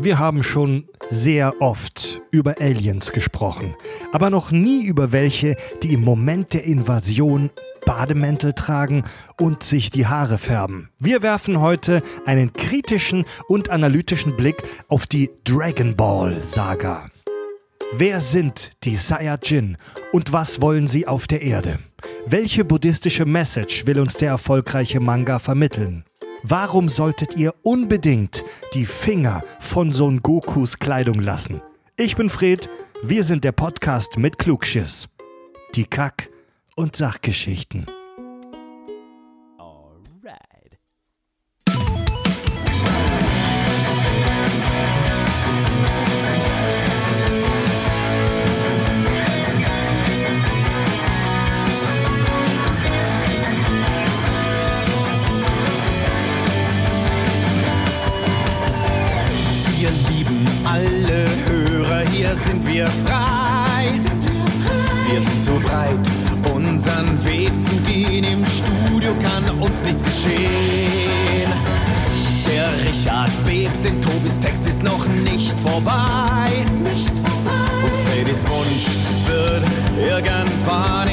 Wir haben schon sehr oft über Aliens gesprochen, aber noch nie über welche, die im Moment der Invasion Bademäntel tragen und sich die Haare färben. Wir werfen heute einen kritischen und analytischen Blick auf die Dragon Ball Saga. Wer sind die Saiyajin und was wollen sie auf der Erde? Welche buddhistische Message will uns der erfolgreiche Manga vermitteln? Warum solltet ihr unbedingt die Finger von Son Gokus Kleidung lassen? Ich bin Fred, wir sind der Podcast mit Klugschiss. Die Kack- und Sachgeschichten. Nichts geschehen. Der Richard bebt, denn Tobis Text ist noch nicht vorbei. Nicht vorbei. Und Freddy's Wunsch wird irgendwann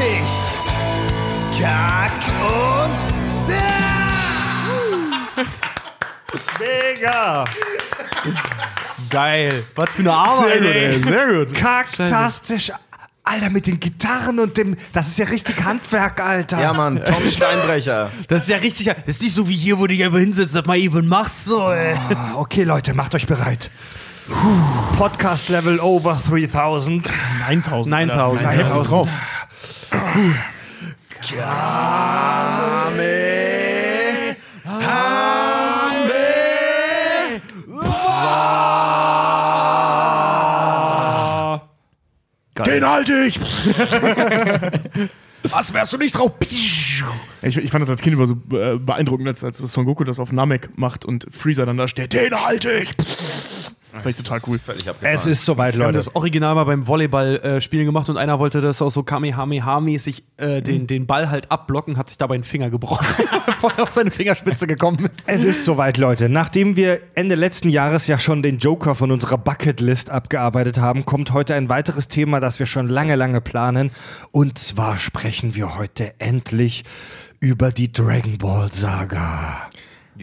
2020. Kack und Sach. Mega! Geil. Was für eine Arbeit, ey. Sehr gut. Kaktastisch! Alter, mit den Gitarren und dem. Das ist ja richtig Handwerk, Alter. Ja, Mann, Tom Steinbrecher. Das ist ja richtig. Das ist nicht so wie hier, wo du dich einfach hinsetzt und mal eben machst, so, ey. Ah, Okay, Leute, macht euch bereit. Puh, Podcast Level over 3000. 9000. 9000. Alter. Heftig drauf. Den halte ich! Was wärst du nicht drauf? Ich, ich fand das als Kind immer so äh, beeindruckend, als, als Son Goku das auf Namek macht und Freezer dann da steht. Den halte ich! Das fand ich total cool. Völlig abgefahren. Es ist soweit, Wir haben Leute. das Original mal beim Volleyball-Spielen gemacht und einer wollte das auch so Kamehameha-mäßig äh, den, den Ball halt abblocken, hat sich dabei einen Finger gebrochen, bevor er auf seine Fingerspitze gekommen ist. Es ist soweit, Leute. Nachdem wir Ende letzten Jahres ja schon den Joker von unserer Bucketlist abgearbeitet haben, kommt heute ein weiteres Thema, das wir schon lange, lange planen. Und zwar sprechen wir heute endlich über die Dragon Ball Saga.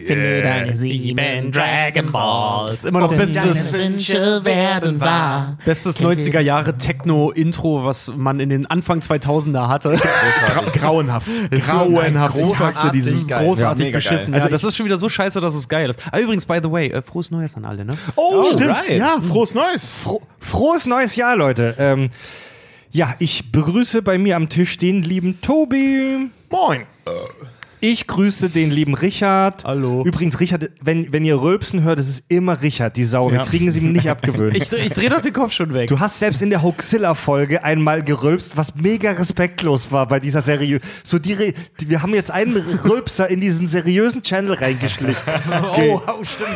Finde deine sieben Dragon Balls. Immer noch bestes, Wünsche werden wahr. bestes 90er Jahre Techno-Intro, was man in den Anfang 2000er hatte. Gra grauenhaft. Grauenhaft. Ich hasse großartig geil. Großartig Ja, beschissen. geil. Also das ist schon wieder so scheiße, dass es geil ist. Ah, übrigens, by the way, äh, frohes Neues an alle, ne? Oh, Stimmt. Alright. Ja, frohes Neues. Fro frohes neues Jahr, Leute. Ähm, ja, ich begrüße bei mir am Tisch den lieben Tobi. Moin. Ich grüße den lieben Richard. Hallo. Übrigens, Richard, wenn, wenn ihr Rülpsen hört, es ist immer Richard, die Sau. Wir Ja. kriegen sie ihm nicht abgewöhnt. Ich, ich drehe doch den Kopf schon weg. Du hast selbst in der Hoaxilla-Folge einmal gerülpst, was mega respektlos war bei dieser Serie. So die, Re- die, wir haben jetzt einen Rülpser in diesen seriösen Channel reingeschlichen. oh, oh, stimmt.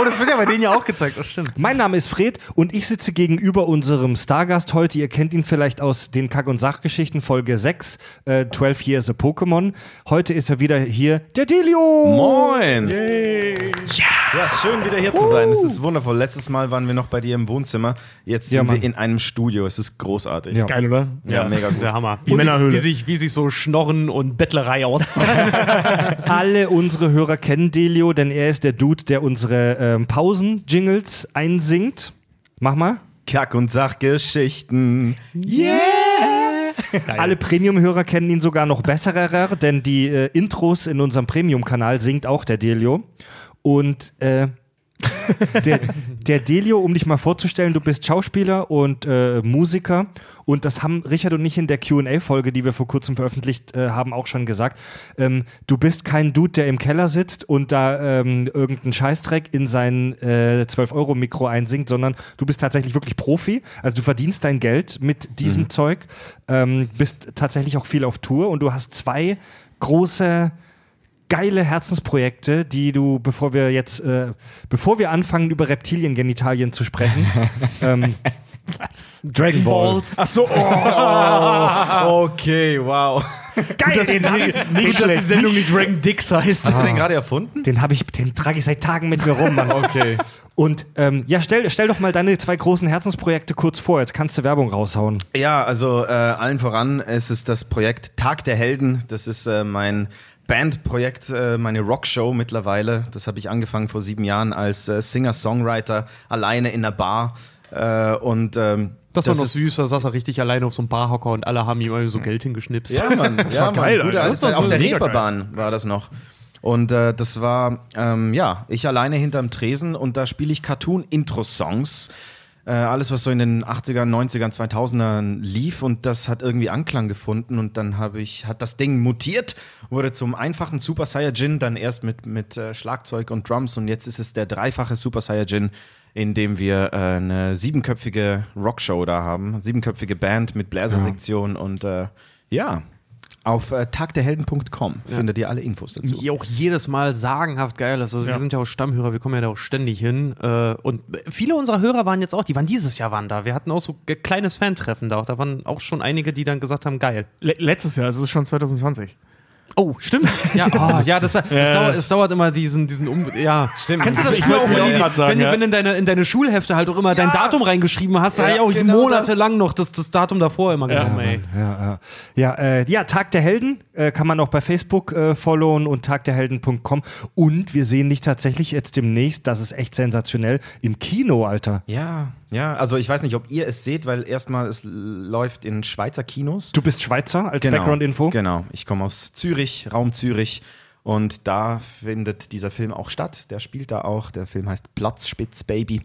Oh, das wird ja bei denen ja auch gezeigt. Das stimmt. Mein Name ist Fred und ich sitze gegenüber unserem Stargast heute. Ihr kennt ihn vielleicht aus den Kack- und Sachgeschichten Folge 6, äh, 12 Years a Pokémon. Heute ist er wieder hier, der Delio. Moin! Ja, schön wieder hier zu sein. Es ist wundervoll. Letztes Mal waren wir noch bei dir im Wohnzimmer. Jetzt Ja, sind Mann. wir in einem Studio. Es ist großartig. Ja. Geil, oder? Ja, mega gut. Der Hammer. Wie, Und sich, Männerhöhle. wie, sich, wie sich so Schnorren und Bettlerei auszahlen. Alle unsere Hörer kennen Delio, denn er ist der Dude, der unsere ähm, Pausen-Jingles einsingt. Mach mal. Kack- und Sachgeschichten. Alle Premium-Hörer kennen ihn sogar noch besserer, denn die äh, Intros in unserem Premium-Kanal singt auch der Delio. Und äh, der, der Delio, um dich mal vorzustellen, du bist Schauspieler und äh, Musiker und das haben Richard und ich in der QA-Folge, die wir vor kurzem veröffentlicht äh, haben, auch schon gesagt. Ähm, du bist kein Dude, der im Keller sitzt und da ähm, irgendeinen Scheißdreck in sein äh, 12-Euro-Mikro einsingt, sondern du bist tatsächlich wirklich Profi. Also du verdienst dein Geld mit diesem Zeug, ähm, bist tatsächlich auch viel auf Tour und du hast zwei große geile Herzensprojekte, die du, bevor wir jetzt, äh, bevor wir anfangen, über Reptiliengenitalien zu sprechen, ähm, Dragon Ball. Ach so, oh. Okay, wow. Geil, den, hab ich, den, Nicht, dass die Sendung nicht Dragon Dicks heißt. Hast du den gerade erfunden? den, hab ich, den trage ich seit Tagen mit mir rum, Mann. Okay. Und ähm, ja, stell, stell doch mal deine zwei großen Herzensprojekte kurz vor. Jetzt kannst du Werbung raushauen. Ja, also äh, allen voran ist es das Projekt Tag der Helden. Das ist äh, mein Bandprojekt, äh, meine Rockshow mittlerweile. Das habe ich angefangen vor sieben Jahren als äh, Singer-Songwriter, alleine in der Bar. Äh, und ähm, Das war noch süß, da saß er richtig alleine auf so einem Barhocker und alle haben ihm so Geld hingeschnipst. Ja, Mann. ja, war geil, Mann. Gute Alter. alte Das war Auf der Reeperbahn war das noch. Und äh, das war, ähm, ja, ich alleine hinterm Tresen und da spiele ich Cartoon-Intro-Songs. Äh, alles, was so in den 80ern, 90ern, 2000ern lief und das hat irgendwie Anklang gefunden und dann habe ich, hat das Ding mutiert, wurde zum einfachen Super Saiyajin, dann erst mit, mit äh, Schlagzeug und Drums und jetzt ist es der dreifache Super Saiyajin, in dem wir äh, eine siebenköpfige Rockshow da haben, siebenköpfige Band mit Bläsersektion und äh, ja, auf äh, tagderhelden.com findet ihr alle Infos dazu. Die auch jedes Mal sagenhaft geil ist. Also wir Ja. sind ja auch Stammhörer, wir kommen ja da auch ständig hin. Äh, und viele unserer Hörer waren jetzt auch, die waren dieses Jahr waren da. Wir hatten auch so ein kleines Fan-Treffen da auch. Da waren auch schon einige, die dann gesagt haben, geil. Le letztes Jahr, also es ist schon 2020. Oh, stimmt. Ja, oh, ja das, das Ja, dauert, das- es dauert immer diesen, diesen Um. Ja, Stimmt. Kennst du das Ich früher auch, wenn, die, sagen, wenn, ja. wenn in, deine, in deine Schulhefte halt auch immer dein Datum reingeschrieben hast, Ja, habe ich auch genau monatelang noch das, das Datum davor immer genommen, ey. Ja, ja. Ja, äh, ja, Tag der Helden äh, kann man auch bei Facebook äh, followen und tagderhelden.com. Und wir sehen dich tatsächlich jetzt demnächst, das ist echt sensationell, im Kino, Alter. Ja, ja, also ich weiß nicht, ob ihr es seht, weil erstmal es läuft in Schweizer Kinos. Du bist Schweizer als Background-Info. Genau, ich komme aus Zürich, Raum Zürich. Und da findet dieser Film auch statt. Der spielt da auch. Der Film heißt Platzspitz Baby.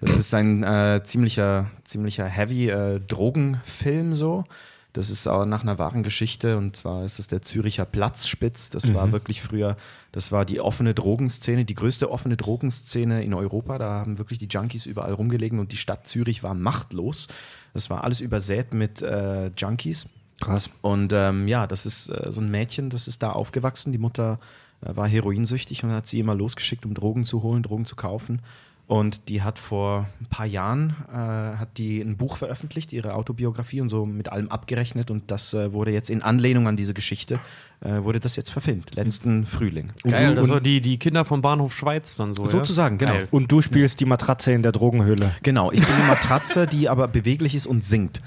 Das ist ein äh, ziemlicher, ziemlicher heavy äh, Drogenfilm so. Das ist auch nach einer wahren Geschichte und zwar ist es der Züricher Platzspitz. Das war wirklich früher, das war die offene Drogenszene, die größte offene Drogenszene in Europa. Da haben wirklich die Junkies überall rumgelegen und die Stadt Zürich war machtlos. Das war alles übersät mit äh, Junkies. Krass. Und ähm, ja, das ist äh, so ein Mädchen, das ist da aufgewachsen. Die Mutter äh, war heroinsüchtig und hat sie immer losgeschickt, um Drogen zu holen, Drogen zu kaufen. Und die hat vor ein paar Jahren äh, hat die ein Buch veröffentlicht, ihre Autobiografie und so mit allem abgerechnet. Und das äh, wurde jetzt in Anlehnung an diese Geschichte, äh, wurde das jetzt verfilmt, letzten Frühling. Geil, du- und- war die, die Kinder vom Bahnhof Schweiz dann so. Sozusagen, ja? genau. Geil. Und du spielst die Matratze in der Drogenhöhle. Genau, ich bin die Matratze, die aber beweglich ist und singt.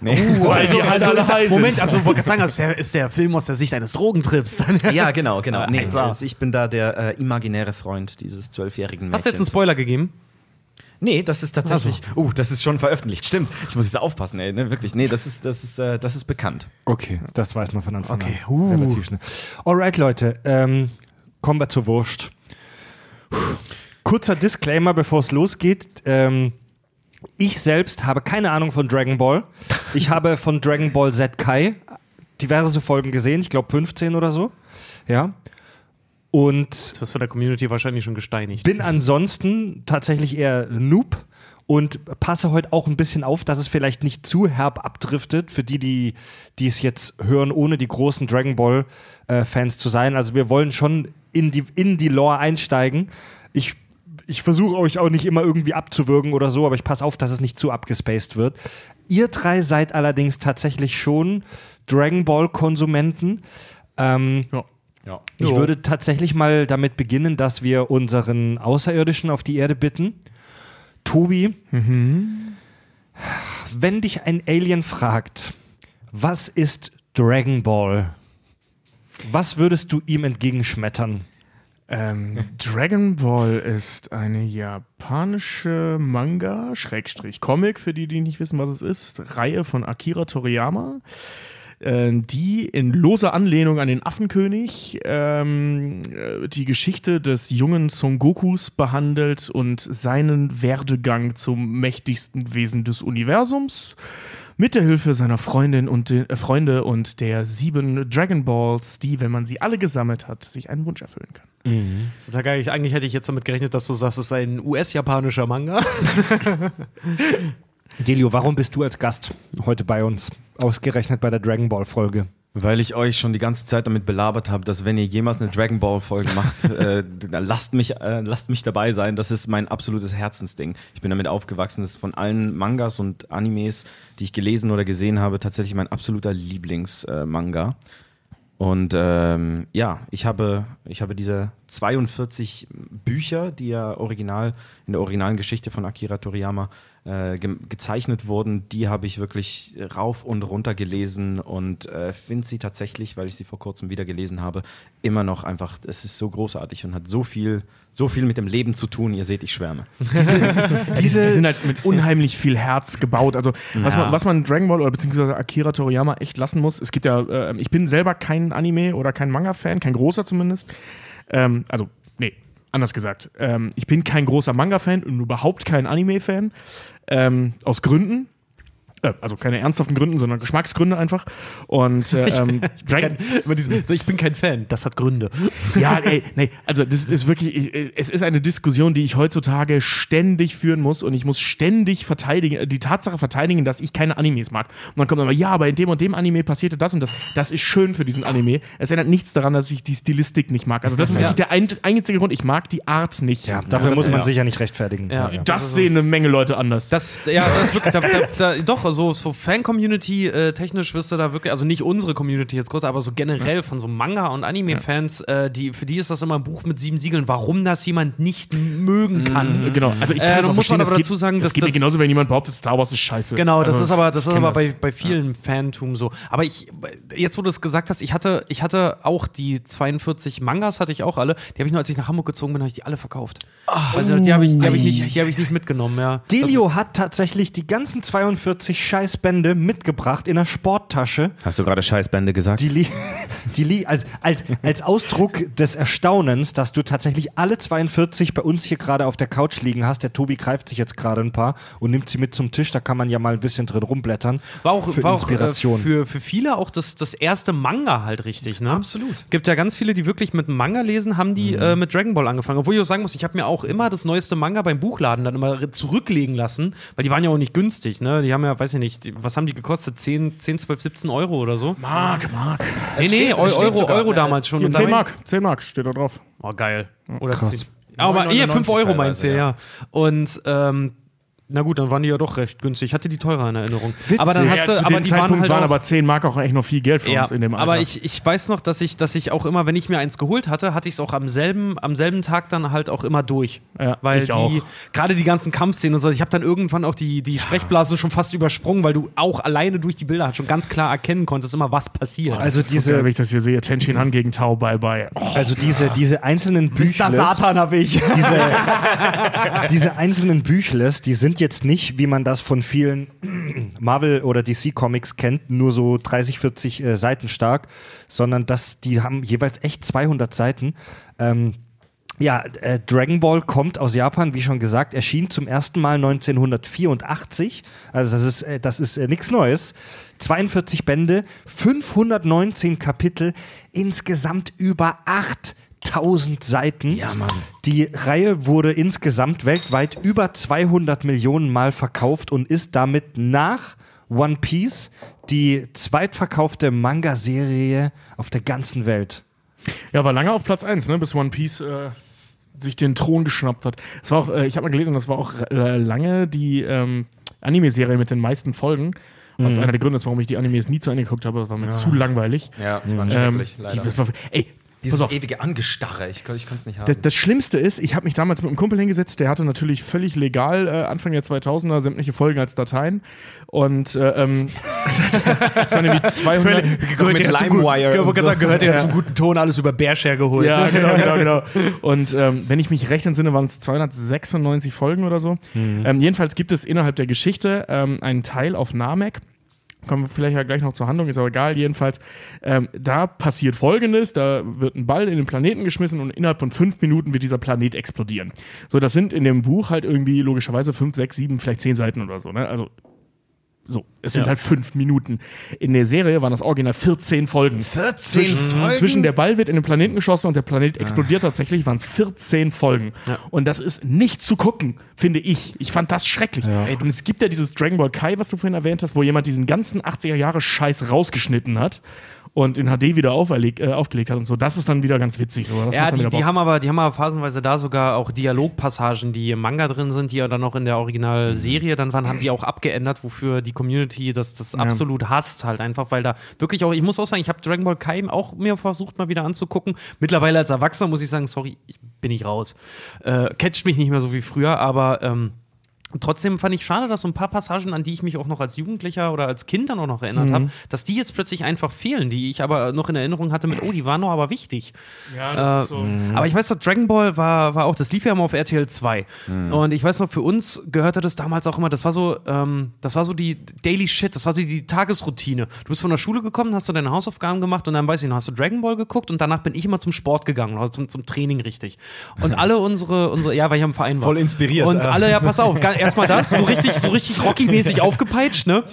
Nee. Weil die halt alle high sind. Moment, also wollte gerade sagen, also ist der, ist der Film aus der Sicht eines Drogentrips. Dann. Ja, genau, genau. Nee, Alter. also ich bin da der äh, imaginäre Freund dieses zwölfjährigen Mädchens. Hast du jetzt einen Spoiler gegeben? Nee, das ist tatsächlich. Uh, das ist schon veröffentlicht. Stimmt. Ich muss jetzt aufpassen, ey, ne? wirklich. Nee, das ist, das ist, äh, das ist bekannt. Okay, das weiß man von Anfang Okay, an. uh. Relativ schnell. Alright, Leute, ähm, kommen wir zur Wurst. Kurzer Disclaimer, bevor es losgeht. Ähm, ich selbst habe keine Ahnung von Dragon Ball. Ich habe von Dragon Ball Z Kai diverse Folgen gesehen, ich glaube 15 oder so. Ja. Und Das wirst von der Community wahrscheinlich schon gesteinigt. bin ansonsten tatsächlich eher Noob und passe heute auch ein bisschen auf, dass es vielleicht nicht zu herb abdriftet für die, die die es jetzt hören, ohne die großen Dragon Ball äh, Fans zu sein. Also wir wollen schon in die, in die Lore einsteigen. Ich, ich versuche euch auch nicht immer irgendwie abzuwürgen oder so, aber ich passe auf, dass es nicht zu abgespaced wird. Ihr drei seid allerdings tatsächlich schon Dragon Ball Konsumenten. Ähm, Ja. Ja. ich würde tatsächlich mal damit beginnen, dass wir unseren Außerirdischen auf die Erde bitten. Tobi, wenn dich ein Alien fragt, was ist Dragon Ball? Was würdest du ihm entgegenschmettern? Ähm, Dragon Ball ist eine japanische Manga, Schrägstrich Comic, für die, die nicht wissen, was es ist, Reihe von Akira Toriyama, äh, die in loser Anlehnung an den Affenkönig ähm, äh, die Geschichte des jungen Son Gokus behandelt und seinen Werdegang zum mächtigsten Wesen des Universums. Mit der Hilfe seiner Freundin und de, äh, Freunde und der sieben Dragon Balls, die, wenn man sie alle gesammelt hat, sich einen Wunsch erfüllen kann. Total geil. Ich, eigentlich hätte ich jetzt damit gerechnet, dass du sagst, es sei ein US-japanischer Manga. Delio, warum bist du als Gast heute bei uns? Ausgerechnet bei der Dragon Ball Folge. Weil ich euch schon die ganze Zeit damit belabert habe, dass wenn ihr jemals eine Dragon Ball Folge macht, äh, dann lasst mich, äh, lasst mich dabei sein. Das ist mein absolutes Herzensding. Ich bin damit aufgewachsen. Das ist von allen Mangas und Animes, die ich gelesen oder gesehen habe, tatsächlich mein absoluter Lieblingsmanga. Äh, und ähm, ja, ich habe, ich habe diese 42 Bücher, die ja original in der originalen Geschichte von Akira Toriyama äh, ge gezeichnet wurden, die habe ich wirklich rauf und runter gelesen und äh, finde sie tatsächlich, weil ich sie vor kurzem wieder gelesen habe, immer noch einfach, es ist so großartig und hat so viel, so viel mit dem Leben zu tun. Ihr seht, ich schwärme. Diese, die sind halt mit unheimlich viel Herz gebaut. Also, was, Ja. man, was man Dragon Ball oder beziehungsweise Akira Toriyama echt lassen muss, es gibt ja, äh, ich bin selber kein Anime oder kein Manga-Fan, kein großer zumindest. Ähm, also, nee, anders gesagt. Ähm, ich bin kein großer Manga-Fan und überhaupt kein Anime-Fan. Ähm, aus Gründen. Äh, also keine ernsthaften Gründen, sondern Geschmacksgründe einfach. Und äh, ähm, Dragon, Immer diese, so, ich bin kein Fan, das hat Gründe. ja, ey, nee, also das ist wirklich, ich- es ist eine Diskussion, die ich heutzutage ständig führen muss und ich muss ständig verteidigen, die Tatsache verteidigen, dass ich keine Animes mag. Und dann kommt immer, ja, aber in dem und dem Anime passierte das und das. Das ist schön für diesen Anime. Es ändert nichts daran, dass ich die Stilistik nicht mag. Also das ist Ja. wirklich der ein, einzige Grund. Ich mag die Art nicht. Ja, dafür das muss man sich ja nicht rechtfertigen. Ja. Das sehen eine Menge Leute anders. Das, ja, das ist wirklich, da, da, da, doch, so, so Fan-Community äh, technisch wirst du da wirklich, also nicht unsere Community jetzt kurz, aber so generell von so Manga- und Anime-Fans, äh, die, für die ist das immer ein Buch mit sieben Siegeln, warum das jemand nicht mögen kann. Genau, also ich kann Äh, das da auch muss man verstehen, aber das geht, dazu sagen, das dass geht mir das- genauso, wenn jemand behauptet, Star Wars ist scheiße. Genau, das Also, ist aber, das ist aber bei, bei vielen Fantum so. Aber ich, jetzt wo du es gesagt hast, ich hatte, ich hatte auch die 42 Mangas, hatte ich auch alle. Die habe ich nur, als ich nach Hamburg gezogen bin, habe ich die alle verkauft. also, die habe ich, die hab ich, nicht- die hab ich nicht mitgenommen, ja. Delio hat tatsächlich die ganzen 42 Scheißbände mitgebracht in einer Sporttasche. Hast du gerade Scheißbände gesagt? Die, li die li als, als, als Ausdruck des Erstaunens, dass du tatsächlich alle 42 bei uns hier gerade auf der Couch liegen hast. Der Tobi greift sich jetzt gerade ein paar und nimmt sie mit zum Tisch. Da kann man ja mal ein bisschen drin rumblättern. War auch, für war Inspiration. Auch, äh, für, für viele auch das, das erste Manga halt richtig, ne? Absolut. Gibt ja ganz viele, die wirklich mit Manga lesen, haben die äh, mit Dragon Ball angefangen. Obwohl ich auch sagen muss, ich habe mir auch immer das neueste Manga beim Buchladen dann immer zurücklegen lassen, weil die waren ja auch nicht günstig, ne? Die haben ja, weiß ich nicht, was haben die gekostet? 10, 10, 12, 17 Euro oder so? Mark, Mark. nee, nee, steht- Eu- es steht Euro, sogar, Euro äh, damals schon. Hier, Und 10 da- Mark, 10 Mark steht da drauf. Oh, geil. Oder Krass. 10. Aber hier, 5 Euro meinst du, ja. ja. Und, ähm, na gut, dann waren die ja doch recht günstig. Ich hatte die teurer in Erinnerung. Witzig. Aber dann hast Ja, du, zu aber dem die waren Zeitpunkt halt waren aber 10 Mark auch echt noch viel Geld für ja, uns in dem Alter. aber ich, ich weiß noch, dass ich, dass ich auch immer, wenn ich mir eins geholt hatte, hatte ich es auch am selben, am selben Tag dann halt auch immer durch. Ja, weil ich die, gerade die ganzen Kampfszenen und so, ich habe dann irgendwann auch die, die Sprechblase schon fast übersprungen, weil du auch alleine durch die Bilder halt schon ganz klar erkennen konntest, immer was passiert. Also so diese, wenn ich das hier sehe, Tenshin Han gegen Tao, bye bye. Oh, also diese, diese einzelnen Büchles, habe ich. diese, diese einzelnen Büchles, die sind jetzt nicht, wie man das von vielen Marvel- oder DC-Comics kennt, nur so 30, 40 äh, Seiten stark, sondern das, die haben jeweils echt 200 Seiten. Ähm, Ja, äh, Dragon Ball kommt aus Japan, wie schon gesagt, erschien zum ersten Mal 1984. Also das ist, äh, das ist äh, nichts Neues. 42 Bände, 519 Kapitel, insgesamt über 8000 Seiten. Ja, Mann. Die Reihe wurde insgesamt weltweit über 200 Millionen Mal verkauft und ist damit nach One Piece die zweitverkaufte Manga-Serie auf der ganzen Welt. Ja, war lange auf Platz 1, ne, bis One Piece äh, sich den Thron geschnappt hat. Das war auch, äh, ich habe mal gelesen, das war auch äh, lange die ähm, Anime-Serie mit den meisten Folgen. Was einer der Gründe ist, warum ich die Animes nie zu Ende geguckt habe. Das war mir zu langweilig. Ja, das war Ähm, schrecklich, die, leider. das war, ey, Dieses ewige Angestarre, ich, ich kann es nicht haben. Das, das Schlimmste ist, ich habe mich damals mit einem Kumpel hingesetzt, der hatte natürlich völlig legal äh, Anfang der 2000er sämtliche Folgen als Dateien. Und äh, ähm, das waren irgendwie 200. Gehört mit LimeWire gehört so. ja, gehört ja zum guten Ton, alles über Bearshare geholt. Ja, genau, genau, genau. Und ähm, wenn ich mich recht entsinne, waren es 296 Folgen oder so. Ähm, jedenfalls gibt es innerhalb der Geschichte ähm, einen Teil auf Namek. Kommen wir vielleicht ja gleich noch zur Handlung, ist aber egal. Jedenfalls, ähm, da passiert folgendes: Da wird ein Ball in den Planeten geschmissen und innerhalb von fünf Minuten wird dieser Planet explodieren. So, das sind in dem Buch halt irgendwie logischerweise fünf, sechs, sieben, vielleicht zehn Seiten oder so. Ne? Also, so, es sind Ja. halt fünf Minuten. In der Serie waren das original 14 Folgen. 14 Zwischen, zwischen der Ball wird in den Planeten geschossen und der Planet explodiert tatsächlich, waren es 14 Folgen. Und das ist nicht zu gucken, finde ich. Ich fand das schrecklich. Ey, und es gibt ja dieses Dragon Ball Kai, was du vorhin erwähnt hast, wo jemand diesen ganzen 80er Jahre Scheiß rausgeschnitten hat und in HD wieder auferleg, äh, aufgelegt hat und so. Das ist dann wieder ganz witzig. So. Ja, die, die haben aber, die haben aber phasenweise da sogar auch Dialogpassagen, die im Manga drin sind, die ja dann noch in der Originalserie dann waren, haben die auch abgeändert, wofür die Community das, das absolut hasst, halt einfach, weil da wirklich auch, ich muss auch sagen, ich habe Dragon Ball Kai auch mir versucht mal wieder anzugucken. Mittlerweile als Erwachsener muss ich sagen, sorry, ich bin ich raus. Äh, catcht mich nicht mehr so wie früher, aber ähm, Trotzdem fand ich schade, dass so ein paar Passagen, an die ich mich auch noch als Jugendlicher oder als Kind dann auch noch erinnert habe, dass die jetzt plötzlich einfach fehlen, die ich aber noch in Erinnerung hatte mit, oh, die waren noch aber wichtig. Ja, Äh, das ist so. Aber ich weiß noch, Dragon Ball war, war auch, das lief ja immer auf RTL 2. Und ich weiß noch, für uns gehörte das damals auch immer, das war so, ähm, das war so die Daily Shit, das war so die Tagesroutine. Du bist von der Schule gekommen, hast du deine Hausaufgaben gemacht und dann weiß ich noch, hast du Dragon Ball geguckt und danach bin ich immer zum Sport gegangen, also zum, zum Training richtig. Und alle unsere, unsere, ja, weil ich am Verein war. Voll inspiriert, Und äh. alle, ja, pass auf, erstmal das, so richtig, so richtig Rocky-mäßig aufgepeitscht, ne?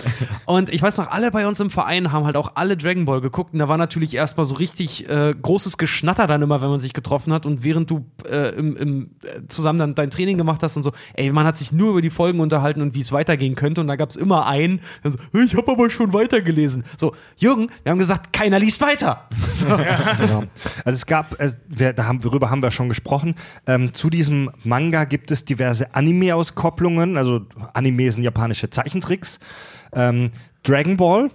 Und ich weiß noch, alle bei uns im Verein haben halt auch alle Dragon Ball geguckt und da war natürlich erstmal so richtig äh, großes Geschnatter dann immer, wenn man sich getroffen hat und während du äh, im, im, äh, zusammen dann dein Training gemacht hast und so, ey, man hat sich nur über die Folgen unterhalten und wie es weitergehen könnte und da gab es immer einen, der so, ich habe aber schon weitergelesen. So, Jürgen, wir haben gesagt, keiner liest weiter. So. Genau. Also es gab, äh, wir, da haben, worüber haben wir schon gesprochen. Ähm, zu diesem Manga gibt es diverse Anime-Auskopplungen. Also Anime sind japanische Zeichentricks. Ähm, Dragon Ball,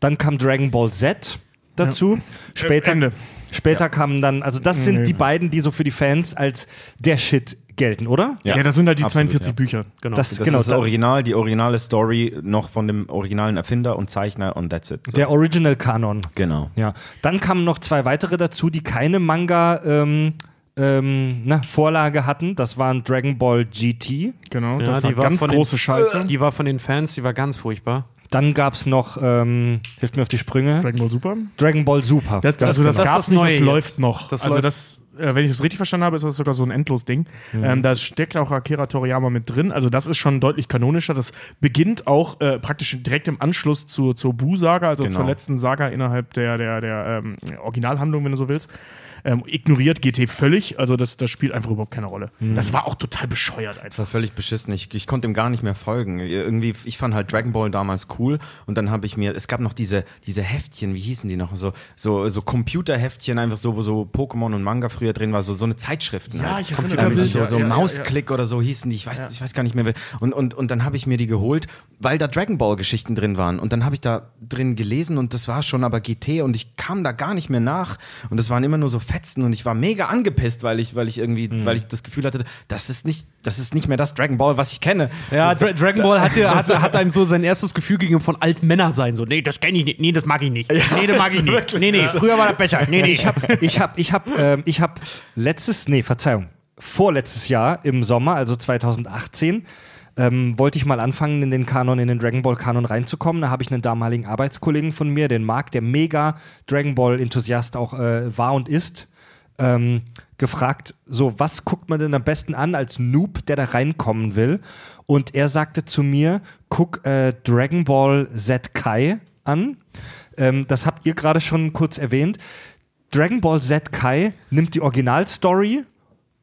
dann kam Dragon Ball Z dazu. Später, Äh, Ende. später kamen dann, also das sind Nee. die beiden, die so für die Fans als der Shit gelten, oder? Ja, das sind halt die absolut, 42 ja. Bücher. Genau. Das, Das genau, ist das da- Original, die originale Story noch von dem originalen Erfinder und Zeichner und that's it. So. der Original-Kanon. genau. Ja, dann kamen noch zwei weitere dazu, die keine Manga ähm, ähm, na, Vorlage hatten. Das waren Dragon Ball GT. Genau, Ja, das war die war ganz von den- große Scheiße. Die war von den Fans, die war ganz furchtbar. Dann gab es noch, ähm, hilft mir auf die Sprünge, Dragon Ball Super. Dragon Ball Super. Das, Das- also das, das ist gab's das nicht, das jetzt. läuft noch. Das also läuft. das, äh, wenn ich das richtig verstanden habe, ist das sogar so ein Endlos-Ding. Ähm, da steckt auch Akira Toriyama mit drin. Also das ist schon deutlich kanonischer. Das beginnt auch äh, praktisch direkt im Anschluss zur, zur Bu-Saga, also Genau. zur letzten Saga innerhalb der, der, der ähm, Originalhandlung, wenn du so willst. Ähm, ignoriert GT völlig, also das, das spielt einfach überhaupt keine Rolle. Das war auch total bescheuert Das einfach. war völlig beschissen. Ich, ich konnte ihm gar nicht mehr folgen. Irgendwie, ich fand halt Dragon Ball damals cool und dann habe ich mir, es gab noch diese, diese Heftchen, wie hießen die noch? So, so, so Computerheftchen, einfach so, wo so Pokémon und Manga früher drin war, so, so eine Zeitschriften. Ja, halt. ich erinnere mich, so, ja, so ja, ja, Mausklick oder so hießen die, ich weiß, ich weiß gar nicht mehr. Und, und, und dann habe ich mir die geholt, weil da Dragon Ball Geschichten drin waren. Und dann habe ich da drin gelesen und das war schon aber GT und ich kam da gar nicht mehr nach. Und das waren immer nur so Fetzen und ich war mega angepisst, weil ich, weil ich irgendwie, Mhm. weil ich das Gefühl hatte, das ist nicht, das ist nicht mehr das Dragon Ball, was ich kenne. Ja, Dra Dragon Ball hatte, hatte, hat einem so sein erstes Gefühl gegen von alten Männern sein. So, nee, das kenne ich nicht. Nee, das mag ich nicht. nee, das mag ich nicht. Nee, nee, früher war das besser. Nee, nee. ich habe ich hab, ich hab, ähm, ich hab letztes, nee, Verzeihung, vorletztes Jahr im Sommer, also 2018, ähm, wollte ich mal anfangen, in den Kanon, in den Dragon Ball Kanon reinzukommen. Da habe ich einen damaligen Arbeitskollegen von mir, den Marc, der mega Dragon Ball Enthusiast auch äh, war und ist. Ähm, gefragt, so, was guckt man denn am besten an als Noob, der da reinkommen will? Und er sagte zu mir, guck äh, Dragon Ball Z Kai an. Ähm, das habt ihr gerade schon kurz erwähnt. Dragon Ball Z Kai nimmt die Originalstory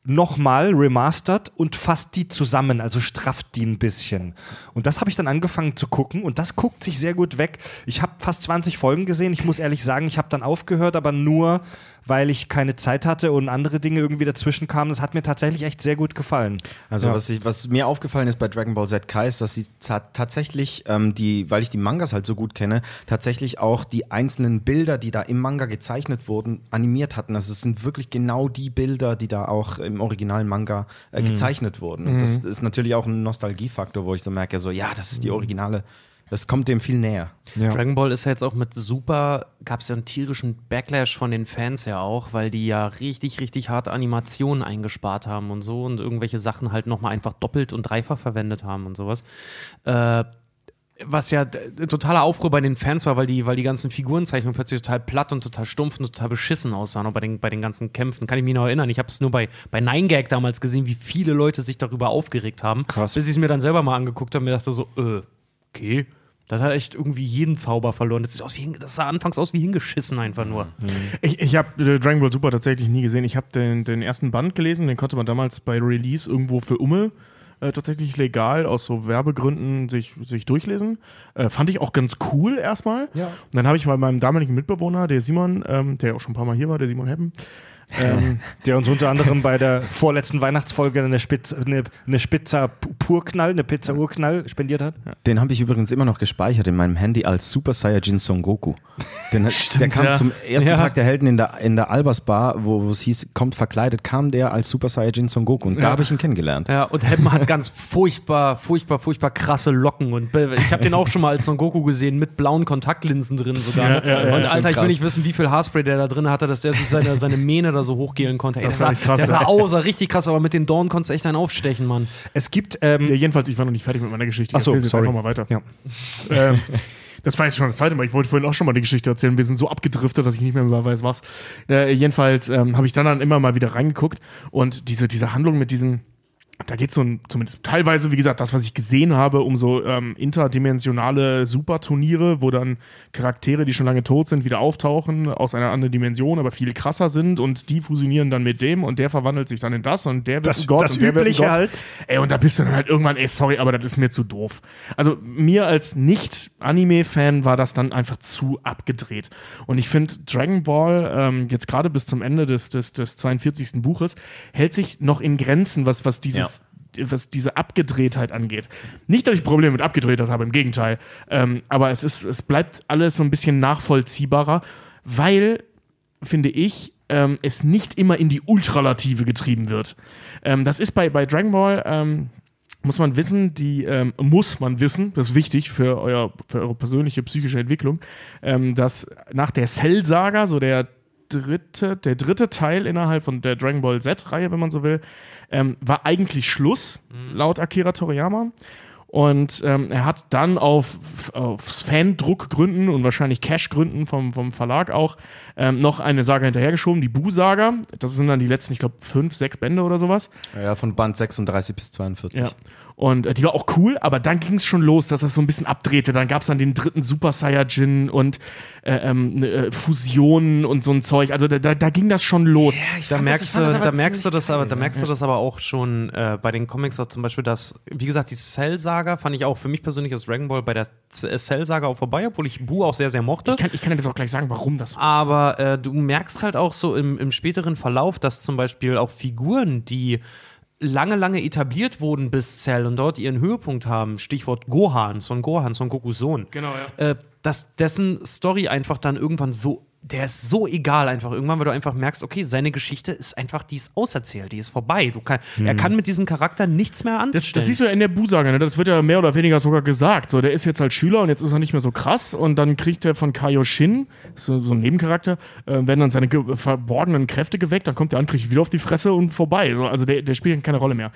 nochmal remastered und fasst die zusammen, also strafft die ein bisschen. Und das habe ich dann angefangen zu gucken und das guckt sich sehr gut weg. Ich habe fast 20 Folgen gesehen. Ich muss ehrlich sagen, ich habe dann aufgehört, aber nur, weil ich keine Zeit hatte und andere Dinge irgendwie dazwischen kamen. Das hat mir tatsächlich echt sehr gut gefallen. Also Ja. was, ich, was mir aufgefallen ist bei Dragon Ball Z Kai ist, dass sie ta- tatsächlich ähm, die, weil ich die Mangas halt so gut kenne, tatsächlich auch die einzelnen Bilder, die da im Manga gezeichnet wurden, animiert hatten. Also es sind wirklich genau die Bilder, die da auch im originalen Manga äh, gezeichnet wurden. Und das ist natürlich auch ein Nostalgiefaktor, wo ich so merke, so ja, das ist die Originale. Das kommt dem viel näher. Ja. Dragon Ball ist ja jetzt auch mit super, gab es ja einen tierischen Backlash von den Fans ja auch, weil die ja richtig, richtig hart Animationen eingespart haben und so und irgendwelche Sachen halt nochmal einfach doppelt und dreifach verwendet haben und sowas. Äh, was ja totaler Aufruhr bei den Fans war, weil die, weil die ganzen Figurenzeichnungen plötzlich total platt und total stumpf und total beschissen aussahen, auch bei den, bei den ganzen Kämpfen. Kann ich mich noch erinnern. Ich habe es nur bei, bei Nine Gag damals gesehen, wie viele Leute sich darüber aufgeregt haben. Krass. Bis ich es mir dann selber mal angeguckt habe und mir dachte so, äh, okay. Das hat echt irgendwie jeden Zauber verloren. Das, sieht aus wie, hin- das sah anfangs aus wie hingeschissen einfach nur. Ich, ich habe Dragon Ball Super tatsächlich nie gesehen. Ich habe den, den ersten Band gelesen, den konnte man damals bei Release irgendwo für Umme äh, tatsächlich legal aus so Werbegründen sich, sich durchlesen. Äh, fand ich auch ganz cool erstmal. Ja. Und dann habe ich bei meinem damaligen Mitbewohner, der Simon, ähm, der auch schon ein paar Mal hier war, der Simon Heppen, ähm, Der uns unter anderem bei der vorletzten Weihnachtsfolge eine, Spitz, eine, eine Pu- Purknall, eine Pizza Urknall spendiert hat. Den habe ich übrigens immer noch gespeichert in meinem Handy als Super Saiyajin Son Goku. Den, hat- der kam ja. zum ersten Ja. Tag der Helden in der, in der Albers Bar, wo wo es hieß, kommt verkleidet, kam der als Super Saiyajin Son Goku. Und da habe ich ihn kennengelernt. Ja, und Helm hat ganz furchtbar, furchtbar, furchtbar krasse Locken. Und ich habe den auch schon mal als Son Goku gesehen, mit blauen Kontaktlinsen drin sogar. ne? Ja, ja, ja, und Alter, ich will nicht wissen, wie viel Haarspray der da drin hatte, dass der sich seine, seine Mähne da so hochgelen konnte. Ey, Das der, war sah, krass, der ja. sah aus, sah richtig krass, aber mit den Dornen konntest du echt einen aufstechen, Mann. Es gibt, ähm, ja, jedenfalls, ich war noch nicht fertig mit meiner Geschichte. Ach so, erzähl's jetzt sorry. einfach mal weiter. Ja. ähm, das war jetzt schon das zweite Mal. Ich wollte vorhin auch schon mal die Geschichte erzählen. Wir sind so abgedriftet, dass ich nicht mehr weiß, was. Äh, jedenfalls ähm, habe ich dann, dann immer mal wieder reingeguckt und diese, diese Handlung mit diesen. Da geht es so ein, zumindest teilweise, wie gesagt, das, was ich gesehen habe, um so ähm, interdimensionale Superturniere, wo dann Charaktere, die schon lange tot sind, wieder auftauchen aus einer anderen Dimension, aber viel krasser sind und die fusionieren dann mit dem und der verwandelt sich dann in das und der wird Das- ein Gott das und der wird ein Übliche Gott. halt. Ey, und da bist du dann halt irgendwann, ey, sorry, aber das ist mir zu doof. Also mir als Nicht-Anime-Fan war das dann einfach zu abgedreht. Und ich finde, Dragon Ball, ähm, jetzt gerade bis zum Ende des, des, des 42. Buches, hält sich noch in Grenzen, was, was dieses. Was diese Abgedrehtheit angeht. Nicht, dass ich Probleme mit Abgedrehtheit habe, im Gegenteil. Ähm, aber es, ist, es bleibt alles so ein bisschen nachvollziehbarer, weil finde ich, ähm, es nicht immer in die Ultralative getrieben wird. Ähm, das ist bei, bei Dragon Ball, ähm, muss man wissen, die ähm, muss man wissen, das ist wichtig für, euer, für eure persönliche psychische Entwicklung, ähm, dass nach der Cell-Saga, so der dritte, der dritte Teil innerhalb von der Dragon Ball Z-Reihe, wenn man so will, ähm, war eigentlich Schluss, laut Akira Toriyama. Und ähm, er hat dann auf, auf Fandruckgründen und wahrscheinlich Cash-Gründen vom, vom Verlag auch ähm, noch eine Saga hinterhergeschoben, die Bu-Saga. Das sind dann die letzten, ich glaube, fünf, sechs Bände oder sowas. Ja, von Band 36 bis 42. Ja. Und äh, die war auch cool, aber dann ging es schon los, dass das so ein bisschen abdrehte. Dann gab es dann den dritten Super Saiyajin und äh, ähm, ne, äh, Fusionen und so ein Zeug. Also da, da, da ging das schon los. Da merkst, du, da merkst du das aber, da merkst du das aber auch schon äh, bei den Comics auch zum Beispiel, dass, wie gesagt, die Cell-Saga fand ich auch für mich persönlich aus Dragon Ball bei der äh, Cell-Saga auch vorbei, obwohl ich Bu auch sehr, sehr mochte. Ich kann, ich kann dir das auch gleich sagen, warum das so ist. Aber äh, du merkst halt auch so im, im späteren Verlauf, dass zum Beispiel auch Figuren, die lange, lange etabliert wurden bis Cell und dort ihren Höhepunkt haben, Stichwort Gohan, Son Gohan, Son Gokus Sohn, Genau, ja. äh, dass dessen Story einfach dann irgendwann so, der ist so egal einfach irgendwann, weil du einfach merkst, okay, seine Geschichte ist einfach, die ist auserzählt, die ist vorbei. Du kann, Er kann mit diesem Charakter nichts mehr anstellen. Das, das siehst du ja in der Bu-Saga, ne? Das wird ja mehr oder weniger sogar gesagt. So, der ist jetzt halt Schüler und jetzt ist er nicht mehr so krass und dann kriegt er von Kaioshin, so, so ein Nebencharakter, äh, werden dann seine ge- verborgenen Kräfte geweckt, dann kommt der an, kriegt wieder auf die Fresse und vorbei. So, also der, der spielt keine Rolle mehr.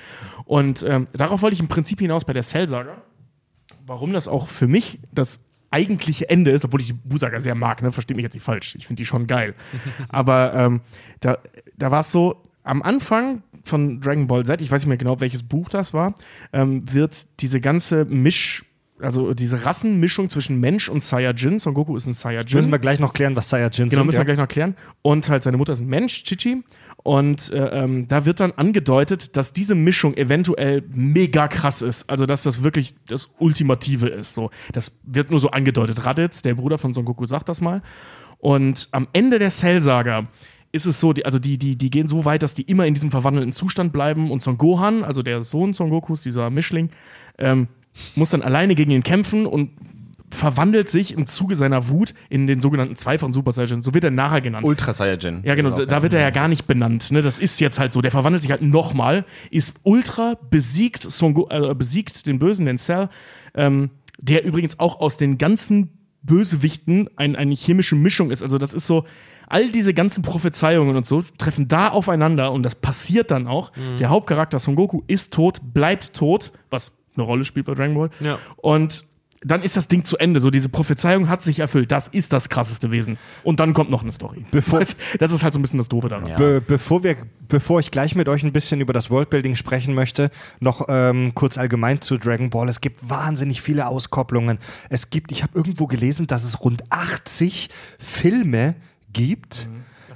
Und ähm, darauf wollte ich im Prinzip hinaus bei der Cell-Saga. Warum das auch für mich das eigentliche Ende ist, obwohl ich die Bu-Saga sehr mag, ne? Versteht mich jetzt nicht falsch. Ich finde die schon geil. Aber ähm, da, da war es so, am Anfang von Dragon Ball Z, ich weiß nicht mehr genau, welches Buch das war, ähm, wird diese ganze Misch, also diese Rassenmischung zwischen Mensch und Saiyajin, Son Goku ist ein Saiyajin. Müssen wir gleich noch klären, was Saiyajin Genau, sind. müssen wir ja. gleich noch klären. Und halt seine Mutter ist ein Mensch, Chichi. Und äh, ähm, da wird dann angedeutet, dass diese Mischung eventuell mega krass ist. Also, dass das wirklich das Ultimative ist. So, das wird nur so angedeutet. Raditz, der Bruder von Son Goku, sagt das mal. Und am Ende der Cell-Saga ist es so, die, also die, die, die gehen so weit, dass die immer in diesem verwandelten Zustand bleiben. Und Son Gohan, also der Sohn Son Gokus, dieser Mischling, ähm, muss dann alleine gegen ihn kämpfen und verwandelt sich im Zuge seiner Wut in den sogenannten zweifachen Super Saiyan. So wird er nachher genannt. Ultra Saiyajin. ja, genau, da, da wird er ja gar nicht benannt. Ne? Das ist jetzt halt so. Der verwandelt sich halt nochmal, ist Ultra, besiegt, Son Go äh, besiegt den Bösen, den Cell, ähm, der übrigens auch aus den ganzen Bösewichten ein, eine chemische Mischung ist. Also, das ist so. All diese ganzen Prophezeiungen und so treffen da aufeinander und das passiert dann auch. Der Hauptcharakter Son Goku ist tot, bleibt tot, was eine Rolle spielt bei Dragon Ball. Ja. Und dann ist das Ding zu Ende. So, diese Prophezeiung hat sich erfüllt. Das ist das krasseste Wesen. Und dann kommt noch eine Story. Bevor- das, das ist halt so ein bisschen das Doofe daran. Be bevor, wir, bevor ich gleich mit euch ein bisschen über das Worldbuilding sprechen möchte, noch ähm, kurz allgemein zu Dragon Ball. Es gibt wahnsinnig viele Auskopplungen. Es gibt, ich habe irgendwo gelesen, dass es rund 80 Filme gibt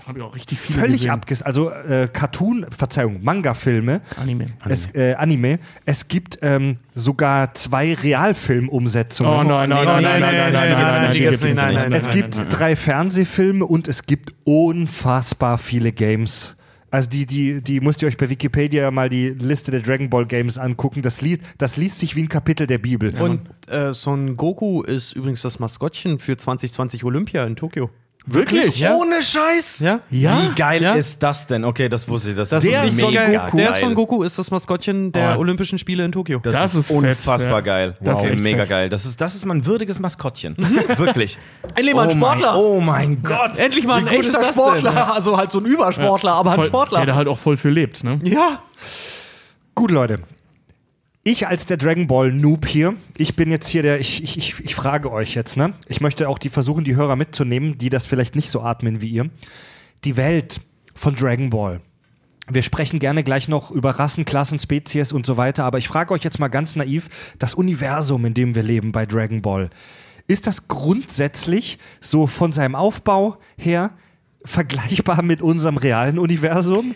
davon habe ich auch richtig viel Völlig abges... Also äh, Cartoon, Verzeihung, Manga-Filme. Anime. Anime. Es, äh, Anime. Es gibt ähm, sogar zwei Realfilm-Umsetzungen. Oh nein, nein, nein, nein, nein, nein, nein, Es gibt drei Fernsehfilme und es gibt unfassbar viele Games. Also die, die, die müsst ihr euch bei Wikipedia mal die Liste der Dragon Ball Games angucken. Das liest, das liest sich wie ein Kapitel der Bibel. Und äh, Son Goku ist übrigens das Maskottchen für 2020 Olympia in Tokio. Wirklich? Ohne Scheiß? Ja? Ja? Wie geil Ja. ist das denn? Okay, das wusste ich. Das, Das ist ist mega geil. Goku. Der Son Goku ist das Maskottchen der Oh. Olympischen Spiele in Tokio. Das, Das ist, ist fett, unfassbar ja. geil. Das ist okay, echt mega fett. geil. Das ist, das ist mal ein würdiges Maskottchen. Wirklich. Endlich mal ein oh Sportler. Mein, oh mein Gott. Endlich mal ein Wie gut ist echter das Sportler. denn? Also halt so ein Übersportler, aber ein Voll- Sportler. Der da halt auch voll für lebt, ne? ja. Gut, Leute. Ich als der Dragon Ball Noob hier, ich bin jetzt hier der, ich, ich, ich, frage euch jetzt, ne? Ich möchte auch die versuchen, die Hörer mitzunehmen, die das vielleicht nicht so atmen wie ihr. Die Welt von Dragon Ball. Wir sprechen gerne gleich noch über Rassen, Klassen, Spezies und so weiter, aber ich frage euch jetzt mal ganz naiv, das Universum, in dem wir leben bei Dragon Ball, ist das grundsätzlich so von seinem Aufbau her vergleichbar mit unserem realen Universum?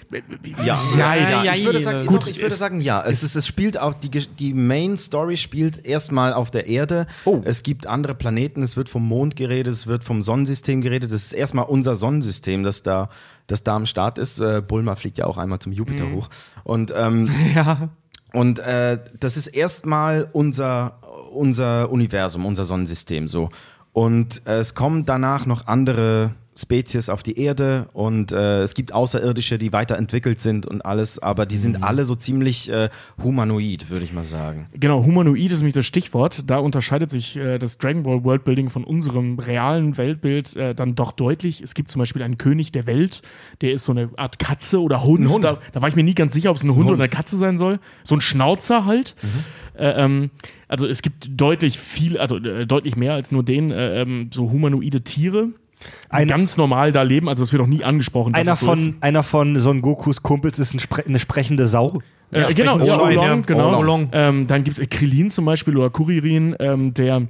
Ja, Ja, ja, ja, ich würde sagen, gut, doch, ich würde sagen, ja. Es, ist, es spielt auf die, die Main Story spielt erstmal auf der Erde. Oh. Es gibt andere Planeten, es wird vom Mond geredet, es wird vom Sonnensystem geredet. Das ist erstmal unser Sonnensystem, das da, das da am Start ist. Äh, Bulma fliegt ja auch einmal zum Jupiter hoch. Und ähm, Ja. Und äh, das ist erstmal unser, unser Universum, unser Sonnensystem so. Und äh, es kommen danach noch andere Spezies auf die Erde und äh, es gibt Außerirdische, die weiterentwickelt sind und alles, aber die sind alle so ziemlich äh, humanoid, würde ich mal sagen. Genau, humanoid ist nämlich das Stichwort. Da unterscheidet sich äh, das Dragon Ball Worldbuilding von unserem realen Weltbild äh, dann doch deutlich. Es gibt zum Beispiel einen König der Welt, der ist so eine Art Katze oder Hund. Ein Hund. Da, da war ich mir nie ganz sicher, ob es ein Hund, oder eine Katze sein soll. So ein Schnauzer halt. Äh, ähm, also es gibt deutlich viel, also äh, deutlich mehr als nur den, äh, ähm, so humanoide Tiere. Ein- ganz normal da leben, also es wird auch nie angesprochen. dass Einer so von, ist. einer von Son Gokus Kumpels ist ein Spre eine sprechende Sau. Äh, genau, sprechende ja, Oolong, ja. genau. Ähm, dann gibt es Krillin zum Beispiel oder Kuririn, ähm, der,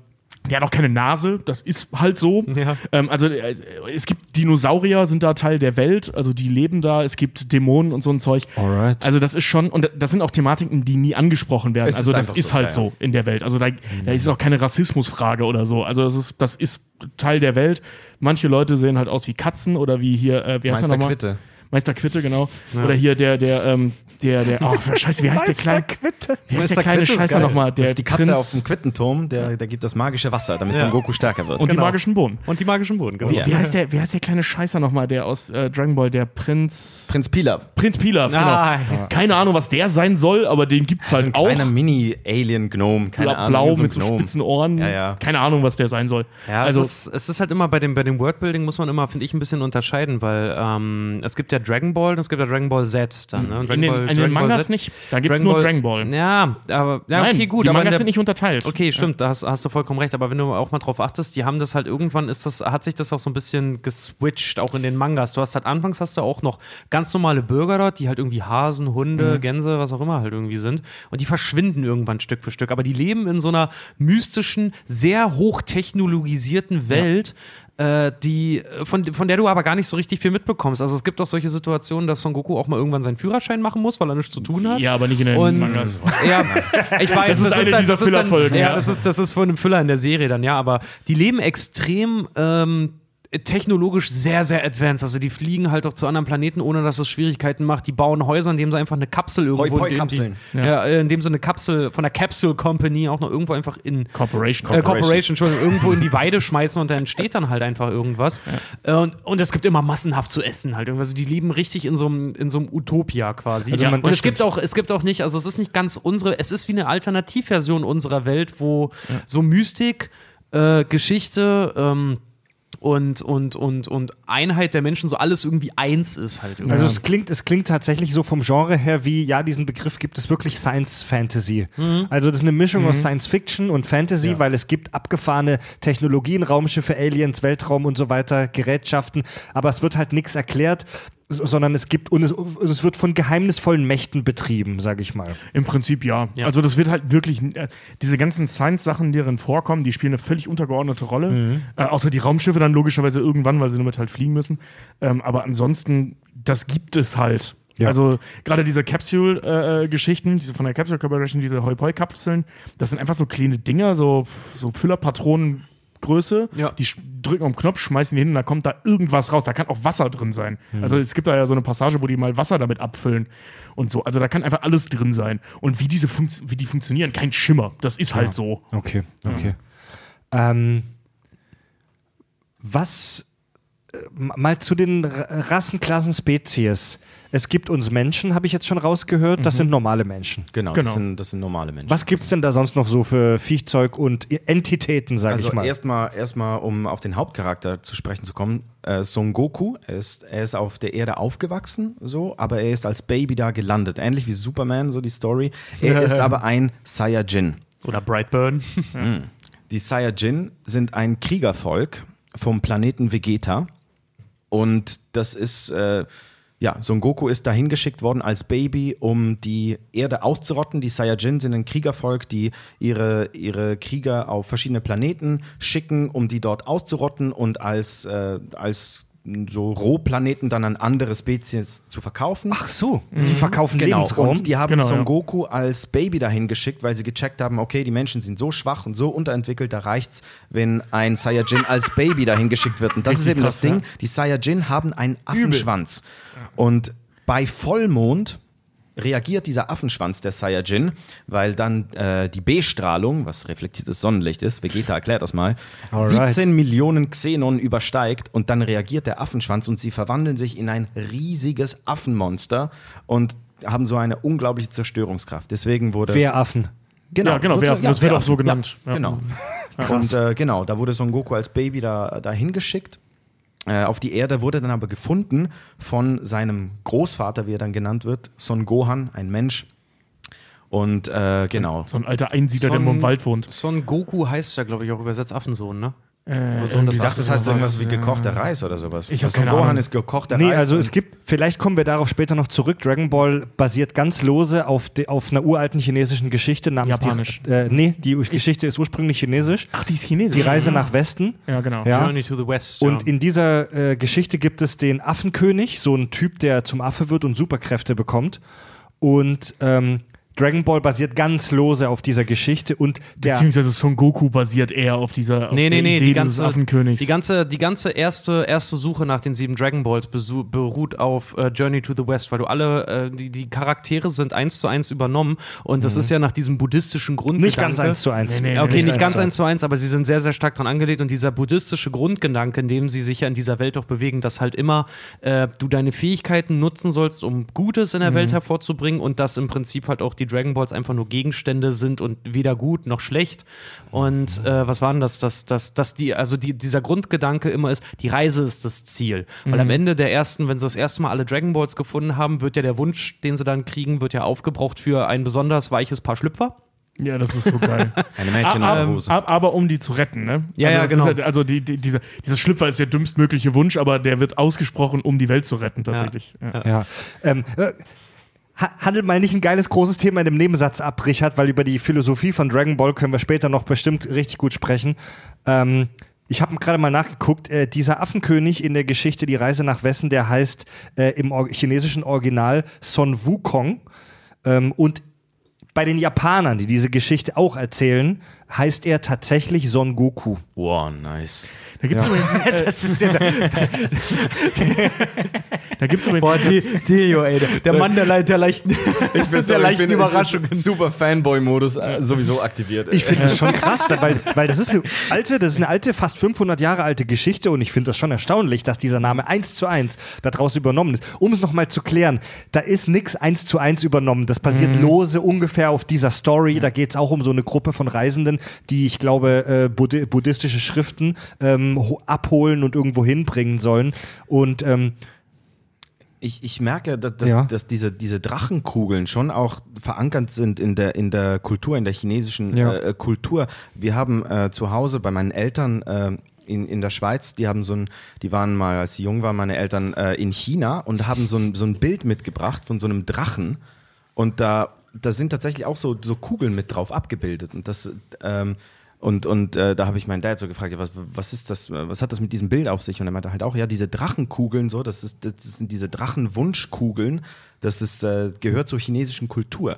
der hat auch keine Nase, das ist halt so. Ja. Ähm, also äh, es gibt Dinosaurier, sind da Teil der Welt, also die leben da, es gibt Dämonen und so ein Zeug. Alright. Also das ist schon, und das sind auch Thematiken, die nie angesprochen werden. Es ist also das einfach ist so, halt ja, so in der Welt. Also da, da ist auch keine Rassismusfrage oder so. Also das ist, das ist Teil der Welt. Manche Leute sehen halt aus wie Katzen oder wie hier, äh, wie heißt der Meister nochmal? Quitte. Meister Quitte, genau. Oder hier der, der, ähm, der, der, oh, scheiße, wie heißt der kleine, Quitte. wie heißt der Meister kleine Quitte geil. nochmal? Der Das ist die Katze Prinz auf dem Quittenturm, der, der gibt das magische Wasser, damit Ja. Son Goku stärker wird. und Genau. die magischen Bohnen. Und die magischen Boden, genau. Wie, wie, heißt der, wie heißt der kleine Scheißer nochmal, der aus äh, Dragon Ball, der Prinz, Prinz Pilaf. Prinz Pilaf, Ah, genau. Keine Ahnung, was der sein soll, aber den gibt's So halt ein auch. kleiner Mini-Alien-Gnome, keine Blau, Ahnung. blau so mit so spitzen Ohren. Ja, ja. Keine Ahnung, was der sein soll. Ja, also, es, ist, es ist halt immer bei dem, bei dem Wordbuilding muss man immer, finde ich, ein bisschen unterscheiden, weil ähm, es gibt ja ja Dragon Ball und es gibt ja Dragon Ball Z dann. Ne? Und In Dragon den, Ball, in den Dragon Ball Mangas Z- nicht. Da gibt es nur Dragon Ball. Ja, aber ja, okay, Nein, gut. Die Mangas der- sind nicht unterteilt. Okay, stimmt, da hast, hast du vollkommen recht. Aber wenn du auch mal drauf achtest, die haben das halt irgendwann ist das, hat sich das auch so ein bisschen geswitcht, auch in den Mangas. Du hast halt anfangs hast du auch noch ganz normale Bürger dort, die halt irgendwie Hasen, Hunde, Mhm. Gänse, was auch immer halt irgendwie sind. Und die verschwinden irgendwann Stück für Stück. Aber die leben in so einer mystischen, sehr hochtechnologisierten Welt. Äh, Die, von, von der du aber gar nicht so richtig viel mitbekommst. Also es gibt auch solche Situationen, dass Son Goku auch mal irgendwann seinen Führerschein machen muss, weil er nichts zu tun hat. Ja, aber nicht in den Und Mangas. ja, ich weiß, Das ist eine dann- dieser das ist dann- Füllerfolgen, Ja, ja. das ist, das ist von einem Füller in der Serie dann, ja, aber die leben extrem ähm, technologisch sehr, sehr advanced. Also die fliegen halt auch zu anderen Planeten, ohne dass es Schwierigkeiten macht. Die bauen Häuser, indem sie einfach eine Kapsel irgendwo Hoi, Poi in die- Kapseln. Ja. ja, äh, indem sie eine Kapsel von der Capsule Company auch noch irgendwo einfach in Corporation. äh, Corporation, Entschuldigung, irgendwo in die Weide schmeißen und da entsteht dann halt einfach irgendwas. Äh, Und, und es gibt immer massenhaft zu essen halt. Also die leben richtig in so einem in so einem Utopia quasi. Also man- und es gibt auch es gibt auch nicht, also es ist nicht ganz unsere, es ist wie eine Alternativversion unserer Welt, wo so Mystik, äh, Geschichte ähm, und, und, und, und Einheit der Menschen so alles irgendwie eins ist halt. Irgendwie. Also es klingt, es klingt tatsächlich so vom Genre her wie, ja, diesen Begriff gibt es wirklich Science Fantasy. Also das ist eine Mischung aus Science Fiction und Fantasy, weil es gibt abgefahrene Technologien, Raumschiffe, Aliens, Weltraum und so weiter, Gerätschaften, aber es wird halt nichts erklärt, sondern es gibt und es, und es wird von geheimnisvollen Mächten betrieben, sage ich mal. Im Prinzip ja. Ja. Also das wird halt wirklich, äh, diese ganzen Science-Sachen, die darin vorkommen, die spielen eine völlig untergeordnete Rolle. Mhm. Äh, außer die Raumschiffe dann logischerweise irgendwann, weil sie damit halt fliegen müssen. Ähm, aber ansonsten, das gibt es halt. Ja. Also gerade diese Capsule-Geschichten, diese von der Capsule Corporation, diese Hoi-Poi-Kapseln, das sind einfach so kleine Dinger, so, so Füllerpatronen. Größe, Ja. die drücken auf den Knopf, schmeißen die hin und da kommt da irgendwas raus. Da kann auch Wasser drin sein. Mhm. Also es gibt da ja so eine Passage, wo die mal Wasser damit abfüllen und so. Also da kann einfach alles drin sein. Und wie diese Funks wie die funktionieren, kein Schimmer. Das ist halt so. Okay, okay. Ähm, was mal zu den R Rassenklassen Spezies. Es gibt uns Menschen, habe ich jetzt schon rausgehört, das sind normale Menschen. Genau, Genau. Das, sind, das sind normale Menschen. Was gibt es denn da sonst noch so für Viehzeug und Entitäten, sage Also ich mal? erstmal, erstmal, um auf den Hauptcharakter zu sprechen zu kommen, äh, Son Goku, er ist, er ist auf der Erde aufgewachsen, so, aber er ist als Baby da gelandet. Ähnlich wie Superman, so die Story. Er ist aber ein Saiyajin. Oder Brightburn. Die Saiyajin sind ein Kriegervolk vom Planeten Vegeta. Und das ist, äh, ja, Son Goku ist dahin geschickt worden als Baby, um die Erde auszurotten. Die Saiyajin sind ein Kriegervolk, die ihre, ihre Krieger auf verschiedene Planeten schicken, um die dort auszurotten und als, äh, als so Rohplaneten dann an andere Spezies zu verkaufen. Ach so, die verkaufen Genau, Lebensraum. und die haben Genau, Son ja. Goku als Baby dahin geschickt, weil sie gecheckt haben, okay, die Menschen sind so schwach und so unterentwickelt, da reicht's, wenn ein Saiyajin als Baby dahin geschickt wird. Und das ist Richtig eben das krass, Ding, ja. die Saiyajin haben einen Affenschwanz. Und bei Vollmond reagiert dieser Affenschwanz der Saiyajin, weil dann äh, die B-Strahlung, was reflektiertes Sonnenlicht ist, Vegeta erklärt das mal, Alright. 17 Millionen Xenon übersteigt und dann reagiert der Affenschwanz und sie verwandeln sich in ein riesiges Affenmonster und haben so eine unglaubliche Zerstörungskraft. Deswegen wurde Wehraffen. Genau, Ja, genau, so- Wehrwaffen, das wird auch so genannt. Ja, Ja. Genau. Und äh, genau, da wurde Son Goku als Baby da, da hingeschickt. Äh, auf die Erde wurde dann aber gefunden von seinem Großvater, wie er dann genannt wird, Son Gohan, ein Mensch. Und äh, genau. So ein alter Einsiedler, der Son- nur im Wald wohnt. Son Goku heißt ja, glaube ich, auch übersetzt Affensohn, ne? Äh, so, das Ich dachte, das heißt irgendwas wie gekochter Reis oder sowas. Ich hab Son keine Gohan Ahnung. ist gekochter Nee, Reis. also und- es gibt, vielleicht kommen wir darauf später noch zurück. Dragon Ball basiert ganz lose auf, de, auf einer uralten chinesischen Geschichte namens Japanisch. Die, äh, nee, die Geschichte ist ursprünglich chinesisch. Ach, die ist chinesisch. Die Reise nach Westen. Ja, genau. Ja. Journey to the West. Und ja. in dieser äh, Geschichte gibt es den Affenkönig, so ein Typ, der zum Affe wird und Superkräfte bekommt. Und ähm, Dragon Ball basiert ganz lose auf dieser Geschichte und der Beziehungsweise Son Goku basiert eher auf dieser auf Nee, nee, nee, Idee die dieses ganze, Affenkönigs. die ganze, die ganze erste, erste Suche nach den sieben Dragon Balls beruht auf äh, Journey to the West, weil du alle, äh, die, die Charaktere sind eins zu eins übernommen und das ist ja nach diesem buddhistischen Grundgedanke. nicht ganz eins zu eins. Nee, nee, okay, nicht nicht ganz eins zu eins, aber sie sind sehr, sehr stark dran angelegt und dieser buddhistische Grundgedanke, in dem sie sich ja in dieser Welt auch bewegen, dass halt immer äh, du deine Fähigkeiten nutzen sollst, um Gutes in der Welt hervorzubringen und dass im Prinzip halt auch die Dragon Balls einfach nur Gegenstände sind und weder gut noch schlecht. Und äh, was war denn das? Dass, dass, dass die, also die, dieser Grundgedanke immer ist, die Reise ist das Ziel. Weil am Ende der ersten, wenn sie das erste Mal alle Dragon Balls gefunden haben, wird ja der Wunsch, den sie dann kriegen, wird ja aufgebraucht für ein besonders weiches Paar Schlüpfer. Ja, das ist so geil. Eine Mädchen aber, in der Hose. ab- aber um die zu retten, ne? Ja, also ja, das genau. Halt, also die, die, dieser, dieser Schlüpfer ist der dümmstmögliche Wunsch, aber der wird ausgesprochen, um die Welt zu retten, tatsächlich. Ja. Ja. Ähm, äh, handelt mal nicht ein geiles, großes Thema in dem Nebensatz ab, Richard, weil über die Philosophie von Dragon Ball können wir später noch bestimmt richtig gut sprechen. Ähm, ich habe gerade mal nachgeguckt, äh, dieser Affenkönig in der Geschichte Die Reise nach Westen, der heißt äh, im Or chinesischen Original Son Wukong. Ähm, und bei den Japanern, die diese Geschichte auch erzählen, heißt er tatsächlich Son Goku. Wow, nice. Da gibt es übrigens, äh, Das ist ja da gibt's übrigens Boah, Delio, ey, der Mann der, der leichten, Ich bin der leichten Überraschungen. Super Fanboy-Modus äh, sowieso aktiviert. Ich finde das schon krass, da- weil, weil das ist eine alte, das ist eine alte, fast 500 Jahre alte Geschichte und ich finde das schon erstaunlich, dass dieser Name eins zu eins daraus übernommen ist. Um es nochmal zu klären, da ist nichts eins zu eins übernommen. Das basiert lose ungefähr auf dieser Story. Da geht es auch um so eine Gruppe von Reisenden, die, ich glaube, äh, Buddhi buddhistische Schriften ähm, ho- abholen und irgendwo hinbringen sollen. Und ähm, ich, ich merke, dass, dass, Ja. dass diese, diese Drachenkugeln schon auch verankert sind in der, in der Kultur, in der chinesischen Ja. äh, Kultur. Wir haben äh, zu Hause bei meinen Eltern äh, in, in der Schweiz, die haben so ein, die waren mal, als sie jung waren, meine Eltern äh, in China und haben so ein, so ein Bild mitgebracht von so einem Drachen. Und da, da sind tatsächlich auch so, so Kugeln mit drauf abgebildet. Und das, ähm, und, und äh, da habe ich meinen Dad so gefragt, ja, was, was ist das, was hat das mit diesem Bild auf sich? Und er meinte halt auch, ja, diese Drachenkugeln, so, das, ist, das sind diese Drachenwunschkugeln, das ist, äh, gehört zur chinesischen Kultur.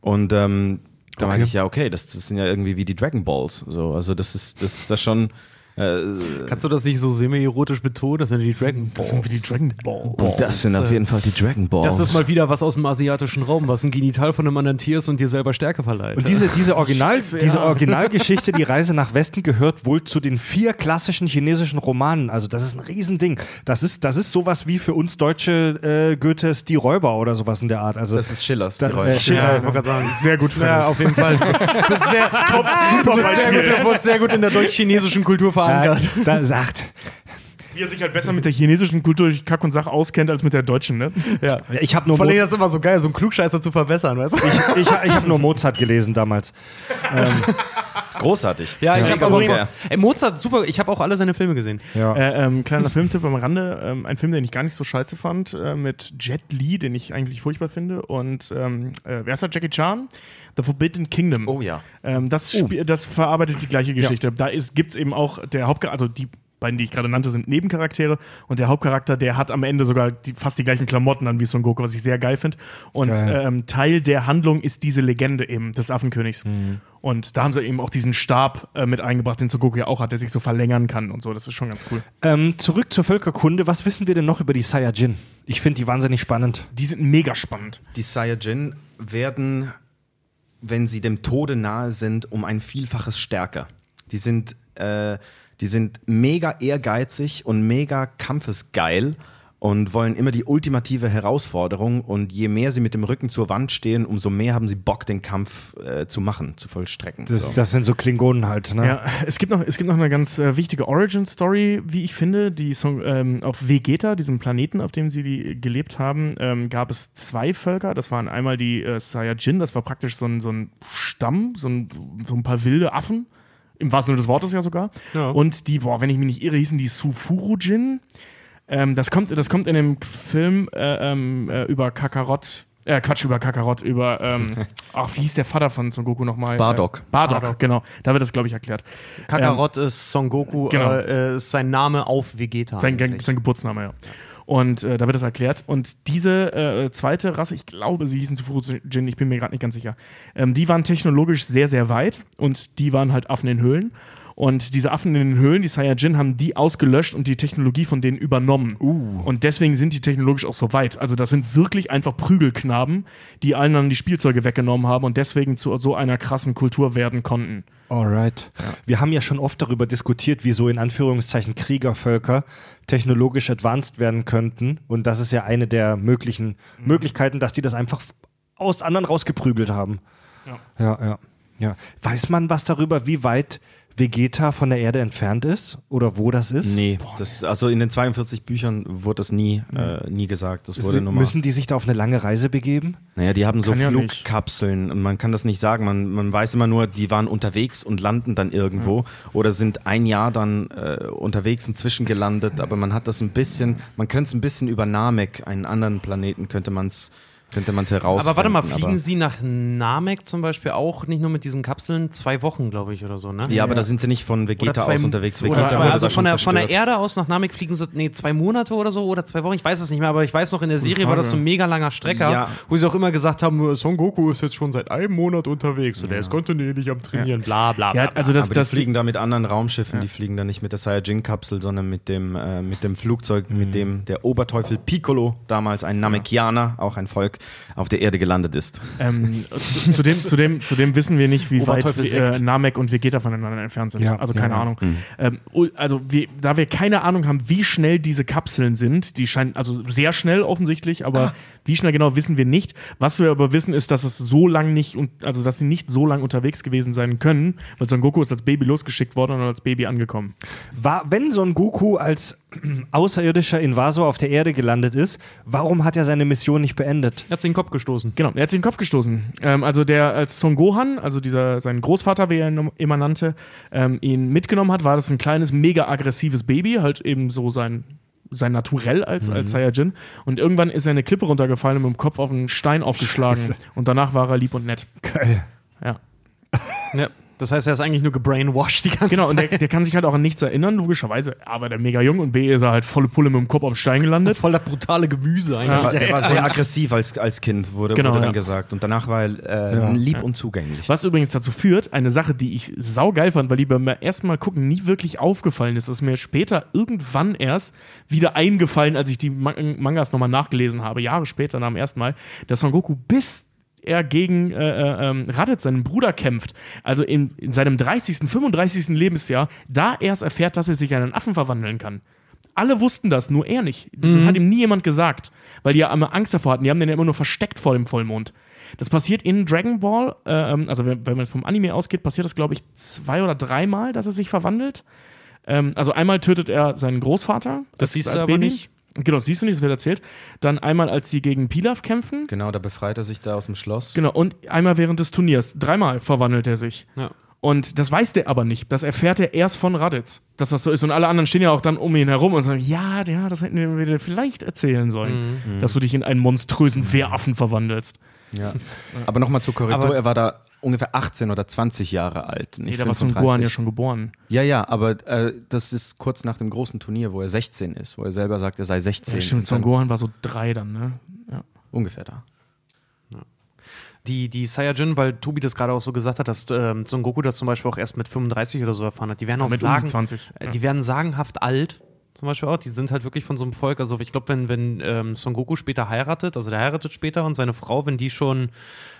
Und ähm, da meinte ich, ja, okay, das, das sind ja irgendwie wie die Dragon Balls. So, also das ist, das ist das schon. Äh, Kannst du das nicht so semi-erotisch betonen? Das sind die Dragon das sind wie die Dragon Balls. das sind auf jeden Fall die Dragon Balls. Das ist mal wieder was aus dem asiatischen Raum, was ein Genital von einem anderen Tier ist und dir selber Stärke verleiht. Und diese, diese, Original, diese Originalgeschichte, die Reise nach Westen, gehört wohl zu den vier klassischen chinesischen Romanen. Also das ist ein Riesending. Das ist, das ist sowas wie für uns Deutsche äh, Goethes Die Räuber oder sowas in der Art. Also das ist Schillers. da, die Räuber. äh, Schiller- ja, gerade sagen. Sehr gut. Ja, auf jeden Fall. Du bist sehr, top, super sehr Beispiel. gut, du bist sehr gut in der deutsch-chinesischen Kultur verankert. Äh, da sagt. Wie er sich halt besser mit der chinesischen Kultur durch Kack und Sach auskennt als mit der deutschen, ne? Ja. Ich habe nur, Vor allem Mozart, das ist immer so geil, so einen Klugscheißer zu verbessern, weißt du? ich, ich, ich hab nur Mozart gelesen damals. Großartig. Ja, ich Mega habe aber übrigens, ey, Mozart, super, ich habe auch alle seine Filme gesehen. Ja. Äh, ähm, kleiner Filmtipp am Rande, ähm, ein Film, den ich gar nicht so scheiße fand, äh, mit Jet Li, den ich eigentlich furchtbar finde. Und ähm, äh, wer ist da? Jackie Chan? The Forbidden Kingdom. Oh ja. Ähm, das, spie- das verarbeitet die gleiche Geschichte. Da gibt es eben auch der Hauptcharakter, also die beiden, die ich gerade nannte, sind Nebencharaktere und der Hauptcharakter, der hat am Ende sogar die, fast die gleichen Klamotten an wie Son Goku, was ich sehr geil finde. Und Geil. ähm, Teil der Handlung ist diese Legende eben des Affenkönigs. Und da haben sie eben auch diesen Stab äh, mit eingebracht, den Son Goku ja auch hat, der sich so verlängern kann und so. Das ist schon ganz cool. Ähm, zurück zur Völkerkunde. Was wissen wir denn noch über die Saiyajin? Ich finde die wahnsinnig spannend. Die sind mega spannend. Die Saiyajin werden, wenn sie dem Tode nahe sind, um ein Vielfaches stärker. Die sind, äh, die sind mega ehrgeizig und mega kampfesgeil und wollen immer die ultimative Herausforderung. Und je mehr sie mit dem Rücken zur Wand stehen, umso mehr haben sie Bock, den Kampf äh, zu machen, zu vollstrecken. Das, So. das sind so Klingonen halt. Ne? Ja, es gibt noch, es gibt noch eine ganz äh, wichtige Origin-Story, wie ich finde. Die Song, ähm, auf Vegeta, diesem Planeten, auf dem sie die gelebt haben, ähm, gab es zwei Völker. Das waren einmal die äh, Saiyajin, das war praktisch so ein, so ein Stamm, so ein, so ein paar wilde Affen. Im wahrsten Sinne des Wortes ja sogar. Ja. Und die, boah, wenn ich mich nicht irre, hießen die Sufurujin. Ähm, das, kommt, das kommt in dem Film äh, ähm, äh, über Kakarot. Äh, Quatsch, über Kakarot, über, ähm, ach, wie hieß der Vater von Son Goku nochmal? Bardock. Äh, Bardock, genau. Da wird das, glaube ich, erklärt. Kakarot ist Son Goku, genau. äh, ist sein Name auf Vegeta. Sein, sein Geburtsname, ja. Und äh, da wird das erklärt. Und diese äh, zweite Rasse, ich glaube, sie hießen Sufurujin, ich bin mir gerade nicht ganz sicher, ähm, die waren technologisch sehr, sehr weit und die waren halt Affen in Höhlen. Und diese Affen in den Höhlen, die Saiyajin, haben die ausgelöscht und die Technologie von denen übernommen. Und deswegen sind die technologisch auch so weit. Also das sind wirklich einfach Prügelknaben, die allen dann die Spielzeuge weggenommen haben und deswegen zu so einer krassen Kultur werden konnten. Alright. Wir haben ja schon oft darüber diskutiert, wie so in Anführungszeichen Kriegervölker technologisch advanced werden könnten. Und das ist ja eine der möglichen Möglichkeiten, dass die das einfach aus anderen rausgeprügelt haben. Ja. ja, ja. ja. Weiß man was darüber, wie weit Vegeta von der Erde entfernt ist oder wo das ist? Nee, das, also in den 42 Büchern wurde das nie, äh, nie gesagt. Das wurde Sie- nur mal. Müssen die sich da auf eine lange Reise begeben? Naja, die haben so Kann ja. Flugkapseln und man kann das nicht sagen. Man, man weiß immer nur, die waren unterwegs und landen dann irgendwo oder sind ein Jahr dann äh, unterwegs und zwischengelandet, aber man hat das ein bisschen, man könnte es ein bisschen über Namek, einen anderen Planeten, könnte man es könnte man's herausfinden. Aber warte mal, fliegen aber- sie nach Namek zum Beispiel auch nicht nur mit diesen Kapseln zwei Wochen, glaube ich, oder so, ne? Ja, aber da sind sie nicht von Vegeta aus unterwegs. Oder Vegeta zwei, wurde also von der, von der. Erde aus nach Namek fliegen sie, nee, zwei Monate oder so oder zwei Wochen, ich weiß es nicht mehr, aber ich weiß noch, in der Serie war das so ein mega langer Strecker, Ja. wo sie auch immer gesagt haben, Son Goku ist jetzt schon seit einem Monat unterwegs und er ist kontinuierlich am Trainieren, bla bla bla. Ja, also das, aber das die fliegen da mit anderen Raumschiffen, die fliegen da nicht mit der Saiyajin-Kapsel, sondern mit dem, äh, mit dem Flugzeug, Mhm. mit dem der Oberteufel Piccolo, damals ein Namekianer, auch ein Volk, auf der Erde gelandet ist. Ähm, zu, zu, dem, zu, dem, zu dem wissen wir nicht, wie weit äh, Namek und Vegeta voneinander entfernt sind. Ja, also keine ja. Ahnung. Ähm, ul- also wir, da wir keine Ahnung haben, wie schnell diese Kapseln sind, die scheinen also sehr schnell offensichtlich, aber wie schnell genau wissen wir nicht. Was wir aber wissen, ist, dass es so lang nicht, und, also dass sie nicht so lang unterwegs gewesen sein können, weil Son Goku ist als Baby losgeschickt worden und als Baby angekommen. War, wenn Son Goku als außerirdischer Invasor auf der Erde gelandet ist, warum hat er seine Mission nicht beendet? Er hat sich in den Kopf gestoßen. Genau, er hat sich in den Kopf gestoßen. Ähm, also der als Son Gohan, also dieser sein Großvater, wie er ihn immer nannte, ähm, ihn mitgenommen hat, war das ein kleines, mega aggressives Baby, halt eben so sein sein Naturell als, als Saiyajin. Und irgendwann ist er eine Klippe runtergefallen und mit dem Kopf auf einen Stein aufgeschlagen. Und danach war er lieb und nett. Geil. Ja. Ja. Das heißt, er ist eigentlich nur gebrainwashed die ganze Genau, und Zeit. der, der kann sich halt auch an nichts erinnern, logischerweise. Aber der mega jung und B ist er halt volle Pulle mit dem Kopf auf Stein gelandet. voller brutale Gemüse Der eigentlich. war, der war sehr aggressiv als, als Kind, wurde, Genau, wurde dann ja. gesagt. Und danach war er äh, lieb und zugänglich. Was übrigens dazu führt, eine Sache, die ich saugeil fand, weil die beim ersten Mal gucken nie wirklich aufgefallen ist, ist mir später irgendwann erst wieder eingefallen, als ich die Man Mangas nochmal nachgelesen habe, Jahre später nach dem ersten Mal, dass Son Goku bis er gegen äh, äh, ähm, Raditz, seinen Bruder, kämpft, also in, in seinem 30., 35. Lebensjahr, da erst erfährt, dass er sich in einen Affen verwandeln kann. Alle wussten das, nur er nicht. Das hat ihm nie jemand gesagt, weil die ja immer Angst davor hatten. Die haben den ja immer nur versteckt vor dem Vollmond. Das passiert in Dragon Ball, ähm, also wenn, wenn man jetzt vom Anime ausgeht, passiert das, glaube ich, zwei oder dreimal, dass er sich verwandelt. Ähm, also einmal tötet er seinen Großvater. Das siehst du aber nicht. Genau, siehst du nicht, das wird erzählt. Dann einmal, als sie gegen Pilaf kämpfen. Genau, da befreit er sich da aus dem Schloss. Genau, und einmal während des Turniers. Dreimal verwandelt er sich. Ja. Und das weiß der aber nicht. Das erfährt er erst von Raditz, dass das so ist. Und alle anderen stehen ja auch dann um ihn herum und sagen: Ja, ja, das hätten wir dir vielleicht erzählen sollen, Mhm. dass du dich in einen monströsen Wehraffen verwandelst. Ja. Aber nochmal zur Korrektur, Aber- er war da ungefähr 18 oder 20 Jahre alt. Nee, nicht da war Son 35. Gohan ja schon geboren. Ja, ja, aber äh, das ist kurz nach dem großen Turnier, wo er 16 ist, wo er selber sagt, er sei 16. Ja, stimmt, Und Son Gohan war so drei dann, ne? Ja. Ungefähr da. Die, die Saiyajin, weil Tobi das gerade auch so gesagt hat, dass ähm, Son Goku das zum Beispiel auch erst mit 35 oder so erfahren hat. Die werden auch Mit sagen, 20. äh, Ja. die werden sagenhaft alt. Zum Beispiel auch, die sind halt wirklich von so einem Volk. Also, ich glaube, wenn, wenn ähm, Son Goku später heiratet, also der heiratet später und seine Frau, wenn die schon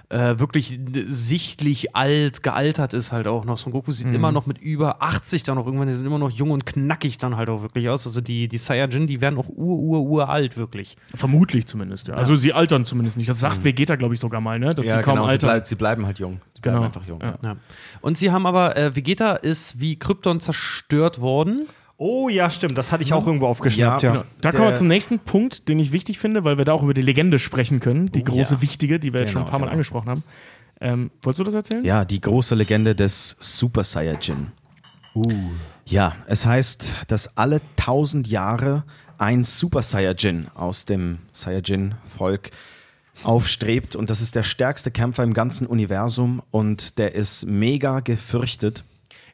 äh, wirklich sichtlich alt, gealtert ist, halt auch noch. Son Goku Mhm. sieht immer noch mit über 80 dann auch irgendwann, die sind immer noch jung und knackig dann halt auch wirklich aus. Also, die, die Saiyajin, die werden auch ur, ur, uralt, wirklich. Vermutlich zumindest, ja. Also sie altern zumindest nicht. Das sagt Vegeta, glaube ich, sogar mal, ne? Dass die kaum genau, sie, altern. bleib, sie bleiben halt jung. Sie Genau. bleiben einfach jung. Ja. Ja. Und sie haben aber, äh, Vegeta ist wie Krypton zerstört worden. Oh ja, stimmt. Das hatte ich auch irgendwo aufgeschnappt, ja. Ja, Da Der- kommen wir zum nächsten Punkt, den ich wichtig finde, weil wir da auch über die Legende sprechen können, die große ja. wichtige, die wir jetzt schon ein Genau, paar Mal genau. angesprochen haben. Ähm, wolltest du das erzählen? Ja, die große Legende des Super Saiyajin. Ja, es heißt, dass alle tausend Jahre ein Super Saiyajin aus dem Saiyajin-Volk aufstrebt und das ist der stärkste Kämpfer im ganzen Universum und der ist mega gefürchtet.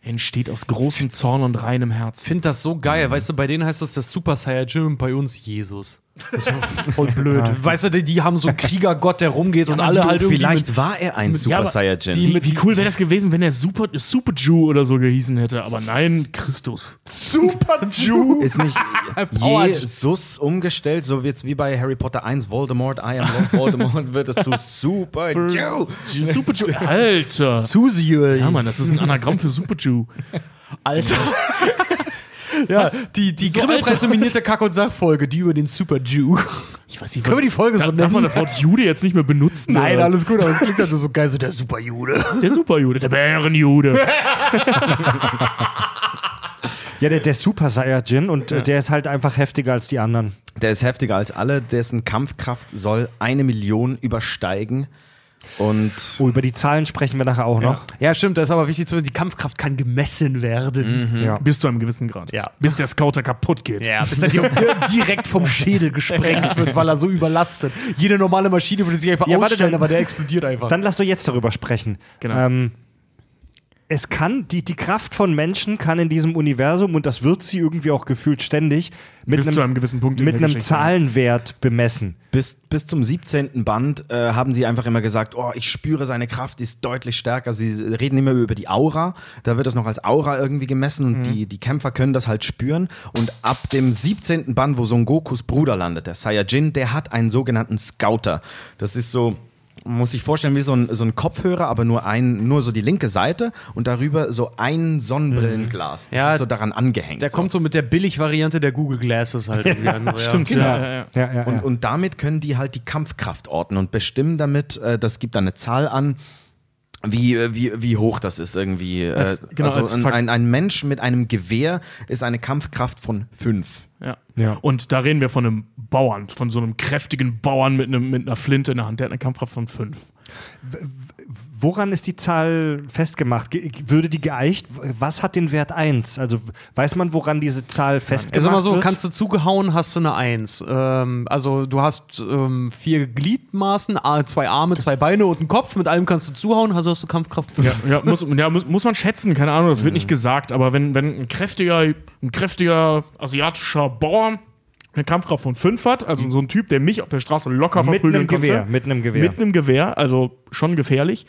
Entsteht aus großem Zorn und reinem Herz. Finde das so geil. Weißt du, bei denen heißt das der Super Saiyajin und bei uns Jesus. Das ist voll blöd. Weißt du, die, die haben so einen Kriegergott, der rumgeht und alle halt irgendwie Vielleicht war er ein Super aber Saiyajin. Wie, wie cool wäre das gewesen, wenn er Super, Super Jew oder so gehießen hätte, aber nein, Christus. Super Jew! ist nicht Jesus umgestellt, so wird's wie bei Harry Potter 1 Voldemort, I am Lord Voldemort, wird es zu Super Jew. Super Jew, Alter. Susie. Ja, Mann, das ist ein Anagramm für Super Jew. Alter. Ja, die, die So Grimme-Preis-nominierte Kack- und Sachfolge, die über den Super Jew. Ich weiß nicht, Können wir die Folge so darf, darf man nennen? das Wort Jude jetzt nicht mehr benutzen? Nein, oder? alles gut, aber es klingt halt nur so geil, so der Superjude. Der Superjude, der Bärenjude. Ja, der, der Super Saiyajin und äh, der ist halt einfach heftiger als die anderen. Der ist heftiger als alle, dessen Kampfkraft soll eine Million übersteigen. Und Oh, über die Zahlen sprechen wir nachher auch noch. Ja, stimmt, das ist aber wichtig zu wissen, die Kampfkraft kann gemessen werden. Ja. Bis zu einem gewissen Grad. Ja. Bis der Scouter kaputt geht. Ja, bis er dir direkt vom Schädel gesprengt wird, weil er so überlastet. Jede normale Maschine würde sich einfach Ja, warte, ausstellen, dann- aber der explodiert einfach. Dann lass doch jetzt darüber sprechen. Genau. Ähm, es kann, die, die Kraft von Menschen kann in diesem Universum, und das wird sie irgendwie auch gefühlt ständig, mit Bis zu einem gewissen Punkt mit einem Geschichte. Zahlenwert bemessen. bis, bis zum 17. Band äh, haben sie einfach immer gesagt, oh, ich spüre seine Kraft, die ist deutlich stärker. Sie reden immer über die Aura. Da wird das noch als Aura irgendwie gemessen und die, die Kämpfer können das halt spüren. Und ab dem 17. Band, wo Son Gokus Bruder landet, der Saiyajin, der hat einen sogenannten Scouter. Das ist so, muss sich vorstellen, wie so ein, so ein Kopfhörer, aber nur ein, nur so die linke Seite und darüber so ein Sonnenbrillenglas. Das Ja, ist so daran angehängt. der so. kommt so mit der Billig-Variante der Google Glasses halt irgendwie an. So, ja. Stimmt, ja. ja, Und, damit können die halt die Kampfkraft orten und bestimmen damit, äh, das gibt dann eine Zahl an, wie, äh, wie, wie hoch das ist irgendwie. Äh, Als- genau, als also ein, ein, ein Mensch mit einem Gewehr ist eine Kampfkraft von fünf. Ja. Ja. Und da reden wir von einem Bauern, von so einem kräftigen Bauern mit, einem, mit einer Flinte in der Hand. Der hat eine Kampfkraft von fünf. Woran ist die Zahl festgemacht? Ge würde die geeicht? Was hat den Wert 1? Also weiß man, woran diese Zahl festgemacht Ja, sag mal so, wird? kannst du zugehauen, hast du eine Eins. Ähm, also du hast ähm, vier Gliedmaßen, zwei Arme, zwei Beine und einen Kopf. Mit allem kannst du zuhauen, also hast du Kampfkraft. Ja, ja, muss, ja muss, muss man schätzen, keine Ahnung, das wird nicht gesagt, aber wenn, wenn ein kräftiger, ein kräftiger asiatischer Bauer eine Kampfkraft von 5 hat, also so ein Typ, der mich auf der Straße locker mit verprügeln einem konnte, Gewehr, mit einem Gewehr. mit einem Gewehr, also schon gefährlich,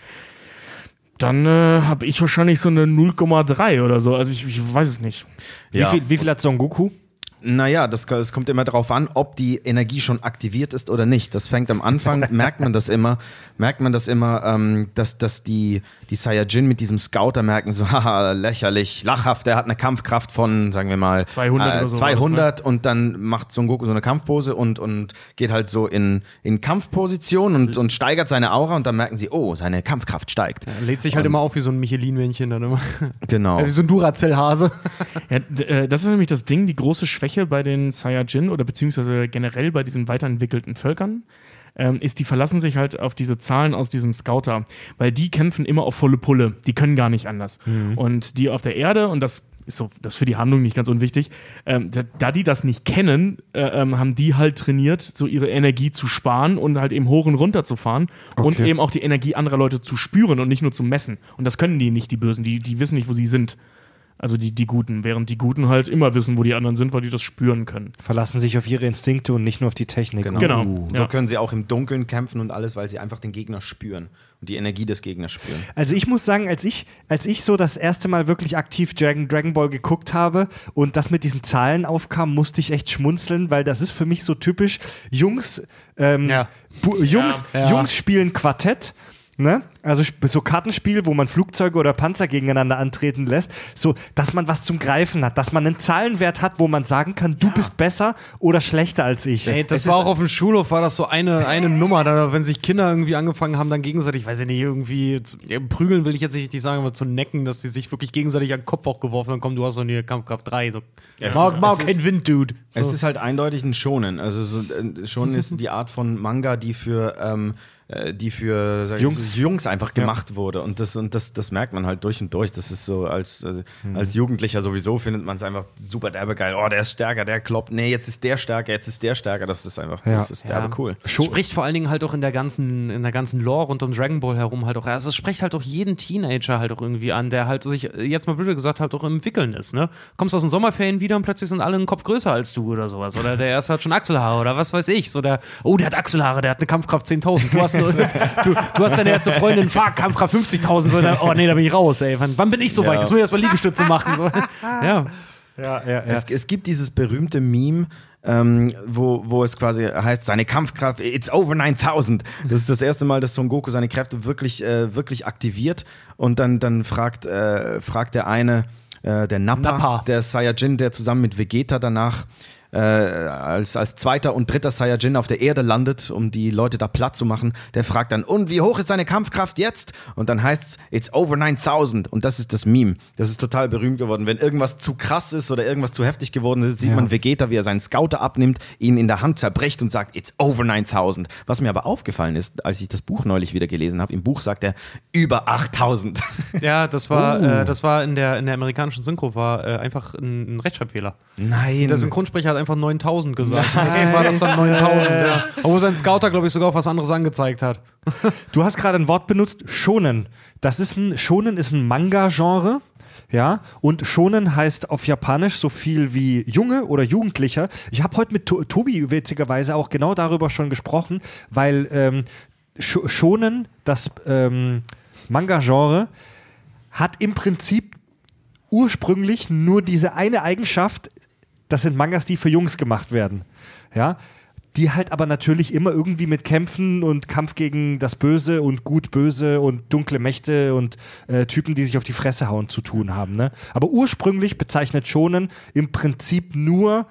dann äh, habe ich wahrscheinlich so eine 0,3 oder so, also ich, ich weiß es nicht. Ja. wie, viel, wie viel hat Son Goku? Naja, das, das kommt immer darauf an, ob die Energie schon aktiviert ist oder nicht. Das fängt am Anfang, merkt man das immer, merkt man das immer, ähm, dass, dass die, die Saiyajin mit diesem Scouter merken, so, haha, lächerlich, lachhaft, der hat eine Kampfkraft von, sagen wir mal, 200 äh, oder so 200 und dann macht Son Goku so eine Kampfpose und, und geht halt so in, in Kampfposition und, und steigert seine Aura und dann merken sie, oh, seine Kampfkraft steigt. Er lädt sich halt Und- immer auf wie so ein Michelin-Männchen dann immer. Genau. Wie so ein Duracell-Hase. Ja, äh, das ist nämlich das Ding, die große Schwäche bei den Saiyajin oder beziehungsweise generell bei diesen weiterentwickelten Völkern. Ähm, ist, die verlassen sich halt auf diese Zahlen aus diesem Scouter, weil die kämpfen immer auf volle Pulle. Die können gar nicht anders. Und die auf der Erde, und das ist so, das ist für die Handlung nicht ganz unwichtig, ähm, da, da die das nicht kennen, äh, ähm, haben die halt trainiert, so ihre Energie zu sparen und halt eben hoch und runter zu fahren und Okay. eben auch die Energie anderer Leute zu spüren und nicht nur zu messen. Und das können die nicht, die Bösen, die, die wissen nicht, wo sie sind. Also die, die Guten, während die Guten halt immer wissen, wo die anderen sind, weil die das spüren können. Verlassen sich auf ihre Instinkte und nicht nur auf die Technik. Genau. Genau, So ja. können sie auch im Dunkeln kämpfen und alles, weil sie einfach den Gegner spüren und die Energie des Gegners spüren. Also ich muss sagen, als ich, als ich so das erste Mal wirklich aktiv Dragon, Dragon Ball geguckt habe und das mit diesen Zahlen aufkam, musste ich echt schmunzeln, weil das ist für mich so typisch Jungs, ähm, Ja. Jungs, Ja. Jungs spielen Quartett. Ne? Also so Kartenspiel, wo man Flugzeuge oder Panzer gegeneinander antreten lässt, so dass man was zum Greifen hat, dass man einen Zahlenwert hat, wo man sagen kann, du bist besser oder schlechter als ich. Ey, das Es war auch auf dem Schulhof, war das so eine, eine Nummer, da, wenn sich Kinder irgendwie angefangen haben, dann gegenseitig, weiß ich nicht, irgendwie zu, ja, prügeln will ich jetzt nicht sagen, aber zu necken, dass die sich wirklich gegenseitig an den Kopf auch geworfen haben, komm, du hast doch eine Kampfkraft 3. So. es Mag, ist- mag kein Wind, Dude. So. Es ist halt eindeutig ein Shonen. Also so, äh, Shonen ist die Art von Manga, die für ähm, äh, die für sag ich, Jungs. Jungs einfach gemacht wurde und das und das das merkt man halt durch und durch. Das ist so als äh, Mhm. als Jugendlicher sowieso findet man es einfach super derbe geil. Oh, der ist stärker, der kloppt. Nee, jetzt ist der stärker, jetzt ist der stärker. Das ist einfach das Ja. ist derbe cool. Spricht vor allen Dingen halt auch in der ganzen, in der ganzen Lore rund um Dragon Ball herum halt auch. Also es spricht halt auch jeden Teenager halt auch irgendwie an, der halt sich, äh, jetzt mal blöde gesagt, halt auch im Entwickeln ist, ne? Kommst aus den Sommerferien wieder und plötzlich sind alle einen Kopf größer als du oder sowas. Oder der erste hat schon Achselhaare oder was weiß ich. So der, oh, der hat Achselhaare, der hat eine Kampfkraft 10.000. Du hast, nur, du, du hast deine erste Freundin, fuck, Kampfkraft 50.000. So, oh nee, da bin ich raus, ey. Wann, wann bin ich so Ja. weit? Jetzt muss ich erstmal Liegestütze machen. So. Ja. ja, ja, ja. Es, es gibt dieses berühmte Meme, ähm, wo, wo es quasi heißt, seine Kampfkraft, it's over 9000. Das ist das erste Mal, dass Son Goku seine Kräfte wirklich, äh, wirklich aktiviert. Und dann, dann fragt, äh, fragt der eine, äh, der Nappa, Nappa. der Saiyajin, der zusammen mit Vegeta danach äh, als, als zweiter und dritter Saiyajin auf der Erde landet, um die Leute da platt zu machen, der fragt dann, und wie hoch ist seine Kampfkraft jetzt? Und dann heißt es, it's over 9000. Und das ist das Meme. Das ist total berühmt geworden. Wenn irgendwas zu krass ist oder irgendwas zu heftig geworden ist, sieht man Vegeta, wie er seinen Scouter abnimmt, ihn in der Hand zerbrecht und sagt, it's over 9000. Was mir aber aufgefallen ist, als ich das Buch neulich wieder gelesen habe, im Buch sagt er, über 8000. Ja, das war, äh, das war in der, in der amerikanischen Synchro war äh, einfach ein, ein Rechtschreibfehler. Nein. Der Synchronsprecher hat einfach 9000 gesagt. Deswegen war das dann 9000, ja. Obwohl sein Scouter, glaube ich, sogar auf was anderes angezeigt hat. Du hast gerade ein Wort benutzt, Shonen. Das ist ein Shonen ist ein Manga-Genre. Ja, und Shonen heißt auf Japanisch so viel wie Junge oder Jugendlicher. Ich habe heute mit to Tobi witzigerweise auch genau darüber schon gesprochen, weil ähm, Sh Shonen, das ähm, Manga-Genre, hat im Prinzip ursprünglich nur diese eine Eigenschaft, das sind Mangas, die für Jungs gemacht werden. Ja. Die halt aber natürlich immer irgendwie mit Kämpfen und Kampf gegen das Böse und Gut-Böse und dunkle Mächte und äh, Typen, die sich auf die Fresse hauen, zu tun haben. Ne? Aber ursprünglich bezeichnet Shonen im Prinzip nur,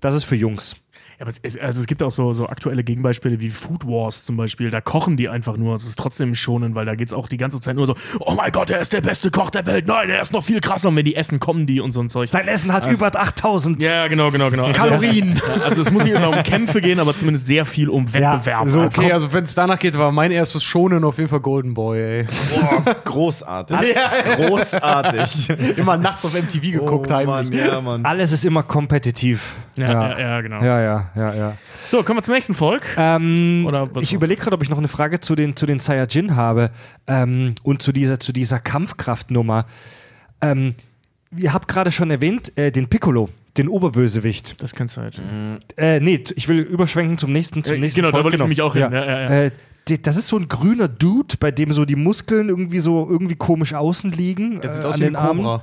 das ist für Jungs. Ja, aber es, also es gibt auch so, so aktuelle Gegenbeispiele wie Food Wars zum Beispiel. Da kochen die einfach nur. Es ist trotzdem schonen, weil da geht es auch die ganze Zeit nur so: Oh mein Gott, er ist der beste Koch der Welt. Nein, er ist noch viel krasser. Und wenn die essen, kommen die und so ein Zeug. Sein Essen hat über 8000 Ja, genau, genau, genau. Also Kalorien. Das, also es muss nicht immer um Kämpfe gehen, aber zumindest sehr viel um Wettbewerb. so, Okay, also wenn es danach geht, war mein erstes Schonen auf jeden Fall Golden Boy, ey. Boah, großartig. Großartig. Immer nachts auf MTV geguckt oh, heimlich. Mann, ja, Mann. Alles ist immer kompetitiv. ja, ja, ja, genau. ja, ja, ja, ja. So, kommen wir zum nächsten Volk. Ähm, Oder was ich überlege gerade, ob ich noch eine Frage zu den, zu den Saiyajin habe ähm, und zu dieser, zu dieser Kampfkraftnummer. Ähm, ihr habt gerade schon erwähnt, äh, den Piccolo, den Oberbösewicht. Das kannst du halt. Äh, nee, ich will überschwenken zum nächsten, zum Äh, nächsten genau, da Volk, wollte ich nämlich auch hin. Ja, ja, ja. Äh, das ist so ein grüner Dude, bei dem so die Muskeln irgendwie so irgendwie komisch außen liegen. Der sieht äh, aus an wie den ein Armen.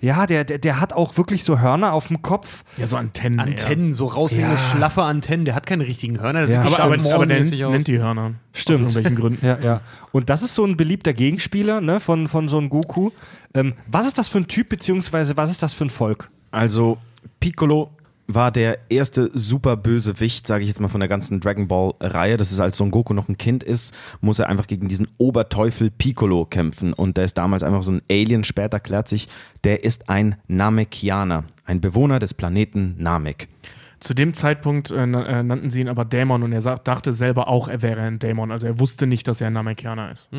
Ja, der, der, der hat auch wirklich so Hörner auf dem Kopf. Ja, so Antennen. Antennen, so raushängende, Ja. schlaffe Antennen. Der hat keine richtigen Hörner. Das Ja. sieht Aber, aber, aber der nennt, aus. nennt die Hörner. Stimmt. Aus irgendwelchen Gründen. Ja, ja. Und das ist so ein beliebter Gegenspieler ne, von, von Son Goku. Ähm, was ist das für ein Typ, beziehungsweise was ist das für ein Volk? Also, Piccolo war der erste super Bösewicht, sage ich jetzt mal, von der ganzen Dragon Ball-Reihe. Das ist, als Son Goku noch ein Kind ist, muss er einfach gegen diesen Oberteufel Piccolo kämpfen. Und der ist damals einfach so ein Alien. Später klärt sich, der ist ein Namekianer, ein Bewohner des Planeten Namek. Zu dem Zeitpunkt äh, äh, nannten sie ihn aber Dämon und er dachte selber auch, er wäre ein Dämon. Also er wusste nicht, dass er ein Namekianer ist.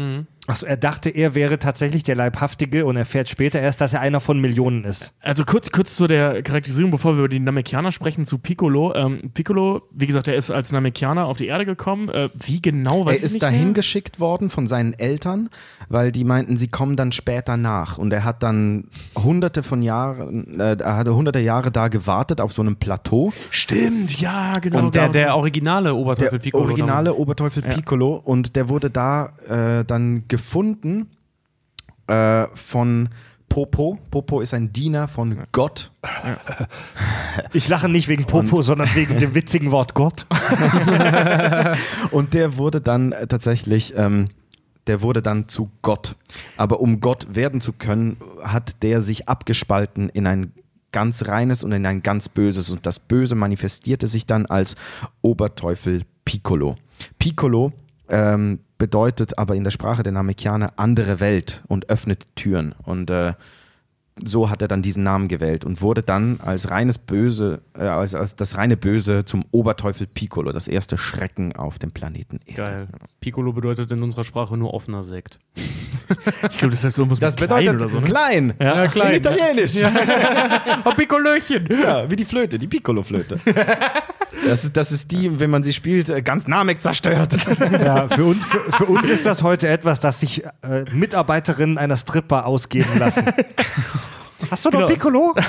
Achso, er dachte, er wäre tatsächlich der Leibhaftige und erfährt später erst, dass er einer von Millionen ist. Also kurz, kurz zu der Charakterisierung, bevor wir über die Namekianer sprechen, zu Piccolo. Ähm, Piccolo, wie gesagt, er ist als Namekianer auf die Erde gekommen. Äh, wie genau, weiß er ich ist nicht dahin mehr. geschickt worden von seinen Eltern, weil die meinten, sie kommen dann später nach. Und er hat dann hunderte von Jahren, äh, er hatte hunderte Jahre da gewartet auf so einem Plateau. Stimmt, ja, genau. Und der, genau. der originale Oberteufel der Piccolo. originale Oberteufel Piccolo und der wurde da äh, dann gefunden äh, von Popo. Popo ist ein Diener von Gott. Ich lache nicht wegen Popo, sondern wegen dem witzigen Wort Gott. Und der wurde dann äh, tatsächlich, ähm, der wurde dann zu Gott. Aber um Gott werden zu können, hat der sich abgespalten in ein ganz reines und in ein ganz böses. Und das Böse manifestierte sich dann als Oberteufel Piccolo. Piccolo ähm, bedeutet aber in der Sprache der Namekianer andere Welt und öffnet Türen. Und äh, so hat er dann diesen Namen gewählt und wurde dann als reines Böse, äh, als, als das reine Böse zum Oberteufel Piccolo, das erste Schrecken auf dem Planeten Erde. Geil. Piccolo bedeutet in unserer Sprache nur offener Sekt. ich glaube, das heißt irgendwas Das mit klein oder so, ne? klein. Ja, klein, In Italienisch. Ja. Oh, Piccolöchen! wie die Flöte, die Piccolo-Flöte. Das ist, das ist die, wenn man sie spielt, äh, ganz Namek zerstört. Ja, für, uns, für, für uns ist das heute etwas, das sich äh, Mitarbeiterinnen einer Stripper ausgeben lassen. Hast du noch Genau. Piccolo?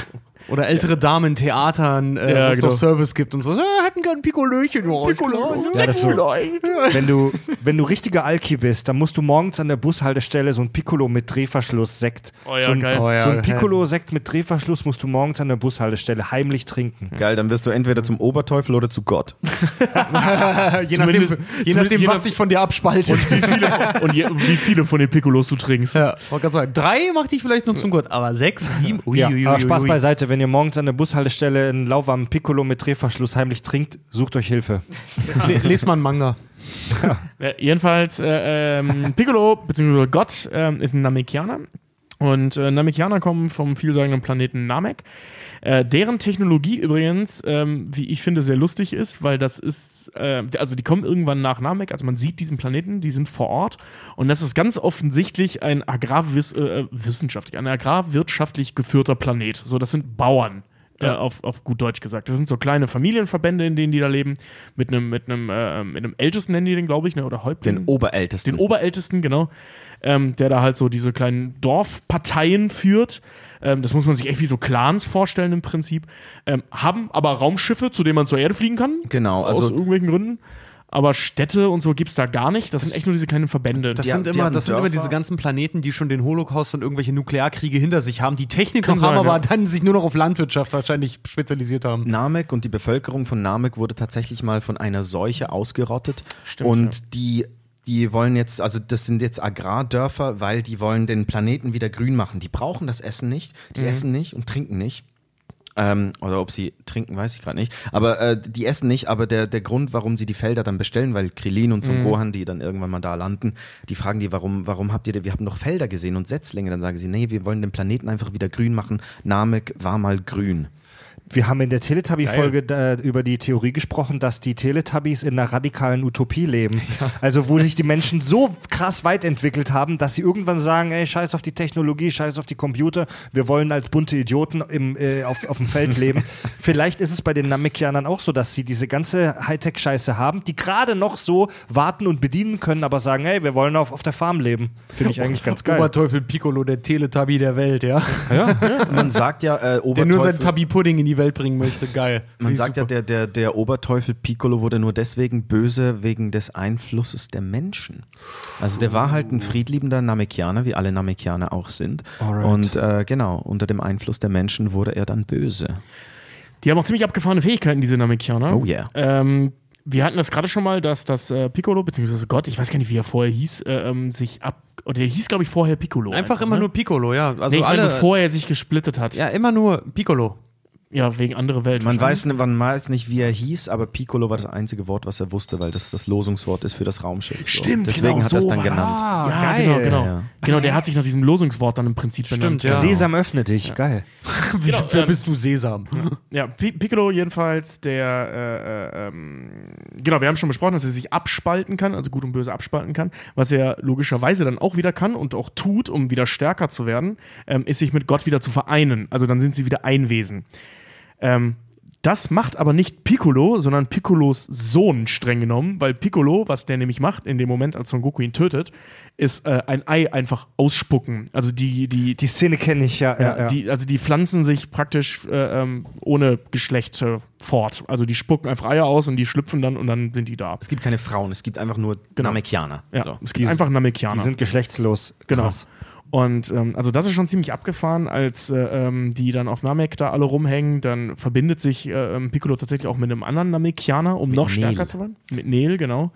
Oder ältere Damen in Theatern, äh, Ja, wo es genau. noch Service gibt und so. Ja, hätten gern ein Pikolöchen. Ja, Pikolö. Ja, so. Wenn du, wenn du richtiger Alki bist, dann musst du morgens an der Bushaltestelle so ein Piccolo mit Drehverschluss Sekt. Oh ja, so ein, geil. Oh ja, so ein geil. Piccolo Sekt mit Drehverschluss musst du morgens an der Bushaltestelle heimlich trinken. Geil, dann wirst du entweder zum Oberteufel oder zu Gott. je nachdem, je nachdem was sich von dir abspaltet. Wie viele, und je, wie viele von den Piccolos du trinkst. Ja, wollte gerade sagen, drei macht dich vielleicht nur zum Gott, aber sechs, sieben, ui, Ja, ui, ui, aber Spaß ui. beiseite, wenn ihr morgens an der Bushaltestelle einen lauwarmen Piccolo mit Drehverschluss heimlich trinkt, sucht euch Hilfe. Le lest mal einen Manga. Ja, jedenfalls, äh, ähm, Piccolo, beziehungsweise Gott, ähm, ist ein Namekianer. Und äh, Namekianer kommen vom vielsagenden Planeten Namek. Äh, deren Technologie übrigens, ähm, wie ich finde, sehr lustig ist, weil das ist, äh, also die kommen irgendwann nach Namek, also man sieht diesen Planeten, die sind vor Ort und das ist ganz offensichtlich ein agrarwissenschaftlich, ein agrarwirtschaftlich geführter Planet. So, das sind Bauern. Äh, auf, auf gut Deutsch gesagt. Das sind so kleine Familienverbände, in denen die da leben. Mit einem, mit einem, äh, mit einem Ältesten nennen die den, glaube ich, ne? oder Häuptling. Den Oberältesten. Den Oberältesten, genau. Ähm, der da halt so diese kleinen Dorfparteien führt. Ähm, das muss man sich echt wie so Clans vorstellen im Prinzip. Ähm, haben aber Raumschiffe, zu denen man zur Erde fliegen kann. Genau, aus also irgendwelchen Gründen. Aber Städte und so gibt es da gar nicht. Das sind echt nur diese kleinen Verbände. Das, Die sind, immer, das sind immer diese ganzen Planeten, die schon den Holocaust und irgendwelche Nuklearkriege hinter sich haben, die Technik noch haben, sein, aber ja. dann sich nur noch auf Landwirtschaft wahrscheinlich spezialisiert haben. Namek und die Bevölkerung von Namek wurde tatsächlich mal von einer Seuche ausgerottet. Stimmt, und ja. die, die wollen jetzt, also das sind jetzt Agrardörfer, weil die wollen den Planeten wieder grün machen. Die brauchen das Essen nicht, die Mhm. essen nicht und trinken nicht. Ähm, oder ob sie trinken, weiß ich gerade nicht. Aber äh, die essen nicht, aber der, der Grund, warum sie die Felder dann bestellen, weil Krillin und Son Gohan, die dann irgendwann mal da landen, die fragen die, warum, warum habt ihr, wir haben doch Felder gesehen und Setzlinge. Dann sagen sie, nee, wir wollen den Planeten einfach wieder grün machen. Namek war mal grün. Wir haben in der Teletubby-Folge äh, über die Theorie gesprochen, dass die Teletubbies in einer radikalen Utopie leben. Also wo sich die Menschen so krass weit entwickelt haben, dass sie irgendwann sagen, ey, scheiß auf die Technologie, scheiß auf die Computer, wir wollen als bunte Idioten im, äh, auf, auf dem Feld leben. Vielleicht ist es bei den Namekianern auch so, dass sie diese ganze Hightech-Scheiße haben, die gerade noch so warten und bedienen können, aber sagen, hey, wir wollen auf, auf der Farm leben. Finde ich eigentlich ganz geil. Oberteufel Piccolo, der Teletubby der Welt, ja. Man sagt ja, äh, Der nur Oberteufel- sein Tubby-Pudding in die Welt bringen möchte. Geil. Man sagt ja, der, der, der Oberteufel Piccolo wurde nur deswegen böse wegen des Einflusses der Menschen. Also der war halt ein friedliebender Namekianer, wie alle Namekianer auch sind. Alright. Und äh, genau, unter dem Einfluss der Menschen wurde er dann böse. Die haben auch ziemlich abgefahrene Fähigkeiten, diese Namekianer. Oh yeah. Ähm, wir hatten das gerade schon mal, dass das äh, Piccolo, beziehungsweise Gott, ich weiß gar nicht, wie er vorher hieß, äh, ähm, sich ab. Oder der hieß, glaube ich, vorher Piccolo. Einfach immer ne? nur Piccolo, ja. Also nee, ich meine, alle. bevor er sich gesplittet hat. ja, immer nur Piccolo. Ja, wegen andere Welt. Man weiß, man weiß nicht, wie er hieß, aber Piccolo war das einzige Wort, was er wusste, weil das das Losungswort ist für das Raumschiff. So. Stimmt, Deswegen genau, hat er es so dann war genannt. Ah, ja, geil. genau, genau. Ja. Genau, der hat sich nach diesem Losungswort dann im Prinzip Stimmt, benannt. ja. Sesam öffne dich, geil. Wie, wer bist du, Sesam? Ja, Pi- Piccolo jedenfalls, der, äh, äh, ähm, genau, wir haben schon besprochen, dass er sich abspalten kann, also gut und böse abspalten kann. Was er logischerweise dann auch wieder kann und auch tut, um wieder stärker zu werden, ähm, ist sich mit Gott wieder zu vereinen. Also dann sind sie wieder ein Wesen. Ähm, das macht aber nicht Piccolo, sondern Piccolos Sohn streng genommen, weil Piccolo, was der nämlich macht in dem Moment, als Son Goku ihn tötet, ist äh, ein Ei einfach ausspucken. Also die, die, Die Szene kenne ich, ja. ja, ja. Die, also die pflanzen sich praktisch äh, ähm, ohne Geschlecht äh, fort. Also die spucken einfach Eier aus und die schlüpfen dann und dann sind die da. Es gibt keine Frauen, es gibt einfach nur Genau. Namekianer. Ja, So. es gibt einfach Namekianer. die sind geschlechtslos. Genau. Krass. Und ähm, also das ist schon ziemlich abgefahren, als äh, ähm, die dann auf Namek da alle rumhängen, dann verbindet sich äh, ähm, Piccolo tatsächlich auch mit einem anderen Namekianer, um noch Nel. stärker zu werden. Mit Nel, genau.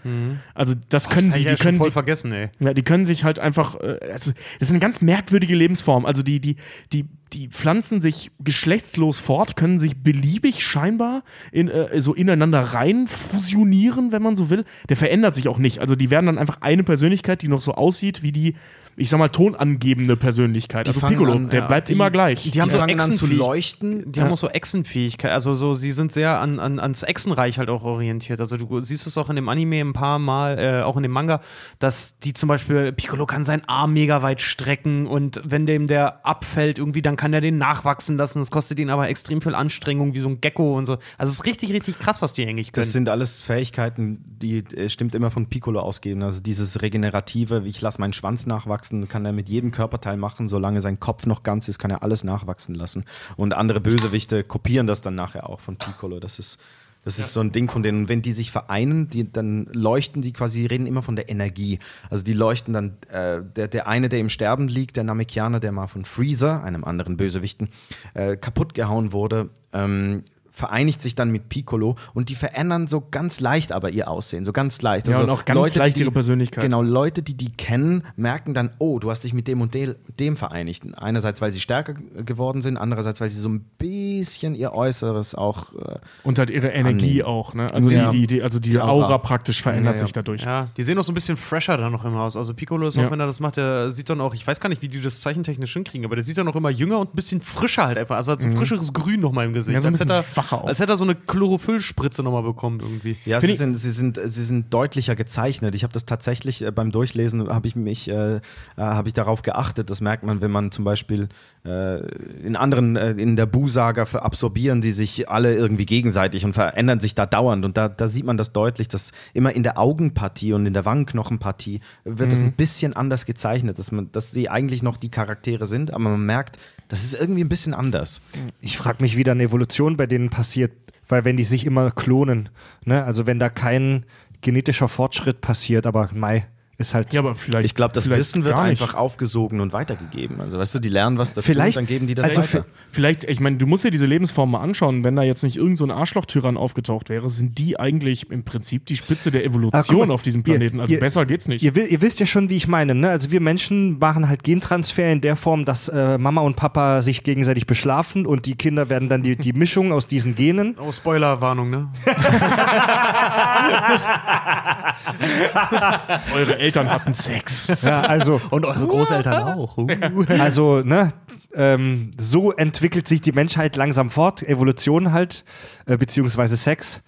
Also das Das können hab die, ich die ja können voll die, vergessen, ey. Ja, die können sich halt einfach, äh, also das ist eine ganz merkwürdige Lebensform. Also die, die, die, die pflanzen sich geschlechtslos fort, können sich beliebig scheinbar in, äh, so ineinander rein fusionieren, wenn man so will. Der verändert sich auch nicht. Also die werden dann einfach eine Persönlichkeit, die noch so aussieht wie die, ich sag mal, tonangebende Persönlichkeit. Die also Piccolo, an, der ja, bleibt die- immer gleich. die haben Die so fangen an zu leuchten. Die haben auch so Echsenfähigkeit, also so, sie sind sehr an, an, ans Echsenreich halt auch orientiert. Also du siehst es auch in dem Anime ein paar Mal, äh, auch in dem Manga, dass die zum Beispiel, Piccolo kann seinen Arm mega weit strecken und wenn dem der abfällt irgendwie, dann kann er den nachwachsen lassen. Das kostet ihn aber extrem viel Anstrengung, wie so ein Gecko und so. Also es ist richtig, richtig krass, was die eigentlich können. Das sind alles Fähigkeiten, die äh, stimmt immer von Piccolo ausgeben. Also dieses regenerative, ich lasse meinen Schwanz nachwachsen nachwachsen, kann er mit jedem Körperteil machen, solange sein Kopf noch ganz ist, kann er alles nachwachsen lassen. Und andere Bösewichte kopieren das dann nachher auch von Piccolo. Das ist, das ist so ein Ding von denen, wenn die sich vereinen, die, dann leuchten die quasi, die reden immer von der Energie. Also die leuchten dann, äh, der, der eine, der im Sterben liegt, der Namekianer, der mal von Freezer, einem anderen Bösewichten, äh, kaputt gehauen wurde, ähm, vereinigt sich dann mit Piccolo und die verändern so ganz leicht aber ihr Aussehen, so ganz leicht. Ja, Also und auch ganz Leute, leicht die, ihre Persönlichkeit. Genau, Leute, die die kennen, merken dann, oh, du hast dich mit dem und de dem vereinigt. Einerseits, weil sie stärker geworden sind, andererseits, weil sie so ein bisschen ihr Äußeres auch äh, Und halt ihre Energie Annehmen. auch, ne? Also, Ja. die, die, also die, Die Aura. Aura. praktisch verändert Ja, ja. sich dadurch. Ja, die sehen auch so ein bisschen fresher dann noch immer aus. Also Piccolo ist auch, Ja. wenn er das macht, der sieht dann auch, ich weiß gar nicht, wie die das zeichentechnisch hinkriegen, aber der sieht dann auch immer jünger und ein bisschen frischer halt einfach. Also hat so ein frischeres Grün nochmal im Gesicht. Mhm. Ja, so ein bisschen auch. als hätte er so eine Chlorophyllspritze nochmal bekommen irgendwie. Ja, sie sind, sie, sind, sie sind deutlicher gezeichnet. Ich habe das tatsächlich äh, beim Durchlesen, habe ich mich, äh, äh, habe ich darauf geachtet. Das merkt man, wenn man zum Beispiel äh, in anderen, äh, in der Bu-Saga absorbieren die sich alle irgendwie gegenseitig und verändern sich da dauernd. Und da, da sieht man das deutlich, dass immer in der Augenpartie und in der Wangenknochenpartie wird das ein bisschen anders gezeichnet, dass, man, dass sie eigentlich noch die Charaktere sind, aber man merkt, das ist irgendwie ein bisschen anders. Ich frage mich, wie dann Evolution bei passiert, weil wenn die sich immer klonen, ne? also wenn da kein genetischer Fortschritt passiert, aber Mai ist halt. Ja, aber vielleicht. Ich glaube, das Wissen wird einfach aufgesogen und weitergegeben. Also weißt du, die lernen was dazu Vielleicht- und dann geben die das also weiter. Vielleicht, ich meine, du musst dir diese Lebensform mal anschauen. Wenn da jetzt nicht irgend so ein Arschloch-Tyrann aufgetaucht wäre, sind die eigentlich im Prinzip die Spitze der Ah, Evolution mal, auf diesem ihr- Planeten. also ihr- besser geht's nicht. Ihr, ihr wisst ja schon, wie ich meine. Ne? Also wir Menschen machen halt Gentransfer in der Form, dass äh, Mama und Papa sich gegenseitig beschlafen und die Kinder werden dann die, die Mischung aus diesen Genen. Oh, Spoilerwarnung, ne? Eure Eltern hatten Sex. Ja, also, Und eure Großeltern auch. Uh. also ne, ähm, so entwickelt sich die Menschheit langsam fort, Evolution halt, äh, beziehungsweise Sex.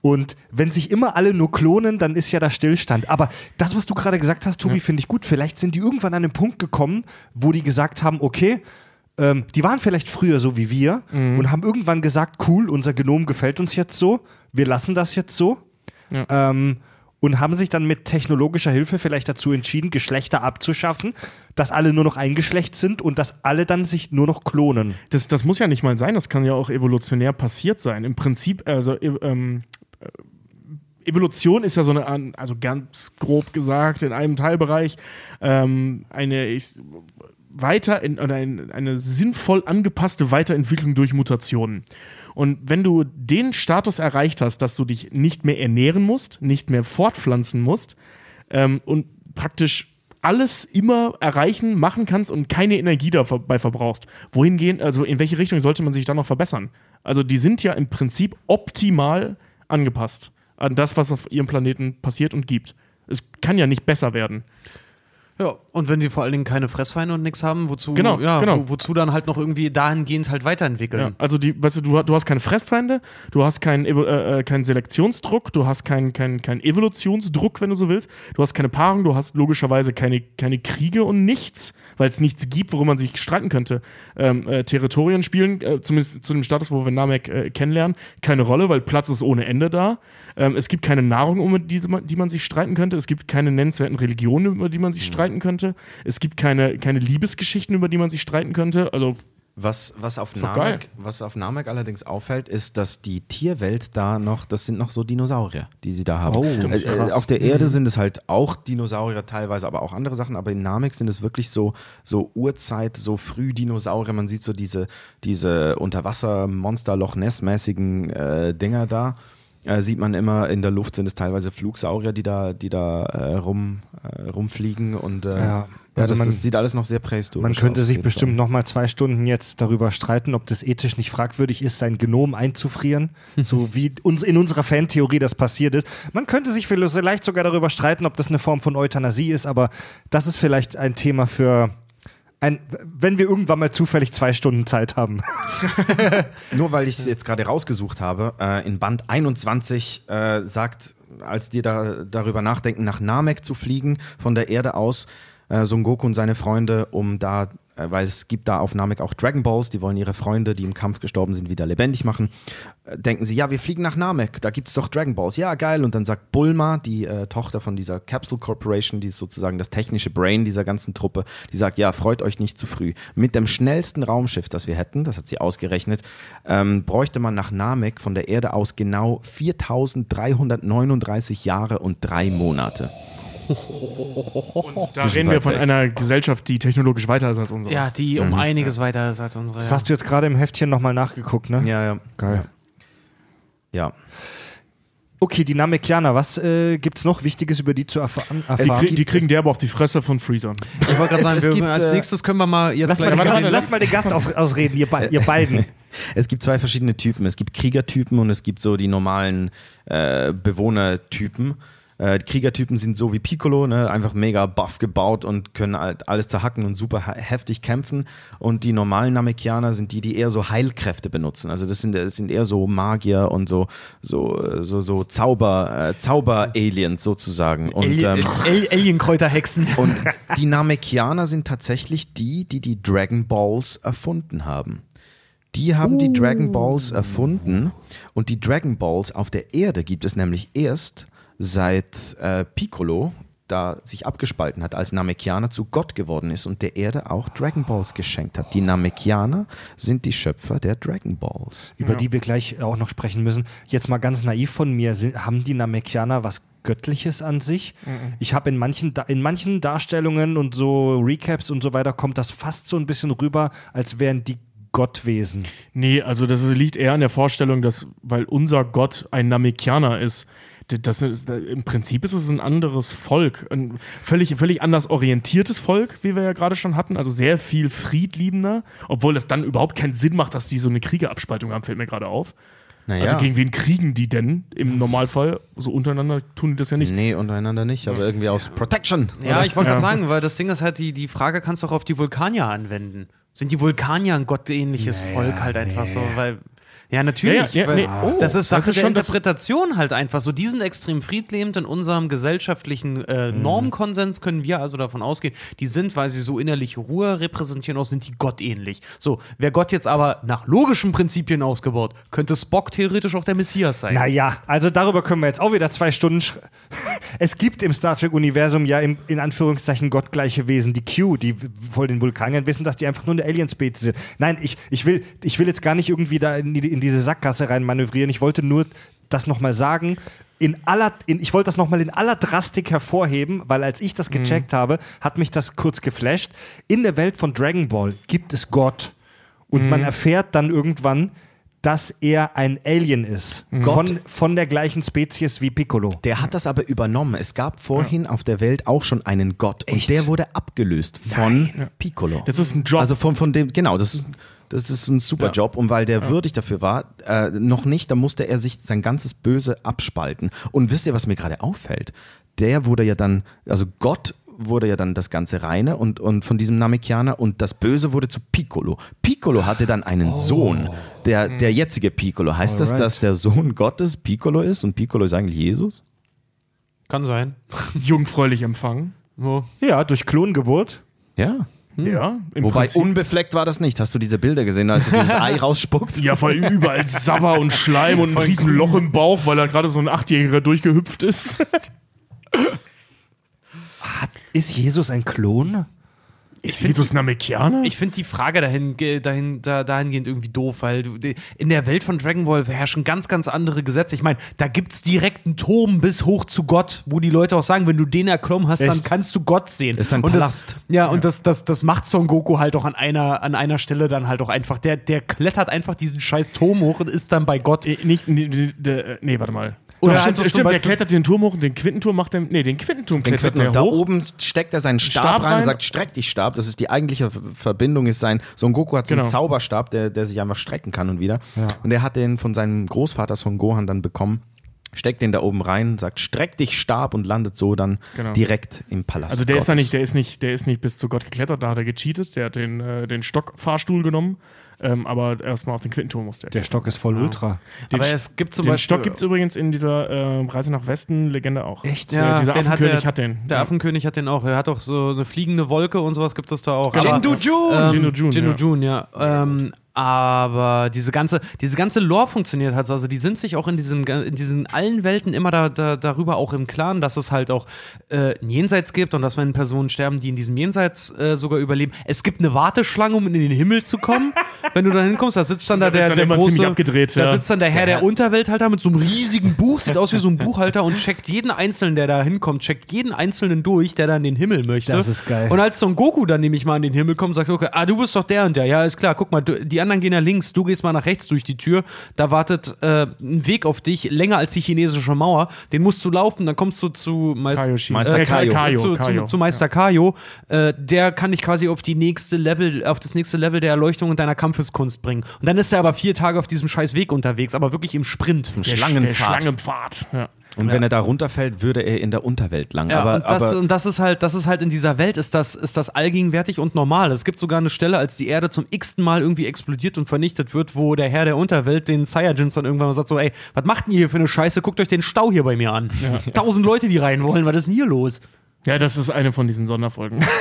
Und wenn sich immer alle nur klonen, dann ist ja da Stillstand. Aber das, was du gerade gesagt hast, Tobi, finde ich gut. Vielleicht sind die irgendwann an den Punkt gekommen, wo die gesagt haben, okay, ähm, die waren vielleicht früher so wie wir und haben irgendwann gesagt, cool, unser Genom gefällt uns jetzt so, wir lassen das jetzt so. Ja. Ähm, und haben sich dann mit technologischer Hilfe vielleicht dazu entschieden, Geschlechter abzuschaffen, dass alle nur noch ein Geschlecht sind und dass alle dann sich nur noch klonen. Das, das muss ja nicht mal sein, das kann ja auch evolutionär passiert sein. Im Prinzip, also e- ähm, äh, Evolution ist ja so eine, also ganz grob gesagt, in einem Teilbereich ähm, eine ich, weiter in, oder ein, eine sinnvoll angepasste Weiterentwicklung durch Mutationen. Und wenn du den Status erreicht hast, dass du dich nicht mehr ernähren musst, nicht mehr fortpflanzen musst ähm, und praktisch alles immer erreichen, machen kannst und keine Energie dabei verbrauchst. Wohin gehen, also in welche Richtung sollte man sich dann noch verbessern? Also die sind ja im Prinzip optimal angepasst an das, was auf ihrem Planeten passiert und gibt. Es kann ja nicht besser werden. Ja, und wenn die vor allen Dingen keine Fressfeinde und nichts haben, wozu, Genau, ja, genau. Wo, wozu dann halt noch irgendwie dahingehend halt weiterentwickeln. Ja, also die, weißt du, du, du hast keine Fressfeinde, du hast keinen äh, äh, keinen Selektionsdruck, du hast keinen keinen keinen Evolutionsdruck, wenn du so willst. Du hast keine Paarung, du hast logischerweise keine, keine Kriege und nichts, weil es nichts gibt, worum man sich streiten könnte. Ähm, äh, Territorien spielen, äh, zumindest zu dem Status, wo wir Namek äh, kennenlernen, keine Rolle, weil Platz ist ohne Ende da. Ähm, es gibt keine Nahrung, um die, die man sich streiten könnte. Es gibt keine nennenswerten Religionen, über die man sich streiten könnte. Es gibt keine, keine Liebesgeschichten, über die man sich streiten könnte. Also Was, was, auf. Namek, was auf Namek allerdings auffällt, ist, dass die Tierwelt da noch, das sind noch so Dinosaurier, die sie da haben. Oh, stimmt, äh, auf der Erde sind es halt auch Dinosaurier teilweise, aber auch andere Sachen. Aber in Namek sind es wirklich so, so Urzeit, so Frühdinosaurier. Man sieht so diese, diese Unterwasser-Monster-Loch Ness-mäßigen äh, Dinger da. Äh, sieht man immer in der Luft sind es teilweise Flugsaurier, die da, die da äh, rum, äh, rumfliegen und äh, Ja, also das, man- das sieht alles noch sehr prähistorisch Man könnte aus, sich bestimmt Fall. noch mal zwei Stunden jetzt darüber streiten, ob das ethisch nicht fragwürdig ist, sein Genom einzufrieren, so wie uns in unserer Fantheorie das passiert ist. Man könnte sich vielleicht sogar darüber streiten, ob das eine Form von Euthanasie ist, aber das ist vielleicht ein Thema für ein, wenn wir irgendwann mal zufällig zwei Stunden Zeit haben. Nur weil ich es jetzt gerade rausgesucht habe, äh, in Band 21 äh, sagt, als die da darüber nachdenken, nach Namek zu fliegen, von der Erde aus, äh, Son Goku und seine Freunde, um da weil es gibt da auf Namek auch Dragon Balls, die wollen ihre Freunde, die im Kampf gestorben sind, wieder lebendig machen. Äh, denken sie, ja, wir fliegen nach Namek, da gibt es doch Dragon Balls. Ja, geil. Und dann sagt Bulma, die äh, Tochter von dieser Capsule Corporation, die ist sozusagen das technische Brain dieser ganzen Truppe, die sagt, ja, freut euch nicht zu früh. Mit dem schnellsten Raumschiff, das wir hätten, das hat sie ausgerechnet, ähm, bräuchte man nach Namek von der Erde aus genau 4339 Jahre und drei Monate. Da reden wir von weg. einer Gesellschaft, die technologisch weiter ist als unsere. Ja, die um einiges weiter ist als unsere. Das ja. hast du jetzt gerade im Heftchen nochmal nachgeguckt, ne? Ja, ja. Geil. Ja. Okay, die Namekianer, was äh, gibt's noch Wichtiges über die zu erfahren? Die, erfahren? krieg, die kriegen derbe auf die Fresse von Freezern. Ich wollte gerade Es- sagen, es wir, gibt, als äh, nächstes können wir mal jetzt Lass mal, gleich den, warte, lass mal den Gast auf, ausreden, ihr, ihr beiden. Es gibt zwei verschiedene Typen. Es gibt Kriegertypen und es gibt so die normalen äh, Bewohnertypen. Äh, die Kriegertypen sind so wie Piccolo, ne? einfach mega buff gebaut und können halt alles zerhacken und super he- heftig kämpfen. Und die normalen Namekianer sind die, die eher so Heilkräfte benutzen. Also das sind, das sind eher so Magier und so, so, äh, so, so Zauber, äh, Zauber-Aliens sozusagen. Und, Alien- ähm, Al- Alienkräuterhexen. und die Namekianer sind tatsächlich die, die die Dragon Balls erfunden haben. Die haben die Dragon Balls erfunden und die Dragon Balls auf der Erde gibt es nämlich erst seit äh, Piccolo da sich abgespalten hat, als Namekianer zu Gott geworden ist und der Erde auch Dragon Balls geschenkt hat. Die Namekianer sind die Schöpfer der Dragon Balls. über die wir gleich auch noch sprechen müssen. Jetzt mal ganz naiv von mir, sind, haben die Namekianer was Göttliches an sich? Ich habe in manchen, in manchen Darstellungen und so Recaps und so weiter kommt das fast so ein bisschen rüber, als wären die Gottwesen. Nee, also das liegt eher an der Vorstellung, dass, weil unser Gott ein Namekianer ist, das ist, im Prinzip ist es ein anderes Volk, ein völlig, völlig anders orientiertes Volk, wie wir ja gerade schon hatten, also sehr viel friedliebender, obwohl das dann überhaupt keinen Sinn macht, dass die so eine Kriegerabspaltung haben, fällt mir gerade auf. Naja. Also gegen wen kriegen die denn im Normalfall? So untereinander tun die das ja nicht. Nee, untereinander nicht, aber irgendwie aus Protection. Ja, ich wollte Ja. gerade sagen, weil das Ding ist halt, die, die Frage kannst du auch auf die Vulkanier anwenden. Sind die Vulkanier ein gottähnliches Volk halt einfach so? Weil, ja, natürlich. Ja, ja, nee. Oh, das ist das Sache ist der schon das- Interpretation halt einfach so. Die sind extrem friedlebend in unserem gesellschaftlichen äh, Mhm. Normkonsens, können wir also davon ausgehen. Die sind, weil sie so innerliche Ruhe repräsentieren, auch sind die gottähnlich. So, wäre Gott jetzt aber nach logischen Prinzipien ausgebaut, könnte Spock theoretisch auch der Messias sein. Naja, also darüber können wir jetzt auch wieder zwei Stunden. Es gibt im Star Trek-Universum ja im, in Anführungszeichen gottgleiche Wesen, die Q, die voll den Vulkaniern wissen, dass die einfach nur eine Alien-Spezies sind. Nein, ich, ich, will, ich will jetzt gar nicht irgendwie da in, die, in diese Sackgasse rein manövrieren. Ich wollte nur das nochmal sagen. In aller, in, ich wollte das nochmal in aller Drastik hervorheben, weil als ich das gecheckt habe, hat mich das kurz geflasht. In der Welt von Dragon Ball gibt es Gott. Und man erfährt dann irgendwann, dass er ein Alien ist. Von, von der gleichen Spezies wie Piccolo. Der hat das aber übernommen. Es gab vorhin auf der Welt auch schon einen Gott und der wurde abgelöst von Piccolo. Das ist ein Job. Also von, von dem, genau, das ist, das ist ein super Job und weil der würdig dafür war, äh, noch nicht, da musste er sich sein ganzes Böse abspalten. Und wisst ihr, was mir gerade auffällt? Der wurde ja dann, also Gott wurde ja dann das ganze Reine und, und von diesem Namekianer und das Böse wurde zu Piccolo. Piccolo hatte dann einen Sohn, der, der jetzige Piccolo. Heißt das, Alright. dass der Sohn Gottes Piccolo ist und Piccolo ist eigentlich Jesus? Kann sein. jungfräulich empfangen. So. Ja, durch Klongeburt. Ja. Ja, im Wobei Prinzip. unbefleckt war das nicht. Hast du diese Bilder gesehen, als er dieses Ei rausspuckt? Ja, vor allem überall Sabber und Schleim und ein riesen Loch im Bauch, weil da gerade so ein Achtjähriger durchgehüpft ist. Ist Jesus ein Klon? Ist Jesus Namekianer? Ich finde die Frage dahin, dahin, da, dahingehend irgendwie doof, weil du, in der Welt von Dragon Ball herrschen ganz, ganz andere Gesetze. Ich meine, da gibt es direkt einen Turm bis hoch zu Gott, wo die Leute auch sagen, wenn du den erklommen hast, dann Echt? kannst du Gott sehen. Ist ein und Palast. Das, ja, und das, das, das macht Son Goku halt auch an einer, an einer Stelle dann halt auch einfach. Der, der klettert einfach diesen scheiß Turm hoch und ist dann bei Gott. Äh, nicht, nee, nee, der- nee, warte mal. Oder Doch, halt stimmt, so stimmt der klettert den Turm hoch und den Quintenturm macht er. Nee, den Quintenturm Den klettert Quitten, der und da hoch. oben steckt er seinen Stab, Stab rein, rein. und sagt, streck dich Stab. Das ist die eigentliche Ver- Verbindung, ist sein, Son Goku hat so einen Genau. Zauberstab, der, der sich einfach strecken kann und wieder. Und er hat den von seinem Großvater Son Gohan dann bekommen. Steckt den da oben rein, sagt, streck dich Stab und landet so dann Genau. direkt im Palast. Also der ist, da Gottes. nicht, der, ist nicht, der ist nicht bis zu Gott geklettert, da hat er gecheatet, der hat den, äh, den Stockfahrstuhl genommen. Ähm, aber erstmal auf den Quintenturm musste er. Der Stock ist voll Ultra. Den, Aber es gibt zum den Beispiel. Stock gibt es übrigens in dieser äh, Reise nach Westen Legende auch. Echt? Der, Ja, dieser den hat Affenkönig der- hat den. Der Ja. Affenkönig hat den auch. Er hat auch so eine fliegende Wolke und sowas gibt es da auch. Genau. Jindu Jun. Ähm, Jindu Jun, Jindu ja. Jun, ja. Ähm, aber diese ganze, diese ganze Lore funktioniert halt so. Also die sind sich auch in diesen, in diesen allen Welten immer da, da, darüber auch im Klaren, dass es halt auch äh, ein Jenseits gibt und dass wenn Personen sterben, die in diesem Jenseits äh, sogar überleben. Es gibt eine Warteschlange, um in den Himmel zu kommen. wenn du da hinkommst, da sitzt dann da Da der, der immer große, abgedreht, da ja. sitzt dann der Herr der Unterwelthalter mit so einem riesigen Buch, sieht aus wie so ein Buchhalter und checkt jeden Einzelnen, der da hinkommt, checkt jeden Einzelnen durch, der da in den Himmel möchte. Das ist geil. Und als Son Goku dann nämlich mal in den Himmel kommt, sagt okay, ah, du bist doch der und der. Ja, ist klar, guck mal, du, die anderen gehen nach links, du gehst mal nach rechts durch die Tür. Da wartet äh, ein Weg auf dich, länger als die chinesische Mauer. Den musst du laufen, dann kommst du zu Meist Kaioshi. Meister Äh, Kaio. Kaio, zu, Kaio. Zu, zu Meister Kaio. Äh, der kann dich quasi auf die nächste Level, auf das nächste Level der Erleuchtung und deiner Kampfeskunst bringen. Und dann ist er aber vier Tage auf diesem scheiß Weg unterwegs, aber wirklich im Sprint. Der Schlangenpfad. Schlangenpfad. Ja. Und wenn er da runterfällt, würde er in der Unterwelt lang. Ja, aber, und, das, aber und das ist halt, das ist halt in dieser Welt, ist das, ist das allgegenwärtig und normal. Es gibt sogar eine Stelle, als die Erde zum x-ten Mal irgendwie explodiert und vernichtet wird, wo der Herr der Unterwelt den Saiyajins dann irgendwann mal sagt: so, ey, was macht denn ihr hier für eine Scheiße? Guckt euch den Stau hier bei mir an. Tausend Leute, die rein wollen, was ist denn hier los? Ja, das ist eine von diesen Sonderfolgen.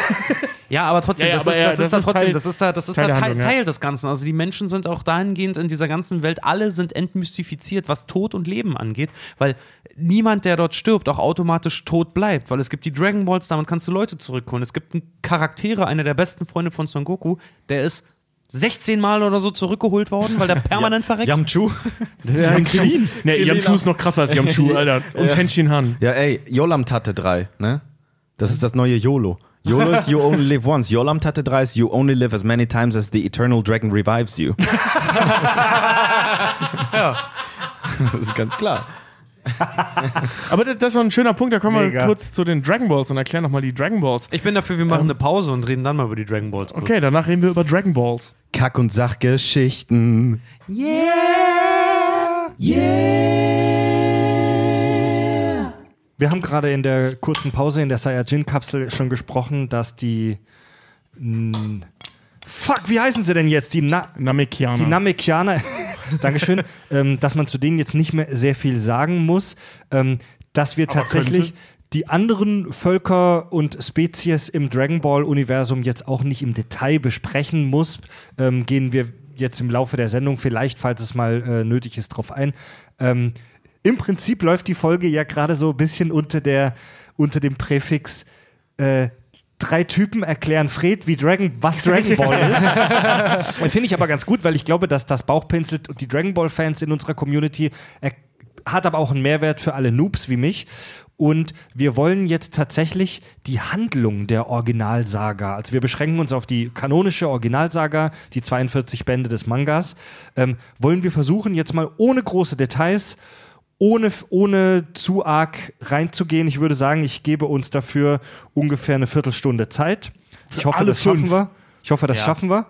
Ja, aber trotzdem, Ja, ja, das, aber ist, ja, das, das ist da trotzdem, Teil- das ist da, das ist Teil da der Teil, Handlung, ja. Teil des Ganzen. Also die Menschen sind auch dahingehend in dieser ganzen Welt, alle sind entmystifiziert, was Tod und Leben angeht, weil niemand, der dort stirbt, auch automatisch tot bleibt, weil es gibt die Dragon Balls, damit kannst du Leute zurückholen. Es gibt einen Charaktere, einer der besten Freunde von Son Goku, der ist 16 Mal oder so zurückgeholt worden, weil der permanent verreckt. Yamchu. Yamchu. Nee, Yamchu ist noch krasser als Yamchu, Alter. Und Tenshin Han. Ja, ey, Yolam Tate 3, ne? Das ist das neue YOLO. YOLO ist You Only Live Once. Yolam Tate 3 ist You Only Live as many times as the Eternal Dragon revives you. Das ist ganz klar. Aber das ist doch ein schöner Punkt, da kommen wir Mega. kurz zu den Dragon Balls und erklären nochmal die Dragon Balls. Ich bin dafür, wir machen eine Pause und reden dann mal über die Dragon Balls. kurz. Okay, danach reden wir über Dragon Balls. Kack- und Sachgeschichten. Wir haben gerade in der kurzen Pause in der Saiyajin-Kapsel schon gesprochen, dass die. mh, fuck, wie heißen sie denn jetzt? Die, Na Namekianer. die Namekianer. Dankeschön. ähm, dass man zu denen jetzt nicht mehr sehr viel sagen muss. Ähm, dass wir Aber tatsächlich. könnte. Die anderen Völker und Spezies im Dragon Ball-Universum jetzt auch nicht im Detail besprechen muss, ähm, gehen wir jetzt im Laufe der Sendung vielleicht, falls es mal äh, nötig ist, drauf ein. Ähm, Im Prinzip läuft die Folge ja gerade so ein bisschen unter, der, unter dem Präfix äh, Drei Typen erklären Fred, wie Dragon, was Dragon Ball ist. Und Finde ich aber ganz gut, weil ich glaube, dass das Bauchpinselt und die Dragon Ball-Fans in unserer Community hat aber auch einen Mehrwert für alle Noobs wie mich. Und wir wollen jetzt tatsächlich die Handlung der Originalsaga, also wir beschränken uns auf die kanonische Originalsaga, die 42 Bände des Mangas, ähm, wollen wir versuchen, jetzt mal ohne große Details, ohne, ohne zu arg reinzugehen. Ich würde sagen, ich gebe uns dafür ungefähr eine Viertelstunde Zeit. Ich hoffe, das schaffen wir. Ich hoffe, das Ja. schaffen wir.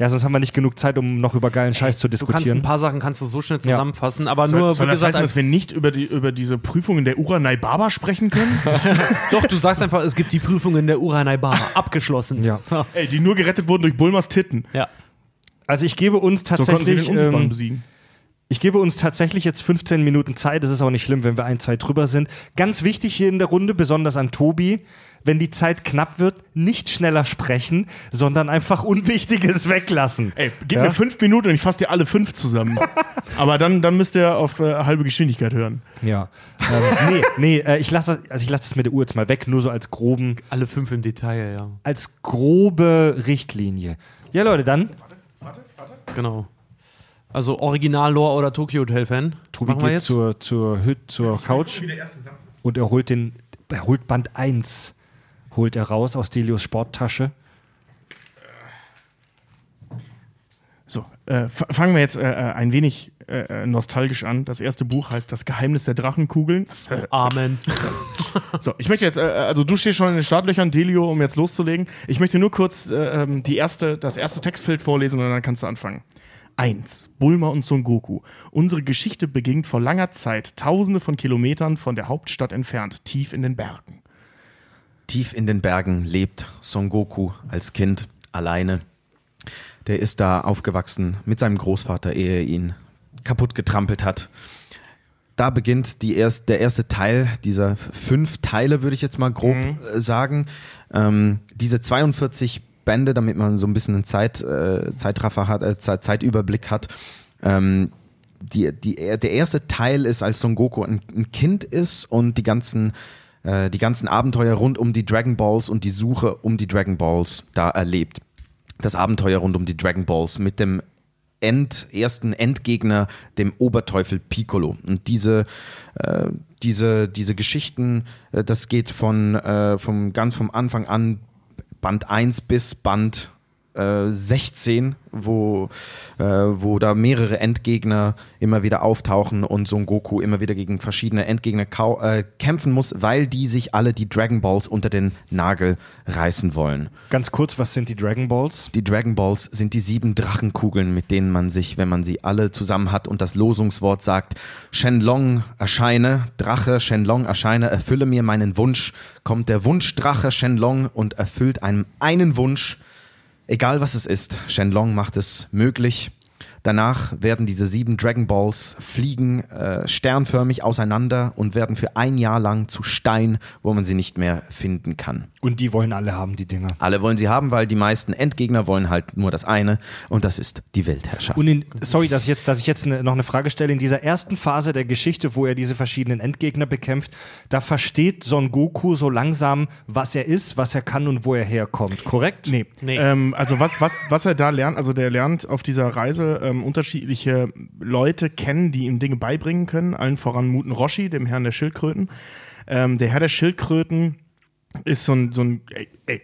Ja, sonst haben wir nicht genug Zeit, um noch über geilen Scheiß zu Du kannst ein diskutieren. paar Sachen kannst du so schnell Ja. zusammenfassen, aber Soll, nur soll wie das gesagt, heißen, dass wir nicht über, die, über diese Prüfungen der Uranai Baba sprechen können? Doch, du sagst einfach, es gibt die Prüfungen der Uranai Bar abgeschlossen. Ja. Ey, die nur gerettet wurden durch Bulmas Titten. ja. Also ich gebe uns So konnten sie den tatsächlich, ähm, besiegen. Ich gebe uns tatsächlich jetzt 15 Minuten Zeit. Es ist auch nicht schlimm, wenn wir ein, zwei drüber sind. Ganz wichtig hier in der Runde, besonders an Tobi, wenn die Zeit knapp wird, nicht schneller sprechen, sondern einfach Unwichtiges weglassen. Ey, gib Ja? mir fünf Minuten und ich fasse dir alle fünf zusammen. Aber dann, dann müsst ihr auf äh, halbe Geschwindigkeit hören. Ja. ähm, nee, nee, äh, ich lasse das, also ich lasse das mit der Uhr jetzt mal weg, nur so als groben, Alle fünf im Detail, ja. als grobe Richtlinie. Ja, Leute, dann. Genau. Also Original-Lore oder Tokyo Hotel-Fan. Tobi Machen wir geht jetzt? zur, zur, Hüt, zur Couch und er holt den, er holt Band 1, holt er raus aus Delios Sporttasche. So, äh, fangen wir jetzt äh, äh, ein wenig äh, äh, nostalgisch an. Das erste Buch heißt Das Geheimnis der Drachenkugeln. Äh, Amen. So, ich möchte jetzt, äh, also du stehst schon in den Startlöchern, Delio, um jetzt loszulegen. Ich möchte nur kurz äh, ähm, die erste, das erste Textfeld vorlesen und dann kannst du anfangen. 1. Bulma und Son Goku. Unsere Geschichte beginnt vor langer Zeit, tausende von Kilometern von der Hauptstadt entfernt, tief in den Bergen. Tief in den Bergen lebt Son Goku als Kind alleine. der ist da aufgewachsen mit seinem Großvater, ehe er ihn kaputt getrampelt hat. Da beginnt die erst, der erste Teil dieser fünf Teile, würde ich jetzt mal grob äh, sagen. Ähm, diese 42 Bände, damit man so ein bisschen einen Zeit, äh, Zeitraffer hat, äh, Zeit, Zeitüberblick hat. Ähm, die, die, der erste Teil ist, als Son Goku ein, ein Kind ist und die ganzen, äh, die ganzen Abenteuer rund um die Dragon Balls und die Suche um die Dragon Balls da erlebt. Das Abenteuer rund um die Dragon Balls mit dem End, ersten Endgegner, dem Oberteufel Piccolo. Und diese, äh, diese, diese Geschichten, äh, das geht von, äh, vom, ganz vom Anfang an, Band 1 bis Band äh, 16, wo, äh, wo da mehrere Endgegner immer wieder auftauchen und Son Goku immer wieder gegen verschiedene Endgegner äh, kämpfen muss, weil die sich alle die Dragon Balls unter den Nagel reißen wollen. Ganz kurz, was sind die Dragon Balls? Die Dragon Balls sind die sieben Drachenkugeln, mit denen man sich, wenn man sie alle zusammen hat und das Losungswort sagt, Shenlong erscheine, Drache Shenlong erscheine, erfülle mir meinen Wunsch, kommt der Wunschdrache Shenlong und erfüllt einem einen Wunsch, egal was es ist. Shenlong macht es möglich. Danach werden diese sieben Dragon Balls fliegen äh, sternförmig auseinander und werden für ein Jahr lang zu Stein, wo man sie nicht mehr finden kann. Und die wollen alle haben, die Dinger. Alle wollen sie haben, weil die meisten Endgegner wollen halt nur das eine und das ist die Weltherrschaft. Und in, sorry, dass ich jetzt, dass ich jetzt ne, noch eine Frage stelle. In dieser ersten Phase der Geschichte, wo er diese verschiedenen Endgegner bekämpft, da versteht Son Goku so langsam, was er ist, was er kann und wo er herkommt. Korrekt? Nee. Nee. Ähm, also was, was, was er da lernt, also der lernt auf dieser Reise ähm, unterschiedliche Leute kennen, die ihm Dinge beibringen können. Allen voran Muten Roshi, dem Herrn der Schildkröten. Ähm, der Herr der Schildkröten ist so ein, so ein ey, ey,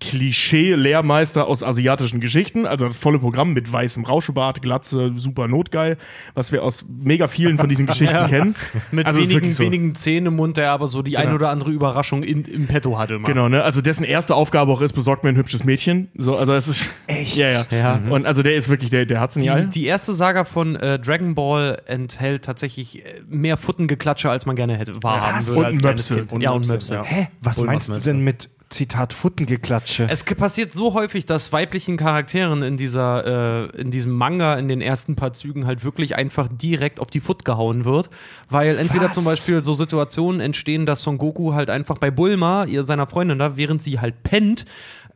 Klischee-Lehrmeister aus asiatischen Geschichten, also das volle Programm mit weißem Rauschebart, Glatze, super notgeil, was wir aus mega vielen von diesen Geschichten kennen. Mit Also wenigen, so. wenigen Zähnen im Mund, der aber so die ein oder andere Überraschung in, im Petto hatte. Immer. Genau, ne? Also dessen erste Aufgabe auch ist, besorgt mir ein hübsches Mädchen. So, also es ist echt. Ja, ja. Ja. Und also der ist wirklich, der, der hat's nicht Die, all. die erste Saga von äh, Dragon Ball enthält tatsächlich äh, mehr Futtengeklatsche, als man gerne hätte wahrhaben Was? würde. Und Möpse. Kind. Und ja, und Möpse, Möpse. ja. Hä? Was Und meinst was du denn mit Zitat Futtengeklatsche? Es passiert so häufig, dass weiblichen Charakteren in dieser, äh, in diesem Manga in den ersten paar Zügen halt wirklich einfach direkt auf die Foot gehauen wird, weil entweder Was? zum Beispiel so Situationen entstehen, dass Son Goku halt einfach bei Bulma, ihr seiner Freundin da, während sie halt pennt,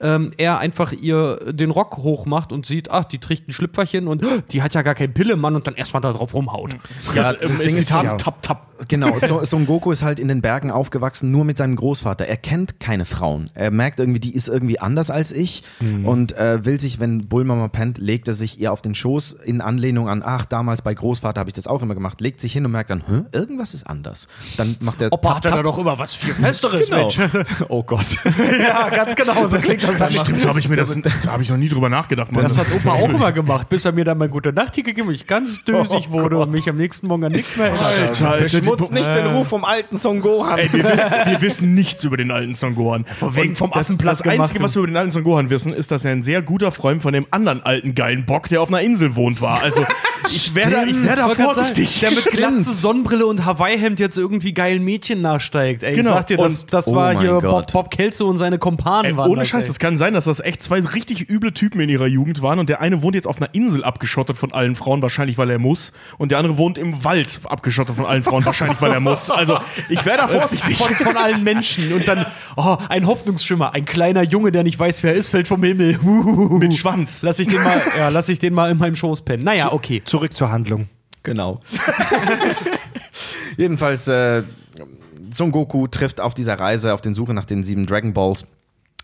ähm, er einfach ihr den Rock hochmacht und sieht, ach, die trägt ein Schlüpferchen und "Oh, die hat ja gar kein Pillemann und dann erstmal da drauf rumhaut. ja, das Ding ist, Zitat, ja, tap, tap. Genau, so, Son Goku ist halt in den Bergen aufgewachsen, nur mit seinem Großvater. Er kennt keine Frauen. Er merkt irgendwie, die ist irgendwie anders als ich und äh, will sich, wenn Bulma mal pennt, legt er sich ihr auf den Schoß in Anlehnung an, ach, damals bei Großvater habe ich das auch immer gemacht, legt sich hin und merkt dann, Hä, irgendwas ist anders. Dann macht er Opa tap, da tap. doch immer was viel Festeres Genau. mit. Oh Gott. ja, ganz genau, so klingt das. Stimmt, so habe ich mir das, da habe ich noch nie drüber nachgedacht. Mann. Das hat Opa auch immer gemacht, bis er mir dann mal gute Nacht hier gegeben hat, ich ganz dösig wurde und mich am nächsten Morgen an nichts mehr erinnert hat. Alter, Alter, Schmutz nicht den Ruf vom alten Son Gohan. Ey, wir wissen, wir wissen nichts über den alten Son Gohan. wegen vom das, Affenplatz das Einzige, was wir über den alten Son Gohan wissen, ist, dass er ein sehr guter Freund von dem anderen alten geilen Bock, der auf einer Insel wohnt, war. Also ich wäre da, ich wär da vorsichtig. sagen, Der mit Glatze, Sonnenbrille und Hawaii-Hemd jetzt irgendwie geilen Mädchen nachsteigt. Ey, Genau. ich sag dir, das, Und- das oh war hier Bob. Bob Kelso und seine Kumpanen Ey, waren ohne das, Scheiß, es kann sein, dass das echt zwei richtig üble Typen in ihrer Jugend waren und der eine wohnt jetzt auf einer Insel abgeschottet von allen Frauen, wahrscheinlich weil er muss, und der andere wohnt im Wald abgeschottet von allen Frauen, wahrscheinlich weil er muss. Also ich wäre da vorsichtig. Von, von allen Menschen. Und dann, oh, ein Hoffnungsschimmer. Ein kleiner Junge, der nicht weiß, wer er ist, fällt vom Himmel. Huhuhu. Mit Schwanz. Lass ich den mal, ja, lass ich den mal in meinem Schoß pennen. Naja, okay. Zurück zur Handlung. Genau. Jedenfalls, äh, Son Goku trifft auf dieser Reise, auf den Suche nach den sieben Dragon Balls.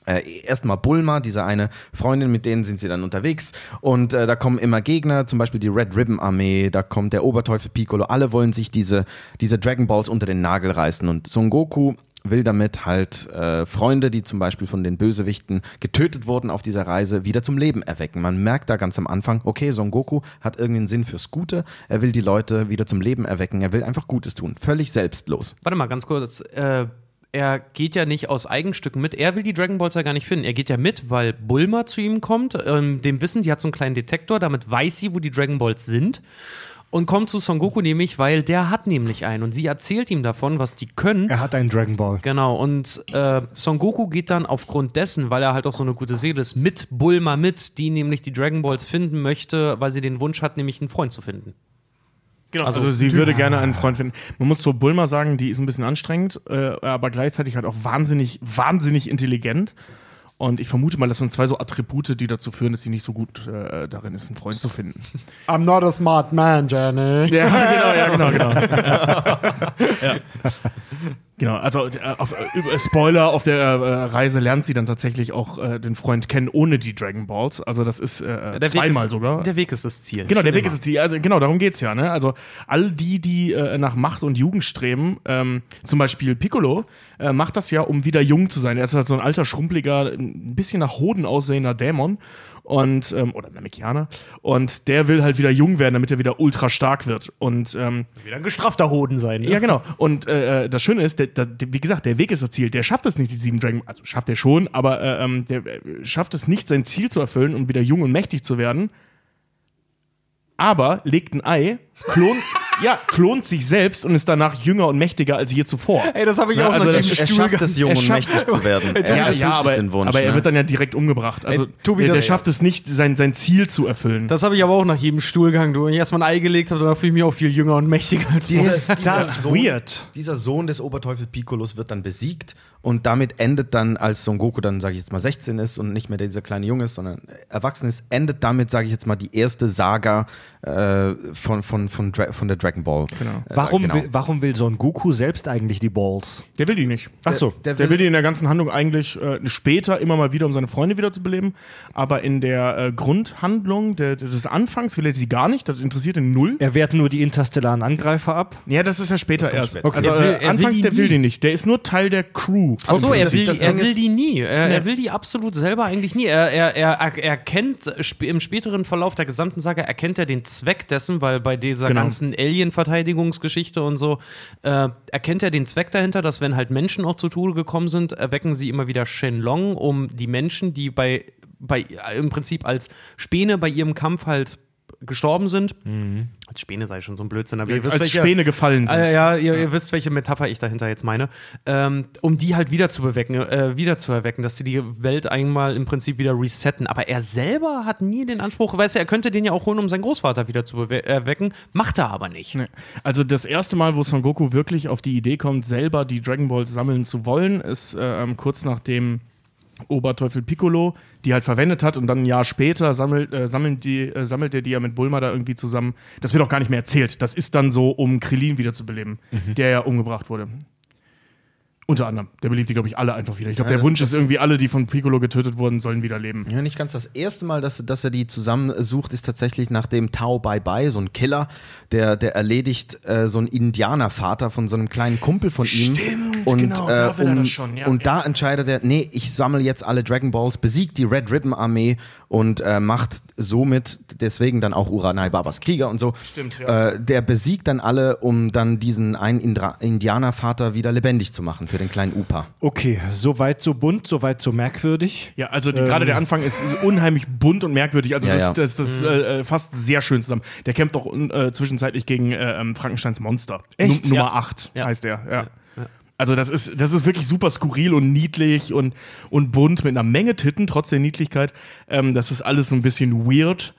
Äh, erstmal Bulma, diese eine Freundin, mit denen sind sie dann unterwegs. Und äh, da kommen immer Gegner, zum Beispiel die Red Ribbon Armee, da kommt der Oberteufel Piccolo. Alle wollen sich diese, diese Dragon Balls unter den Nagel reißen. Und Son Goku will damit halt äh, Freunde, die zum Beispiel von den Bösewichten getötet wurden auf dieser Reise, wieder zum Leben erwecken. Man merkt da ganz am Anfang, okay, Son Goku hat irgendwie einen Sinn fürs Gute. Er will die Leute wieder zum Leben erwecken. Er will einfach Gutes tun. Völlig selbstlos. Warte mal, ganz kurz. Äh, er geht ja nicht aus Eigenstücken mit. Er will die Dragon Balls ja gar nicht finden. Er geht ja mit, weil Bulma zu ihm kommt. Ähm, dem Wissen, die hat so einen kleinen Detektor. Damit weiß sie, wo die Dragon Balls sind. und kommt zu Son Goku nämlich, weil der hat nämlich einen und sie erzählt ihm davon, was die können. Er hat einen Dragon Ball. Genau, und äh, Son Goku geht dann aufgrund dessen, weil er halt auch so eine gute Seele ist, mit Bulma mit, die nämlich die Dragon Balls finden möchte, weil sie den Wunsch hat, nämlich einen Freund zu finden. Genau, Also also, sie würde gerne einen Freund finden. Man muss so Bulma sagen, die ist ein bisschen anstrengend, äh, aber gleichzeitig halt auch wahnsinnig, wahnsinnig intelligent. Und ich vermute mal, das sind zwei so Attribute, die dazu führen, dass sie nicht so gut äh, darin ist, einen Freund zu finden. I'm not a smart man, Jenny. Ja, genau, ja, genau, genau. ja. Genau, also äh, auf, äh, Spoiler, auf der äh, Reise lernt sie dann tatsächlich auch äh, den Freund kennen ohne die Dragon Balls. Also das ist äh, zweimal ist, sogar. Der Weg ist das Ziel. Genau, der Weg immer. ist es. Die, also genau, darum geht's ja. Ne? Also all die, die äh, nach Macht und Jugend streben, ähm, zum Beispiel Piccolo, äh, macht das ja, um wieder jung zu sein. Er ist halt so ein alter, schrumpeliger, ein bisschen nach Hoden aussehender Dämon. Und, ähm, oder Namekianer. Und der will halt wieder jung werden, damit er wieder ultra stark wird. Und ähm, Wieder ein gestraffter Hoden sein. Ne? ja, genau. Und äh, äh, das Schöne ist, der, der, wie gesagt, der Weg ist das Ziel. Der schafft es nicht, die sieben Dragon, also schafft er schon, aber äh, ähm, der äh, schafft es nicht, sein Ziel zu erfüllen und wieder jung und mächtig zu werden. Aber legt ein Ei, klont, ja, klont sich selbst und ist danach jünger und mächtiger als je zuvor. Ey, das habe ich Ja, auch also noch das- Er schafft es, jung und schafft- mächtig zu werden. Er Ja, ja, aber, den Wunsch. aber er ne? wird dann ja direkt umgebracht. Also Ey, Tobi, der, der schafft es nicht, sein, sein Ziel zu erfüllen. Das habe ich aber auch nach jedem Stuhlgang. Du, wenn ich erstmal ein Ei gelegt habe, dann fühle ich mich auch viel jünger und mächtiger als vorher. Dieser- dieser Das ist Sohn- weird. Dieser Sohn des Oberteufel Piccolos wird dann besiegt und damit endet dann, als Son Goku dann, sage ich jetzt mal, 16 ist und nicht mehr dieser kleine Junge ist, sondern erwachsen ist, endet damit, sage ich jetzt mal, die erste Saga äh, von, von, von, Dra von der Dragon Ball. Genau. Äh, Warum, genau. will, warum will Son Goku selbst eigentlich die Balls? Der will die nicht. Ach so. Der Der will- will die in der ganzen Handlung eigentlich äh, später immer mal wieder, um seine Freunde wieder zu beleben. Aber in der äh, Grundhandlung der, des Anfangs will er sie gar nicht. Das interessiert ihn null. Er wehrt nur die interstellaren Angreifer ab. Ja, das ist ja später erst. später. Also Er will- äh, er will anfangs, die der will die nicht. Der ist nur Teil der Crew. Ach so, Im er will, er will die nie. Er, er will die absolut selber eigentlich nie. Er, er, er, er erkennt sp- im späteren Verlauf der gesamten Saga erkennt er den Zweck dessen, weil bei dieser Genau. ganzen Alien-Verteidigungsgeschichte und so äh, erkennt er den Zweck dahinter, dass wenn halt Menschen auch zu Tode gekommen sind, erwecken sie immer wieder Shenlong, um die Menschen, die bei, bei im Prinzip als Späne bei ihrem Kampf halt gestorben sind. Als Späne sei schon so ein Blödsinn, aber ihr wisst, als welche- Späne gefallen sind. äh, ja, ihr, ihr wisst, welche Metapher ich dahinter jetzt meine. Ähm, um die halt wieder zu bewecken, äh, wieder zu erwecken, dass sie die Welt einmal im Prinzip wieder resetten. Aber er selber hat nie den Anspruch, weißt du, er könnte den ja auch holen, um seinen Großvater wieder zu erwecken. Macht er aber nicht. Nee. Also das erste Mal, wo Son Goku wirklich auf die Idee kommt, selber die Dragon Balls sammeln zu wollen, ist äh, ähm, kurz nachdem Oberteufel Piccolo die halt verwendet hat und dann ein Jahr später sammelt, äh, sammeln die, äh, sammelt er die ja mit Bulma da irgendwie zusammen. Das wird auch gar nicht mehr erzählt. Das ist dann so, um Krillin wiederzubeleben, der ja umgebracht wurde. Unter anderem. Der belebt die, glaube ich, alle einfach wieder. Ich glaube, Ja, der Wunsch ist irgendwie, alle, die von Piccolo getötet wurden, sollen wieder leben. Ja, nicht ganz das erste Mal, dass, dass er die zusammensucht, ist tatsächlich nach dem Tao Bai Bai, so ein Killer, der, der erledigt äh, so einen Indianervater von so einem kleinen Kumpel von ihm. Stimmt, und, genau, da äh, will er um, das schon, ja, und ja. da entscheidet er, nee, ich sammle jetzt alle Dragon Balls, besiegt die Red Ribbon Armee und äh, macht somit, deswegen dann auch Uranai Babas Krieger und so. Stimmt, ja. Äh, der besiegt dann alle, um dann diesen einen Indra Indianervater wieder lebendig zu machen für den kleinen Upa. Okay, soweit so bunt, soweit so merkwürdig. Ja, also Ähm. gerade der Anfang ist unheimlich bunt und merkwürdig. Also Ja, das, ja. das, das äh, äh, fasst sehr schön zusammen. Der kämpft auch äh, zwischenzeitlich gegen äh, ähm, Frankensteins Monster. Echt? Nu Nummer Ja. 8 Ja. heißt er. Ja. Also das ist, das ist wirklich super skurril und niedlich und, und bunt mit einer Menge Titten, trotz der Niedlichkeit. Ähm, das ist alles so ein bisschen weird.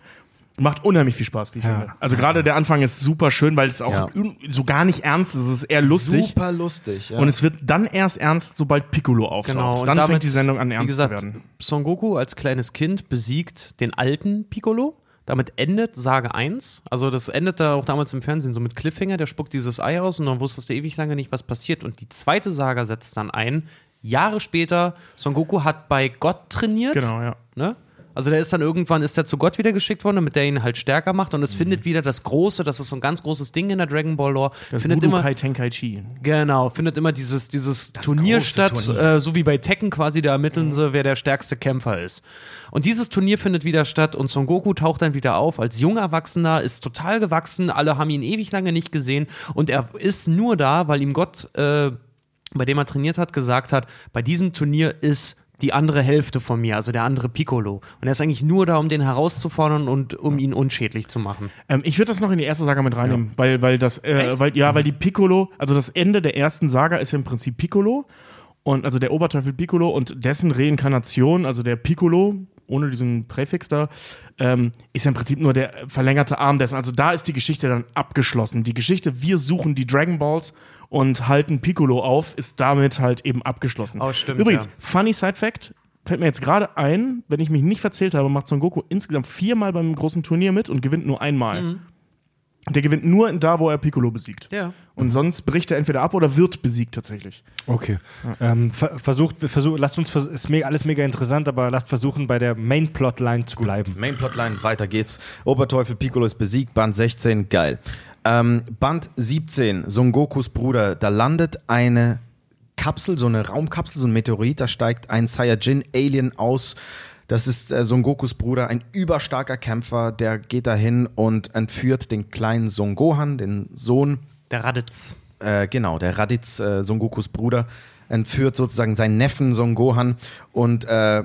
Macht unheimlich viel Spaß, wie ich Ja. finde. Also gerade der Anfang ist super schön, weil es auch Ja. so gar nicht ernst ist. Es ist eher lustig. Super lustig. Ja. Und es wird dann erst ernst, sobald Piccolo auftaucht. Genau. und dann damit, fängt die Sendung an, wie ernst gesagt, zu werden. Son Goku als kleines Kind besiegt den alten Piccolo. Damit endet Sage 1. Also das endete auch damals im Fernsehen so mit Cliffhanger, der spuckt dieses Ei aus und dann wusstest du ewig lange nicht, was passiert. Und die zweite Saga setzt dann ein. Jahre später, Son Goku hat bei Gott trainiert. Genau, ja. Ne? Also der ist dann irgendwann, ist er zu Gott wieder geschickt worden, damit der ihn halt stärker macht und es findet wieder das Große, das ist so ein ganz großes Ding in der Dragon Ball Lore. Das findet immer, Tenkaichi. Genau, findet immer dieses, dieses Turnier statt, Turnier. Äh, so wie bei Tekken quasi, da ermitteln sie, wer der stärkste Kämpfer ist. Und dieses Turnier findet wieder statt und Son Goku taucht dann wieder auf als junger Erwachsener, ist total gewachsen, alle haben ihn ewig lange nicht gesehen und er ist nur da, weil ihm Gott, äh, bei dem er trainiert hat, gesagt hat, bei diesem Turnier ist die andere Hälfte von mir, also der andere Piccolo. Und er ist eigentlich nur da, um den herauszufordern und um ihn unschädlich zu machen. Ähm, ich würde das noch in die erste Saga mit reinnehmen, weil, weil das, äh, weil, ja, weil die Piccolo, also das Ende der ersten Saga ist ja im Prinzip Piccolo und also der Oberteufel Piccolo und dessen Reinkarnation, also der Piccolo, ohne diesen Präfix da, ähm, ist ja im Prinzip nur der verlängerte Arm dessen. Also da ist die Geschichte dann abgeschlossen. Die Geschichte, wir suchen die Dragon Balls und halten Piccolo auf, ist damit halt eben abgeschlossen. Oh, stimmt, Übrigens, ja. funny Side Fact, fällt mir jetzt gerade ein, wenn ich mich nicht verzählt habe, macht Son Goku insgesamt viermal beim großen Turnier mit und gewinnt nur einmal. Der gewinnt nur da, wo er Piccolo besiegt. Ja. Und sonst bricht er entweder ab oder wird besiegt tatsächlich. Okay. Ähm, ver versucht, versuch, lasst uns, vers ist me alles mega interessant, aber lasst versuchen, bei der Main-Plotline zu bleiben. Main-Plotline, weiter geht's. Oberteufel Piccolo ist besiegt, Band 16, geil. Ähm, Band 17, Son Gokus Bruder, da landet eine Kapsel, so eine Raumkapsel, so ein Meteorit, da steigt ein Saiyajin-Alien aus. Das ist äh, Son Gokus Bruder, ein überstarker Kämpfer, der geht dahin und entführt den kleinen Son Gohan, den Sohn Der Raditz. äh, genau, der Raditz, äh, Son Gokus Bruder, entführt sozusagen seinen Neffen Son Gohan und äh,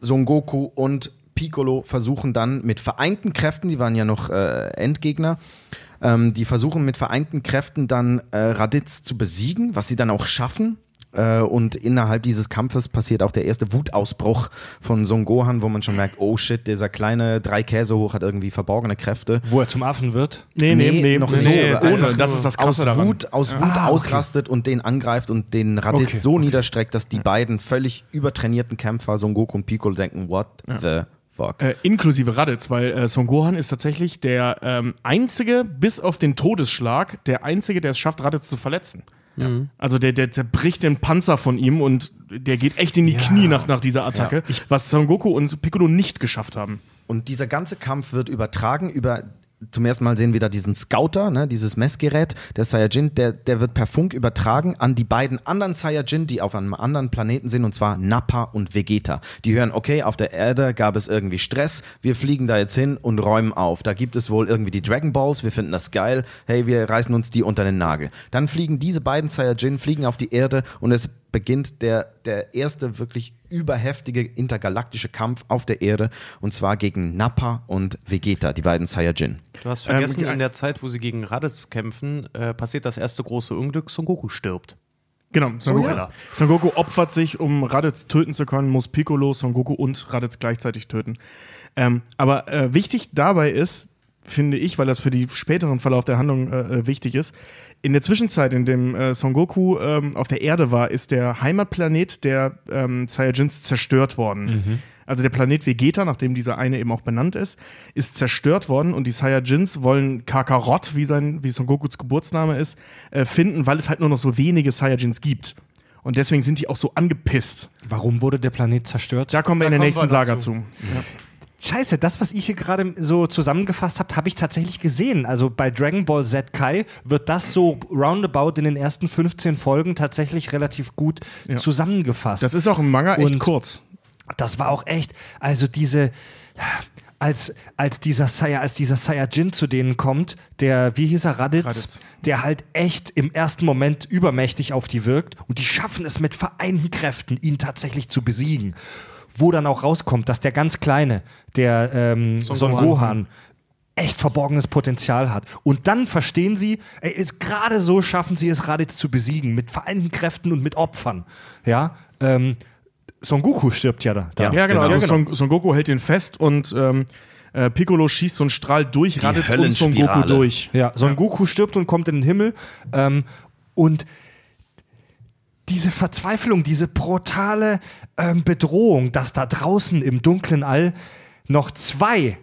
Son Goku und Piccolo versuchen dann mit vereinten Kräften, die waren ja noch äh, Endgegner, ähm, die versuchen mit vereinten Kräften dann äh, Raditz zu besiegen, was sie dann auch schaffen. Äh, und innerhalb dieses Kampfes passiert auch der erste Wutausbruch von Son Gohan, wo man schon merkt, oh shit, dieser kleine drei Käse hoch hat irgendwie verborgene Kräfte. Wo er zum Affen wird. Nee, noch nee, so, nee, aber ohne. Das ist das aus Krasse daran. Wut, aus Wut Ah, okay. ausrastet und den angreift und den Raditz Okay, so niederstreckt, dass die beiden völlig übertrainierten Kämpfer, Son Goku und Piccolo, denken, what the fuck. Äh, inklusive Raditz, weil äh, Son Gohan ist tatsächlich der ähm, einzige, bis auf den Todesschlag, der einzige, der es schafft, Raditz zu verletzen. Also der, der zerbricht den Panzer von ihm und der geht echt in die Knie nach, nach dieser Attacke, was Son Goku und Piccolo nicht geschafft haben. Und dieser ganze Kampf wird übertragen über. Zum ersten Mal sehen wir da diesen Scouter, ne, dieses Messgerät, der Saiyajin, der, der wird per Funk übertragen an die beiden anderen Saiyajin, die auf einem anderen Planeten sind, und zwar Nappa und Vegeta. Die hören, okay, auf der Erde gab es irgendwie Stress, wir fliegen da jetzt hin und räumen auf. Da gibt es wohl irgendwie die Dragon Balls, wir finden das geil, hey, wir reißen uns die unter den Nagel. Dann fliegen diese beiden Saiyajin, fliegen auf die Erde und es beginnt der, der erste wirklich überheftige intergalaktische Kampf auf der Erde und zwar gegen Nappa und Vegeta, die beiden Saiyajin. Du hast vergessen, Ähm, in der Zeit, wo sie gegen Raditz kämpfen, äh, passiert das erste große Unglück, Son Goku stirbt. Genau, Son, Goku, ja. Son Goku opfert sich, um Raditz töten zu können, muss Piccolo, Son Goku und Raditz gleichzeitig töten. Ähm, aber äh, wichtig dabei ist, finde ich, weil das für die späteren Verlauf der Handlung äh, äh, wichtig ist, in der Zwischenzeit, in dem äh, Son Goku ähm, auf der Erde war, ist der Heimatplanet der ähm, Saiyajins zerstört worden. Also der Planet Vegeta, nachdem dieser eine eben auch benannt ist, ist zerstört worden und die Saiyajins wollen Kakarot, wie, sein, wie Son Gokus Geburtsname ist, äh, finden, weil es halt nur noch so wenige Saiyajins gibt. Und deswegen sind die auch so angepisst. Warum wurde der Planet zerstört? Da kommen wir in der nächsten Saga zu. Scheiße, das, was ich hier gerade so zusammengefasst habe, habe ich tatsächlich gesehen. Also bei Dragon Ball Z Kai wird das so roundabout in den ersten 15 Folgen tatsächlich relativ gut Ja. zusammengefasst. Das ist auch im Manga echt Und- kurz. das war auch echt, also diese, als, als dieser Saya, als dieser Saiyajin zu denen kommt, der, wie hieß er, Raditz, Raditz. der halt echt im ersten Moment übermächtig auf die wirkt und die schaffen es mit vereinten Kräften, ihn tatsächlich zu besiegen. Wo dann auch rauskommt, dass der ganz Kleine, der ähm, Son, Gohan. Gohan, echt verborgenes Potenzial hat. Und dann verstehen sie, gerade so schaffen sie es, Raditz zu besiegen, mit vereinten Kräften und mit Opfern. Ja, ähm, Son Goku stirbt ja da. da. Ja, genau. genau. Also Son, Son Goku hält den fest und ähm, äh, Piccolo schießt so einen Strahl durch Raditz und Son Goku durch. Ja, Son Goku stirbt und kommt in den Himmel. Ähm, und diese Verzweiflung, diese brutale ähm, Bedrohung, dass da draußen im dunklen All noch zwei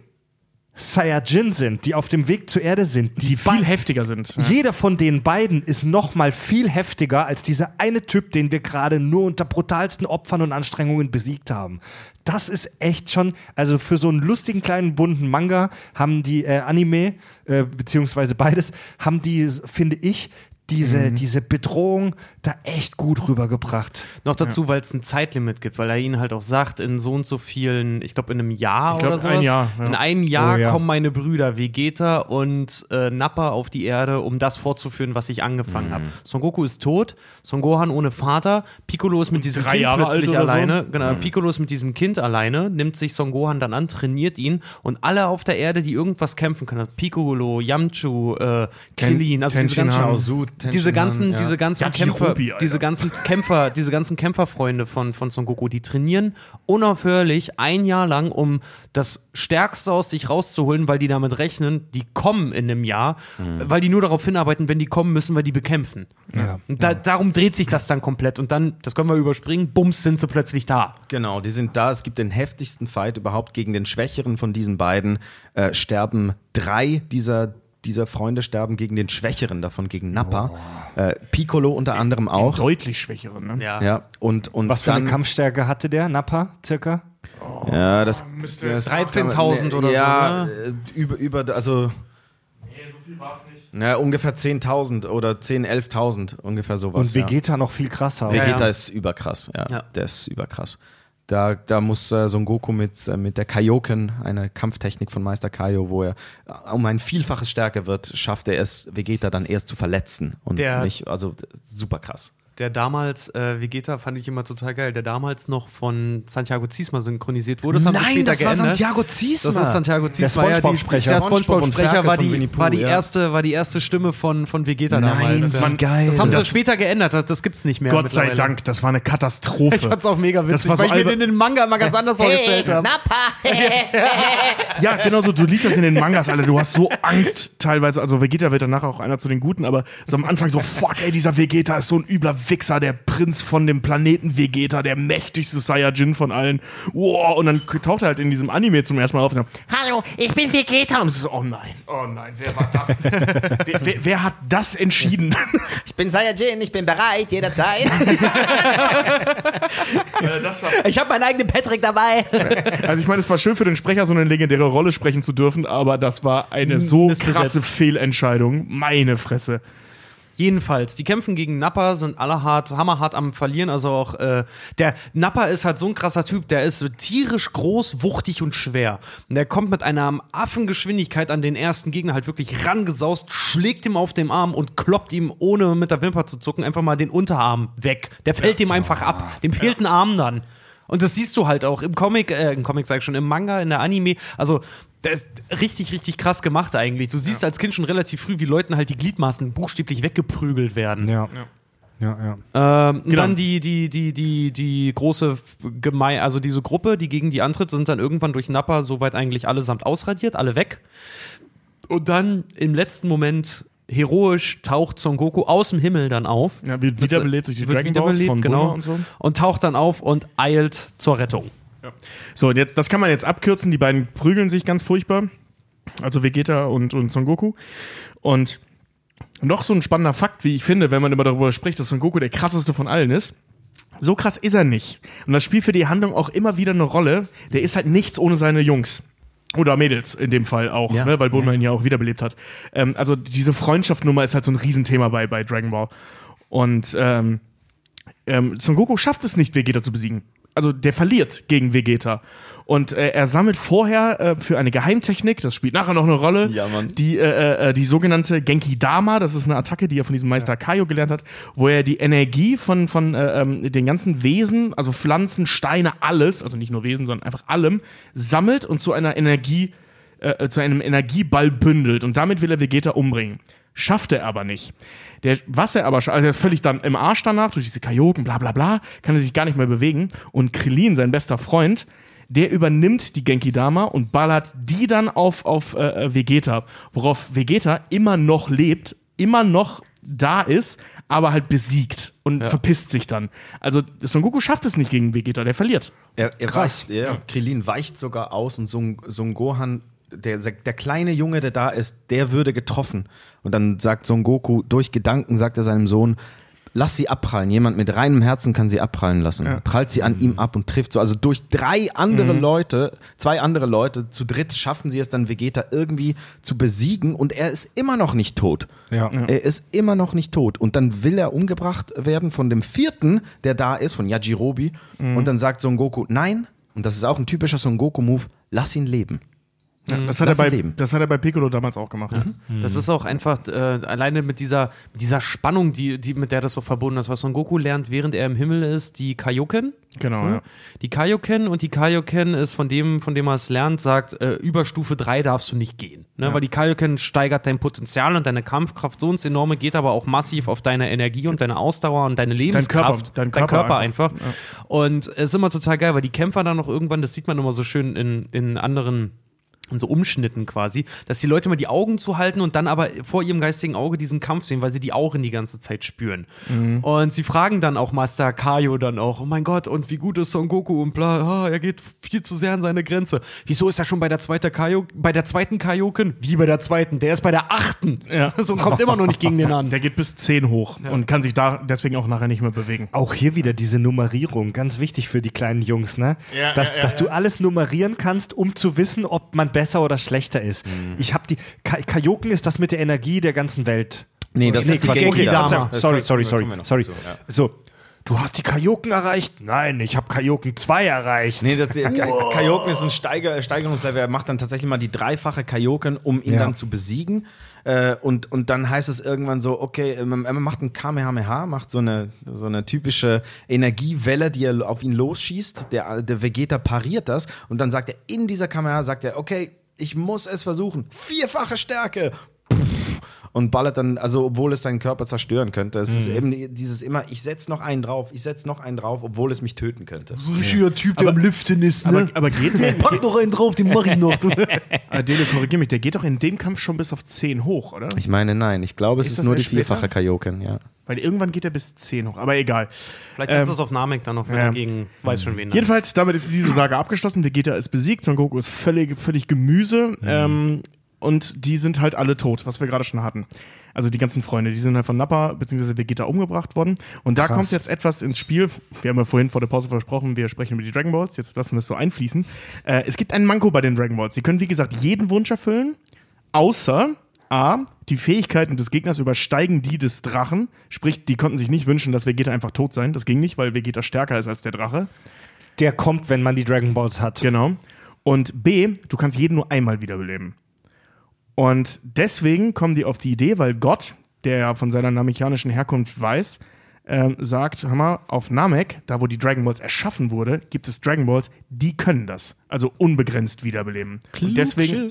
Saiyajin sind, die auf dem Weg zur Erde sind, Die ba- viel heftiger sind. Ja. Jeder von den beiden ist noch mal viel heftiger als dieser eine Typ, den wir gerade nur unter brutalsten Opfern und Anstrengungen besiegt haben. Das ist echt schon, also für so einen lustigen kleinen bunten Manga haben die äh, Anime, äh, beziehungsweise beides, haben die, finde ich, diese, diese Bedrohung da echt gut rübergebracht. Noch dazu, weil es ein Zeitlimit gibt, weil er ihnen halt auch sagt, in so und so vielen, ich glaube in einem Jahr Ich glaub, oder sowas. ein Jahr, ja. In einem Jahr Oh, ja. kommen meine Brüder Vegeta und äh, Nappa auf die Erde, um das fortzuführen, was ich angefangen habe. Son Goku ist tot, Son Gohan ohne Vater, Piccolo ist mit diesem drei Kind Jahre plötzlich oder so? alleine. Genau, Piccolo ist mit diesem Kind alleine, nimmt sich Son Gohan dann an, trainiert ihn und alle auf der Erde, die irgendwas kämpfen können, also Piccolo, Yamchu, äh, Krillin, also diese Tenshinhan. ganzen, Shaozu, diese ganzen, ja. diese ganzen Yajirobe, Kämpfer, Alter. diese ganzen Kämpfer, diese ganzen Kämpferfreunde von, von Son Goku, die trainieren unaufhörlich ein Jahr lang, um das Stärkste aus sich rauszuholen, weil die damit rechnen, die kommen in einem Jahr, weil die nur darauf hinarbeiten, wenn die kommen, müssen wir die bekämpfen. Ja. Und da, darum dreht sich das dann komplett und dann, das können wir überspringen, bums, sind sie plötzlich da. Genau, die sind da. Es gibt den heftigsten Fight überhaupt gegen den Schwächeren von diesen beiden. Äh, sterben drei dieser, dieser Freunde sterben gegen den Schwächeren davon, gegen Nappa. Äh, Piccolo unter anderem auch. Deutlich schwächeren, ne? Ja. Ja, und, und Was für dann, eine Kampfstärke hatte der, Nappa, circa? Ja, das, Müsste das 13.000 oder so, ja, ne? äh, über, über, also Nee, so viel war es nicht. ja, ungefähr 10.000 oder 10.000, 11.000, ungefähr sowas. Und Vegeta noch viel krasser. Ja. Vegeta Ja, ja. ist überkrass, ja, Ja. der ist überkrass. Da, da muss äh, Son Goku mit, äh, mit der Kaioken, eine Kampftechnik von Meister Kaio, wo er äh, um ein Vielfaches stärker wird, schafft er es, Vegeta dann erst zu verletzen. Und Der- nicht, also super krass. Der damals, äh, Vegeta fand ich immer total geil, der damals noch von Santiago Ziesma synchronisiert wurde. Das haben sie später geändert. Ziesma. Das ist Santiago Ziesma. ja, die- SpongeBob-Sprecher. Der SpongeBob und SpongeBob-Sprecher war die, war, die ja. erste, war die erste Stimme von, von Vegeta Nein, damals. das war Ja. geil. Das haben sie Das- später geändert, das, das gibt's nicht mehr. Gott sei. Dank, das war eine Katastrophe. Ich fand's auch mega witzig, Das war so weil ich mir den, den Manga immer ganz anders vorgestellt habe. Ja, genau so. Du liest das in den Mangas, Alter. Du hast so Angst teilweise. Also Vegeta wird danach auch einer zu den Guten, aber so am Anfang so, fuck, ey, dieser Vegeta ist so ein übler Wichser, der Prinz von dem Planeten Vegeta, der mächtigste Saiyajin von allen. Wow, und dann taucht er halt in diesem Anime zum ersten Mal auf und sagt, Hallo, ich bin Vegeta. und so, oh nein, oh nein, wer war das? wer, wer, wer hat das entschieden? Ich bin Saiyajin, ich bin bereit, jederzeit. Ich habe meinen eigenen Patrick dabei. Also ich meine, es war schön für den Sprecher, so eine legendäre Rolle sprechen zu dürfen, aber das war eine so krasse Fehlentscheidung. Meine Fresse. Jedenfalls, die kämpfen gegen Nappa, sind alle hart, hammerhart am Verlieren. Also auch äh, der Nappa ist halt so ein krasser Typ, der ist tierisch groß, wuchtig und schwer. Und der kommt mit einer Affengeschwindigkeit an den ersten Gegner halt wirklich rangesaust, schlägt ihm auf den Arm und kloppt ihm, ohne mit der Wimper zu zucken, einfach mal den Unterarm weg. Der fällt ihm einfach ab. Dem fehlt ein Arm dann. Und das siehst du halt auch im Comic, äh, im Comic sag ich schon, im Manga, in der Anime. Also, das ist richtig, richtig krass gemacht eigentlich. Du siehst als Kind schon relativ früh, wie Leuten halt die Gliedmaßen buchstäblich weggeprügelt werden. Ja. Ja, ja. Ähm, und Dann die, die, die, die, die große Gemei also diese Gruppe, die gegen die antritt, sind dann irgendwann durch Nappa soweit eigentlich allesamt ausradiert, alle weg. Und dann im letzten Moment heroisch taucht Son Goku aus dem Himmel dann auf. Ja, wird wiederbelebt durch die Dragon Balls von genau. Bulma und so. Und taucht dann auf und eilt zur Rettung. So, und jetzt, das kann man jetzt abkürzen. Die beiden prügeln sich ganz furchtbar. Also Vegeta und, und Son Goku. Und noch so ein spannender Fakt, wie ich finde, wenn man immer darüber spricht, dass Son Goku der krasseste von allen ist. So krass ist er nicht. Und das spielt für die Handlung auch immer wieder eine Rolle. Der ist halt nichts ohne seine Jungs. Oder Mädels in dem Fall auch, Ja. ne, weil Bulma ihn ja auch wiederbelebt hat. Ähm, also diese Freundschaftnummer ist halt so ein Riesenthema bei, bei Dragon Ball. Und ähm, ähm, Son Goku schafft es nicht, Vegeta zu besiegen. Also der verliert gegen Vegeta. Und äh, er sammelt vorher äh, für eine Geheimtechnik, das spielt nachher noch eine Rolle, Ja, die, äh, äh, die sogenannte Genki Dama, das ist eine Attacke, die er von diesem Meister Kaio gelernt hat, wo er die Energie von, von äh, ähm, den ganzen Wesen, also Pflanzen, Steine, alles, also nicht nur Wesen, sondern einfach allem, sammelt und zu einer Energie, äh, zu einem Energieball bündelt. Und damit will er Vegeta umbringen. Schafft er aber nicht. Der, was er aber, scha- also er ist völlig dann im Arsch danach, durch diese Kajoken, bla bla bla, kann er sich gar nicht mehr bewegen. Und Krillin, sein bester Freund, der übernimmt die Genki Dama und ballert die dann auf, auf äh, äh, Vegeta. Worauf Vegeta immer noch lebt, immer noch da ist, aber halt besiegt und verpisst sich dann. Also Son Goku schafft es nicht gegen Vegeta, der verliert. Er, er Krass. Weicht, ja, Krillin weicht sogar aus und Son, Son Gohan, der, der kleine Junge, der da ist, der würde getroffen. Und dann sagt Son Goku, durch Gedanken sagt er seinem Sohn, lass sie abprallen. Jemand mit reinem Herzen kann sie abprallen lassen. Prallt sie an ihm ab und trifft so. Also durch drei andere Leute, zwei andere Leute, zu dritt schaffen sie es dann Vegeta irgendwie zu besiegen und er ist immer noch nicht tot. Ja. Er ist immer noch nicht tot. Und dann will er umgebracht werden von dem vierten, der da ist, von Yajirobe. Und dann sagt Son Goku, nein, und das ist auch ein typischer Son Goku-Move, lass ihn leben. Ja, das, hat er Lass bei, das hat er bei Piccolo damals auch gemacht. Das ist auch einfach äh, alleine mit dieser, mit dieser Spannung, die, die, mit der das so verbunden ist. Was Son Goku lernt, während er im Himmel ist, die Kaioken. Genau, ja. Die Kaioken und die Kaioken ist von dem, von dem er es lernt, sagt, äh, über Stufe 3 darfst du nicht gehen. Ne? Weil die Kaioken steigert dein Potenzial und deine Kampfkraft so ins Enorme, geht aber auch massiv auf deine Energie und deine Ausdauer und deine Lebenskraft. Körper, dein Körper einfach. Und es ist immer total geil, weil die Kämpfer dann noch irgendwann, das sieht man immer so schön in, in anderen so Umschnitten quasi, dass die Leute mal die Augen zuhalten und dann aber vor ihrem geistigen Auge diesen Kampf sehen, weil sie die Augen die ganze Zeit spüren. Und sie fragen dann auch Master Kaio dann auch, oh mein Gott, und wie gut ist Son Goku und bla, ah, er geht viel zu sehr an seine Grenze. Wieso ist er schon bei der zweiten Kaio, bei der zweiten Kaioken? Wie bei der zweiten? Der ist bei der achten. Ja. So und kommt immer noch nicht gegen den an. Der geht bis 10 hoch und kann sich da deswegen auch nachher nicht mehr bewegen. Auch hier wieder diese Nummerierung, ganz wichtig für die kleinen Jungs, ne? Ja, dass ja, ja, dass du alles nummerieren kannst, um zu wissen, ob man besser oder schlechter ist. Ich habe die Ka Kajoken ist das mit der Energie der ganzen Welt. Nee, das ist die. Genki okay, Dama. Das Sorry, sorry, sorry, sorry. So, du hast die Kajoken erreicht? Nein, ich habe Kajoken 2 erreicht. Nee, das, der Ka- Kaioken ist ein Steiger, Steigerungslevel. Er macht dann tatsächlich mal die dreifache Kaioken, um ihn Ja. dann zu besiegen. Äh, und, und dann heißt es irgendwann so, okay, man, man macht ein Kamehameha, macht so eine, so eine typische Energiewelle, die er auf ihn losschießt. Der, der Vegeta pariert das. Und dann sagt er, in dieser Kamehameha sagt er, okay, ich muss es versuchen. Vierfache Stärke. Und ballert dann, also obwohl es seinen Körper zerstören könnte. Es ist eben dieses immer, ich setz noch einen drauf, ich setz noch einen drauf, obwohl es mich töten könnte. ein richtiger Typ, der am Liften ist, Aber, aber geht der, Pack noch einen drauf, den mach ich noch. Du. Adele, korrigier mich, der geht doch in dem Kampf schon bis auf 10 hoch, oder? Ich meine, nein. Ich glaube, es Ist ist, nur die vierfache Kaioken, ja. Weil irgendwann geht er bis 10 hoch, aber egal. Vielleicht Ähm, ist das auf Namek dann noch, wenn ja. er gegen weiß schon wen. Jedenfalls, damit ist diese Sage abgeschlossen. Vegeta ist besiegt, Son Goku ist völlig, völlig Gemüse. Ähm, und die sind halt alle tot, was wir gerade schon hatten. Also die ganzen Freunde, die sind halt von Nappa bzw. Vegeta umgebracht worden. Und da Krass. kommt jetzt etwas ins Spiel. Wir haben ja vorhin vor der Pause versprochen, wir sprechen über die Dragon Balls. Jetzt lassen wir es so einfließen. Äh, es gibt einen Manko bei den Dragon Balls. Sie können, wie gesagt, jeden Wunsch erfüllen, außer A, die Fähigkeiten des Gegners übersteigen die des Drachen. Sprich, die konnten sich nicht wünschen, dass Vegeta einfach tot sein. Das ging nicht, weil Vegeta stärker ist als der Drache. Der kommt, wenn man die Dragon Balls hat. Genau. Und B, du kannst jeden nur einmal wiederbeleben. Und deswegen kommen die auf die Idee, weil Gott, der ja von seiner namekianischen Herkunft weiß, ähm, sagt, hör mal, auf Namek, da wo die Dragon Balls erschaffen wurde, gibt es Dragon Balls, die können das. Also unbegrenzt wiederbeleben. Und deswegen,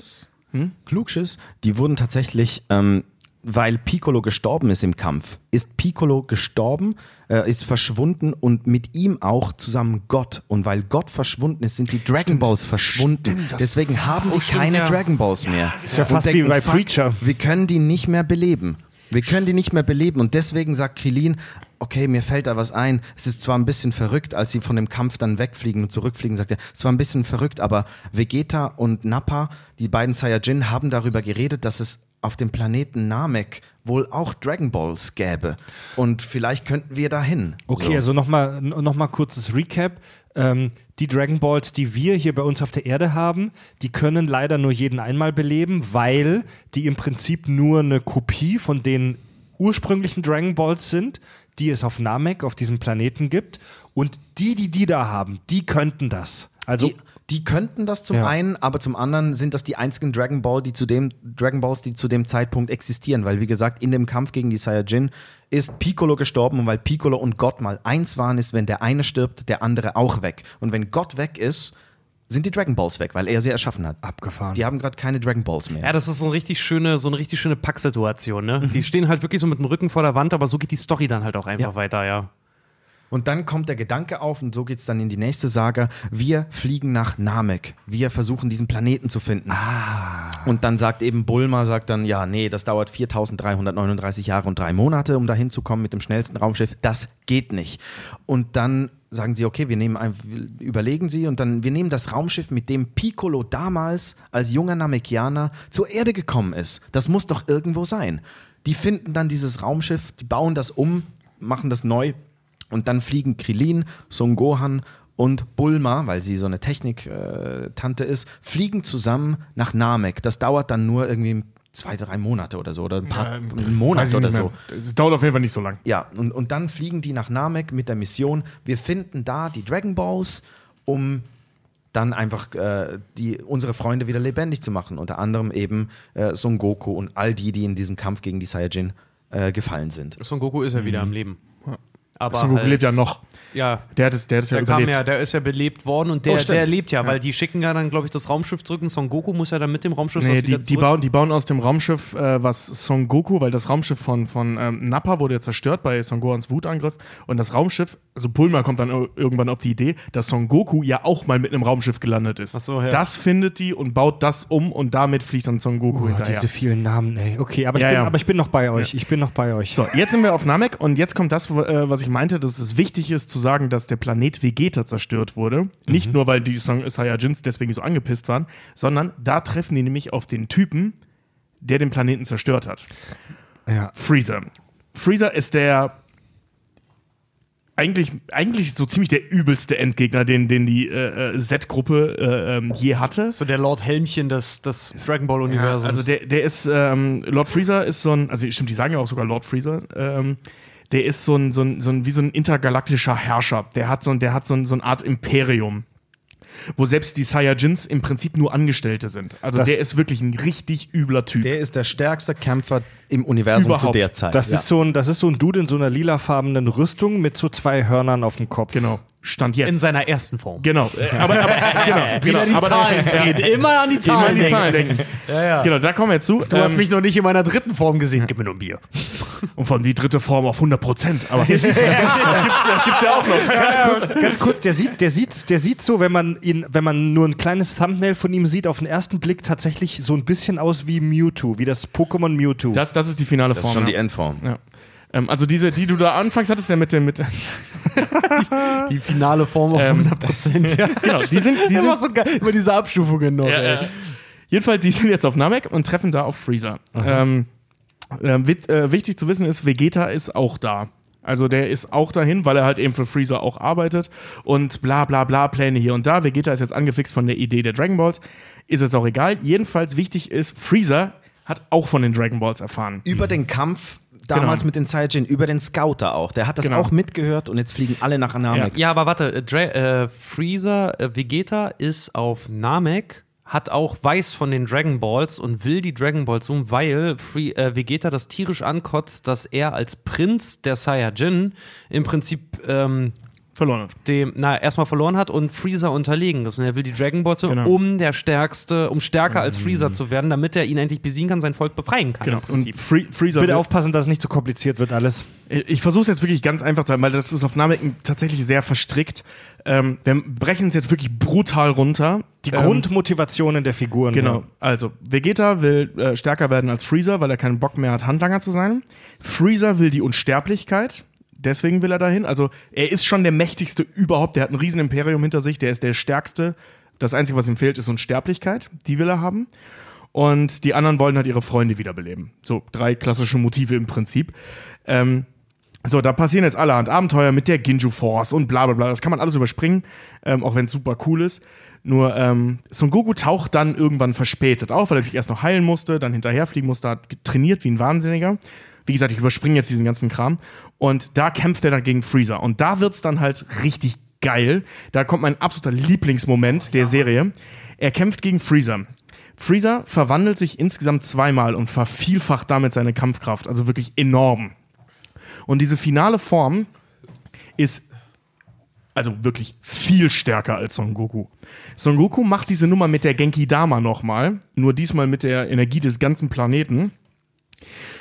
Klugschiss. Die wurden tatsächlich, ähm, weil Piccolo gestorben ist im Kampf, ist Piccolo gestorben, äh, ist verschwunden und mit ihm auch zusammen Gott. Und weil Gott verschwunden ist, sind die Dragon Balls verschwunden. Deswegen haben die keine Dragon Balls mehr. Ist ja fast wie denken, bei fuck, Preacher. Wir können die nicht mehr beleben. Wir können die nicht mehr beleben und deswegen sagt Krillin, okay, mir fällt da was ein. Es ist zwar ein bisschen verrückt, als sie von dem Kampf dann wegfliegen und zurückfliegen, sagt er, es war ein bisschen verrückt, aber Vegeta und Nappa, die beiden Saiyajin, haben darüber geredet, dass es auf dem Planeten Namek wohl auch Dragon Balls gäbe. Und vielleicht könnten wir dahin. Okay, So. also nochmal noch mal kurzes Recap. Ähm, die Dragon Balls, die wir hier bei uns auf der Erde haben, die können leider nur jeden einmal beleben, weil die im Prinzip nur eine Kopie von den ursprünglichen Dragon Balls sind, die es auf Namek, auf diesem Planeten gibt. Und die, die die da haben, die könnten das. Also die, die könnten das zum Ja. einen, aber zum anderen sind das die einzigen Dragon Ball, die zu dem Dragon Balls, die zu dem Zeitpunkt existieren, weil wie gesagt in dem Kampf gegen die Saiyajin ist Piccolo gestorben und weil Piccolo und Gott mal eins waren, ist wenn der eine stirbt, der andere auch weg und wenn Gott weg ist, sind die Dragon Balls weg, weil er sie erschaffen hat. abgefahren. Die haben gerade keine Dragon Balls mehr. Ja, das ist so eine richtig schöne, so eine richtig schöne Packsituation, ne? Die stehen halt wirklich so mit dem Rücken vor der Wand, aber so geht die Story dann halt auch einfach Ja. weiter, ja. Und dann kommt der Gedanke auf, und so geht es dann in die nächste Saga, wir fliegen nach Namek. Wir versuchen, diesen Planeten zu finden. Und dann sagt eben Bulma, sagt dann, ja, nee, das dauert 4339 Jahre und drei Monate, um da hinzukommen mit dem schnellsten Raumschiff. Das geht nicht. Und dann sagen sie, okay, wir nehmen ein, überlegen sie und dann, wir nehmen das Raumschiff, mit dem Piccolo damals als junger Namekianer zur Erde gekommen ist. Das muss doch irgendwo sein. Die finden dann dieses Raumschiff, die bauen das um, machen das neu und dann fliegen Krillin, Son Gohan und Bulma, weil sie so eine Technik-Tante ist, fliegen zusammen nach Namek. Das dauert dann nur irgendwie zwei, drei Monate oder so oder ein paar einen Weiß Monat ich oder so. Es dauert auf jeden Fall nicht so lang. Ja, und, und dann fliegen die nach Namek mit der Mission. Wir finden da die Dragon Balls, um dann einfach äh, die, unsere Freunde wieder lebendig zu machen. Unter anderem eben äh, Son Goku und all die, die in diesem Kampf gegen die Saiyajin äh, gefallen sind. Son Goku ist ja wieder am Leben. Aber Son Goku halt- lebt ja noch. Ja, Der hat es, der hat es ja der kam überlebt. ja, der ist ja belebt worden und der, Oh, der lebt ja, weil die schicken ja dann, glaube ich, das Raumschiff zurück und Son Goku muss ja dann mit dem Raumschiff Nee, die, die, bauen, die bauen aus dem Raumschiff, äh, was Son Goku, weil das Raumschiff von, von ähm, Nappa wurde ja zerstört bei Son Gohans Wutangriff. Und das Raumschiff, also Bulma kommt dann ir- irgendwann auf die Idee, dass Son Goku ja auch mal mit einem Raumschiff gelandet ist. Ach so, ja. Das findet die und baut das um und damit fliegt dann Son Goku Oh, hinterher. diese vielen Namen, ey. Okay, aber ich, Ja, bin, ja. aber ich bin noch bei euch. Ich bin noch bei euch. So, jetzt sind wir auf Namek und jetzt kommt das, äh, was ich meinte, dass es wichtig ist zu sagen, dass der Planet Vegeta zerstört wurde. Nicht nur, weil die Saiyajins deswegen so angepisst waren, sondern da treffen die nämlich auf den Typen, der den Planeten zerstört hat. Ja. Freezer. Freezer ist der eigentlich, eigentlich so ziemlich der übelste Endgegner, den, den die äh, äh, Z-Gruppe äh, ähm, je hatte. so der Lord Helmchen des, des Dragon Ball Universums. Also der, der ist, ähm, Lord Freezer ist so ein, also stimmt, die sagen ja auch sogar Lord Freezer, ähm, der ist so ein, so ein, so ein, wie so ein intergalaktischer Herrscher. Der hat so ein, der hat so, ein, so eine Art Imperium. Wo selbst die Saiyajins im Prinzip nur Angestellte sind. Also Das- der ist wirklich ein richtig übler Typ. Der ist der stärkste Kämpfer im Universum Überhaupt. zu der Zeit. Das, ja. ist so ein, das ist so ein Dude in so einer lilafarbenen Rüstung mit so zwei Hörnern auf dem Kopf. genau. Stand in jetzt. seiner ersten Form. Genau. Äh, Aber, aber genau, genau. die aber Zahlen ja, geht. Immer an die Immer Zahlen an die denken. Zahlen denken. Genau, da kommen wir jetzt zu. Du hast Ähm, mich noch nicht in meiner dritten Form gesehen. Gib mir nur ein Bier. und von die dritte Form auf 100 Prozent. Aber das, das, das, gibt's, das gibt's ja auch noch. Ganz kurz, ganz kurz, der sieht, der sieht, der sieht so, wenn man ihn, wenn man nur ein kleines Thumbnail von ihm sieht, auf den ersten Blick tatsächlich so ein bisschen aus wie Mewtwo, wie das Pokémon Mewtwo. Das, das ist die finale Das Form. ist schon ja. die Endform. Ja. Ähm, also diese, die du da anfangs hattest, der mit dem, mit, Die finale Form auf Ähm, 100 Prozent. Ja. genau, die sind, die Immer sind, so geil. Immer diese Abstufungen noch. ja, ja. jedenfalls, die sind jetzt auf Namek und treffen da auf Freezer. Ähm, ähm, äh, wichtig zu wissen ist, Vegeta ist auch da. Also der ist auch dahin, weil er halt eben für Freezer auch arbeitet und bla bla bla Pläne hier und da. Vegeta ist jetzt angefixt von der Idee der Dragon Balls. Ist jetzt auch egal. Jedenfalls wichtig ist, Freezer hat auch von den Dragon Balls erfahren. Über den Kampf damals Genau. mit den Saiyajin, über den Scouter auch. Der hat das Genau. auch mitgehört und jetzt fliegen alle nach Namek. Ja, aber warte, äh, Dra äh, Freezer, äh, Vegeta ist auf Namek, hat auch weiß von den Dragon Balls und will die Dragon Balls um, weil Free, äh, Vegeta das tierisch ankotzt, dass er als Prinz der Saiyajin im Prinzip ähm, Verloren hat. dem, na, erstmal verloren hat und Freezer unterlegen ist. Und er will die Dragon Balls, so, Genau. um der stärkste, um stärker als Freezer zu werden, damit er ihn endlich besiegen kann, sein Volk befreien kann. Genau. Und Free, Freezer Bitte will- aufpassen, dass es nicht so kompliziert wird alles. Ich versuche es jetzt wirklich ganz einfach zu sagen, weil das ist auf Namek tatsächlich sehr verstrickt. Ähm, wir brechen es jetzt wirklich brutal runter. Die Ähm, Grundmotivationen der Figuren. Genau. Also, Vegeta will äh, stärker werden als Freezer, weil er keinen Bock mehr hat, Handlanger zu sein. Freezer will die Unsterblichkeit. Deswegen will er dahin. Also, er ist schon der mächtigste überhaupt. Der hat ein riesen Imperium hinter sich. Der ist der stärkste. Das Einzige, was ihm fehlt, ist Unsterblichkeit. Die will er haben. Und die anderen wollen halt ihre Freunde wiederbeleben. So, drei klassische Motive im Prinzip. Ähm, so, da passieren jetzt allerhand Abenteuer mit der Ginju Force und bla bla bla. Das kann man alles überspringen, ähm, auch wenn es super cool ist. Nur ähm, Son Goku taucht dann irgendwann verspätet auf, weil er sich erst noch heilen musste, dann hinterherfliegen musste, hat trainiert wie ein Wahnsinniger. Wie gesagt, ich überspringe jetzt diesen ganzen Kram. Und da kämpft er dann gegen Freezer. Und da wird's dann halt richtig geil. Da kommt mein absoluter Lieblingsmoment der Serie. Er kämpft gegen Freezer. Freezer verwandelt sich insgesamt zweimal und vervielfacht damit seine Kampfkraft. Also wirklich enorm. Und diese finale Form ist also wirklich viel stärker als Son Goku. Son Goku macht diese Nummer mit der Genki Dama nochmal, nur diesmal mit der Energie des ganzen Planeten.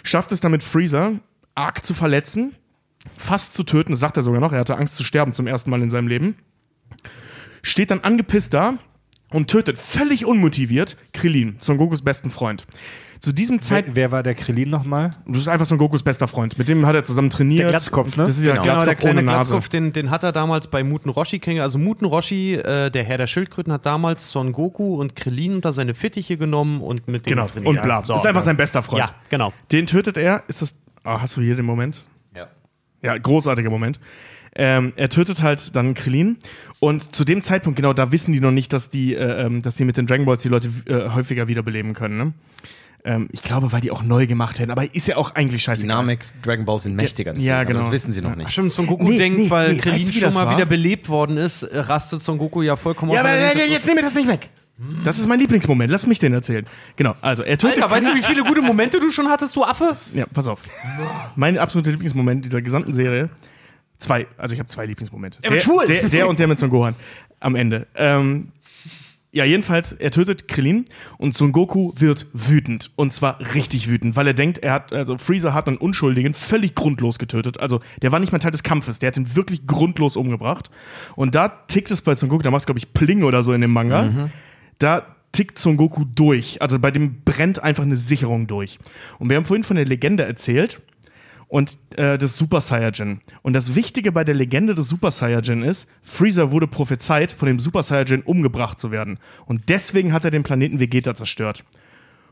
Schafft es damit Freezer arg zu verletzen, fast zu töten, das sagt er sogar noch, er hatte Angst zu sterben zum ersten Mal in seinem Leben. Steht dann angepisst da und tötet völlig unmotiviert Krillin, Son Gokus besten Freund. Zu diesem Zeitpunkt Wer, wer war der Krillin nochmal? das ist einfach Son Gokus bester Freund. Mit dem hat er zusammen trainiert. Der Glatzkopf, ne? Das ist ja Genau. Genau, Glatzkopf der kleine. Glatzkopf, den, den hat er damals bei Muten Roshi kennengelernt. Also Muten Roshi, äh, der Herr der Schildkröten, hat damals Son Goku und Krillin unter seine Fittiche genommen und mit denen Genau. trainiert. Und bla. So, ist einfach ja. sein bester Freund. Ja, genau. Den tötet er. Ist das. Ah, hast du hier den Moment? Ja. Ja, großartiger Moment. Ähm, er tötet halt dann Krillin und zu dem Zeitpunkt, genau, da wissen die noch nicht, dass die, äh, ähm, dass die mit den Dragon Balls die Leute äh, häufiger wiederbeleben können. Ne? Ähm, ich glaube, weil die auch neu gemacht werden, aber ist ja auch eigentlich scheiße. Dynamics, Dragon Ball sind mächtiger. Ja, aber genau. Das wissen sie noch nicht. Stimmt, Son Goku Nee, denkt, nee, weil nee, Krillin weißt du, schon mal war? wieder belebt worden ist, äh, rastet Son Goku ja vollkommen Ja, aber jetzt nimm mir das nicht weg. Das ist mein Lieblingsmoment. Lass mich den erzählen. Genau, also er tötet. Alter, weißt du, wie viele gute Momente du schon hattest, du Affe? Ja, pass auf. Mein absoluter Lieblingsmoment dieser gesamten Serie. Zwei, also ich habe zwei Lieblingsmomente. Er Der, der, der und der mit Son Gohan am Ende. Ähm, ja, jedenfalls, er tötet Krillin und Son Goku wird wütend. Und zwar richtig wütend, weil er denkt, er hat, also Freezer hat einen Unschuldigen völlig grundlos getötet. Also, der war nicht mal Teil des Kampfes, der hat ihn wirklich grundlos umgebracht. Und da tickt es bei Son Goku, da macht es, glaube ich, Pling oder so in dem Manga. Da tickt Son Goku durch. Also bei dem brennt einfach eine Sicherung durch. Und wir haben vorhin von der Legende erzählt und äh, des Super Saiyajin. Und das Wichtige bei der Legende des Super Saiyajin ist, Freezer wurde prophezeit, von dem Super Saiyajin umgebracht zu werden. Und deswegen hat er den Planeten Vegeta zerstört.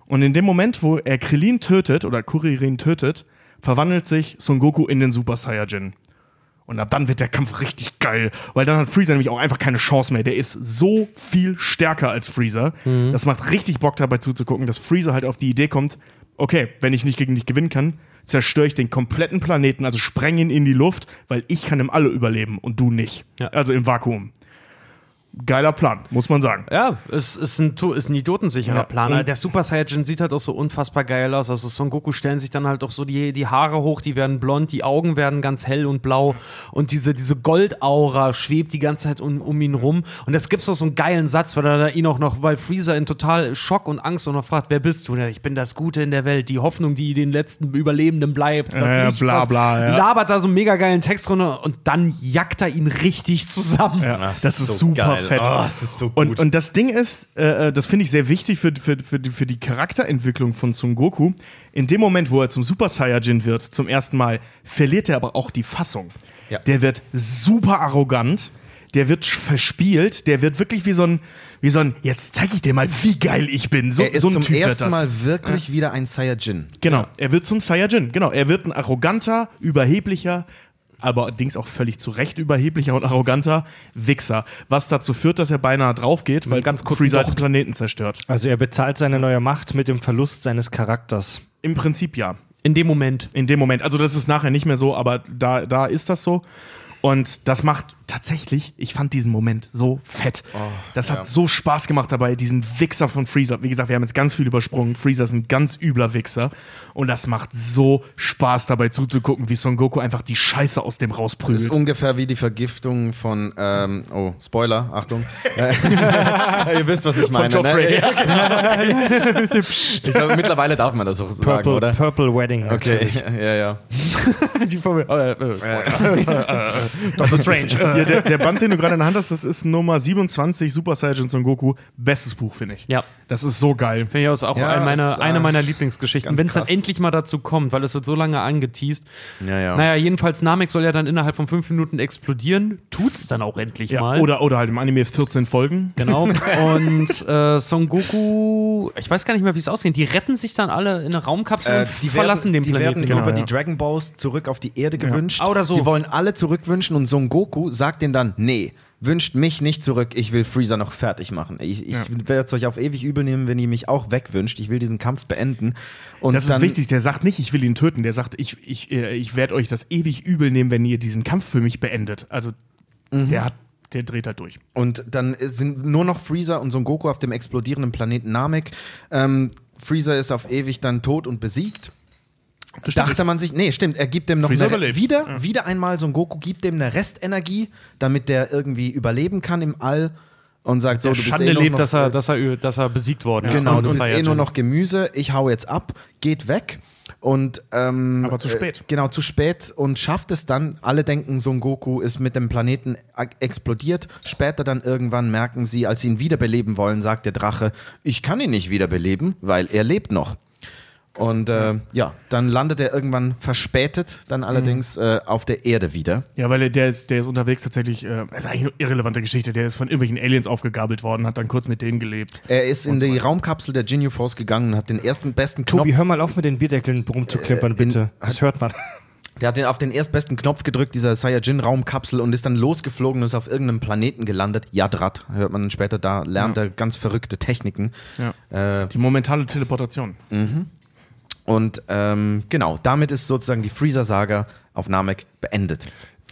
Und in dem Moment, wo er Krillin tötet oder Kuririn tötet, verwandelt sich Son Goku in den Super Saiyajin. Und ab dann wird der Kampf richtig geil, weil dann hat Freezer nämlich auch einfach keine Chance mehr. Der ist so viel stärker als Freezer. Das macht richtig Bock dabei zuzugucken, dass Freezer halt auf die Idee kommt, okay, wenn ich nicht gegen dich gewinnen kann, zerstöre ich den kompletten Planeten, also spreng ihn in die Luft, weil ich kann im Alle überleben und du nicht. Ja. Also im Vakuum. Geiler Plan, muss man sagen. Ja, es ist ein, ist ein idiotensicherer Ja, Plan. und- Der Super Saiyajin sieht halt auch so unfassbar geil aus. Also Son Goku stellen sich dann halt auch so die, die Haare hoch, die werden blond, die Augen werden ganz hell und blau und diese, diese Goldaura schwebt die ganze Zeit um, um ihn rum. Und es gibt auch so einen geilen Satz, weil er da ihn auch noch, weil Freezer in total Schock und Angst und noch fragt, wer bist du? Und er, Ich bin das Gute in der Welt, die Hoffnung, die den letzten Überlebenden bleibt. Das Äh, Licht, bla, was- bla, ja. Labert da so einen mega geilen Text runter und dann jackt er ihn richtig zusammen. Ja, das, ist super geil. Fett. Oh, das ist so gut. Und, und das Ding ist, äh, äh, das finde ich sehr wichtig für, für, für, die, für die Charakterentwicklung von Son Goku. In dem Moment, wo er zum Super Saiyajin wird, zum ersten Mal, verliert er aber auch die Fassung. Ja. Der wird super arrogant, der wird verspielt, der wird wirklich wie so ein, wie so ein, jetzt zeige ich dir mal, wie geil ich bin. So, er ist so ein zum Typ wird ersten. Mal wirklich wieder ein Saiyajin. Genau, er wird zum Saiyajin. Genau, er wird ein arroganter, überheblicher, aber allerdings auch völlig zu Recht überheblicher und arroganter Wichser. Was dazu führt, dass er beinahe drauf geht, weil ganz kurzen Freezer den. Planeten zerstört. Also er bezahlt seine neue Macht mit dem Verlust seines Charakters. Im Prinzip ja. In dem Moment. In dem Moment. Also das ist nachher nicht mehr so, aber da, da ist das so. Und das macht tatsächlich, ich fand diesen Moment so fett. das hat so Spaß gemacht dabei, diesen Wichser von Freezer. Wie gesagt, wir haben jetzt ganz viel übersprungen. Freezer ist ein ganz übler Wichser. Und das macht so Spaß dabei zuzugucken, wie Son Goku einfach die Scheiße aus dem Das rausprügelt. ist ungefähr wie die Vergiftung von, ähm, oh, Spoiler, Achtung. Äh, Ihr wisst, was ich meine. Joffrey. Ne? Ja, ich glaube, mittlerweile darf man das auch sagen, Purple, oder? Purple Wedding. Okay, ja, ja. Doctor Strange. Ja, der, der Band, den du gerade in der Hand hast, das ist Nummer 27, Super Saiyan Son Goku. Bestes Buch, finde ich. Ja. Das ist so geil. Finde ich auch, auch Ja, eine, meiner, ist, äh, eine meiner Lieblingsgeschichten. Wenn es dann endlich mal dazu kommt, weil es wird so lange angeteased. Ja, ja. Naja, jedenfalls, Namek soll ja dann innerhalb von fünf Minuten explodieren. Tut's dann auch endlich Ja, mal. oder, oder halt im Anime 14 Folgen. Genau. Und äh, Son Goku, ich weiß gar nicht mehr, wie es aussieht. Die retten sich dann alle in eine Raumkapsel Äh, und verlassen den die Planeten. werden Genau, über ja. die Dragon Balls zurück auf die Erde gewünscht. Ah, oder so. Die wollen alle zurückwünschen und Son Goku sagt denen dann, nee, wünscht mich nicht zurück, ich will Freezer noch fertig machen. Ich, ich werde es euch auf ewig übel nehmen, wenn ihr mich auch wegwünscht. Ich will diesen Kampf beenden. Und Das ist wichtig. Der sagt nicht, ich will ihn töten. Der sagt, ich, ich, äh, ich werde euch das ewig übel nehmen, wenn ihr diesen Kampf für mich beendet. Also der hat, der dreht halt durch. Und dann sind nur noch Freezer und Son Goku auf dem explodierenden Planeten Namek. Ähm, Freezer ist auf ewig dann tot und besiegt. Dachte man sich, nee, stimmt, er gibt dem noch eine, wieder, wieder einmal Son Goku gibt dem eine Restenergie, damit der irgendwie überleben kann im All und sagt so, Der du bist Schande eh noch lebt, noch, dass er, dass, er, dass er besiegt worden ist. Genau, du bist eh nur noch Gemüse, ich hau jetzt ab, geht weg. Und, ähm, Aber zu spät. Äh, genau, zu spät und schafft es dann. Alle denken, Son Goku ist mit dem Planeten explodiert. Später dann irgendwann merken sie, als sie ihn wiederbeleben wollen, sagt der Drache, ich kann ihn nicht wiederbeleben, weil er lebt noch. Und äh, ja, dann landet er irgendwann verspätet, dann allerdings äh, auf der Erde wieder. Ja, weil er, der, ist, der ist unterwegs tatsächlich, äh, das ist eigentlich eine irrelevante Geschichte. Der ist von irgendwelchen Aliens aufgegabelt worden, hat dann kurz mit denen gelebt. Er ist in die Raumkapsel der Ginyu Force gegangen und hat den ersten besten Knopf Tobi, hör mal auf mit den Bierdeckeln rumzuklimpern, Äh, in- bitte. Das hört man. Der hat den auf den erstbesten Knopf gedrückt, dieser Saiyajin-Raumkapsel, und ist dann losgeflogen und ist auf irgendeinem Planeten gelandet. Yadrat, hört man dann später, da lernt Ja. er ganz verrückte Techniken. Ja. Äh, Die momentane Teleportation. Und ähm, genau, damit ist sozusagen die Freezer-Saga auf Namek beendet.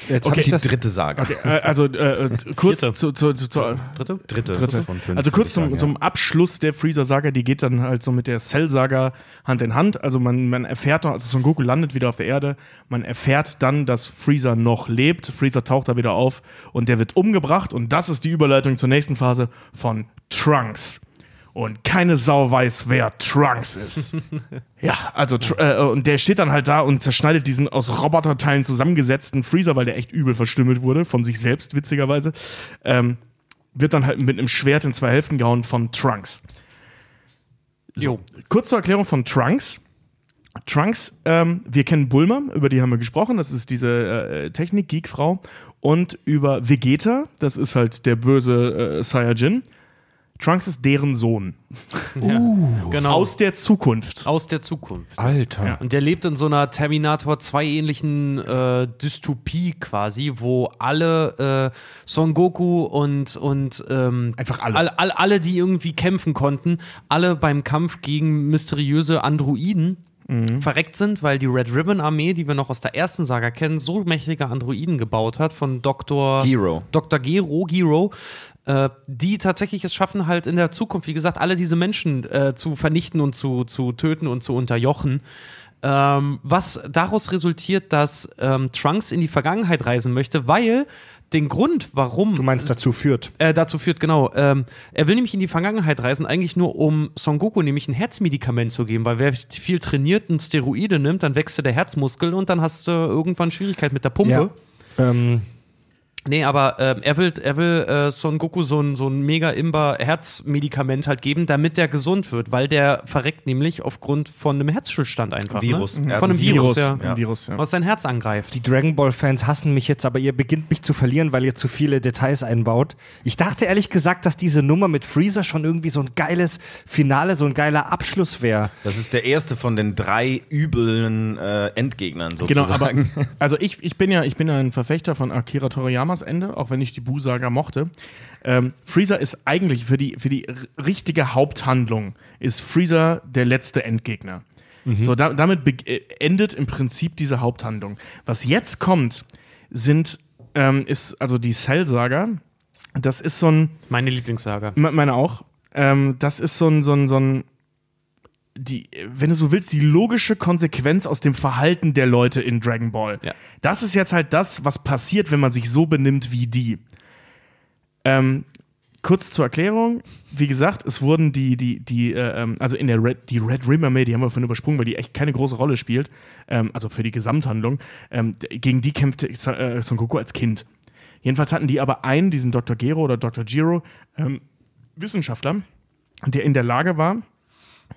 Jetzt Okay, ich Die das, dritte Saga. Okay, äh, also äh, äh, kurz zu, zu, zu, zu Dritte? Dritte, Dritte. von fünf. Also kurz zum, ich zum sagen, Abschluss der Freezer-Saga, die geht dann halt so mit der Cell-Saga Hand in Hand. Also man, man erfährt noch, also Son Goku landet wieder auf der Erde, man erfährt dann, dass Freezer noch lebt. Freezer taucht da wieder auf und der wird umgebracht und das ist die Überleitung zur nächsten Phase von Trunks. Und keine Sau weiß, wer Trunks ist. ja, also, äh, und der steht dann halt da und zerschneidet diesen aus Roboterteilen zusammengesetzten Freezer, weil der echt übel verstümmelt wurde, von sich selbst, witzigerweise. Ähm, wird dann halt mit einem Schwert in zwei Hälften gehauen von Trunks. So, kurz zur Erklärung von Trunks. Trunks, ähm, wir kennen Bulma, über die haben wir gesprochen, das ist diese äh, Technik-Geek-Frau. Und über Vegeta, das ist halt der böse äh, Saiyajin. Trunks ist deren Sohn. Genau. Aus der Zukunft. Aus der Zukunft. Alter. Ja. Und der lebt in so einer Terminator 2 ähnlichen äh, Dystopie quasi, wo alle äh, Son Goku und, und ähm, Einfach alle. alle, alle, alle, die irgendwie kämpfen konnten, alle beim Kampf gegen mysteriöse Androiden verreckt sind, weil die Red Ribbon Armee, die wir noch aus der ersten Saga kennen, so mächtige Androiden gebaut hat von Dr. Gero. Dr. Gero, Gero, die tatsächlich es schaffen, halt in der Zukunft, wie gesagt, alle diese Menschen äh, zu vernichten und zu, zu töten und zu unterjochen. Ähm, was daraus resultiert, dass ähm, Trunks in die Vergangenheit reisen möchte, weil den Grund, warum Du meinst, dazu führt. äh, dazu führt, genau. Ähm, er will nämlich in die Vergangenheit reisen, eigentlich nur um Son Goku nämlich ein Herzmedikament zu geben, weil wer viel trainiert und Steroide nimmt, dann wächst der Herzmuskel und dann hast du irgendwann Schwierigkeit mit der Pumpe. Ähm, Nee, aber ähm, er will, er will äh, Son Goku so ein, so ein mega imber Herzmedikament halt geben, damit der gesund wird, weil der verreckt nämlich aufgrund von einem Herzstillstand einfach. Virus. Ne? Hat Von einem ein Virus, Virus, ja. ein Virus, ja. Was sein Herz angreift. die Dragon Ball Fans hassen mich jetzt, aber ihr beginnt mich zu verlieren, weil ihr zu viele Details einbaut. Ich dachte ehrlich gesagt, dass diese Nummer mit Freezer schon irgendwie so ein geiles Finale, so ein geiler Abschluss wäre. Das ist der erste von den drei üblen äh, Endgegnern Genau, aber sozusagen. also ich, ich bin ja ich bin ja ein Verfechter von Akira Toriyamas Ende, auch wenn ich die Bu-Saga mochte. Ähm, Freezer ist eigentlich für die, für die richtige Haupthandlung ist Freezer der letzte Endgegner. So, da, damit äh, endet im Prinzip diese Haupthandlung. Was jetzt kommt, sind, ähm, ist also die Cell-Saga. Das ist so ein, Meine Lieblingssaga. Me- Meine auch. Ähm, das ist so ein, so ein, so ein die, wenn du so willst, die logische Konsequenz aus dem Verhalten der Leute in Dragon Ball. Ja. Das ist jetzt halt das, was passiert, wenn man sich so benimmt wie die. Ähm, kurz zur Erklärung, wie gesagt, es wurden die, die, die, äh, ähm, also in der Red, die Red Rim Armee, die haben wir vorhin übersprungen, weil die echt keine große Rolle spielt, ähm, also für die Gesamthandlung, ähm, gegen die kämpfte äh, Son Goku als Kind. Jedenfalls hatten die aber einen, diesen Dr. Gero oder Dr. Giro, ähm, Wissenschaftler, der in der Lage war,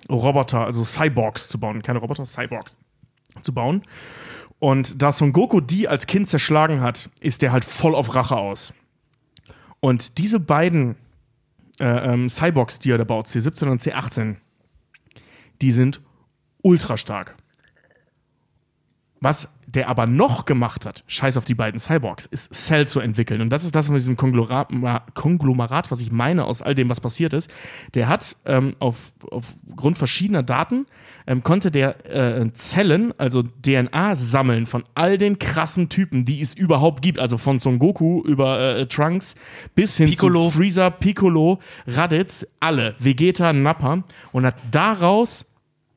Roboter, also Cyborgs zu bauen. Keine Roboter, Cyborgs zu bauen. Und da Son Goku die als Kind zerschlagen hat, ist der halt voll auf Rache aus. Und diese beiden äh, ähm, Cyborgs, die er da baut, C17 und C18, die sind ultra stark. Was der aber noch gemacht hat, scheiß auf die beiden Cyborgs, ist Cell zu entwickeln. Und das ist das mit diesem Konglomerat, Konglomerat was ich meine aus all dem, was passiert ist. Der hat ähm, auf, aufgrund verschiedener Daten, ähm, konnte der äh, Zellen, also DNA sammeln von all den krassen Typen, die es überhaupt gibt. Also von Son Goku über äh, Trunks bis hin Piccolo. zu Freezer, Piccolo, Raditz, alle, Vegeta, Nappa und hat daraus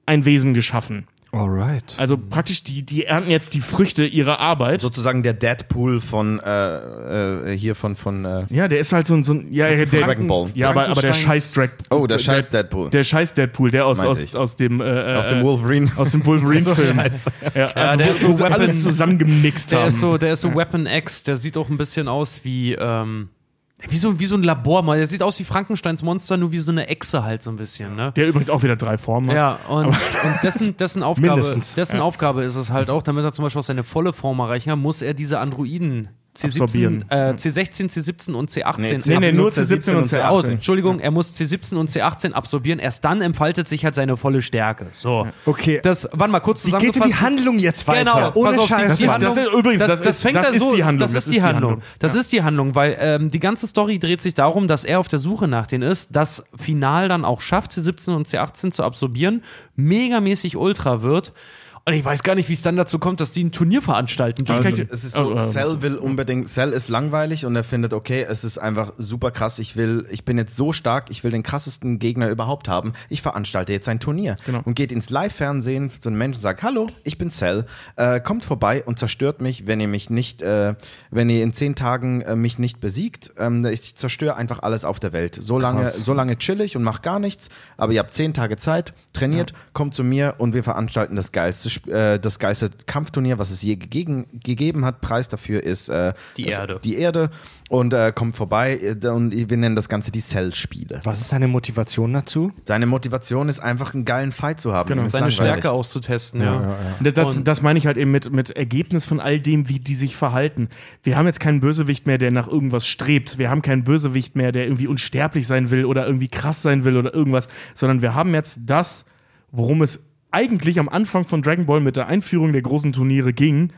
ein Wesen geschaffen. Alright. Also praktisch, die, die ernten jetzt die Früchte ihrer Arbeit. sozusagen der Deadpool von äh, äh, hier von von äh, ja, der ist halt so ein, so ein ja, Also der, Dragon Ball. Ja, aber, aber der scheiß Drag, Oh, der scheiß Deadpool. Der scheiß Deadpool, der aus, aus, ich. aus dem äh, aus dem äh, Wolverine. aus dem Wolverine-Film. ja, also der wo, ist so alles zusammengemixt Der haben. ist so, der ist so Weapon X, der sieht auch ein bisschen aus wie, ähm, wie so, wie so ein Labor mal. Der sieht aus wie Frankensteins Monster, nur wie so eine Echse halt so ein bisschen, ne? der übrigens auch wieder drei Formen hat. Ja, und, und dessen, dessen, Aufgabe, Mindestens, dessen Aufgabe ist es halt auch, damit er zum Beispiel auch seine volle Form erreichen kann, muss er diese Androiden C17, Absorbieren. äh, C16, C17 und C18. Nee, Nee, nee, nur C17 C17 und C18. Aus. C18. Entschuldigung, er muss C17 und C18 absorbieren. Erst dann entfaltet sich halt seine volle Stärke. So. Okay. Das, warte mal kurz Wie geht denn die zusammengefasst. Handlung jetzt weiter? Genau, Ohne auf, Scheiß. ist- das ist übrigens- das, das das ist- fängt das dann ist so, die Handlung, Das ist die Handlung. Das ist die Handlung, weil ähm, die ganze Story dreht sich darum, dass er auf der Suche nach denen ist, das Final dann auch schafft, C17 und C18 zu absorbieren, megamäßig ultra wird. Und ich weiß gar nicht, wie es dann dazu kommt, dass die ein Turnier veranstalten. Das kann Also, ich, es ist so, Oh, äh, Cell will unbedingt, Cell ist langweilig und er findet, okay, es ist einfach super krass, ich will, ich bin jetzt so stark, ich will den krassesten Gegner überhaupt haben, ich veranstalte jetzt ein Turnier Genau. und geht ins Live-Fernsehen. Zu einem Menschen und sagt, hallo, ich bin Cell, äh, kommt vorbei und zerstört mich, wenn ihr mich nicht, äh, wenn ihr in zehn Tagen äh, mich nicht besiegt, ähm, ich zerstöre einfach alles auf der Welt. So lange, so lange chill ich und mach gar nichts, aber ihr habt zehn Tage Zeit, trainiert, kommt zu mir und wir veranstalten das geilste, Sp- äh, das geilste Kampfturnier, was es je gegeben, gegeben hat. Preis dafür ist äh, Die das, Erde. Die Erde und äh, kommt vorbei äh, und wir nennen das Ganze die Cell-Spiele. Was ist seine Motivation dazu? Seine Motivation ist einfach einen geilen Fight zu haben. Genau. Seine langweilig. Stärke auszutesten. Ja. Das, Und- das meine ich halt eben mit, mit Ergebnis von all dem, wie die sich verhalten. Wir haben jetzt keinen Bösewicht mehr, der nach irgendwas strebt. Wir haben keinen Bösewicht mehr, der irgendwie unsterblich sein will oder irgendwie krass sein will oder irgendwas, sondern wir haben jetzt das, worum es eigentlich am Anfang von Dragon Ball mit der Einführung der großen Turniere ging.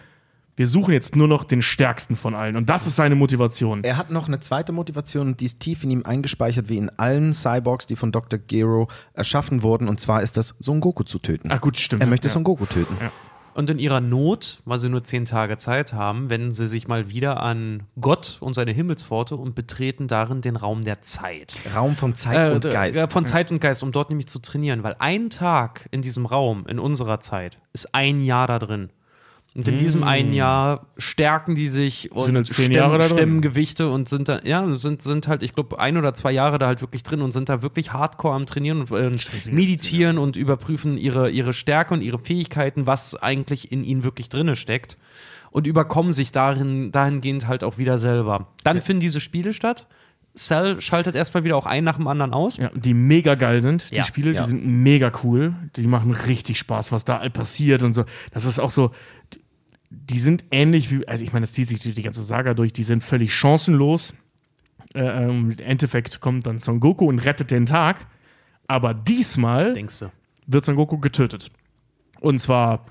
Wir suchen jetzt nur noch den stärksten von allen. Und das ist seine Motivation. Er hat noch eine zweite Motivation, die ist tief in ihm eingespeichert, wie in allen Cyborgs, die von Dr. Gero erschaffen wurden. Und zwar ist das, Son Goku zu töten. Ach gut, stimmt. er möchte ja. Son Goku töten. Und in ihrer Not, weil sie nur zehn Tage Zeit haben, wenden sie sich mal wieder an Gott und seine Himmelspforte und betreten darin den Raum der Zeit. Raum von Zeit Äh, und Geist. ja, Von Zeit und Geist, um dort nämlich zu trainieren. Weil ein Tag in diesem Raum, in unserer Zeit, ist ein Jahr da drin. Und in diesem einen Jahr stärken die sich und Sind jetzt zehn stemmen, Jahre da drin? stemmen Gewichte und sind da, ja, sind, sind halt, ich glaube, ein oder zwei Jahre da halt wirklich drin und sind da wirklich hardcore am Trainieren und äh, meditieren und überprüfen ihre, ihre Stärke und ihre Fähigkeiten, was eigentlich in ihnen wirklich drinne steckt. Und überkommen sich darin, dahingehend halt auch wieder selber. Dann finden diese Spiele statt. Cell schaltet erstmal wieder auch einen nach dem anderen aus. Ja, die mega geil sind. Die Ja, Spiele, ja. die sind mega cool. Die machen richtig Spaß, was da all passiert und so. Das ist auch so. Die- sind ähnlich wie, also ich meine, das zieht sich durch die ganze Saga durch, die sind völlig chancenlos. Äh, ähm, Im Endeffekt kommt dann Son Goku und rettet den Tag. Aber diesmal wird Son Goku getötet. Und zwar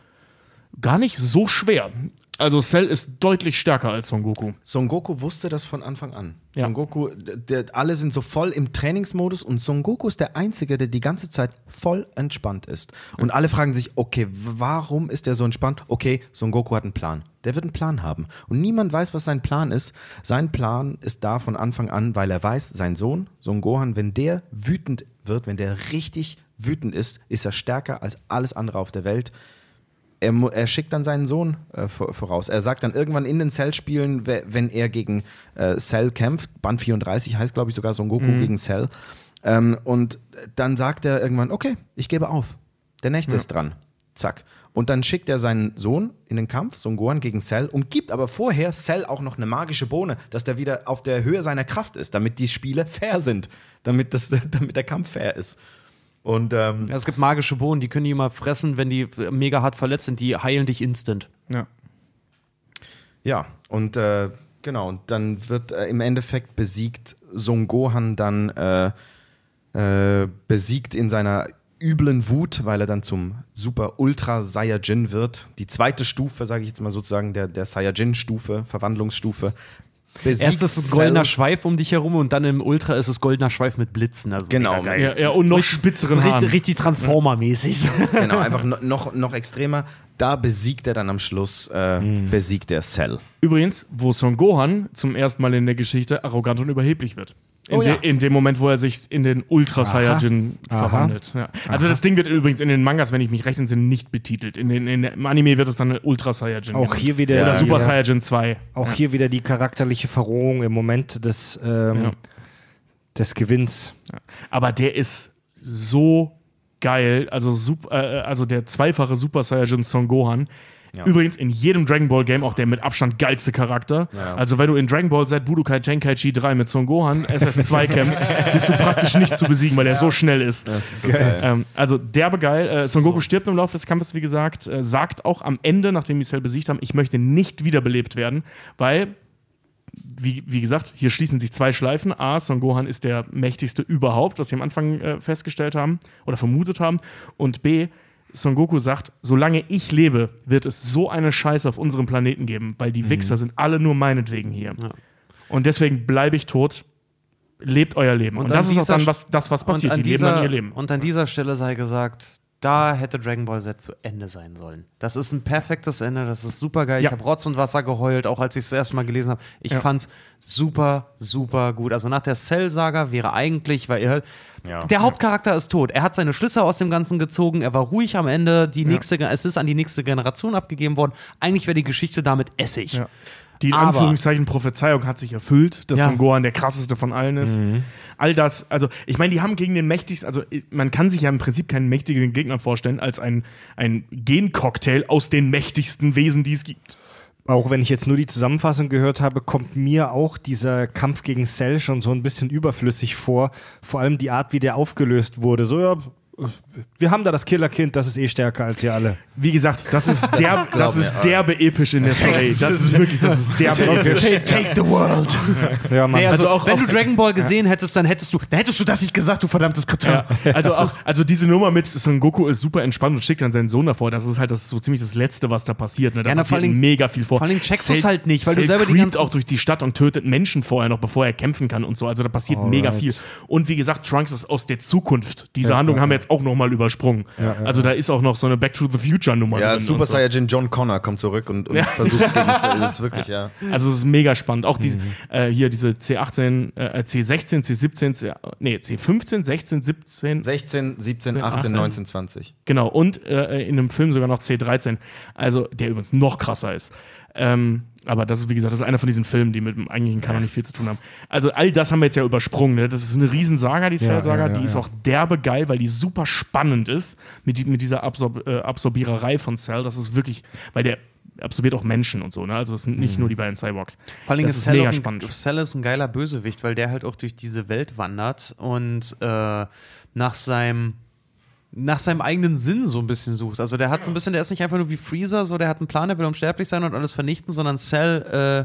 gar nicht so schwer. Also Cell ist deutlich stärker als Son Goku. Son Goku wusste das von Anfang an. Ja. Son Goku, der, alle sind so voll im Trainingsmodus und Son Goku ist der Einzige, der die ganze Zeit voll entspannt ist. Und alle fragen sich, okay, warum ist er so entspannt? Okay, Son Goku hat einen Plan. Der wird einen Plan haben. Und niemand weiß, was sein Plan ist. Sein Plan ist da von Anfang an, weil er weiß, sein Sohn, Son Gohan, wenn der wütend wird, wenn der richtig wütend ist, ist er stärker als alles andere auf der Welt er, er schickt dann seinen Sohn äh, vor- voraus. Er sagt dann irgendwann in den Cell-Spielen, we- wenn er gegen äh, Cell kämpft, Band 34 heißt, glaube ich, sogar Son Goku gegen Cell. Ähm, und dann sagt er irgendwann, okay, ich gebe auf. Der Nächste ist dran. Zack. Und dann schickt er seinen Sohn in den Kampf, Son Gohan gegen Cell, und gibt aber vorher Cell auch noch eine magische Bohne, dass der wieder auf der Höhe seiner Kraft ist, damit die Spiele fair sind, damit, das, damit der Kampf fair ist. Und ähm, Ja, es gibt magische Bohnen, die können die immer fressen, wenn die mega hart verletzt sind. Die heilen dich instant. Ja. Ja, und äh, genau, und dann wird äh, im Endeffekt besiegt Son Gohan dann äh, äh, besiegt in seiner üblen Wut, weil er dann zum Super Ultra Saiyajin wird. Die zweite Stufe, sage ich jetzt mal sozusagen, der, der Saiyajin-Stufe, Verwandlungsstufe. Besiegt Erst ist es goldener Cell. Schweif um dich herum und dann im Ultra ist es goldener Schweif mit Blitzen. Also Genau. Ja, ja, und noch spitzeren So Haaren. richtig, richtig Transformer-mäßig. Genau, einfach no- noch, noch extremer. Da besiegt er dann am Schluss, äh, besiegt er Cell. Übrigens, wo Son Gohan zum ersten Mal in der Geschichte arrogant und überheblich wird. In, Oh ja. de, in dem Moment, wo er sich in den Ultra Saiyajin Aha. verwandelt. Ja. Also das Ding wird übrigens in den Mangas, wenn ich mich recht entsinne, nicht betitelt. In den, in, Im Anime wird es dann Ultra Saiyajin. Auch genannt. hier wieder, Oder die, Super Saiyajin 2. auch hier wieder die charakterliche Verrohung im Moment des, ähm, Ja. des Gewinns. Aber der ist so geil. Also, sup- äh, also der zweifache Super Saiyajin Son Gohan. Übrigens in jedem Dragon Ball Game auch der mit Abstand geilste Charakter. Also wenn du in Dragon Ball Z Budokai Tenkaichi 3 mit Son Gohan SS2 kämpfst, bist du praktisch nicht zu besiegen, weil er so schnell ist. Ähm, also derbe geil. Äh, Son Goku stirbt im Laufe des Kampfes, wie gesagt, äh, sagt auch am Ende, nachdem die Cell besiegt haben, ich möchte nicht wiederbelebt werden, weil wie, wie gesagt, hier schließen sich zwei Schleifen. A, Son Gohan ist der mächtigste überhaupt, was wir am Anfang äh, festgestellt haben oder vermutet haben. Und B, Son Goku sagt, solange ich lebe, wird es so eine Scheiße auf unserem Planeten geben, weil die Wichser sind alle nur meinetwegen hier. Und deswegen bleibe ich tot. Lebt euer Leben. Und, Und das ist auch dann was, das, was passiert. Die leben dieser- dann ihr Leben. Und an dieser Stelle sei gesagt, da hätte Dragon Ball Z zu Ende sein sollen. Das ist ein perfektes Ende, das ist super geil. Ja. Ich habe Rotz und Wasser geheult, auch als ich es das erste Mal gelesen habe. Ich Ja. fand's super, super gut. Also nach der Cell-Saga wäre eigentlich, weil ihr Ja. der Hauptcharakter ist tot. Er hat seine Schlüsse aus dem Ganzen gezogen. Er war ruhig am Ende. Die nächste, es ist an die nächste Generation abgegeben worden. Eigentlich wäre die Geschichte damit Essig. Ja. Die in Aber- Anführungszeichen Prophezeiung hat sich erfüllt, dass Ja. Son Gohan der krasseste von allen ist. All das, also ich meine, die haben gegen den mächtigsten, also man kann sich ja im Prinzip keinen mächtigen Gegner vorstellen als ein, ein Gencocktail aus den mächtigsten Wesen, die es gibt. Auch wenn ich jetzt nur die Zusammenfassung gehört habe, kommt mir auch dieser Kampf gegen Cell schon so ein bisschen überflüssig vor. Vor allem die Art, wie der aufgelöst wurde. So, ja, wir haben da das Killerkind, das ist eh stärker als ihr alle. Wie gesagt, das ist der, das ist derbe episch in der Story. Das ist wirklich, das ist derbe episch. Take the world. Ja, Mann. Nee, also, Also auch- wenn auch- du Dragon Ball gesehen hättest, dann hättest du, dann hättest du das nicht gesagt, du verdammtes Kretin. Ja, also auch, also diese Nummer mit Son Goku ist super entspannt und schickt dann seinen Sohn davor. Das ist halt das so ziemlich das Letzte, was da passiert. Ne? Da Ja, na, passiert Dingen- mega viel vor. vor allen Dingen checkst du's Cell- halt nicht, weil du selber die ganze- auch durch die Stadt und tötet Menschen vorher noch, bevor er kämpfen kann und so. Also da passiert mega viel. Und wie gesagt, Trunks ist aus der Zukunft. Diese Handlung haben wir jetzt auch nochmal übersprungen. also da ist auch noch so eine Back to the Future Nummer Ja, drin. Super so. Saiyajin John Connor kommt zurück und, und versucht es gegen. Das ist wirklich, ja. Also es ist mega spannend. Auch Mhm. diese, äh, hier diese C18, äh, C16, C17, C, nee, C15, 16, 17, 16, 17, 18, 18. 19, 20. Genau, und äh, in einem Film sogar noch C13, also der übrigens noch krasser ist. Ähm, aber das ist, wie gesagt, das ist einer von diesen Filmen, die mit dem eigentlichen Kanon nicht viel zu tun haben. Also all das haben wir jetzt ja übersprungen. Ne? Das ist eine Riesensaga, die Cell-Saga. ja, ja, die ist ja. auch derbe geil, weil die super spannend ist mit, mit dieser Absor äh, Absorbiererei von Cell. Das ist wirklich, weil der absorbiert auch Menschen und so. Ne? Also es sind Mhm. nicht nur die beiden Cyborgs. Vor allem ist ist Cell mega ein, spannend. Cell ist ein geiler Bösewicht, weil der halt auch durch diese Welt wandert und äh, nach seinem nach seinem eigenen Sinn so ein bisschen sucht. Also der hat so ein bisschen, der ist nicht einfach nur wie Freezer, so der hat einen Plan, der will unsterblich sein und alles vernichten, sondern Cell äh,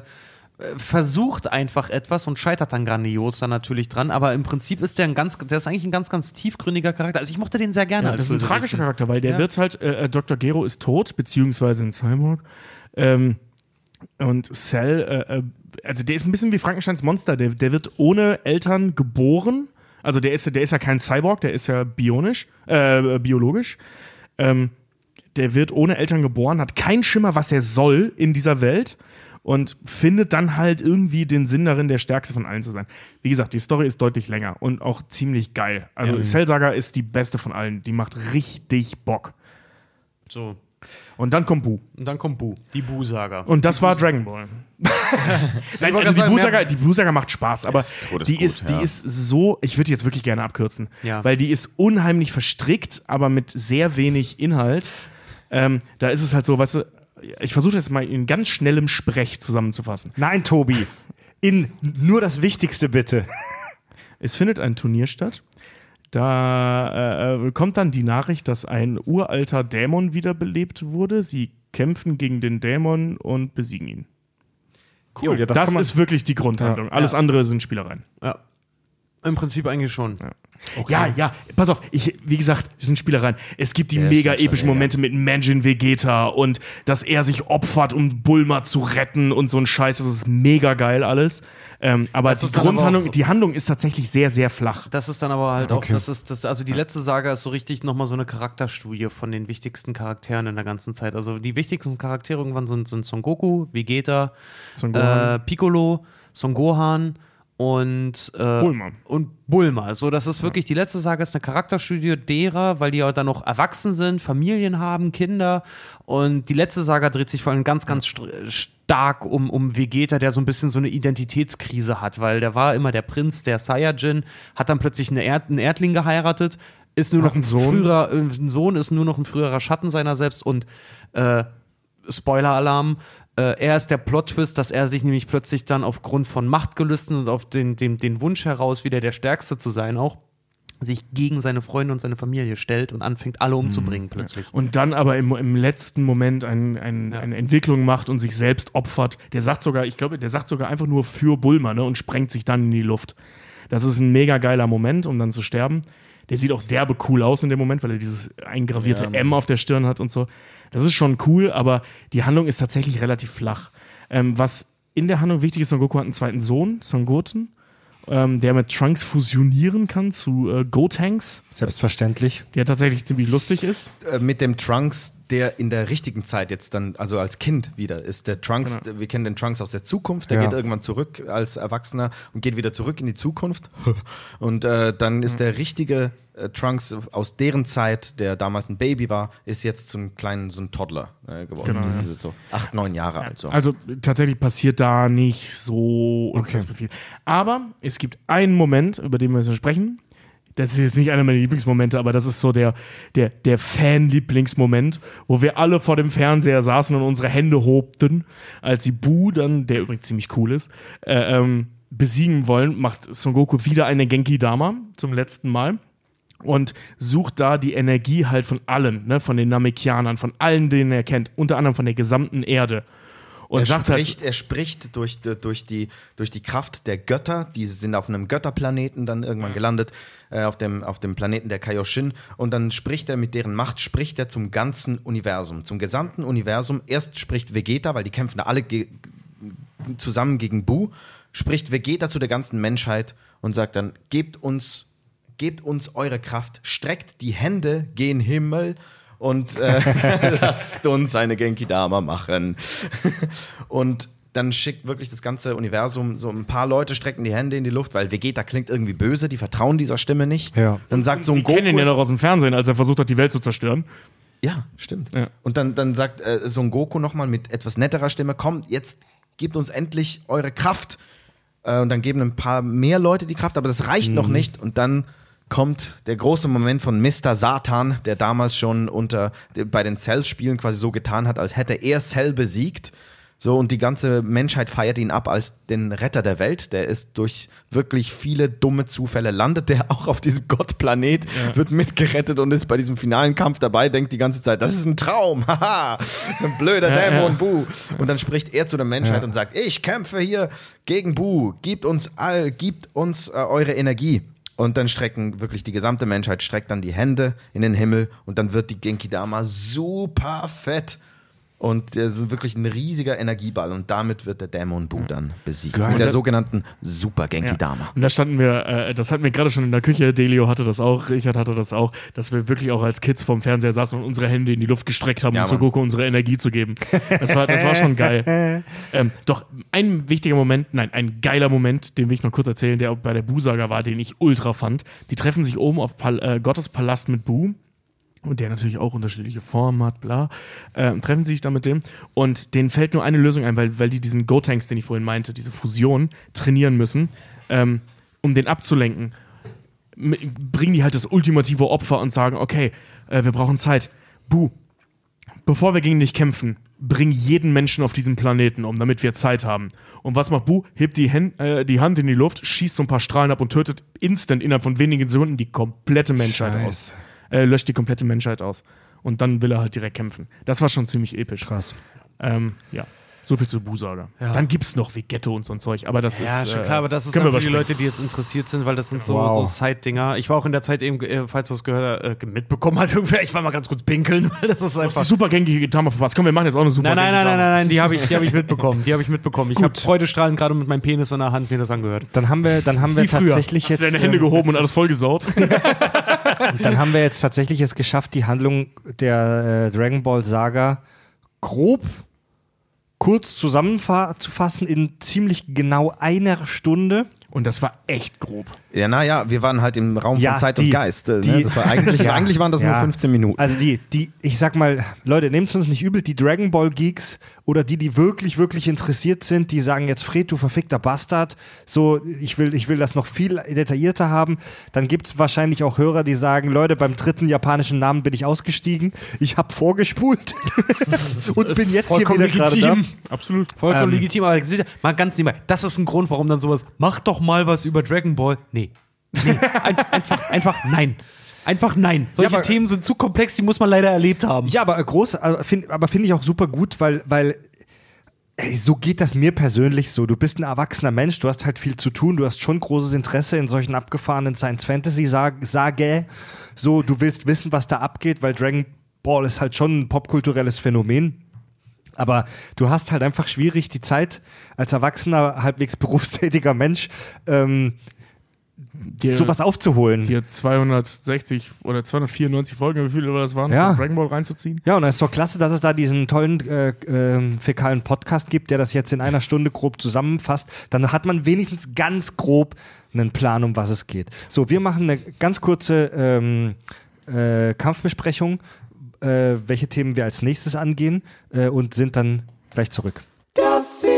äh, versucht einfach etwas und scheitert dann grandios dann natürlich dran, aber im Prinzip ist der ein ganz, der ist eigentlich ein ganz, ganz tiefgründiger Charakter. Also ich mochte den sehr gerne Ja, als das ist ein Bösewicht. tragischer Charakter, weil der Ja. wird halt, äh, äh, Dr. Gero ist tot, beziehungsweise ein Cyborg. Ähm, und Cell, äh, äh, also der ist ein bisschen wie Frankensteins Monster, der, der wird ohne Eltern geboren. Also der ist, ja- der ist ja kein Cyborg, der ist ja bionisch, äh, biologisch. Ähm, der wird ohne Eltern geboren, hat keinen Schimmer, was er soll in dieser Welt und findet dann halt irgendwie den Sinn darin, der stärkste von allen zu sein. Wie gesagt, die Story ist deutlich länger und auch ziemlich geil. Also Cell Saga ist die beste von allen. Die macht richtig Bock. So. Und dann kommt Bu. Und dann kommt Bu, die Bu-Saga. Und das war Dragon Ball. Nein, also die gerade Bu-Saga, sagen, die Bu-Saga macht Spaß, aber Ist die ist, die ja. ist so, ich würde jetzt wirklich gerne abkürzen, Ja. weil die ist unheimlich verstrickt, aber mit sehr wenig Inhalt. Ähm, da ist es halt so, weißt du, ich versuche das mal in ganz schnellem Sprech zusammenzufassen. Nein, Tobi. In nur das Wichtigste bitte. Es findet ein Turnier statt. Da äh, kommt dann die Nachricht, dass ein uralter Dämon wiederbelebt wurde. Sie kämpfen gegen den Dämon und besiegen ihn. Cool, ja, Das, man- ist wirklich die Grundhandlung. Alles andere sind Spielereien. Ja. Im Prinzip eigentlich schon. Ja, ja, pass auf, ich, wie gesagt, das sind Spielereien. Es gibt die Ja, mega schon, epischen ja, ja. Momente mit Manjin Vegeta und dass er sich opfert, um Bulma zu retten und so ein Scheiß. Das ist mega geil alles. Ähm, aber Das die aber Grundhandlung, auch- die Handlung ist tatsächlich sehr, sehr flach. Das ist dann aber halt auch, das ist, das, also die letzte Saga ist so richtig nochmal so eine Charakterstudie von den wichtigsten Charakteren in der ganzen Zeit. Also die wichtigsten Charaktere irgendwann sind, sind Son Goku, Vegeta, Son Gohan. äh, Piccolo, Son Gohan und äh, Bulma. Und Bulma. So, das ist wirklich, die letzte Saga ist eine Charakterstudie derer, weil die auch dann noch erwachsen sind, Familien haben, Kinder. Und die letzte Saga dreht sich vor allem ganz, ganz st stark um, um Vegeta, der so ein bisschen so eine Identitätskrise hat, weil der war immer der Prinz der Saiyajin, hat dann plötzlich eine Erd einen Erdling geheiratet, ist nur noch ein Sohn. früherer, äh, ein Sohn, ist nur noch ein früherer Schatten seiner selbst und äh, Spoiler-Alarm. Äh, er ist der Plot-Twist, dass er sich nämlich plötzlich dann aufgrund von Machtgelüsten und auf den, den, den Wunsch heraus, wieder der Stärkste zu sein, auch sich gegen seine Freunde und seine Familie stellt und anfängt, alle umzubringen plötzlich. Und dann aber im, im letzten Moment ein, ein, eine Entwicklung macht und sich selbst opfert. Der sagt sogar, ich glaube, der sagt sogar einfach nur für Bulma ne, und sprengt sich dann in die Luft. Das ist ein mega geiler Moment, um dann zu sterben. Der sieht auch derbe cool aus in dem Moment, weil er dieses eingravierte M auf der Stirn hat und so. Das ist schon cool, aber die Handlung ist tatsächlich relativ flach. Ähm, was in der Handlung wichtig ist, Son Goku hat einen zweiten Sohn, Son Goten, ähm, der mit Trunks fusionieren kann zu äh, Gotenks, Selbstverständlich. der tatsächlich ziemlich lustig ist. Äh, mit dem Trunks, der in der richtigen Zeit jetzt dann, also als Kind wieder ist. Der Trunks, Genau. wir kennen den Trunks aus der Zukunft, der Ja. geht irgendwann zurück als Erwachsener und geht wieder zurück in die Zukunft. Und äh, dann ist der richtige äh, Trunks aus deren Zeit, der damals ein Baby war, ist jetzt so ein kleinen, so ein Toddler äh, geworden. Genau, ja. so acht, neun Jahre alt. So. Also tatsächlich passiert da nicht so unfassbar viel. Aber es gibt einen Moment, über den wir jetzt sprechen. Das ist jetzt nicht einer meiner Lieblingsmomente, aber das ist so der, der, der Fan-Lieblingsmoment, wo wir alle vor dem Fernseher saßen und unsere Hände hobten, als sie Bu dann, der übrigens ziemlich cool ist, äh, ähm, besiegen wollen, macht Son Goku wieder eine Genki Dama zum letzten Mal und sucht da die Energie halt von allen, ne, von den Namekianern, von allen, denen er kennt, unter anderem von der gesamten Erde. Und er sagt spricht, halt, er spricht durch, durch, die, durch die Kraft der Götter, die sind auf einem Götterplaneten dann irgendwann gelandet, äh, auf, dem, auf dem Planeten der Kaioshin. Und dann spricht er mit deren Macht, spricht er zum ganzen Universum, zum gesamten Universum. Erst spricht Vegeta, weil die kämpfen da alle ge zusammen gegen Bu, spricht Vegeta zu der ganzen Menschheit und sagt dann, gebt uns, gebt uns eure Kraft, streckt die Hände gen Himmel und äh, lasst uns eine Genki Dama machen. und dann schickt wirklich das ganze Universum so ein paar Leute strecken die Hände in die Luft, weil Vegeta klingt irgendwie böse, die vertrauen dieser Stimme nicht. Ja. Dann sagt so sie ein Goku. kennen ihn ja noch aus dem Fernsehen, als er versucht hat, die Welt zu zerstören. ja, stimmt. Ja. Und dann, dann sagt äh, Son Goku nochmal mit etwas netterer Stimme, kommt, jetzt gebt uns endlich eure Kraft. Äh, und dann geben ein paar mehr Leute die Kraft, aber das reicht noch nicht. Und dann kommt der große Moment von Mr. Satan, der damals schon unter bei den Cell-Spielen quasi so getan hat, als hätte er Cell besiegt. So, und die ganze Menschheit feiert ihn ab als den Retter der Welt. Der ist durch wirklich viele dumme Zufälle landet der auch auf diesem Gottplanet, wird mitgerettet und ist bei diesem finalen Kampf dabei, denkt die ganze Zeit, das ist ein Traum, haha, ein blöder Ja, Dämon, ja. Bu. Und dann spricht er zu der Menschheit und sagt, ich kämpfe hier gegen Bu, gibt uns all, gibt uns äh, eure Energie. Und dann strecken wirklich die gesamte Menschheit, streckt dann die Hände in den Himmel und dann wird die Genki Dama super fett. Und das ist wirklich ein riesiger Energieball und damit wird der Dämon Bu dann besiegt. Geil. Mit der sogenannten Super Genki Ja. Dama. Und da standen wir, äh, das hatten wir gerade schon in der Küche, Delio hatte das auch, Richard hatte das auch, dass wir wirklich auch als Kids vorm Fernseher saßen und unsere Hände in die Luft gestreckt haben, Ja, um zu. Goku unsere Energie zu geben. Das war, das war schon geil. ähm, doch, ein wichtiger Moment, nein, ein geiler Moment, den will ich noch kurz erzählen, der auch bei der Bu-Saga war, den ich ultra fand. Die treffen sich oben auf Pal äh, Gottes Palast mit Bu und der natürlich auch unterschiedliche Formen hat, bla, äh, treffen sich dann mit dem und denen fällt nur eine Lösung ein, weil, weil die diesen Go-Tanks, den ich vorhin meinte, diese Fusion trainieren müssen, ähm, um den abzulenken. Bringen die halt das ultimative Opfer und sagen, okay, äh, wir brauchen Zeit. Bu, bevor wir gegen dich kämpfen, bring jeden Menschen auf diesem Planeten um, damit wir Zeit haben. Und was macht Bu? Hebt die, Hän äh, die Hand in die Luft, schießt so ein paar Strahlen ab und tötet instant innerhalb von wenigen Sekunden die komplette Menschheit Scheiße. aus. Äh, löscht die komplette Menschheit aus. Und dann will er halt direkt kämpfen. Das war schon ziemlich episch. Krass. Ähm, ja. So viel zu Bu-Saga. Dann gibt es noch Vegetto und so ein Zeug, aber das Ja, ist. schon äh, klar, aber das ist dann für die. Leute, die jetzt interessiert sind, weil das sind so, Wow. so Side-Dinger. Ich war auch in der Zeit eben, äh, falls du es gehört, äh, mitbekommen hat, irgendwie, ich war mal ganz kurz pinkeln, weil das ist Du hast einfach. die Super Genki Dama verpasst. Komm, wir machen jetzt auch eine Super Nein, nein, nein, nein, nein, nein, die habe ich, die hab ich mitbekommen. Die habe ich mitbekommen. Ich habe Gut. Freudestrahlend gerade mit meinem Penis in der Hand mir das angehört. Dann haben wir, dann haben wir Wie früher. tatsächlich Hast jetzt. du deine Hände ähm, gehoben und alles vollgesaut. Dann haben wir jetzt tatsächlich es geschafft, die Handlung der äh, Dragon Ball Saga grob kurz zusammenzufassen in ziemlich genau einer Stunde. Und das war echt grob. Ja, naja, wir waren halt im Raum Ja, von Zeit die- und Geist. äh, die- ne? Das war eigentlich, Ja, eigentlich waren das nur ja. 15 Minuten. Also die, die, ich sag mal, Leute, nehmt uns nicht übel, die Dragon Ball Geeks oder die, die wirklich, wirklich interessiert sind, die sagen jetzt, Fred, du verfickter Bastard, so, ich will, ich will das noch viel detaillierter haben, dann gibt es wahrscheinlich auch Hörer, die sagen, Leute, beim dritten japanischen Namen bin ich ausgestiegen, ich habe vorgespult und bin jetzt hier wieder gerade da. Absolut. Vollkommen Ähm, legitim, aber mal ganz nebenbei, das ist ein Grund, warum dann sowas, mach doch mal was über Dragon Ball. Nee. Ein, einfach, einfach nein. Einfach nein. Solche Ja, aber- Themen sind zu komplex, die muss man leider erlebt haben. Ja, aber groß, aber finde ich auch super gut, weil, weil ey, so geht das mir persönlich so. Du bist ein erwachsener Mensch, du hast halt viel zu tun, du hast schon großes Interesse in solchen abgefahrenen Science-Fantasy-Sage. So, du willst wissen, was da abgeht, weil Dragon Ball ist halt schon ein popkulturelles Phänomen. Aber du hast halt einfach schwierig die Zeit als erwachsener, halbwegs berufstätiger Mensch, ähm, Die, sowas aufzuholen. Hier 260 oder 294 Folgen, wie viele das waren, Ja. von Dragon Ball reinzuziehen. Ja, und es ist doch klasse, dass es da diesen tollen äh, äh, fäkalen Podcast gibt, der das jetzt in einer Stunde grob zusammenfasst. Dann hat man wenigstens ganz grob einen Plan, um was es geht. So, wir machen eine ganz kurze ähm, äh, Kampfbesprechung, äh, welche Themen wir als nächstes angehen äh, und sind dann gleich zurück. Das sind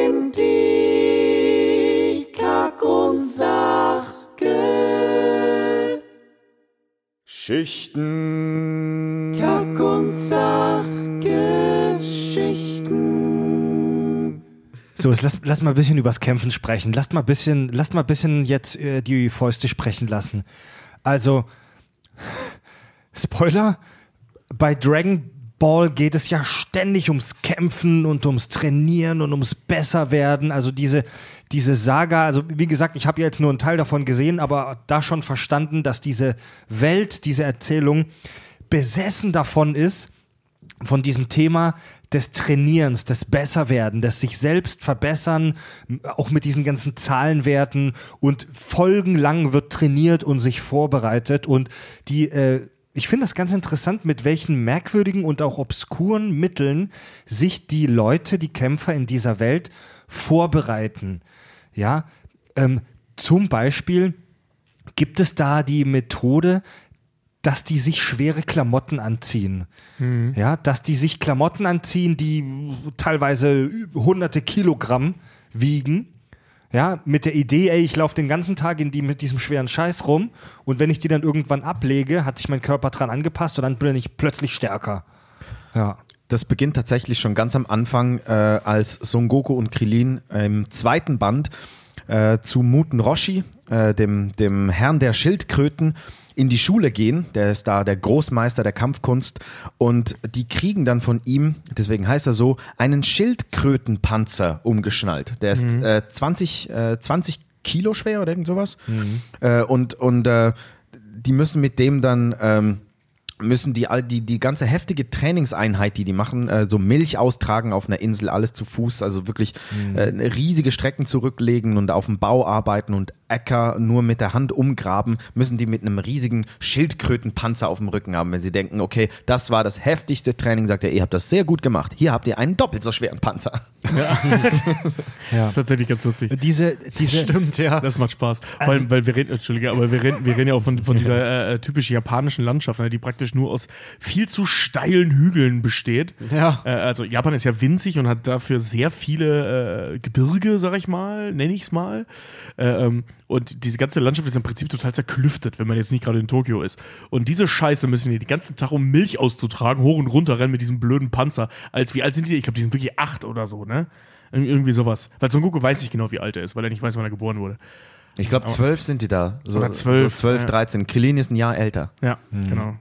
Sachgeschichten. Kack- und Sachgeschichten. So, jetzt lasst, lasst mal ein bisschen übers Kämpfen sprechen. Lasst mal ein bisschen, lasst mal ein bisschen jetzt äh, die Fäuste sprechen lassen. Also, Spoiler, bei Dragon Ball geht es ja ständig ums Kämpfen und ums Trainieren und ums Besserwerden. Also diese, diese Saga, also wie gesagt, ich habe jetzt nur einen Teil davon gesehen, aber da schon verstanden, dass diese Welt, diese Erzählung besessen davon ist, von diesem Thema des Trainierens, des Besserwerden, des sich selbst verbessern, auch mit diesen ganzen Zahlenwerten und folgenlang wird trainiert und sich vorbereitet und die äh, ich finde das ganz interessant, mit welchen merkwürdigen und auch obskuren Mitteln sich die Leute, die Kämpfer in dieser Welt vorbereiten. Ja, ähm, zum Beispiel gibt es da die Methode, dass die sich schwere Klamotten anziehen. Ja, dass die sich Klamotten anziehen, die teilweise hunderte Kilogramm wiegen. Ja, mit der Idee, ey, ich laufe den ganzen Tag in die mit diesem schweren Scheiß rum und wenn ich die dann irgendwann ablege, hat sich mein Körper dran angepasst und dann bin ich plötzlich stärker. Ja. Das beginnt tatsächlich schon ganz am Anfang, äh, als Son Goku und Krillin im zweiten Band äh, zu Muten Roshi, äh, dem, dem Herrn der Schildkröten, in die Schule gehen. Der ist da der Großmeister der Kampfkunst und die kriegen dann von ihm, deswegen heißt er so, einen Schildkrötenpanzer umgeschnallt. Der ist äh, 20, äh, 20 Kilo schwer oder irgend sowas. Äh, und und äh, die müssen mit dem dann ähm, müssen die, all die, die ganze heftige Trainingseinheit, die die machen, äh, so Milch austragen auf einer Insel, alles zu Fuß, also wirklich äh, riesige Strecken zurücklegen und auf dem Bau arbeiten und Äcker nur mit der Hand umgraben, müssen die mit einem riesigen Schildkrötenpanzer auf dem Rücken haben. Wenn sie denken, okay, das war das heftigste Training, sagt er, ihr habt das sehr gut gemacht. Hier habt ihr einen doppelt so schweren Panzer. Das ist tatsächlich ganz lustig. Diese, diese, Stimmt, ja. Das macht Spaß. Vor allem, weil wir reden, Entschuldige, aber wir reden, wir reden ja auch von, von dieser äh, typisch japanischen Landschaft, ne, die praktisch nur aus viel zu steilen Hügeln besteht. Ja. Äh, also Japan ist ja winzig und hat dafür sehr viele äh, Gebirge, sag ich mal, nenne ich es mal. Äh, ähm, und diese ganze Landschaft ist im Prinzip total zerklüftet, wenn man jetzt nicht gerade in Tokio ist. Und diese Scheiße müssen die den ganzen Tag, um Milch auszutragen, hoch und runter rennen mit diesem blöden Panzer. Als wie alt sind die? Ich glaube, die sind wirklich acht oder so, ne? Ir- Irgendwie sowas. Weil Son Goku weiß nicht genau, wie alt er ist, weil er nicht weiß, wann er geboren wurde. Ich glaube, zwölf sind die da. So, Oder zwölf, So zwölf, ja. 13. Krillin ist ein Jahr älter. Ja, genau.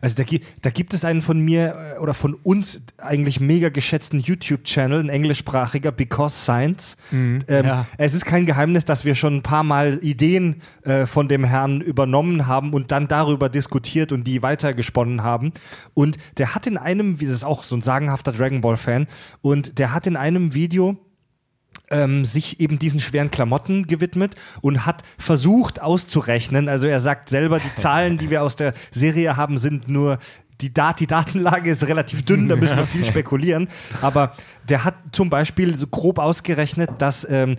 Also da, da gibt es einen von mir äh, oder von uns eigentlich mega geschätzten YouTube-Channel, ein englischsprachiger, Because Science. Ähm, Ja. Es ist kein Geheimnis, dass wir schon ein paar Mal Ideen äh, von dem Herrn übernommen haben und dann darüber diskutiert und die weitergesponnen haben. Und der hat in einem, das ist auch so ein sagenhafter Dragon Ball-Fan, und der hat in einem Video ähm, sich eben diesen schweren Klamotten gewidmet und hat versucht auszurechnen. Also er sagt selber, die Zahlen, die wir aus der Serie haben, sind nur die, Dat die Datenlage ist relativ dünn, da müssen wir viel spekulieren. Aber der hat zum Beispiel so grob ausgerechnet, dass ähm,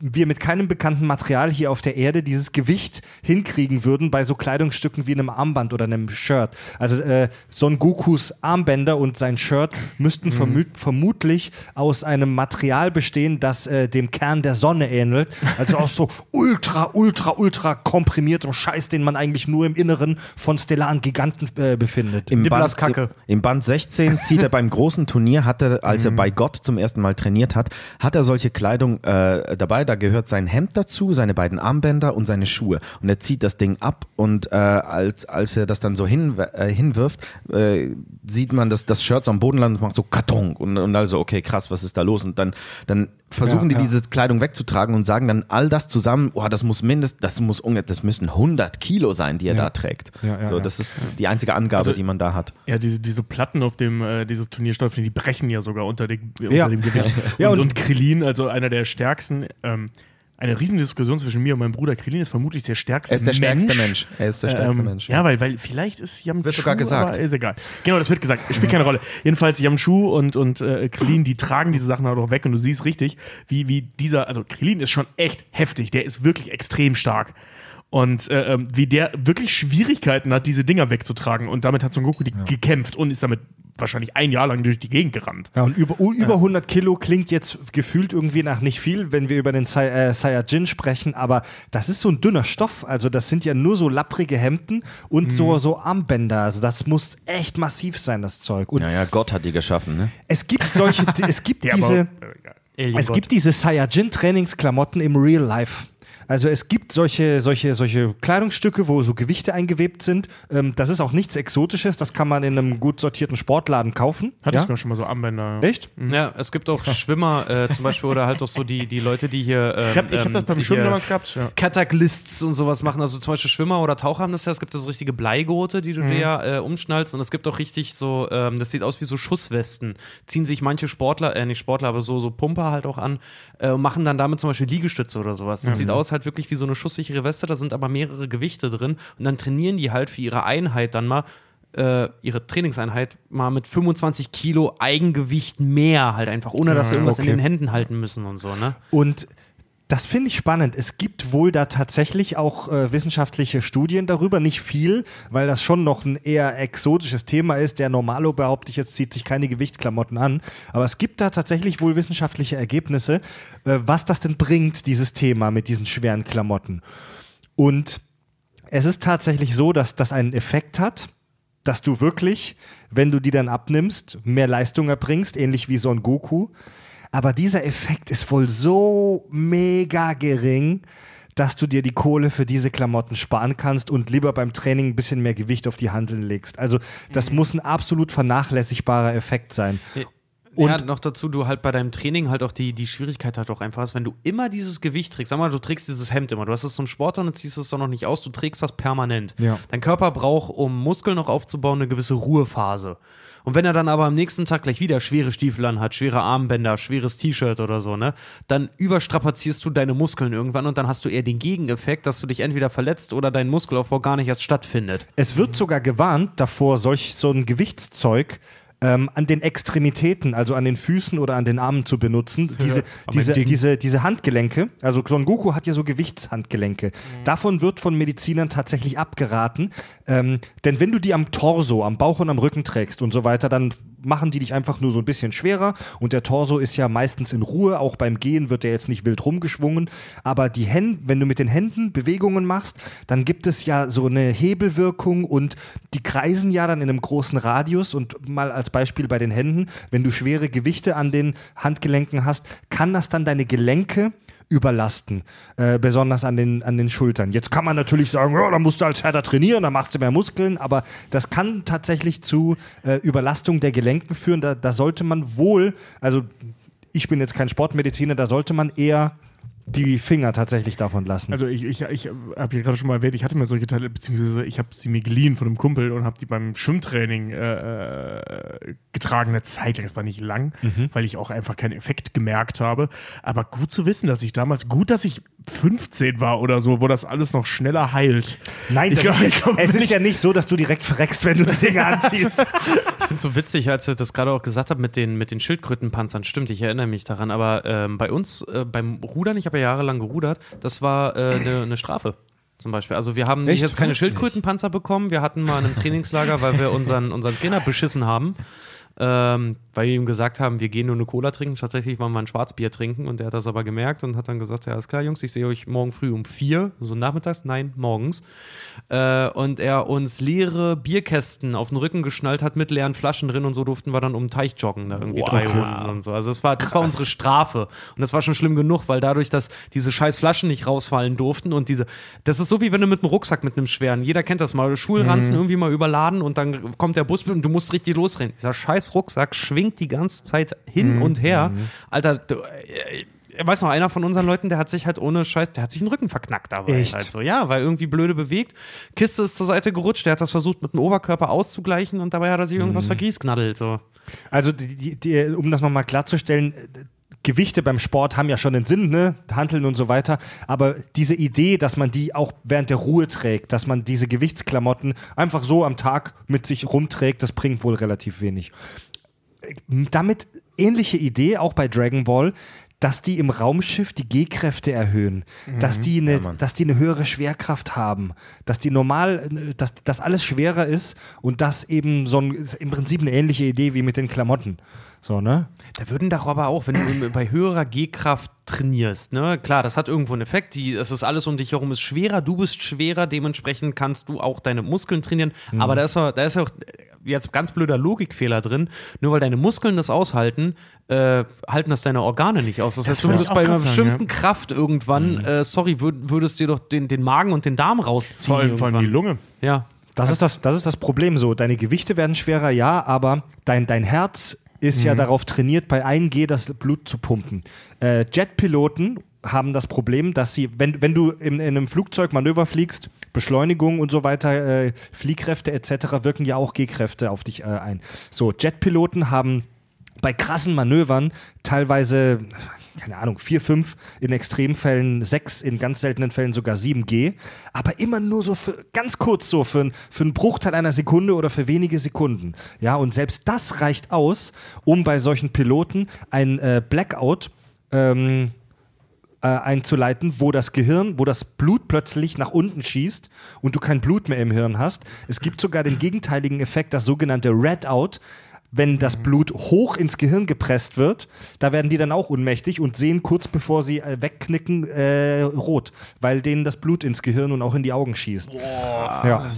wir mit keinem bekannten Material hier auf der Erde dieses Gewicht hinkriegen würden bei so Kleidungsstücken wie einem Armband oder einem Shirt. Also äh, Son Gokus Armbänder und sein Shirt müssten vermü vermutlich aus einem Material bestehen, das äh, dem Kern der Sonne ähnelt. Also aus so ultra, ultra, ultra komprimiertem Scheiß, den man eigentlich nur im Inneren von stellaren Giganten äh, befindet. Im Band, Kacke. Im, Band 16 zieht er beim großen Turnier, hat er, als er bei Gott zum ersten Mal trainiert hat, hat er solche Kleidung äh, dabei. Da gehört sein Hemd dazu, seine beiden Armbänder und seine Schuhe. Und er zieht das Ding ab und äh, als, als er das dann so hin, äh, hinwirft, äh, sieht man, dass das Shirt so am Boden landet und macht so Karton. Und, und also, okay, krass, was ist da los? Und dann, dann versuchen Ja, die ja. diese Kleidung wegzutragen und sagen dann all das zusammen, oh, das muss mindestens, das muss ungefähr, das müssen 100 Kilo sein, die er da trägt. Ja, ja, so, ja. das ist die einzige Angabe, Also- die man da hat. Ja, diese, diese Platten auf dem äh, dieses Turnier die brechen ja sogar unter, dem- unter Ja. dem Gewicht. Ja, und, und- und Krillin, also einer der stärksten, ähm, eine Riesendiskussion zwischen mir und meinem Bruder. Krillin ist vermutlich der stärkste Er ist der Mensch. stärkste Mensch. Er ist der stärkste ähm, Mensch. Ja, weil, weil vielleicht ist Yamchu, wird sogar gesagt. ist egal. Genau, das wird gesagt. Spielt keine Rolle. Jedenfalls Yamchu und, und äh, Krillin, die tragen diese Sachen halt auch weg und du siehst richtig, wie, wie dieser, also Krillin ist schon echt heftig. Der ist wirklich extrem stark. Und äh, ähm, wie der wirklich Schwierigkeiten hat, diese Dinger wegzutragen. Und damit hat Son Goku die gekämpft und ist damit wahrscheinlich ein Jahr lang durch die Gegend gerannt. Ja, und über, über 100 Kilo klingt jetzt gefühlt irgendwie nach nicht viel, wenn wir über den Sai, äh, Saiyajin sprechen, aber das ist so ein dünner Stoff. Also, das sind ja nur so lapprige Hemden und so, so Armbänder. Also, das muss echt massiv sein, das Zeug. Und Naja, Gott hat die geschaffen, ne? es gibt solche, es gibt diese. aber, äh, Es Gott. gibt diese Saiyajin-Trainingsklamotten im Real Life. Also es gibt solche, solche, solche Kleidungsstücke, wo so Gewichte eingewebt sind. Ähm, das ist auch nichts Exotisches. Das kann man in einem gut sortierten Sportladen kaufen. Hatte ja? ich sogar schon mal so Armbänder. Echt? Ja, es gibt auch Schwimmer äh, zum Beispiel oder halt auch so die, die Leute, die hier. Ähm, Ich habe ich hab das beim die Schwimmen damals gehabt. Ja. Cataclists und sowas machen. Also zum Beispiel Schwimmer oder Taucher haben das ja. Es gibt das richtige Bleigurte, die du dir ja äh, umschnallst. Und es gibt auch richtig so, ähm, das sieht aus wie so Schusswesten. Ziehen sich manche Sportler, äh, nicht Sportler, aber so, so Pumper halt auch an äh, und machen dann damit zum Beispiel Liegestütze oder sowas. Das sieht aus halt wirklich wie so eine schusssichere Weste. Da sind aber mehrere Gewichte drin. Und dann trainieren die halt für ihre Einheit dann mal. Äh, ihre Trainingseinheit mal mit 25 Kilo Eigengewicht mehr halt einfach, ohne dass sie Ja, irgendwas okay. in den Händen halten müssen und so, ne? Und das finde ich spannend. Es gibt wohl da tatsächlich auch äh, wissenschaftliche Studien darüber, nicht viel, weil das schon noch ein eher exotisches Thema ist. Der Normalo, behaupte ich jetzt, zieht sich keine Gewichtsklamotten an. Aber es gibt da tatsächlich wohl wissenschaftliche Ergebnisse, äh, was das denn bringt, dieses Thema mit diesen schweren Klamotten. Und es ist tatsächlich so, dass das einen Effekt hat, dass du wirklich, wenn du die dann abnimmst, mehr Leistung erbringst, ähnlich wie so ein Goku. Aber dieser Effekt ist wohl so mega gering, dass du dir die Kohle für diese Klamotten sparen kannst und lieber beim Training ein bisschen mehr Gewicht auf die Handeln legst. Also das muss ein absolut vernachlässigbarer Effekt sein. Und ja, noch dazu, du halt bei deinem Training halt auch die, die Schwierigkeit halt auch einfach hast, wenn du immer dieses Gewicht trägst, sag mal, du trägst dieses Hemd immer, du hast es zum Sport und ziehst es doch noch nicht aus, du trägst das permanent. Ja. Dein Körper braucht, um Muskeln noch aufzubauen, eine gewisse Ruhephase. Und wenn er dann aber am nächsten Tag gleich wieder schwere Stiefel anhat, schwere Armbänder, schweres T-Shirt oder so, ne, dann überstrapazierst du deine Muskeln irgendwann und dann hast du eher den Gegeneffekt, dass du dich entweder verletzt oder dein Muskelaufbau gar nicht erst stattfindet. Es wird sogar gewarnt davor, solch so ein Gewichtszeug ähm, an den Extremitäten, also an den Füßen oder an den Armen zu benutzen. Diese, diese, Ding. diese, diese Handgelenke, also Son Goku hat ja so Gewichtshandgelenke. Davon wird von Medizinern tatsächlich abgeraten. Ähm, denn wenn du die am Torso, am Bauch und am Rücken trägst und so weiter, dann machen die dich einfach nur so ein bisschen schwerer. Und der Torso ist ja meistens in Ruhe, auch beim Gehen wird der jetzt nicht wild rumgeschwungen, aber die Hände, wenn du mit den Händen Bewegungen machst, dann gibt es ja so eine Hebelwirkung und die kreisen ja dann in einem großen Radius. Und mal als Beispiel bei den Händen, wenn du schwere Gewichte an den Handgelenken hast, kann das dann deine Gelenke überlasten, äh, besonders an den, an den Schultern. Jetzt kann man natürlich sagen, ja, da musst du als härter trainieren, da machst du mehr Muskeln, aber das kann tatsächlich zu äh, Überlastung der Gelenken führen. Da, da sollte man wohl, also ich bin jetzt kein Sportmediziner, da sollte man eher die Finger tatsächlich davon lassen. Also ich, ich, ich habe ja gerade schon mal erwähnt, ich hatte mir solche Teile, beziehungsweise ich habe sie mir geliehen von einem Kumpel und habe die beim Schwimmtraining äh, äh, getragen, eine Zeit lang. Es war nicht lang, weil ich auch einfach keinen Effekt gemerkt habe. Aber gut zu wissen, dass ich damals, gut, dass ich 15 war oder so, wo das alles noch schneller heilt. Nein, Ich glaub- ist, ich glaub es ist ja nicht so, dass du direkt verreckst, wenn du die Dinge anziehst. Ich finde es so witzig, als ihr das gerade auch gesagt habt mit den, mit den Schildkrötenpanzern. Stimmt, ich erinnere mich daran. Aber ähm, bei uns, äh, beim Rudern, ich habe ja jahrelang gerudert, das war eine äh, ne Strafe. Zum Beispiel. Also wir haben nicht Echt? jetzt keine Schildkrötenpanzer bekommen. Wir hatten mal in einem Trainingslager, weil wir unseren, unseren Trainer beschissen haben. Ähm, weil wir ihm gesagt haben, wir gehen nur eine Cola trinken. Tatsächlich wollen wir ein Schwarzbier trinken und der hat das aber gemerkt und hat dann gesagt, ja, alles klar, Jungs, ich sehe euch morgen früh um vier, so nachmittags, nein, morgens. Äh, und er uns leere Bierkästen auf den Rücken geschnallt hat mit leeren Flaschen drin und so durften wir dann um den Teich joggen, da irgendwie drei Runden und so. Also das war, das war unsere Strafe. Und das war schon schlimm genug, weil dadurch, dass diese scheiß Flaschen nicht rausfallen durften und diese, das ist so wie wenn du mit einem Rucksack mit einem schweren, jeder kennt das mal, Schulranzen irgendwie mal überladen und dann kommt der Bus und du musst richtig losrennen. Dieser scheiß Rucksack schwingt die ganze Zeit hin und her. Alter, du, äh, weiß noch, einer von unseren Leuten, der hat sich halt ohne Scheiß, der hat sich den Rücken verknackt dabei. Echt? Halt so, ja, weil irgendwie blöde bewegt. Kiste ist zur Seite gerutscht, der hat das versucht mit dem Oberkörper auszugleichen und dabei hat er sich irgendwas vergießknaddelt. So. Also, die, die, die, um das nochmal klarzustellen, äh, Gewichte beim Sport haben ja schon einen Sinn, ne? Hanteln und so weiter. Aber diese Idee, dass man die auch während der Ruhe trägt, dass man diese Gewichtsklamotten einfach so am Tag mit sich rumträgt, das bringt wohl relativ wenig. Damit ähnliche Idee auch bei Dragon Ball, dass die im Raumschiff die G-Kräfte erhöhen, dass, die eine, dass die eine höhere Schwerkraft haben, dass die normal, dass das alles schwerer ist und das eben so ein, im Prinzip eine ähnliche Idee wie mit den Klamotten. So, ne? Da würden doch aber auch, wenn du bei höherer G-Kraft trainierst, ne, klar, das hat irgendwo einen Effekt, die, das ist alles um dich herum ist schwerer, du bist schwerer, dementsprechend kannst du auch deine Muskeln trainieren, aber da ist ja, da ist ja auch jetzt ganz blöder Logikfehler drin, nur weil deine Muskeln das aushalten, äh, halten das deine Organe nicht aus. Das, heißt, du würdest bei einer bestimmten Kraft irgendwann, äh, sorry, würd, würdest dir doch den, den Magen und den Darm rausziehen. Vor allem, vor allem die. Lunge. Ja. Das ist das, das ist das Problem so. Deine Gewichte werden schwerer, ja, aber dein, dein Herz ist ja darauf trainiert, bei 1G das Blut zu pumpen. Äh, Jetpiloten haben das Problem, dass sie, wenn, wenn du in, in einem Flugzeug Manöver fliegst, Beschleunigung und so weiter, äh, Fliehkräfte etc., wirken ja auch G-Kräfte auf dich äh, ein. So, Jetpiloten haben bei krassen Manövern teilweise, keine Ahnung, 4, 5, in Extremfällen 6, in ganz seltenen Fällen sogar 7G, aber immer nur so für ganz kurz so für, für einen Bruchteil einer Sekunde oder für wenige Sekunden. Ja, und selbst das reicht aus, um bei solchen Piloten ein äh, Blackout ähm, äh, einzuleiten, wo das Gehirn, wo das Blut plötzlich nach unten schießt und du kein Blut mehr im Hirn hast. Es gibt sogar den gegenteiligen Effekt, das sogenannte Red-Out. Wenn das Blut hoch ins Gehirn gepresst wird, da werden die dann auch ohnmächtig und sehen kurz bevor sie äh, wegknicken äh, rot, weil denen das Blut ins Gehirn und auch in die Augen schießt. ja.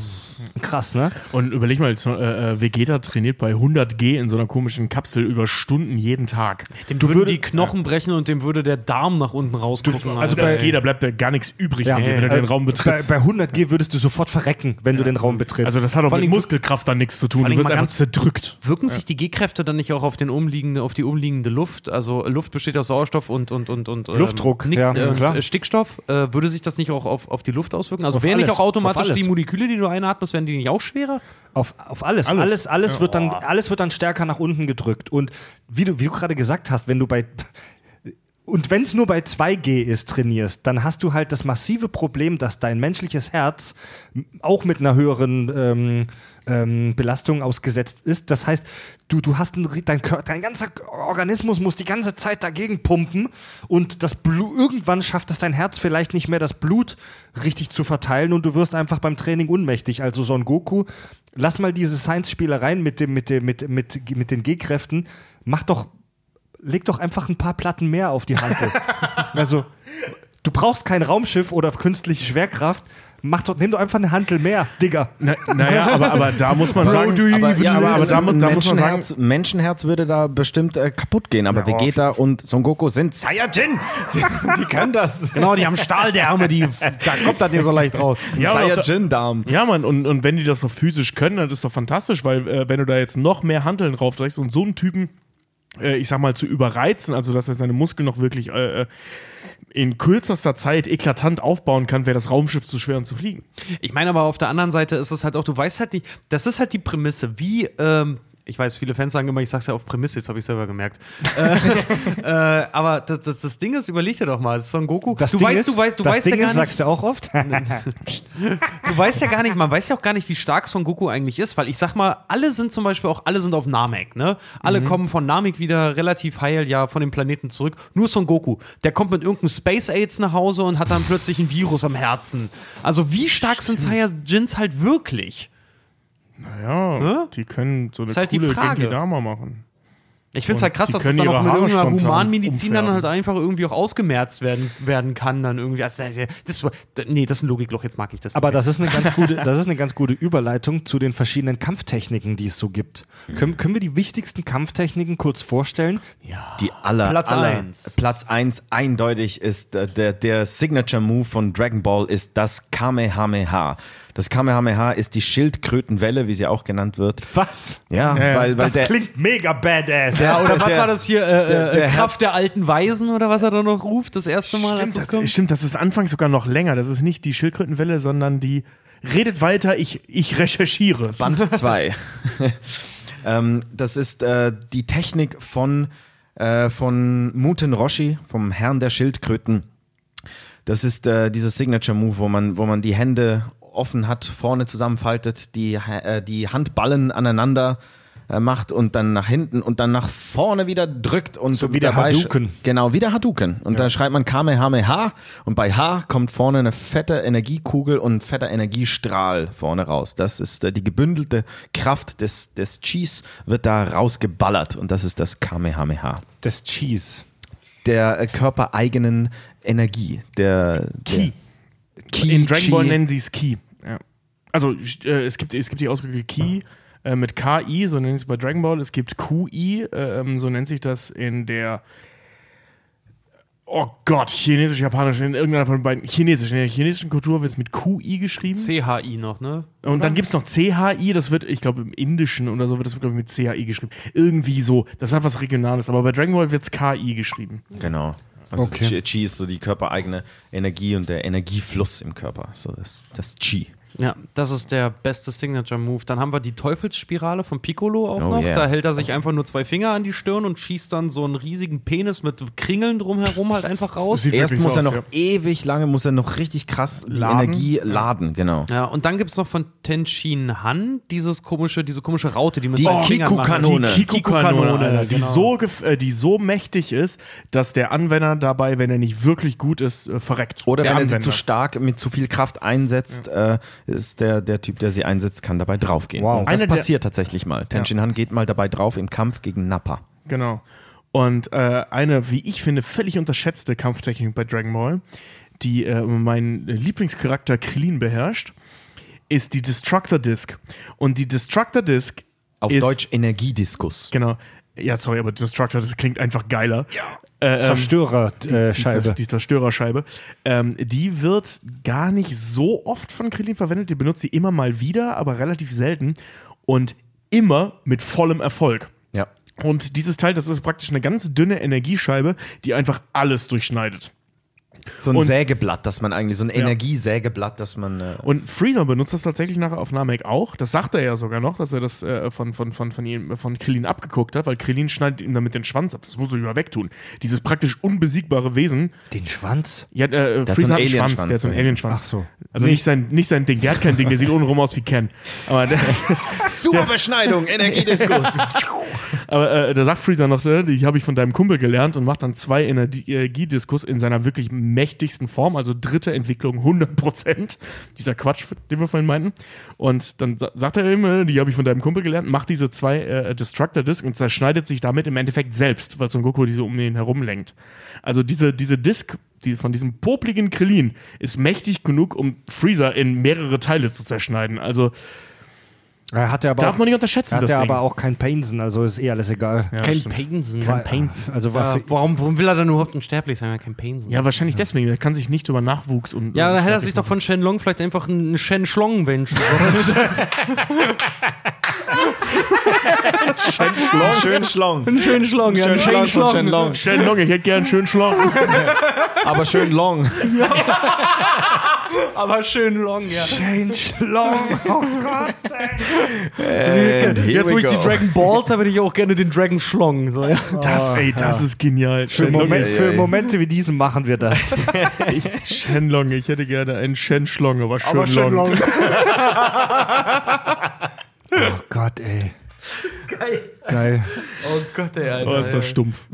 Krass, ne? Und überleg mal, so, äh, äh, Vegeta trainiert bei 100G in so einer komischen Kapsel über Stunden jeden Tag. Dem Du würden würde- die Knochen brechen und dem würde der Darm nach unten rausgucken. Also bei G, da bleibt da gar nichts übrig, Ja. wenn du Äh, den Raum Bei, betrittst. bei 100G würdest du sofort verrecken, wenn du den Raum betrittst. also das hat auch mit Muskelkraft dann nichts zu tun. Du wirst einfach zerdrückt. Wirken sich die G-Kräfte dann nicht auch auf, den umliegende, auf die umliegende Luft? Also Luft besteht aus Sauerstoff und, und, und, und ähm, Luftdruck, Nick, ja, äh, klar. Stickstoff. Äh, würde sich das nicht auch auf, auf die Luft auswirken? Also Auf wären nicht auch automatisch die Moleküle, die du einatmest, werden die nicht auch schwerer? Auf, auf alles. Alles. Alles, alles, wird dann, alles wird dann stärker nach unten gedrückt. Und wie du, wie du gerade gesagt hast, wenn du bei. Und wenn es nur bei 2G ist, trainierst, dann hast du halt das massive Problem, dass dein menschliches Herz auch mit einer höheren ähm, ähm, Belastung ausgesetzt ist. Das heißt, du, du hast ein, dein, dein ganzer Organismus muss die ganze Zeit dagegen pumpen und das Blut, irgendwann schafft es dein Herz vielleicht nicht mehr, das Blut richtig zu verteilen und du wirst einfach beim Training unmächtig. Also Son Goku, lass mal diese Science-Spielereien mit, dem, mit, dem, mit, mit, mit den G-Kräften, mach doch leg doch einfach ein paar Platten mehr auf die Hantel. also, du brauchst kein Raumschiff oder künstliche Schwerkraft. Mach doch, nimm doch einfach eine Hantel mehr, Digga. Na, naja, aber, aber da muss man sagen, Aber, ja, aber, aber da, muss, da muss man sagen, Menschenherz, Menschenherz würde da bestimmt äh, kaputt gehen. Aber Vegeta und Son Goku sind Saiyajin. Die, die können das. Genau, die haben Stahldärme, die, da kommt das nicht so leicht raus. Ja, auf Saiyajin-Darm. Ja, Mann, und, und wenn die das so physisch können, dann ist das doch fantastisch, weil äh, wenn du da jetzt noch mehr Handeln draufdrehst und so einen Typen, äh, ich sag mal, zu überreizen, also dass er seine Muskeln noch wirklich äh, äh, in kürzester Zeit eklatant aufbauen kann, wäre das Raumschiff zu schwer, um zu fliegen. Ich meine aber auf der anderen Seite ist es halt auch, du weißt halt nicht, das ist halt die Prämisse, wie, ähm, ich weiß, viele Fans sagen immer, ich sag's ja auf Prämisse, jetzt habe ich selber gemerkt. äh, äh, aber das, das, das Ding ist, überleg dir doch mal, Son Goku, Das du Ding weißt, ist, du weißt, du das weißt Ding ja gar ist, nicht, sagst du auch oft. du weißt ja gar nicht, man weiß ja auch gar nicht, wie stark Son Goku eigentlich ist, weil ich sag mal, alle sind zum Beispiel auch, alle sind auf Namek, ne? Alle kommen von Namek wieder relativ heil, ja, von dem Planeten zurück. Nur Son Goku, der kommt mit irgendeinem Space AIDS nach Hause und hat dann plötzlich ein Virus am Herzen. Also wie stark sind Saiyajins halt wirklich? Naja, Hä? die können so eine Ist halt die coole Frage. Genki Dama machen. Ich finde es halt krass, dass das dann auch mit irgendeiner Humanmedizin dann halt einfach irgendwie auch ausgemerzt werden, werden kann. Dann irgendwie. Also, das, das, nee, das ist ein Logikloch, jetzt mag ich das. Aber nicht. das ist eine ganz gute, das ist eine ganz gute Überleitung zu den verschiedenen Kampftechniken, die es so gibt. Können, können wir die wichtigsten Kampftechniken kurz vorstellen? Die aller, Platz aller, eins. Platz 1 eindeutig ist äh, der, der Signature Move von Dragon Ball ist das Kamehameha. Das Kamehameha ist die Schildkrötenwelle, wie sie auch genannt wird. Was? Ja, Ja, weil, weil Das der, klingt mega badass. Ja, oder was der- war das hier? Äh, der- äh, der Kraft der alten Weisen oder was er da noch ruft, das erste Mal, als Stimmt das das, kommt? stimmt, das ist anfangs sogar noch länger. Das ist nicht die Schildkrötenwelle, sondern die redet weiter, ich, ich recherchiere. Band 2. ähm, das ist äh, die Technik von, äh, von Muten Roshi, vom Herrn der Schildkröten. Das ist äh, dieser Signature Move, wo man, wo man die Hände offen hat, vorne zusammenfaltet, die, äh, die Handballen aneinander äh, macht und dann nach hinten und dann nach vorne wieder drückt und So wie der dabei sch- Hadouken. Genau, wie der Hadouken. Und dann schreibt man Kamehameha und bei H kommt vorne eine fette Energiekugel und ein fetter Energiestrahl vorne raus. Das ist äh, die gebündelte Kraft des, des Chis wird da rausgeballert und das ist das Kamehameha. Das Cheese. Der äh, körpereigenen Energie. Der, der Ki. Ki, In Dragon Ball nennen sie es Ki. Also äh, es, gibt, es gibt die Ausdrücke Ki äh, mit KI, so nennt sich bei Dragon Ball. Es gibt QI, äh, ähm, so nennt sich das in der Oh Gott, chinesisch, japanisch, in irgendeiner von beiden. Chinesisch. In der chinesischen Kultur wird es mit QI geschrieben. CHI noch, ne? Und dann gibt es noch CHI, das wird, ich glaube, im Indischen oder so wird das, glaube ich, mit CHI geschrieben. Irgendwie so. Das hat was Regionales. Aber bei Dragon Ball wird es KI geschrieben. Genau. Also Okay. Chi, Chi ist so die körpereigene Energie und der Energiefluss im Körper. So das, das Chi. Ja, das ist der beste Signature-Move. Dann haben wir die Teufelsspirale von Piccolo auch Oh noch. yeah. Da hält er sich einfach nur zwei Finger an die Stirn und schießt dann so einen riesigen Penis mit Kringeln drumherum halt einfach raus. Sieht Erst muss so er aus, noch ja. ewig lange, muss er noch richtig krass die Laden. Energie laden, genau. Ja, und dann gibt es noch von Tenshin Han dieses komische, diese komische Raute, die mit Die seinen Fingern. Kiku-Kanone. Die Kiku-Kanone, die, genau. so äh, die so mächtig ist, dass der Anwender dabei, wenn er nicht wirklich gut ist, äh, verreckt. Oder der wenn er sie Anwender. zu stark mit zu viel Kraft einsetzt, äh, ist der, der Typ, der sie einsetzt, kann dabei draufgehen. Wow. Und das Einer der- passiert tatsächlich mal. Tenshin Han geht mal dabei drauf im Kampf gegen Nappa. Genau. Und äh, eine, wie ich finde, völlig unterschätzte Kampftechnik bei Dragon Ball, die äh, meinen Lieblingscharakter Krillin beherrscht, ist die Destructor Disc. Und die Destructor Disc Auf ist, Deutsch Energiediskus. Genau. Ja, sorry, aber Destructor, das klingt einfach geiler. Ja. Äh, ähm, die, Zerstörerscheibe. Zer- die Zerstörerscheibe. Ähm, die wird gar nicht so oft von Krillin verwendet. Die benutzt sie immer mal wieder, aber relativ selten. Und immer mit vollem Erfolg. Ja. Und dieses Teil, das ist praktisch eine ganz dünne Energiescheibe, die einfach alles durchschneidet. So ein Und- Sägeblatt, das man eigentlich, so ein Energiesägeblatt, das man. Äh, Und Freezer benutzt das tatsächlich nachher auf Namek auch. Das sagt er ja sogar noch, dass er das äh, von, von, von, von, ihm, von Krillin abgeguckt hat, weil Krillin schneidet ihm damit den Schwanz ab. Das muss er über wegtun. Dieses praktisch unbesiegbare Wesen. Den Schwanz? Ja, äh, hat so Freezer hat einen einen Schwanz, der hat so einen. Alienschwanz. Ach so. Also nicht sein, nicht sein Ding. Der hat kein Ding, der sieht untenrum aus wie Ken. Aber der, Super Beschneidung, Energiediskus. Aber äh, da sagt Freezer noch, äh, die habe ich von deinem Kumpel gelernt und macht dann zwei Energie- Energiediskus in seiner wirklich mächtigsten Form, also dritte Entwicklung 100%. Dieser Quatsch, den wir vorhin meinten. Und dann sa sagt er äh, die habe ich von deinem Kumpel gelernt, macht diese zwei äh, Destructor Disc und zerschneidet sich damit im Endeffekt selbst, weil Son Goku diese um ihn herum lenkt. Also diese, diese Disc die, von diesem popligen Krillin ist mächtig genug, um Freezer in mehrere Teile zu zerschneiden. Also Er hat er aber darf auch, man nicht unterschätzen, hat das er Ding. aber auch kein Painsen, also ist eh alles egal. Ja, Kein. Painsen. War- Painsen. Also war Ja, warum, warum will er dann überhaupt unsterblich sein, wenn er kein Painsen Ja, wahrscheinlich deswegen. Er kann sich nicht über Nachwuchs und. Ja, dann hätte er sterblich sich doch von Shenlong vielleicht einfach einen Shen Schlong wünschen. Schön schlong. Einen schönen Schlong, ja. Einen Schön schönen Schlong. Shenlong. Shenlong, ich hätte gern schön Schlong. Aber schön long. Aber schön long, ja. Change long. Oh Gott. And here Jetzt, wo ich die go. Dragon Balls habe, hätte ich auch gerne den Dragon Schlong. So, ja. Das, ey, das ist genial. Für, Moment, ey, für ey. Momente wie diesen machen wir das. Shenlong, ich hätte gerne einen Shen Schlong, aber schön, long. Oh Gott, ey. Geil. Geil. Oh Gott, ey, Alter. Oh, ist das stumpf.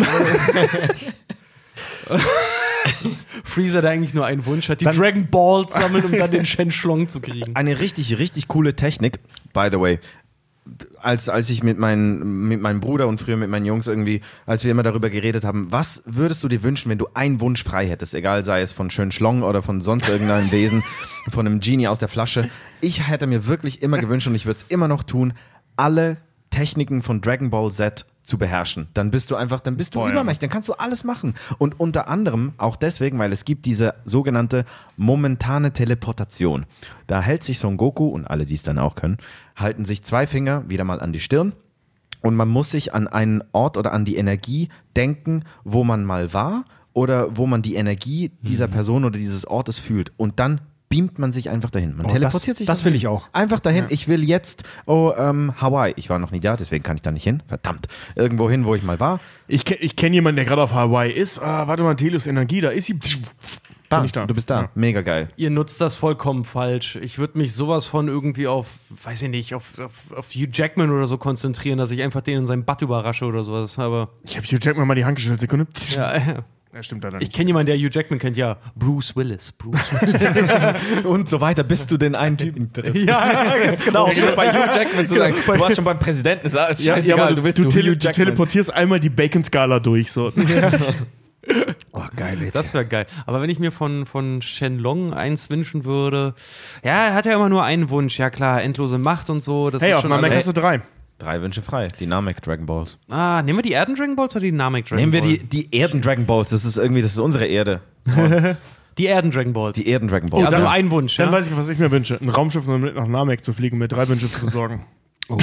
Freezer, der eigentlich nur einen Wunsch hat, die Dragon Balls sammeln, um dann den Shen Schlong zu kriegen. Eine richtig, richtig coole Technik, by the way. als, als ich mit, meinen, mit meinem Bruder und früher mit meinen Jungs irgendwie, als wir immer darüber geredet haben, was würdest du dir wünschen, wenn du einen Wunsch frei hättest, egal sei es von Schön Schlong oder von sonst irgendeinem Wesen, von einem Genie aus der Flasche. Ich hätte mir wirklich immer gewünscht und ich würde es immer noch tun, alle Techniken von Dragon Ball Z zu beherrschen. Dann bist du einfach, dann bist du Boah, übermächtig, dann kannst du alles machen. Und unter anderem auch deswegen, weil es gibt diese sogenannte momentane Teleportation. Da hält sich Son Goku und alle, die es dann auch können, halten sich zwei Finger wieder mal an die Stirn und man muss sich an einen Ort oder an die Energie denken, wo man mal war oder wo man die Energie dieser Person oder dieses Ortes fühlt. Und dann beamt man sich einfach dahin. Man Oh, teleportiert das- sich. das dahin. will ich auch. Einfach dahin. Ich will jetzt, oh, ähm, Hawaii. Ich war noch nie da, deswegen kann ich da nicht hin. Verdammt. Irgendwo hin, wo ich mal war. Ich, ich kenne jemanden, der gerade auf Hawaii ist. Ah, warte mal, Telus Energie, da ist sie. Bin ich da. Du bist da. Ja. Mega geil. Ihr nutzt das vollkommen falsch. Ich würde mich sowas von irgendwie auf, weiß ich nicht, auf, auf, auf Hugh Jackman oder so konzentrieren, dass ich einfach den in seinem Bad überrasche oder sowas. Aber Ich habe Hugh Jackman mal die Hand gestellt, Sekunde. ja, äh, Ja, stimmt leider ich nicht. kenne jemanden, der Hugh Jackman kennt, ja. Bruce Willis. Bruce Willis. Und so weiter, bis du den einen Typen triffst. ja, ganz genau. Um es bei Hugh Jackman zu sagen. Du warst schon beim Präsidenten, ist alles Ja, scheißegal. ja, du willst du, zu tele Hugh du Jackman. teleportierst einmal die Bacon-Skala durch. So. Oh, geil, ey. Das wäre geil. Aber wenn ich mir von, von Shenlong eins wünschen würde, ja, er hat ja immer nur einen Wunsch. Ja, klar, endlose Macht und so. Das Hey, ist auf schon meinem Mac hast du drei. Drei Wünsche frei. Dynamic Dragon Balls. Ah, nehmen wir die Erden Dragon Balls oder die Dynamic Dragon Nehmen wir Ball? die, die Erden Dragon Balls. Das ist irgendwie, das ist unsere Erde. Die Erden Dragon Balls. Die Erden Dragon Balls. also dann- nur ein Wunsch, Dann ja? weiß ich, was ich mir wünsche. Ein Raumschiff um mit nach Namek zu fliegen, mir drei Wünsche zu besorgen.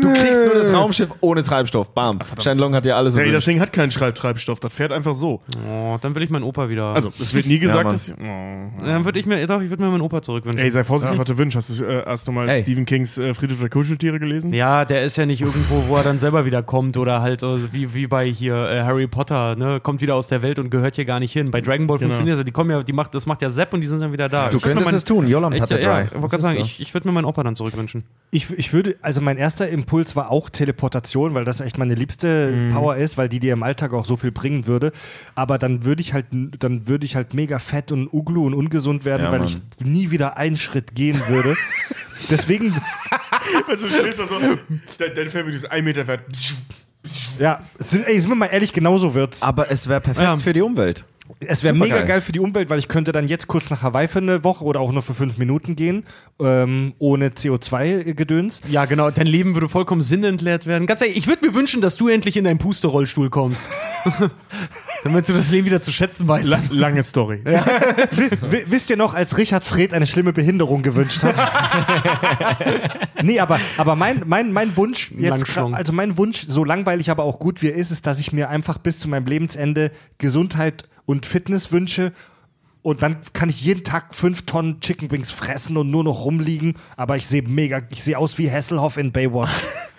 Du kriegst nur das Raumschiff ohne Treibstoff. Bam. Shenlong hat ja alles Hey, das. Ding hat keinen Schreibtreibstoff, das fährt einfach so. Oh, dann will ich meinen Opa wieder. Also, es wird nie gesagt, Mann. dass. Oh. dann würde ich mir, doch, ich würde mir meinen Opa zurückwünschen. Ey, sei vorsichtig, was du wünschst. Hast du, äh, hast du mal Ey. Stephen Kings äh, Friedhof der Kuscheltiere gelesen? ja, der ist ja nicht irgendwo, wo er dann selber wieder kommt oder halt äh, wie, wie bei hier äh, Harry Potter, ne, kommt wieder aus der Welt und gehört hier gar nicht hin. Bei Dragon Ball Genau. funktioniert das, die kommen ja, die macht, das macht ja Sepp und die sind dann wieder da. Du Ich könntest meinen- es tun. Jolam Ich, hatte ja, drei. ich wollte gerade sagen, so. ich, ich würde mir meinen Opa dann zurückwünschen. Ich, ich würde, also mein erster Impuls war auch Teleportation, weil das echt meine liebste Power ist, weil die dir im Alltag auch so viel bringen würde. Aber dann würde ich halt, dann würde ich halt mega fett und uglu und ungesund werden, Ja, weil Mann. ich nie wieder einen Schritt gehen würde. Deswegen, Weißt du, du stehst da so, dein, dein Fernbedienung ist ein Meter weit. ja, sind, ey, sind wir mal ehrlich, genauso wird's. Aber es wäre perfekt Ja. für die Umwelt. Es wäre mega geil für die Umwelt, weil ich könnte dann jetzt kurz nach Hawaii für eine Woche oder auch nur für fünf Minuten gehen, ähm, ohne CO2-Gedöns. Ja, genau, dein Leben würde vollkommen sinnentleert werden. Ganz ehrlich, ich würde mir wünschen, dass du endlich in deinen Pusterollstuhl kommst. Damit du das Leben wieder zu schätzen weißt. La lange Story. W wisst ihr noch, als Richard Fred eine schlimme Behinderung gewünscht hat? nee, aber, aber mein, mein, mein Wunsch, jetzt, also mein Wunsch, so langweilig aber auch gut wie er ist, ist, dass ich mir einfach bis zu meinem Lebensende Gesundheit und Fitness wünsche. Und dann kann ich jeden Tag fünf Tonnen Chicken Wings fressen und nur noch rumliegen. Aber ich sehe mega, ich sehe aus wie Hasselhoff in Baywatch.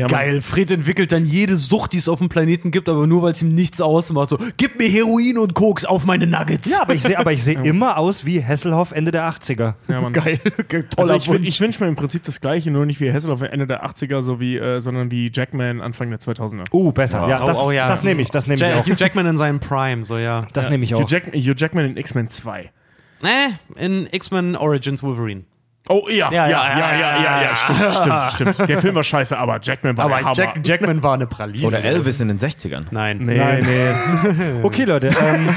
Ja. Geil, Fred entwickelt dann jede Sucht, die es auf dem Planeten gibt, aber nur weil es ihm nichts ausmacht. So, gib mir Heroin und Koks auf meine Nuggets. ja, aber ich sehe, ich sehe immer aus wie Hasselhoff Ende der 80er. Ja, Mann. geil. Also Toller ich, wün- ich wünsche mir im Prinzip das gleiche, nur nicht wie Hasselhoff Ende der 80er, so wie, äh, sondern wie Jackman Anfang der 2000er. Uh, besser. Ja, Oh, das, oh, ja. das nehme ich, das nehme ich Ja, auch. Hugh Jackman in seinem Prime, so ja. Das nehme ich Hugh, auch. Jack Hugh Jackman in X-Men 2. Äh, in X-Men Origins Wolverine. Oh ja, ja, ja, ja, ja, ja, ja, stimmt, stimmt, stimmt. Der Film war scheiße, aber Jackman war der Aber Hammer. Jack, Jackman war eine Praline. Oder Elvis in den 60ern. Nein. nee, Nein. nee. Okay, Leute. Ähm,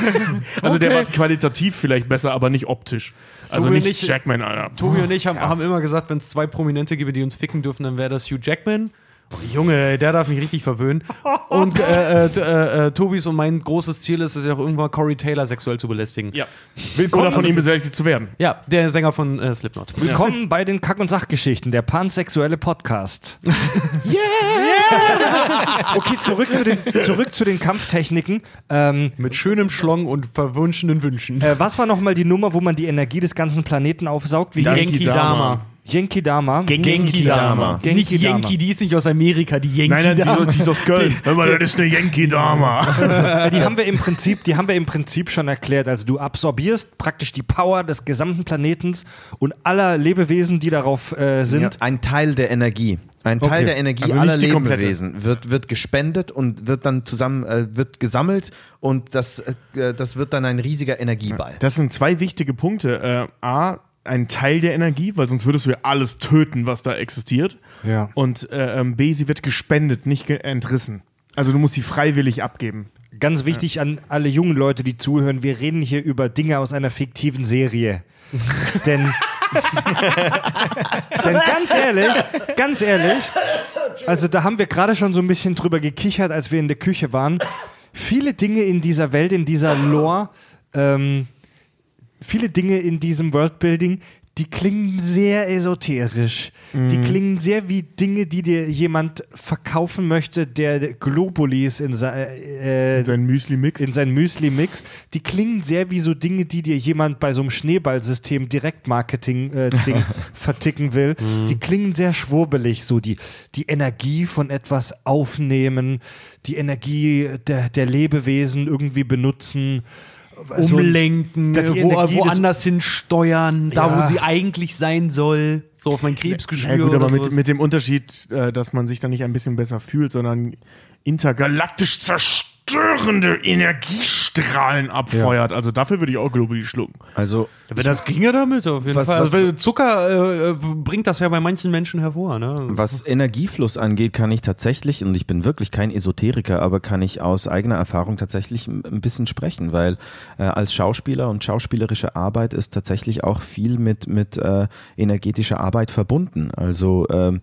Also der Okay. war qualitativ vielleicht besser, aber nicht optisch. Also Tobi nicht, nicht- Jackman, Alter. Tobi und ich haben, haben immer gesagt, wenn es zwei Prominente gäbe, die uns ficken dürfen, dann wäre das Hugh Jackman. Oh, Junge, der darf mich richtig verwöhnen. Und äh, äh, äh, äh, Tobis und mein großes Ziel ist es ja auch irgendwann Corey Taylor sexuell zu belästigen. Ja. Oder von ihm besätigt zu werden. Ja, der Sänger von äh, Slipknot. Willkommen bei den Kack- und Sachgeschichten, der pansexuelle Podcast. yeah! Okay, zurück zu den, zurück zu den Kampftechniken. Ähm, Mit schönem Schlong und verwunschenen Wünschen. äh, was war nochmal die Nummer, wo man die Energie des ganzen Planeten aufsaugt? Wie Genki Dama. Dama. Genki Dama. Genki Dama. Genki Nicht Dama. Yankee, die ist nicht aus Amerika, die Yankee Nein, nein, die, Dama. die ist aus Köln. Hör mal, das ist eine Yankee-Dama. Äh, die haben wir im Prinzip, die haben wir im Prinzip schon erklärt. Also du absorbierst praktisch die Power des gesamten Planetens und aller Lebewesen, die darauf äh, sind. Ja, ein Teil der Energie. Ein Teil Okay. der Energie Also aller. Lebewesen wird, wird gespendet und wird dann zusammen äh, wird gesammelt und das, äh, das wird dann ein riesiger Energieball. Das sind zwei wichtige Punkte. Äh, A, ein Teil der Energie, weil sonst würdest du ja alles töten, was da existiert. Ja. Und äh, ähm, B, sie wird gespendet, nicht ge entrissen. Also du musst sie freiwillig abgeben. Ganz wichtig an alle jungen Leute, die zuhören, wir reden hier über Dinge aus einer fiktiven Serie. denn, denn ganz ehrlich, ganz ehrlich, also da haben wir gerade schon so ein bisschen drüber gekichert, als wir in der Küche waren. Viele Dinge in dieser Welt, in dieser Lore, ähm, viele Dinge in diesem Worldbuilding, die klingen sehr esoterisch. Die klingen sehr wie Dinge, die dir jemand verkaufen möchte, der Globulis in, se äh, Sein Müsli-Mix. in sein Müsli-Mix. Die klingen sehr wie so Dinge, die dir jemand bei so einem Schneeballsystem Direktmarketing-Ding verticken will. Die klingen sehr schwurbelig, so die, die Energie von etwas aufnehmen, die Energie der, der Lebewesen irgendwie benutzen. So- Umlenken, wo, Energie woanders hin steuern, da Ja. wo sie eigentlich sein soll. So auf mein Krebsgeschwür. Ja gut, aber mit, mit dem Unterschied, äh, dass man sich dann nicht ein bisschen besser fühlt, sondern intergalaktisch zerstörende Energiestrahlen abfeuert. Also dafür würde ich auch Globuli schlucken. Also, Wenn das ginge damit, auf jeden Was- Fall. was- Also, weil Zucker äh, bringt das ja bei manchen Menschen hervor. Ne? was Energiefluss angeht, kann ich tatsächlich, und ich bin wirklich kein Esoteriker, aber kann ich aus eigener Erfahrung tatsächlich ein ein bisschen sprechen, weil äh, als Schauspieler und schauspielerische Arbeit ist tatsächlich auch viel mit, mit äh, energetischer Arbeit verbunden. Also ähm,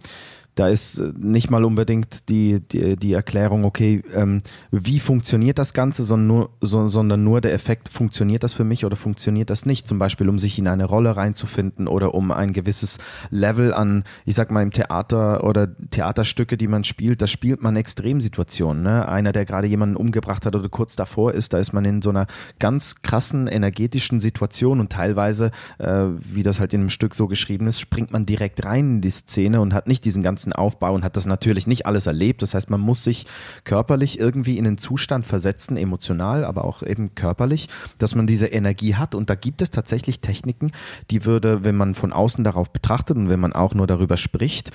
da ist äh, nicht mal unbedingt die, die, die Erklärung, okay, ähm, wie funktioniert das Ganze, sondern nur, so, sondern nur der Effekt, funktioniert das für mich oder funktioniert das nicht? Zum Beispiel, um sich in eine Rolle reinzufinden oder um ein gewisses Level an, ich sag mal, im Theater oder Theaterstücke, die man spielt, da spielt man Extremsituationen. Ne? Einer, der gerade jemanden umgebracht hat oder kurz davor ist, da ist man in so einer ganz krassen energetischen Situation und teilweise, äh, wie das halt in einem Stück so geschrieben ist, springt man direkt rein in die Szene und hat nicht diesen ganzen Aufbau und hat das natürlich nicht alles erlebt. Das heißt, man muss sich körperlich irgendwie in den Zustand versetzen, emotional, aber auch eben körperlich, dass man diese Energie hat. Und da gibt es tatsächlich Techniken, die würde, wenn man von außen darauf betrachtet und wenn man auch nur darüber spricht,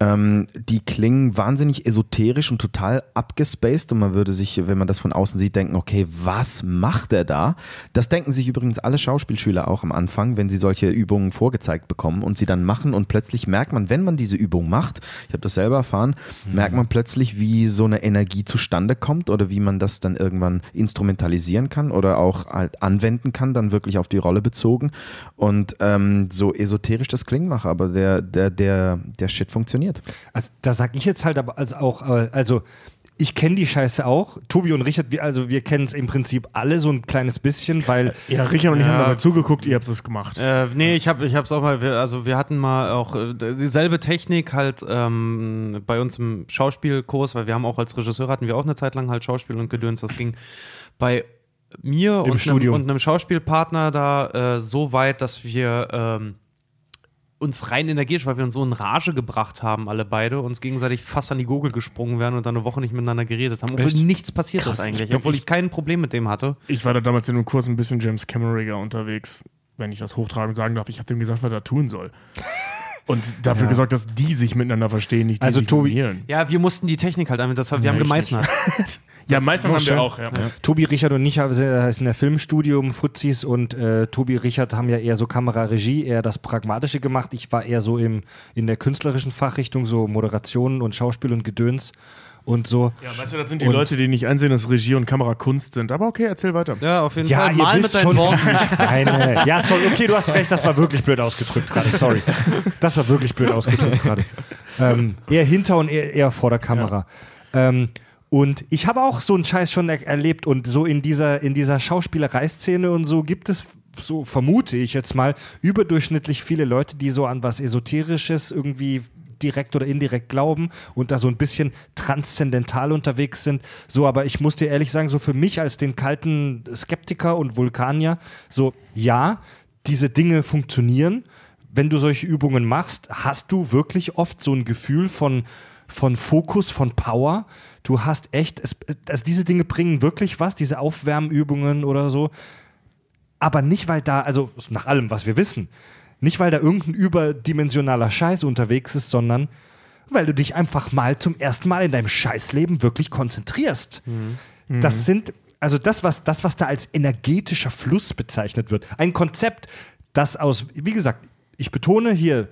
ähm, die klingen wahnsinnig esoterisch und total abgespaced und man würde sich, wenn man das von außen sieht, denken, okay, was macht er da? Das denken sich übrigens alle Schauspielschüler auch am Anfang, wenn sie solche Übungen vorgezeigt bekommen und sie dann machen und plötzlich merkt man, wenn man diese Übung macht, ich habe das selber erfahren, merkt man plötzlich, wie so eine Energie zustande kommt oder wie man das dann irgendwann instrumentalisieren kann oder auch halt anwenden kann, dann wirklich auf die Rolle bezogen und ähm, so esoterisch das klingen mache, aber der, der, der, der Shit funktioniert. Also, da sag ich jetzt halt aber als auch, äh, also ich kenne die Scheiße auch. Tobi und Richard, wir, also wir kennen es im Prinzip alle so ein kleines bisschen, weil Ja, Richard und ich Ja. haben dabei zugeguckt, ihr habt es gemacht. Äh, nee, ich habe ich hab's auch mal, wir, also wir hatten mal auch äh, dieselbe Technik halt ähm, bei uns im Schauspielkurs, weil wir haben auch als Regisseur hatten wir auch eine Zeit lang halt Schauspiel und Gedöns, das ging bei mir und einem, und einem Schauspielpartner da äh, so weit, dass wir ähm, uns rein energetisch, weil wir uns so in Rage gebracht haben, alle beide, uns gegenseitig fast an die Gurgel gesprungen wären und dann eine Woche nicht miteinander geredet haben. Obwohl Echt? nichts passiert ist Krass, ich eigentlich, bin- obwohl ich kein Problem mit dem hatte. Ich war da damals in einem Kurs ein bisschen James Cameroniger unterwegs, wenn ich das hochtragen sagen darf. Ich habe dem gesagt, was er tun soll. Und dafür gesorgt, dass die sich miteinander verstehen, nicht die Also sich Tobi-. Ja, wir mussten die Technik halt, das, wir Ja, haben ich gemeistert. Ja, meistens haben schön. wir auch, ja. Tobi, Richard und ich haben- sind in der Filmstudium, Fuzis und äh, Tobi, Richard haben ja eher so Kameraregie, eher das Pragmatische gemacht. Ich war eher so im, in der künstlerischen Fachrichtung, so Moderation und Schauspiel und Gedöns und so. Ja, weißt du, das sind die Und- Leute, die nicht einsehen, dass Regie und Kamera Kunst sind. Aber okay, erzähl weiter. Ja, auf jeden Ja, Fall. Mal mit deinen schon, Worten. meine. Ja, sorry, okay, du hast recht, das war wirklich blöd ausgedrückt gerade, sorry. Das war wirklich blöd ausgedrückt gerade. Ähm, eher hinter und eher, eher vor der Kamera. Ähm, und ich habe auch so einen Scheiß schon er erlebt und so in dieser, in dieser Schauspielerei-Szene und so gibt es, so vermute ich jetzt mal, überdurchschnittlich viele Leute, die so an was Esoterisches irgendwie direkt oder indirekt glauben und da so ein bisschen transzendental unterwegs sind. So, aber ich muss dir ehrlich sagen, so für mich als den kalten Skeptiker und Vulkanier, so ja, diese Dinge funktionieren. Wenn du solche Übungen machst, hast du wirklich oft so ein Gefühl von, von Fokus, von Power. Du hast echt, es, also diese Dinge bringen wirklich was, diese Aufwärmübungen oder so. Aber nicht, weil da, also nach allem, was wir wissen, nicht, weil da irgendein überdimensionaler Scheiß unterwegs ist, sondern weil du dich einfach mal zum ersten Mal in deinem Scheißleben wirklich konzentrierst. Das sind, also das was, das, was da als energetischer Fluss bezeichnet wird. Ein Konzept, dass aus, wie gesagt, ich betone hier,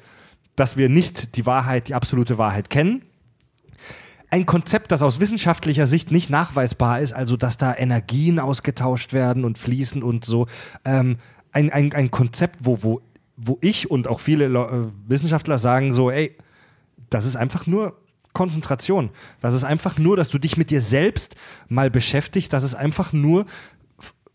dass wir nicht die Wahrheit, die absolute Wahrheit kennen. Ein Konzept, das aus wissenschaftlicher Sicht nicht nachweisbar ist, also dass da Energien ausgetauscht werden und fließen und so. Ähm, ein, ein, ein Konzept, wo, wo, wo ich und auch viele Leu- äh, Wissenschaftler sagen so, ey, das ist einfach nur Konzentration. Das ist einfach nur, dass du dich mit dir selbst mal beschäftigst. Das ist einfach nur,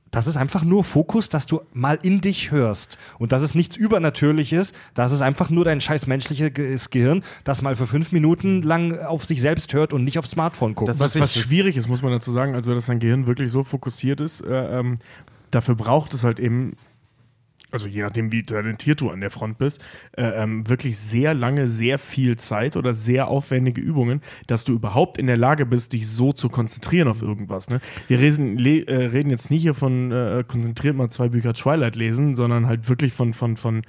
das ist einfach nur Fokus, dass du mal in dich hörst. Und das ist nichts Übernatürliches. Das ist einfach nur dein scheiß menschliches Gehirn, das mal für fünf Minuten lang auf sich selbst hört und nicht aufs Smartphone guckt. Das Was, ist was schwierig ist, muss man dazu sagen, also dass dein Gehirn wirklich so fokussiert ist, äh, ähm, dafür braucht es halt eben, also je nachdem, wie talentiert du an der Front bist, äh, ähm, wirklich sehr lange, sehr viel Zeit oder sehr aufwendige Übungen, dass du überhaupt in der Lage bist, dich so zu konzentrieren auf irgendwas. Ne? Wir reden, le, äh, reden jetzt nicht hier von äh, konzentriert mal zwei Bücher Twilight lesen, sondern halt wirklich von, von, von,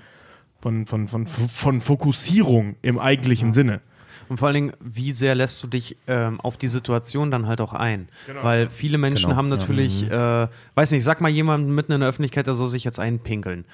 von, von, von, von Fokussierung im eigentlichen Sinne. Und vor allen Dingen, wie sehr lässt du dich ähm, auf die Situation dann halt auch ein? Weil viele Menschen Genau, haben natürlich, äh, weiß nicht, sag mal jemanden mitten in der Öffentlichkeit, der soll sich jetzt einpinkeln.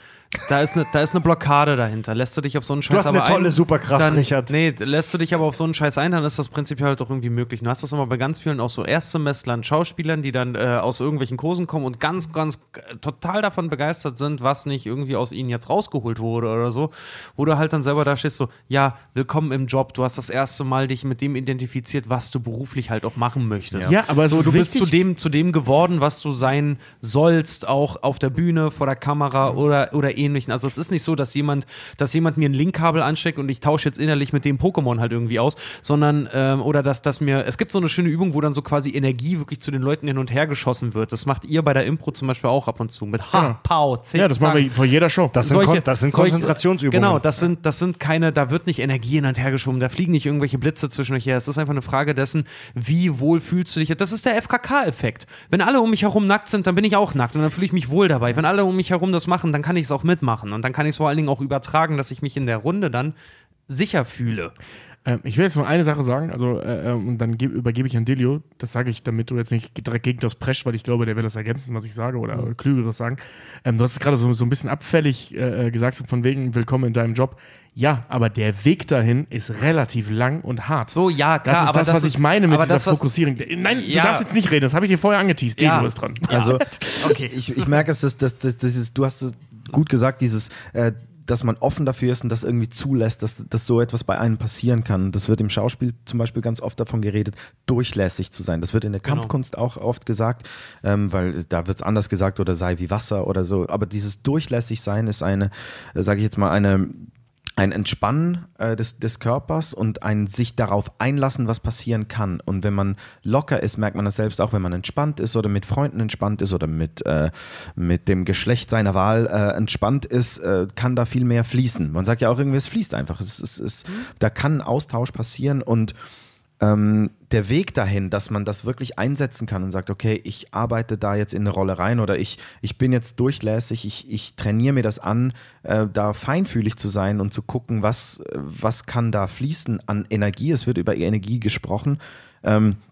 Da ist eine, da ist eine Blockade dahinter. Lässt du dich auf so einen Scheiß hast eine aber tolle ein, Superkraft, dann, Richard. Nee, lässt du dich aber auf so einen Scheiß ein, dann ist das prinzipiell halt auch irgendwie möglich. Du hast das immer bei ganz vielen auch so Erstsemestrern, Schauspielern, die dann äh, aus irgendwelchen Kursen kommen und ganz, ganz äh, total davon begeistert sind, was nicht irgendwie aus ihnen jetzt rausgeholt wurde oder so. Wo du halt dann selber da stehst, so, ja, willkommen im Job. Du hast das erste Mal dich mit dem identifiziert, was du beruflich halt auch machen möchtest. Ja, aber so, du bist zu dem, zu dem geworden, was du sein sollst, auch auf der Bühne, vor der Kamera oder, oder ähnlichen. Also es ist nicht so, dass jemand, dass jemand mir ein Linkkabel ansteckt und ich tausche jetzt innerlich mit dem Pokémon halt irgendwie aus, sondern ähm, oder dass, dass mir, es gibt so eine schöne Übung, wo dann so quasi Energie wirklich zu den Leuten hin und her geschossen wird. Das macht ihr bei der Impro zum Beispiel auch ab und zu mit Ha, Genau. Pau, Zick, Ja, das machen wir vor jeder Show. Das sind, Kon das sind solche- Konzentrationsübungen. Genau, das sind, das sind keine, da wird nicht Energie hin und her geschoben, da fliegen nicht irgendwelche Blitze zwischen euch her. Es ist einfach eine Frage dessen, wie wohl fühlst du dich. Das ist der FKK-Effekt. Wenn alle um mich herum nackt sind, dann bin ich auch nackt und dann fühle ich mich wohl dabei. Wenn alle um mich herum das machen, dann kann ich es auch mitmachen und dann kann ich es vor allen Dingen auch übertragen, dass ich mich in der Runde dann sicher fühle. Ähm, ich will jetzt nur eine Sache sagen, also äh, äh, und dann geb, übergebe ich an Delio. Das sage ich, damit du jetzt nicht direkt gegen das prescht, weil ich glaube, der will das ergänzen, was ich sage oder Mhm. Klügeres sagen. Ähm, du hast es gerade so, so ein bisschen abfällig äh, äh, gesagt, so von wegen Willkommen in deinem Job. Ja, aber der Weg dahin ist relativ lang und hart. So, ja, klar, das ist aber das, das was ist- ich meine mit dieser das, Fokussierung. Nein, du Ja. darfst jetzt nicht reden, das habe ich dir vorher angeteased. Ja. Delio ist dran. Also Okay. ich, ich merke es, dass, dass, dass, dieses, du hast es gut gesagt, dieses, äh, dass man offen dafür ist und das irgendwie zulässt, dass, dass so etwas bei einem passieren kann. Das wird im Schauspiel zum Beispiel ganz oft davon geredet, durchlässig zu sein. Das wird in der Kampfkunst auch oft gesagt, ähm, weil da wird es anders gesagt oder sei wie Wasser oder so. Aber dieses durchlässig sein ist eine, äh, sage ich jetzt mal, eine ein Entspannen äh, des, des Körpers und ein sich darauf einlassen, was passieren kann. Und wenn man locker ist, merkt man das selbst auch, wenn man entspannt ist oder mit Freunden entspannt ist oder mit, äh, mit dem Geschlecht seiner Wahl äh, entspannt ist, äh, kann da viel mehr fließen. Man sagt ja auch irgendwie, es fließt einfach. Es, es, es, Da kann Austausch passieren und ähm, der Weg dahin, dass man das wirklich einsetzen kann und sagt, okay, ich arbeite da jetzt in eine Rolle rein oder ich, ich bin jetzt durchlässig, ich, ich trainiere mir das an, äh, da feinfühlig zu sein und zu gucken, was, was kann da fließen an Energie. Es wird über Energie gesprochen. Ähm, äh,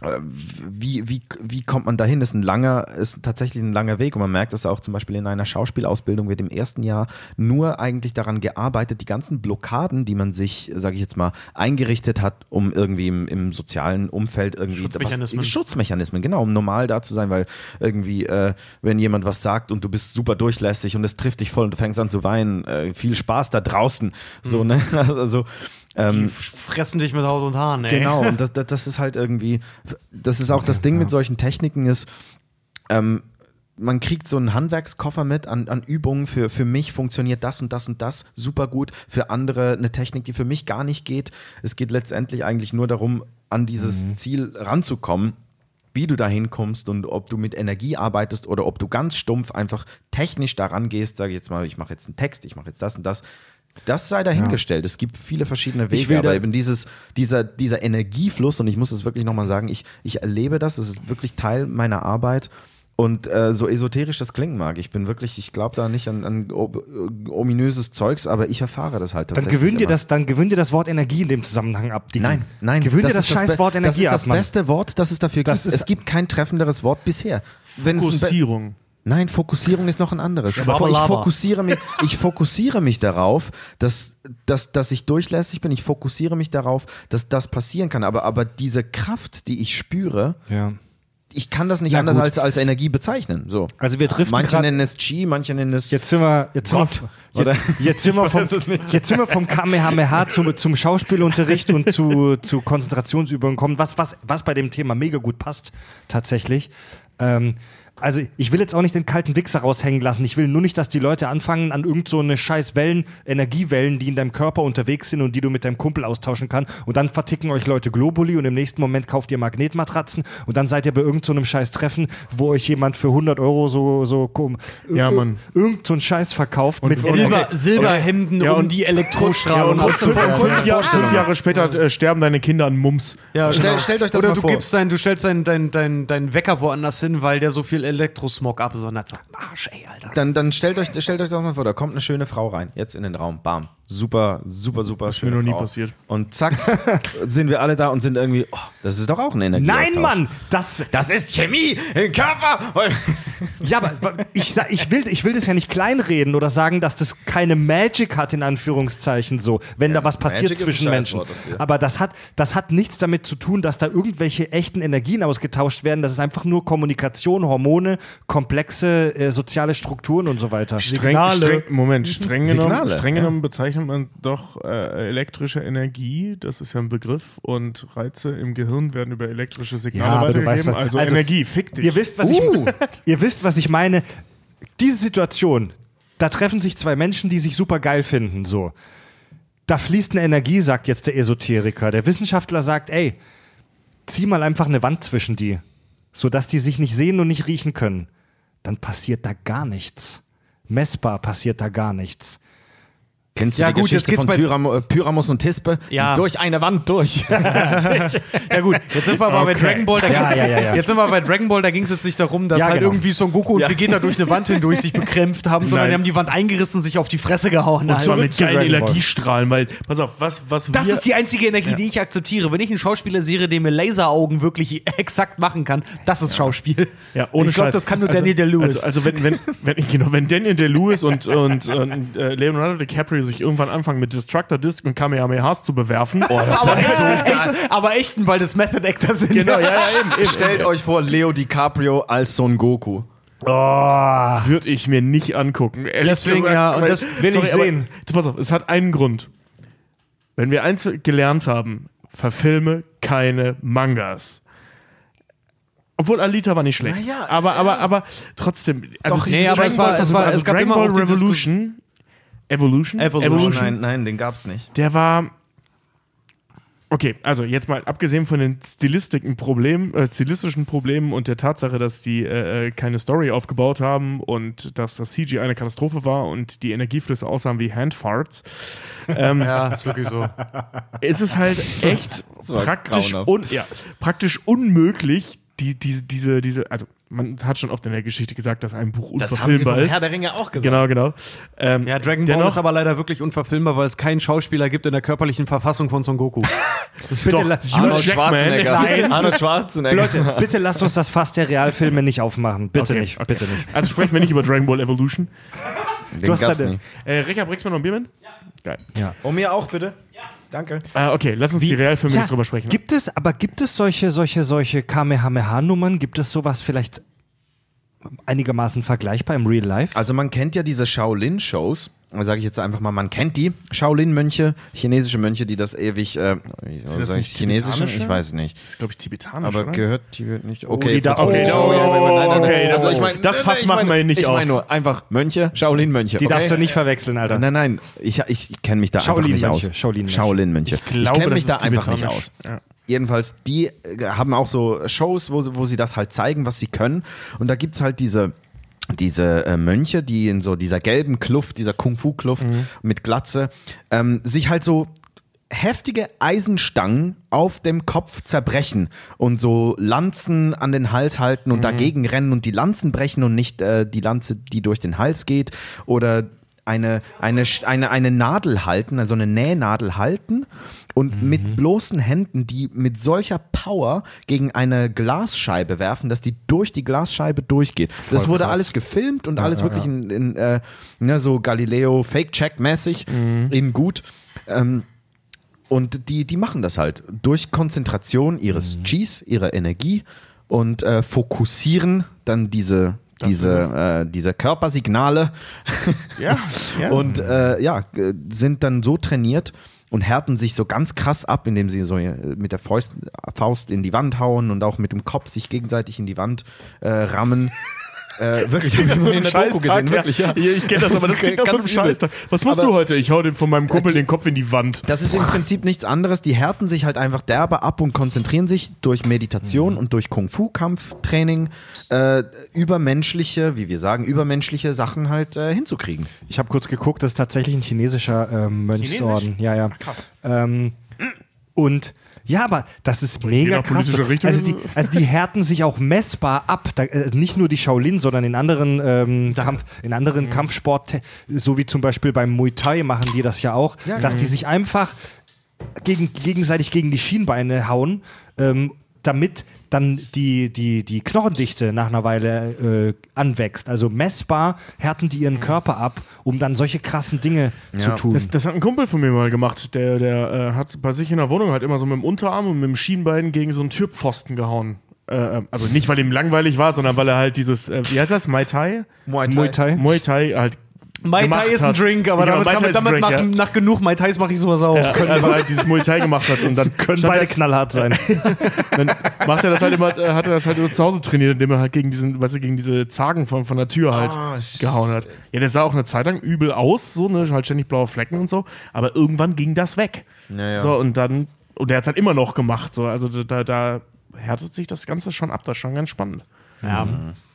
wie, wie, wie kommt man dahin? Ist ein langer, ist tatsächlich ein langer Weg und man merkt das auch zum Beispiel in einer Schauspielausbildung wird im ersten Jahr nur eigentlich daran gearbeitet, die ganzen Blockaden, die man sich, sage ich jetzt mal, eingerichtet hat, um irgendwie im, im sozialen Umfeld irgendwie Schutzmechanismen. Was, Schutzmechanismen, genau, um normal da zu sein, weil irgendwie, äh, wenn jemand was sagt und du bist super durchlässig und es trifft dich voll und du fängst an zu weinen, äh, viel Spaß da draußen, so, ne? Also Die fressen dich mit Haut und Haaren, ey. Genau, und das, das, das ist halt irgendwie, das ist auch das Ding mit solchen Techniken ist, ähm, man kriegt so einen Handwerkskoffer mit an, an Übungen. Für, für mich funktioniert das und das und das super gut. Für andere eine Technik, die für mich gar nicht geht. Es geht letztendlich eigentlich nur darum, an dieses Ziel ranzukommen wie du da hinkommst und ob du mit Energie arbeitest oder ob du ganz stumpf einfach technisch daran gehst, sage ich jetzt mal, ich mache jetzt einen Text, ich mache jetzt das und das. Das sei dahingestellt. Es gibt viele verschiedene Wege, will aber eben dieses, dieser, dieser Energiefluss, und ich muss es wirklich nochmal sagen, ich, ich erlebe das, es ist wirklich Teil meiner Arbeit. Und äh, so esoterisch das klingen mag, ich bin wirklich, ich glaube da nicht an, an äh, ominöses Zeugs, aber ich erfahre das halt Dann tatsächlich. gewöhn dir immer. das, dann gewöhn dir das Wort Energie in dem Zusammenhang ab. Digi. Nein, nein. Gewöhn dir das ist scheiß Wort Energie Das ist das ab, beste Wort, das es dafür Das gibt. es gibt kein treffenderes Wort bisher. Fokussierung. Nein, Fokussierung ist noch ein anderes. ich, Schwabbelaba. fokussiere mich, ich fokussiere mich darauf, dass, dass, dass ich durchlässig bin. Ich fokussiere mich darauf, dass das passieren kann. Aber, aber diese Kraft, die ich spüre, Ja. ich kann das nicht Na anders gut. als, als Energie bezeichnen. So. Also wir driften Manche nennen es Chi, manche nennen es. Jetzt sind wir, jetzt sind Gott, wir, oder? jetzt, jetzt sind wir vom, jetzt sind wir vom Kamehameha zum, zum Schauspielunterricht und zu, zu Konzentrationsübungen kommen, was, was, was bei dem Thema mega gut passt, tatsächlich. Ähm, also ich will jetzt auch nicht den kalten Wichser raushängen lassen. Ich will nur nicht, dass die Leute anfangen an irgend so eine scheiß Wellen, Energiewellen, die in deinem Körper unterwegs sind und die du mit deinem Kumpel austauschen kannst. Und dann verticken euch Leute Globuli und im nächsten Moment kauft ihr Magnetmatratzen und dann seid ihr bei irgend so einem scheiß Treffen, wo euch jemand für 100 Euro so, so, komm, Ja, Mann. irgend so einen Scheiß verkauft mit Silber, Silberhemden Ja, um und- die Ja, Elektrostrahlung und kurz, abzufangen. fünf, fünf, Jahr, fünf Jahre später äh, sterben deine Kinder an Mumps. Ja, Stell- genau. stellt euch das Oder mal du vor. gibst dein, du stellst deinen dein, dein, dein Wecker woanders hin, weil der so viel Elektrosmog absondert. Sag, Arsch, ey, Alter. Dann, dann stellt euch, stellt euch das mal vor, da kommt eine schöne Frau rein, jetzt in den Raum, bam. Super, super, super mir schöne noch nie passiert. Und zack, sind wir alle da und sind irgendwie, oh, das ist doch auch ein Energie. Nein, Mann! Das, Das ist Chemie im Körper. ja, aber ich, ich, will, ich will das ja nicht kleinreden oder sagen, dass das keine Magic hat, in Anführungszeichen so, wenn da was passiert Magic ist zwischen Menschen. Aber das hat, das hat nichts damit zu tun, dass da irgendwelche echten Energien ausgetauscht werden. Das ist einfach nur Kommunikation, Hormone, komplexe äh, soziale Strukturen und so weiter. Streng, streng, Moment, streng genommen, Signale, streng ja. genommen bezeichnet man doch äh, elektrische Energie, das ist ja ein Begriff, und Reize im Gehirn werden über elektrische Signale Ja, aber du weitergegeben. weißt, was- also, also, Energie, fick dich. Ihr wisst, was ich, ihr wisst, was ich meine. Diese Situation, da treffen sich zwei Menschen, die sich super geil finden, so. Da fließt eine Energie, sagt jetzt der Esoteriker. Der Wissenschaftler sagt, ey, zieh mal einfach eine Wand zwischen die, sodass die sich nicht sehen und nicht riechen können. Dann passiert da gar nichts. Messbar passiert da gar nichts. Kennst du Ja, die gut, jetzt Geschichte von bei- Pyram äh, Pyramus und Tispe? Ja. Durch eine Wand durch. Ja gut, jetzt sind wir aber bei Okay. Dragon Ball. Da Ja, ja, ja, ja. Jetzt sind wir bei Dragon Ball, da ging es jetzt nicht darum, dass Ja, halt genau. irgendwie Son Goku und Vegeta durch eine Wand hindurch sich bekrämpft haben, sondern Nein. die haben die Wand eingerissen, sich auf die Fresse gehauen. und zwar Alter. mit geilen. Energiestrahlen, weil, pass auf, was, was Das wir, ist die einzige Energie, die ich akzeptiere. Wenn ich einen Schauspieler sehe, der mir Laseraugen wirklich exakt machen kann, das ist Schauspiel. Ja, ohne ich glaube, das kann nur also, Daniel Day-Lewis. Also, also wenn, wenn, wenn, genau, wenn Daniel Day-Lewis und, und, und äh, Leonardo DiCaprio sich irgendwann anfangen mit Destructor Disc und Kamehamehas zu bewerfen, oh, das aber, echt, echt, aber echten, weil das Method Actor sind. genau, ja, ja, eben, eben. Stellt euch vor, Leo DiCaprio als Son Goku. würde ich mir nicht angucken. Ehrlich Deswegen, ja, und das will ich sehen. Aber, pass auf, es hat einen Grund. Wenn wir eins gelernt haben, verfilme keine Mangas. Obwohl Alita war nicht schlecht. Ja, aber, aber, aber trotzdem. Also Doch, nee, aber es war- war- also es gab Dragon immer Ball Revolution. Evolution? Evolution. Nein, nein, den gab's nicht. Der war. Okay, also jetzt mal abgesehen von den Stilistiken Problemen, äh, stilistischen Problemen und der Tatsache, dass die äh, äh, keine Story aufgebaut haben und dass das CG eine Katastrophe war und die Energieflüsse aussahen wie Handfarts, ähm, Ja, ist wirklich so. ist es halt echt praktisch, un, ja, praktisch unmöglich, die, diese, diese, diese, also man hat schon oft in der Geschichte gesagt, dass ein Buch unverfilmbar ist. der Ringe auch gesagt. Genau, genau. Ähm, Ja, Dragon Ball dennoch, ist aber leider wirklich unverfilmbar, weil es keinen Schauspieler gibt in der körperlichen Verfassung von Son Goku. Bitte, Hugh Arnold Jackman. Schwarzenegger. Nein. Arnold Schwarzenegger. Leute, bitte lasst uns das Fass der Realfilme nicht aufmachen. Bitte Okay, nicht, okay. bitte nicht. Also sprechen wir nicht über Dragon Ball Evolution. den hast gab's deine- nicht. Äh, Richard, bringst du mir noch ein Bier mit? Ja. Geil. Und mir auch, bitte. Ja. Danke. Äh, okay, lass uns die Realfilme Ja, drüber sprechen. Gibt es, aber gibt es solche, solche, solche Kamehameha-Nummern? Gibt es sowas vielleicht einigermaßen vergleichbar im Real Life? Also man kennt ja diese Shaolin-Shows, sage ich jetzt einfach mal, man kennt die Shaolin-Mönche, chinesische Mönche, die das ewig, äh, soll das ich, nicht chinesische? Ich weiß nicht. Das ist, glaube ich, tibetanisch, Aber oder? gehört Tibet nicht? Okay, wird's okay, oh, oh, nein, okay, also ich mein, das Fass ich machen wir nicht Ich auf. meine nur einfach Mönche, Shaolin-Mönche. die okay? darfst du nicht verwechseln, Alter. Nein, nein, ich, ich kenne mich da einfach nicht aus. Shaolin-Mönche. Ich, glaube, kenne mich da einfach nicht aus. Ja. Jedenfalls, die äh, haben auch so Shows, wo, wo sie das halt zeigen, was sie können. Und da gibt es halt diese, diese äh, Mönche, die in so dieser gelben Kluft, dieser Kung-Fu-Kluft mit Glatze, ähm, sich halt so heftige Eisenstangen auf dem Kopf zerbrechen und so Lanzen an den Hals halten und dagegen rennen und die Lanzen brechen und nicht äh, die Lanze, die durch den Hals geht oder eine, eine, eine, eine Nadel halten, also eine Nähnadel halten und Mhm. mit bloßen Händen die mit solcher Power gegen eine Glasscheibe werfen, dass die durch die Glasscheibe durchgeht. das wurde krass. alles gefilmt und alles wirklich in, in äh, ne, so Galileo Fake-Check-mäßig Mhm. in gut. Ähm, und die, die machen das halt durch Konzentration ihres Gs, ihrer Energie und äh, fokussieren dann diese, diese, äh, diese Körpersignale Ja, ja. und äh, ja, sind dann so trainiert und härten sich so ganz krass ab, indem sie so äh, mit der Faust, Faust in die Wand hauen und auch mit dem Kopf sich gegenseitig in die Wand äh, rammen. Äh, wirklich, ich so eine Doku gesehen, wirklich, ja. Ich kenne das, aber das klingt nach so einem. Scheißtag. Was machst Aber- du heute? Ich hau dem von meinem Kumpel den Kopf in die Wand. Das ist im Prinzip nichts anderes. Die härten sich halt einfach derbe ab und konzentrieren sich durch Meditation und durch Kung-Fu-Kampftraining äh, übermenschliche, wie wir sagen, übermenschliche Sachen halt äh, hinzukriegen. Ich habe kurz geguckt, das ist tatsächlich ein chinesischer ähm, Mönchsorden. Ja, ja. krass. Ähm, und ja, aber das ist mega nach krass. Also ist die, also die härten sich auch messbar ab. Da, äh, nicht nur die Shaolin, sondern in anderen ähm, Kampf, in anderen Mhm. Kampfsport, so wie zum Beispiel beim Muay Thai machen die das ja auch, dass die sich einfach gegen, gegenseitig gegen die Schienbeine hauen, ähm, damit dann die, die, die Knochendichte nach einer Weile äh, anwächst. Also messbar härten die ihren Körper ab, um dann solche krassen Dinge zu tun. Das, das hat ein Kumpel von mir mal gemacht. Der, der äh, hat bei sich in der Wohnung halt immer so mit dem Unterarm und mit dem Schienbein gegen so einen Türpfosten gehauen. Äh, also nicht, weil ihm langweilig war, sondern weil er halt dieses, äh, wie heißt das, Mai Tai? Muay Muay Thai. Muay Thai halt Mai Tai ist ein hat. Drink, aber Genau, damit, kann damit Drink, mach, nach genug Mai Tais mache ich sowas auch. Ja, also halt dieses Muay Thai gemacht hat und dann Können beide er, knallhart sein. dann macht er das halt immer, äh, hat er das halt nur zu Hause trainiert, indem er halt gegen diesen, weißt du, gegen diese Zagen von, von der Tür halt shit. gehauen hat. Ja, der sah auch eine Zeit lang übel aus, so, ne, halt ständig blaue Flecken und so, aber irgendwann ging das weg. Ja, ja. So, und dann, und der hat halt immer noch gemacht, so, also da, da härtet sich das Ganze schon ab, das ist schon ganz spannend. Ja.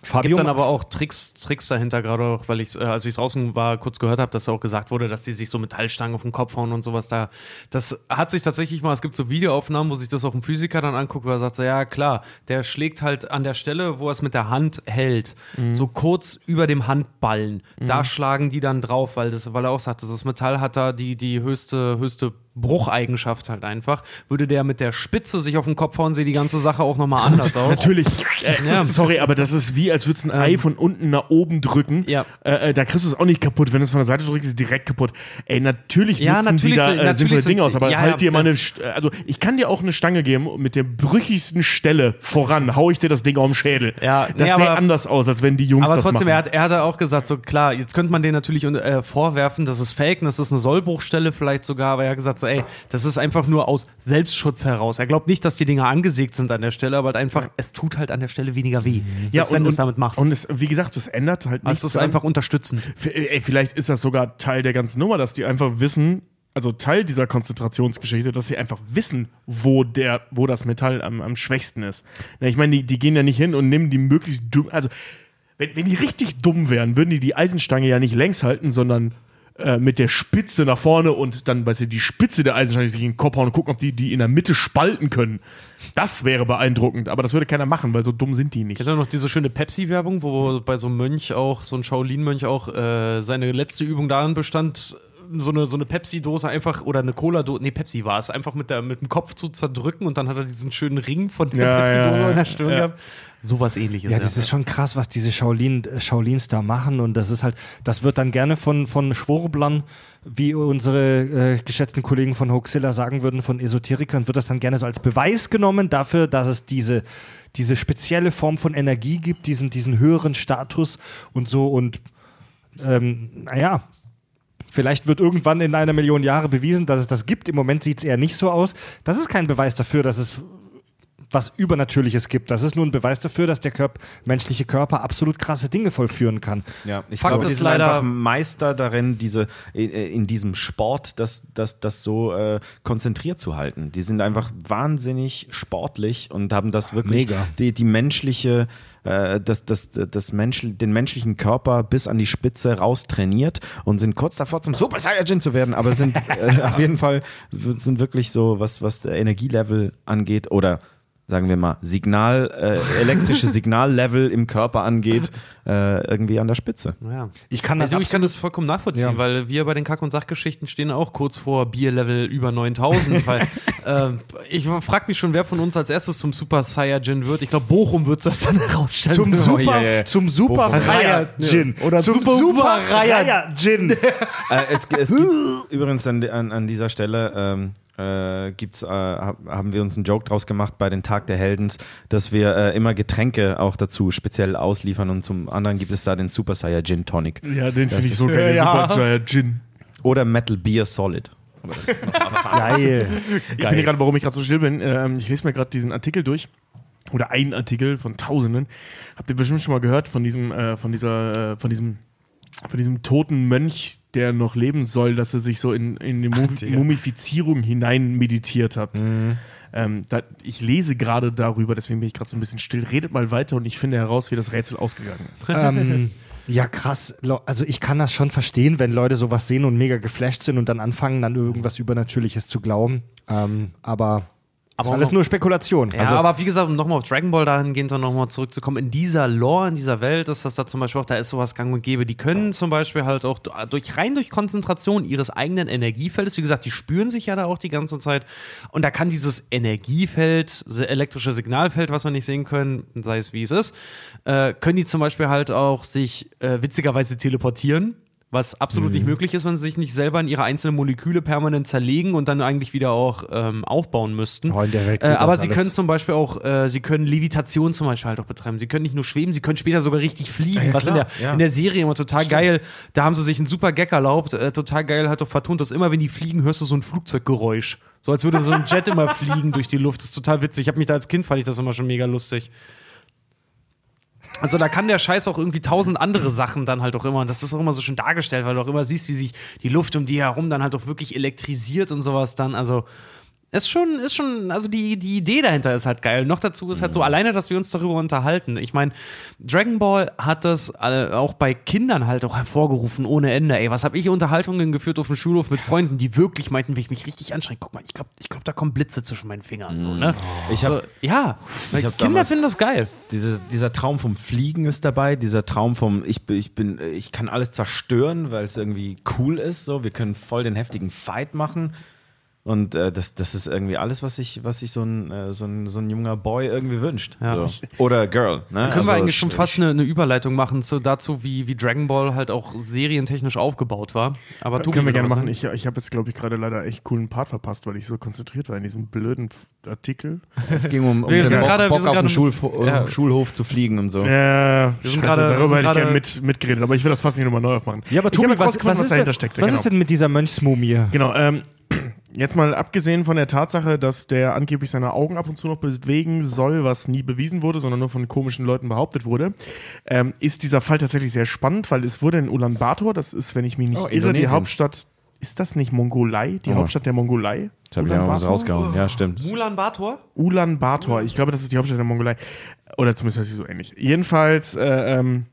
Fabio, Gibt dann aber auch Tricks, Tricks dahinter, gerade auch, weil ich, äh, als ich draußen war, kurz gehört habe, dass auch gesagt wurde, dass die sich so Metallstangen auf den Kopf hauen und sowas da. Das hat sich tatsächlich mal, es gibt so Videoaufnahmen, wo sich das auch ein Physiker dann anguckt, wo er sagt so, ja klar, der schlägt halt an der Stelle, wo er es mit der Hand hält, so kurz über dem Handballen. Da schlagen die dann drauf, weil, das, weil er auch sagt, das Metall hat da die, die höchste, höchste Brucheigenschaft halt einfach. Würde der mit der Spitze sich auf den Kopf hauen, sähe die ganze Sache auch nochmal anders aus. Natürlich. Äh, Ja. Sorry, aber das ist wie, als würdest du ein Ei von unten nach oben drücken. Ja. Äh, äh, da kriegst du es auch nicht kaputt. Wenn du es von der Seite drückst, ist es direkt kaputt. Ey, natürlich Ja, nutzen natürlich die da äh, natürlich sinnvolle sind- Dinge aus, aber ja, halt dir mal eine, St- also ich kann dir auch eine Stange geben und mit der brüchigsten Stelle voran hau ich dir das Ding auf den Schädel. Ja, das nee, sähe aber- anders aus, als wenn die Jungs Aber das trotzdem, er machen. hat, er hat auch gesagt, so klar, jetzt könnte man denen natürlich äh, vorwerfen, das ist Fake, das ist eine Sollbruchstelle vielleicht sogar, aber er hat gesagt, so, ey, das ist einfach nur aus Selbstschutz heraus. Er glaubt nicht, dass die Dinger angesägt sind an der Stelle, aber halt einfach, es tut halt an der Stelle weniger weh. ja, Selbst wenn du es damit machst. Und es, wie gesagt, das ändert halt nichts. also es ist einfach unterstützend. Ey, vielleicht ist das sogar Teil der ganzen Nummer, dass die einfach wissen, also Teil dieser Konzentrationsgeschichte, dass sie einfach wissen, wo der, wo das Metall am, am schwächsten ist. Na, ich meine, die, die gehen ja nicht hin und nehmen die möglichst dumm, also wenn, wenn die richtig dumm wären, würden die die Eisenstange ja nicht längs halten, sondern äh, mit der Spitze nach vorne und dann, weißt du, die Spitze der Eisenstange sich in den Kopf hauen und gucken, ob die die in der Mitte spalten können. Das wäre beeindruckend, aber das würde keiner machen, weil so dumm sind die nicht. Kennt ihr noch diese schöne Pepsi-Werbung, wo bei so einem Mönch auch, so ein Shaolin-Mönch auch, äh, seine letzte Übung darin bestand, so eine, so eine Pepsi-Dose einfach oder eine Cola-Dose, nee, Pepsi war es, einfach mit, der, mit dem Kopf zu zerdrücken und dann hat er diesen schönen Ring von der Ja, Pepsi-Dose ja, in der ja, Stirn ja. gehabt. Sowas ähnliches. Ja, das ist schon krass, was diese Shaolin, äh, Shaolins da machen. Und das ist halt, das wird dann gerne von, von Schwurblern, wie unsere äh, geschätzten Kollegen von Hoaxilla sagen würden, von Esoterikern, wird das dann gerne so als Beweis genommen dafür, dass es diese, diese spezielle Form von Energie gibt, diesen, diesen höheren Status und so. Und ähm, naja, Vielleicht wird irgendwann in einer Million Jahre bewiesen, dass es das gibt. Im Moment sieht es eher nicht so aus. Das ist kein Beweis dafür, dass es was Übernatürliches gibt. Das ist nur ein Beweis dafür, dass der Körp menschliche Körper absolut krasse Dinge vollführen kann. Ja, ich Fakt glaube, die ist sind leider- einfach Meister darin, diese äh, in diesem Sport, das, das, das so äh, konzentriert zu halten. Die sind einfach wahnsinnig sportlich und haben das wirklich Mega. die, die menschliche, äh, das, das, das Mensch, den menschlichen Körper bis an die Spitze raus trainiert und sind kurz davor zum Super Saiyajin zu werden, aber sind äh, auf jeden Fall sind wirklich so, was, was der Energielevel angeht oder sagen wir mal, Signal, äh, elektrische Signallevel im Körper angeht, äh, irgendwie an der Spitze. Ja. Ich kann das Also ich kann das vollkommen nachvollziehen, Ja. weil wir bei den Kack- und Sachgeschichten stehen auch kurz vor Bierlevel über 9000, weil äh, ich frage mich schon, wer von uns als erstes zum Super Saiyajin wird. Ich glaube, Bochum wird das dann herausstellen. Zum Super, ja, ja. zum Super Gin. Oder zum Super- Super Gin. Äh, es, es gibt übrigens an, an, an dieser Stelle ähm, äh, gibt's, äh, hab- haben wir uns einen Joke draus gemacht bei den Tag der Heldens, dass wir äh, immer Getränke auch dazu speziell ausliefern und zum anderen gibt es da den Super Saiyajin Tonic Ja, den finde ich so geil. Ja. Super Gin. oder Metal Beer Solid. Aber das ist noch. Geil. Ich bin hier gerade, warum ich gerade so still bin. Ähm, ich lese mir gerade diesen Artikel durch. Oder einen Artikel von Tausenden. Habt ihr bestimmt schon mal gehört von diesem, äh, von dieser, äh, von diesem, von diesem toten Mönch, der noch leben soll, dass er sich so in, in die Mu Mumifizierung hinein meditiert hat. Ähm, da, ich lese gerade darüber, deswegen bin ich gerade so ein bisschen still. Redet mal weiter und ich finde heraus, wie das Rätsel ausgegangen ist. ähm, ja, krass. Also ich kann das schon verstehen, wenn Leute sowas sehen und mega geflasht sind und dann anfangen, dann irgendwas Übernatürliches zu glauben. Ähm, aber aber ist auch alles nur Spekulation. Ja, also, aber wie gesagt, um nochmal auf Dragon Ball dahingehend dann nochmal zurückzukommen, in dieser Lore, in dieser Welt ist das da zum Beispiel auch, da ist sowas gang und gäbe, die können zum Beispiel halt auch durch, rein durch Konzentration ihres eigenen Energiefeldes, wie gesagt, die spüren sich ja da auch die ganze Zeit und da kann dieses Energiefeld, das elektrische Signalfeld, was wir nicht sehen können, sei es wie es ist, äh, können die zum Beispiel halt auch sich äh, witzigerweise teleportieren. Was absolut Mhm. nicht möglich ist, wenn sie sich nicht selber in ihre einzelnen Moleküle permanent zerlegen und dann eigentlich wieder auch ähm, aufbauen müssten. Oh, Äh, aber sie alles. können zum Beispiel auch, äh, sie können Levitation zum Beispiel halt auch betreiben. Sie können nicht nur schweben, sie können später sogar richtig fliegen, was in der, ja. in der Serie immer total geil, da haben sie sich einen super Gag erlaubt, äh, total geil hat doch vertont, dass immer, wenn die fliegen, hörst du so ein Flugzeuggeräusch. So als würde so ein Jet immer fliegen durch die Luft. Das ist total witzig. Ich habe mich da als Kind, fand ich das immer schon mega lustig. Also da kann der Scheiß auch irgendwie tausend andere Sachen dann halt auch immer. Und das ist auch immer so schön dargestellt, weil du auch immer siehst, wie sich die Luft um die herum dann halt auch wirklich elektrisiert und sowas dann. Also ist schon, ist schon, also die, die Idee dahinter ist halt geil. Noch dazu ist halt so alleine, dass wir uns darüber unterhalten. Ich meine, Dragon Ball hat das äh, auch bei Kindern halt auch hervorgerufen ohne Ende. Ey, was habe ich Unterhaltungen geführt auf dem Schulhof mit Freunden, die wirklich meinten, wenn ich mich richtig anstrenge, guck mal, ich glaube, ich glaub, da kommen Blitze zwischen meinen Fingern. So, ne? Ich hab- so, ja, hab Kinder finden das geil. Diese, dieser Traum vom Fliegen ist dabei, dieser Traum vom ich bin, ich bin, ich kann alles zerstören, weil es irgendwie cool ist. So, wir können voll den heftigen Fight machen. Und äh, das, das ist irgendwie alles, was sich was sich so, ein, äh, so, ein, so ein junger Boy irgendwie wünscht. Ja. So. Oder Girl. Ne? Können wir Also, eigentlich schon fast eine, eine Überleitung machen zu, dazu, wie, wie Dragon Ball halt auch serientechnisch aufgebaut war. Aber Tobi Können wir gerne machen. Ich, ich habe jetzt, glaube ich, gerade leider echt coolen Part verpasst, weil ich so konzentriert war in diesem blöden Artikel. Es ging um, um Wir den sind Bock, gerade- wir Bock auf den Schulf Ja. Schulhof zu fliegen und so. Ja, Wir sind scheiße, gerade- wir darüber hätte ich gerne gerade- mit, mitgeredet, aber ich will das fast nicht nochmal neu aufmachen. ja, aber ich Tobi, was, was, was, ist dahinter denn, steckt. was genau. ist denn mit dieser Mönchsmumie? Genau, ähm, jetzt mal abgesehen von der Tatsache, dass der angeblich seine Augen ab und zu noch bewegen soll, was nie bewiesen wurde, sondern nur von komischen Leuten behauptet wurde, ähm, ist dieser Fall tatsächlich sehr spannend, weil es wurde in Ulaanbaatar, das ist, wenn ich mich nicht Oh, irre, die. Hauptstadt, ist das nicht Mongolei, die Oh. Hauptstadt der Mongolei? Jetzt habe ich ja was Ulaanbaatar? rausgehauen. Ja, stimmt. Mulan Bator? Ulaanbaatar. Ich glaube, das ist die Hauptstadt der Mongolei. Oder zumindest heißt sie so ähnlich. Jedenfalls äh, ähm,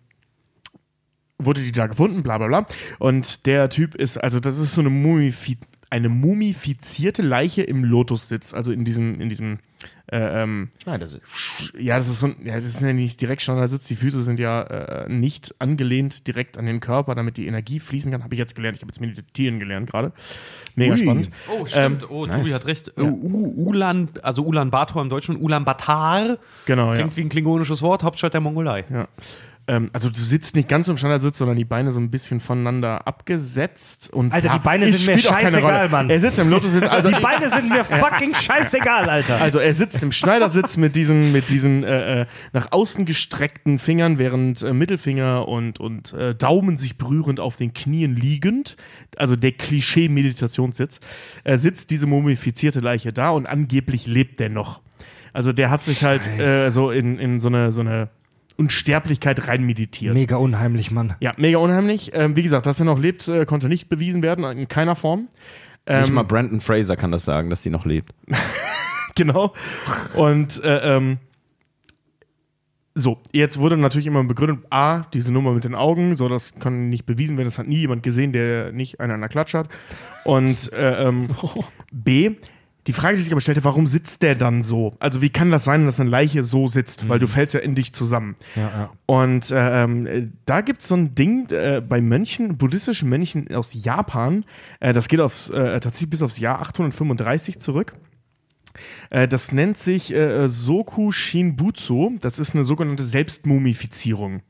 wurde die da gefunden, bla bla bla. Und der Typ ist, also das ist so eine, Mumifi eine mumifizierte Leiche im Lotussitz, also in diesem, in diesem äh, ähm, Schneidersitz. ja, das ist so ein, ja, das ist ja nicht direkt Standardsitz. Die Füße sind ja äh, nicht angelehnt direkt an den Körper, damit die Energie fließen kann. Habe ich jetzt gelernt. Ich habe jetzt meditieren gelernt gerade. Mega Ui. spannend. Oh, stimmt. oh, Tobi nice. hat recht. Uh, U- Ulan, also Ulan Bator im Deutschen, Ulan Batar. Genau, ja. Klingt wie ein klingonisches Wort, Hauptstadt der Mongolei. Ja. Ähm, also du sitzt nicht ganz im Standardsitz, sondern die Beine so ein bisschen voneinander abgesetzt. Und Alter, ja, die Beine sind mir scheißegal. Mann. Er sitzt im Lotussitz, also, Die Beine sind mir fucking scheißegal, Alter. also er sitzt im Schneidersitz mit diesen, mit diesen äh, äh, nach außen gestreckten Fingern, während äh, Mittelfinger und, und äh, Daumen sich berührend auf den Knien liegend. Also der Klischee-Meditationssitz. Äh, sitzt diese mumifizierte Leiche da und angeblich lebt der noch. Also der hat sich halt äh, so in, in so eine, so eine Unsterblichkeit rein meditiert. Mega unheimlich, Mann. Ja, mega unheimlich. Ähm, wie gesagt, dass er noch lebt, äh, konnte nicht bewiesen werden, in keiner Form. Nicht Ähm, mal Brandon Fraser kann das sagen, dass die noch lebt. genau. Und äh, ähm, so, jetzt wurde natürlich immer begründet, A, diese Nummer mit den Augen, so, das kann nicht bewiesen werden, das hat nie jemand gesehen, der nicht einen an der Klatsch hat. Und äh, ähm, B, Die Frage, die sich aber stellte, warum sitzt der dann so? Also wie kann das sein, dass eine Leiche so sitzt? Weil du fällst ja in dich zusammen. Und äh, ähm, da gibt es so ein Ding äh, bei Mönchen, buddhistischen Mönchen aus Japan, äh, das geht aufs, äh, tatsächlich bis aufs Jahr 835 zurück. Äh, das nennt sich äh, Soku Shinbutsu. Das ist eine sogenannte Selbstmumifizierung.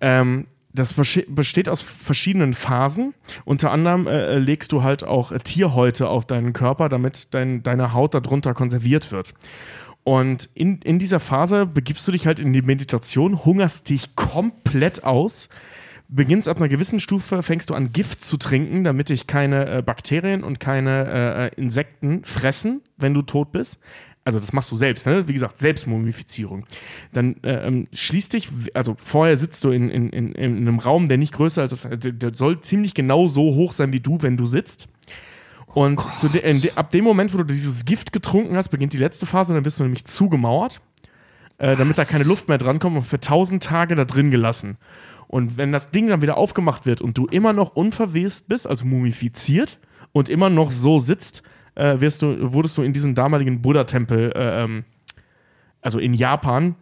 Ähm, das besteht aus verschiedenen Phasen. Unter anderem äh, legst du halt auch äh, Tierhäute auf deinen Körper, damit dein, deine Haut darunter konserviert wird. Und in, in dieser Phase begibst du dich halt in die Meditation, hungerst dich komplett aus, beginnst ab einer gewissen Stufe, fängst du an Gift zu trinken, damit dich keine äh, Bakterien und keine äh, Insekten fressen, wenn du tot bist. Also das machst du selbst, ne? wie gesagt, Selbstmumifizierung. Dann äh, ähm, schließ dich, also vorher sitzt du in, in, in, in einem Raum, der nicht größer ist, das, der, der soll ziemlich genau so hoch sein wie du, wenn du sitzt. Und zu de, de, ab dem Moment, wo du dieses Gift getrunken hast, beginnt die letzte Phase, dann wirst du nämlich zugemauert, äh, damit da keine Luft mehr drankommt und für tausend Tage da drin gelassen. Und wenn das Ding dann wieder aufgemacht wird und du immer noch unverwest bist, also mumifiziert und immer noch so sitzt, äh, wirst du, wurdest du in diesem damaligen Buddha-Tempel, äh, ähm, also in Japan,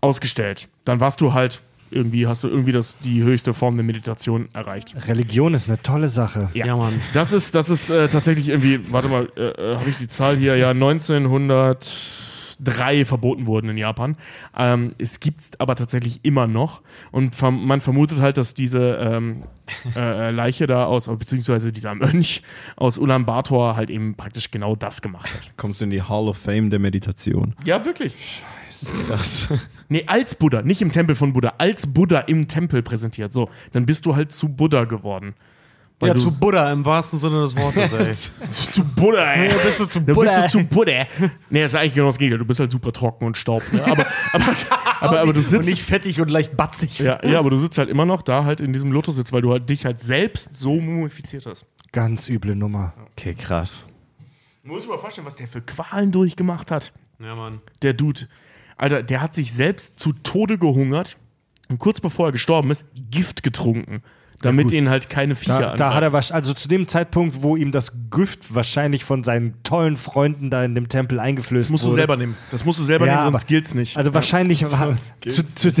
ausgestellt. Dann warst du halt irgendwie, hast du irgendwie das, die höchste Form der Meditation erreicht. Religion ist eine tolle Sache. Ja, Mann. Das ist, das ist äh, tatsächlich irgendwie, warte mal, äh, äh, habe ich die Zahl hier, ja, 1903 verboten wurden in Japan. Ähm, es gibt es aber tatsächlich immer noch. Und verm man vermutet halt, dass diese ähm, äh, äh, Leiche da aus, beziehungsweise dieser Mönch aus Ulaanbaatar halt eben praktisch genau das gemacht hat. Kommst du in die Hall of Fame der Meditation? Ja, wirklich. Krass. Nee, als Buddha, nicht im Tempel von Buddha, als Buddha im Tempel präsentiert. So, dann bist du halt zu Buddha geworden. Weil Ja, zu Buddha im wahrsten Sinne des Wortes, ey. zu Buddha, ey. Ja, bist du zu Buddha. bist du zu Buddha. Nee, das ist eigentlich genau das Gegenteil. Du bist halt super trocken und staub. Ne? Aber, aber, aber, aber du Und sitzt. nicht fettig und leicht batzig. ja, ja, aber du sitzt halt immer noch da halt in diesem Lotus-Sitz, weil du halt dich halt selbst so mumifiziert hast. Ganz üble Nummer. Okay, krass. Du musst dir mal vorstellen, was der für Qualen durchgemacht hat. Ja, Mann. Der Dude. Alter, der hat sich selbst zu Tode gehungert und kurz bevor er gestorben ist, Gift getrunken. Damit ihn halt keine Viecher Da, da hat er wahrsch- also zu dem Zeitpunkt, wo ihm das Gift wahrscheinlich von seinen tollen Freunden da in dem Tempel eingeflößt Das musst du wurde. selber nehmen. Das musst du selber Ja, nehmen, sonst aber- gilt's nicht. Also wahrscheinlich war zu, zu,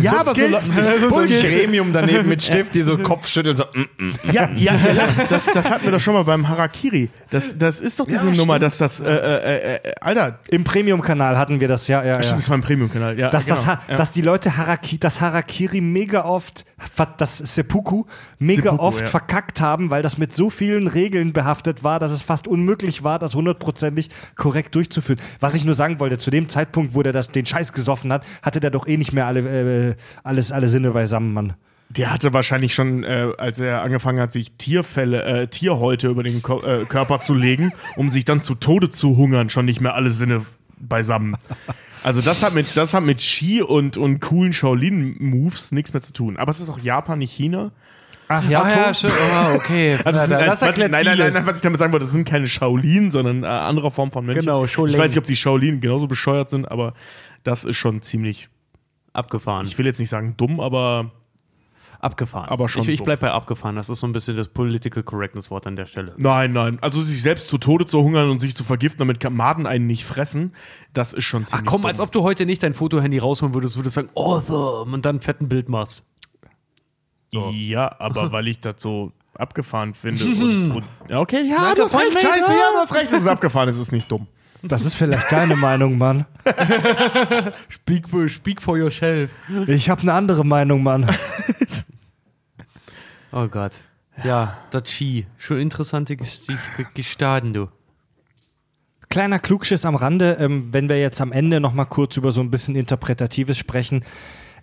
ja, aber so, So ein Gremium daneben mit Stift, die so Kopfschütteln, so. Mm, mm. Ja, ja, ja das, das hatten wir doch schon mal beim Harakiri. Das, das ist doch diese Nummer, dass das, äh, äh, äh, Alter, Im Premium-Kanal hatten wir das, ja, ja, stimmt, ja. das war ein Premium-Kanal. Ja, Dass, das genau. ha dass die Leute Haraki, das Harakiri mega oft, das Seppuku, mega Seppuku, oft ja. verkackt haben, weil das mit so vielen Regeln behaftet war, dass es fast unmöglich war, das hundertprozentig korrekt durchzuführen. Was ich nur sagen wollte, zu dem Zeitpunkt, wo der das, den Scheiß gesoffen hat, hatte der doch eh nicht mehr alle, äh, alles, alle Sinne beisammen, Mann. Der hatte wahrscheinlich schon, äh, als er angefangen hat, sich Tierfälle, äh, Tierhäute über den Ko äh, Körper zu legen, um sich dann zu Tode zu hungern, schon nicht mehr alle Sinne beisammen. Also das hat mit, das hat mit Ski und, und coolen Shaolin-Moves nichts mehr zu tun. Aber es ist auch Japan, nicht China. Ach Ach ja, schön. Oh, okay. Also ja, sind, das äh, was, erklärt nein, nein, nein, nein, was ich damit sagen wollte, das sind keine Shaolin, sondern äh, andere Form von Mönchen. Genau, Shaolin. Ich weiß nicht, ob die Shaolin genauso bescheuert sind, aber das ist schon ziemlich, Abgefahren. ich will jetzt nicht sagen dumm, aber abgefahren. aber schon Ich, ich dumm. bleib bei abgefahren. Das ist so ein bisschen das Political Correctness Wort an der Stelle. nein, nein. Also sich selbst zu Tode zu hungern und sich zu vergiften, damit Maden einen nicht fressen, das ist schon Ach ziemlich komm, dumm. als ob du heute nicht dein Fotohandy rausholen würdest, würdest sagen, awesome, und dann fett ein Bild machst. Ja, aber weil ich das so abgefahren finde. und, und, ja, okay, ja, du hast recht, scheiße, ja, du hast recht, es ist abgefahren, es ist nicht dumm. Das ist vielleicht deine Meinung, Mann. Speak for, speak for yourself. Ich habe eine andere Meinung, Mann. Oh Gott. Ja, das Ski. Schon interessante Gestaden, du. Kleiner Klugschiss am Rande, ähm, wenn wir jetzt am Ende noch mal kurz über so ein bisschen Interpretatives sprechen.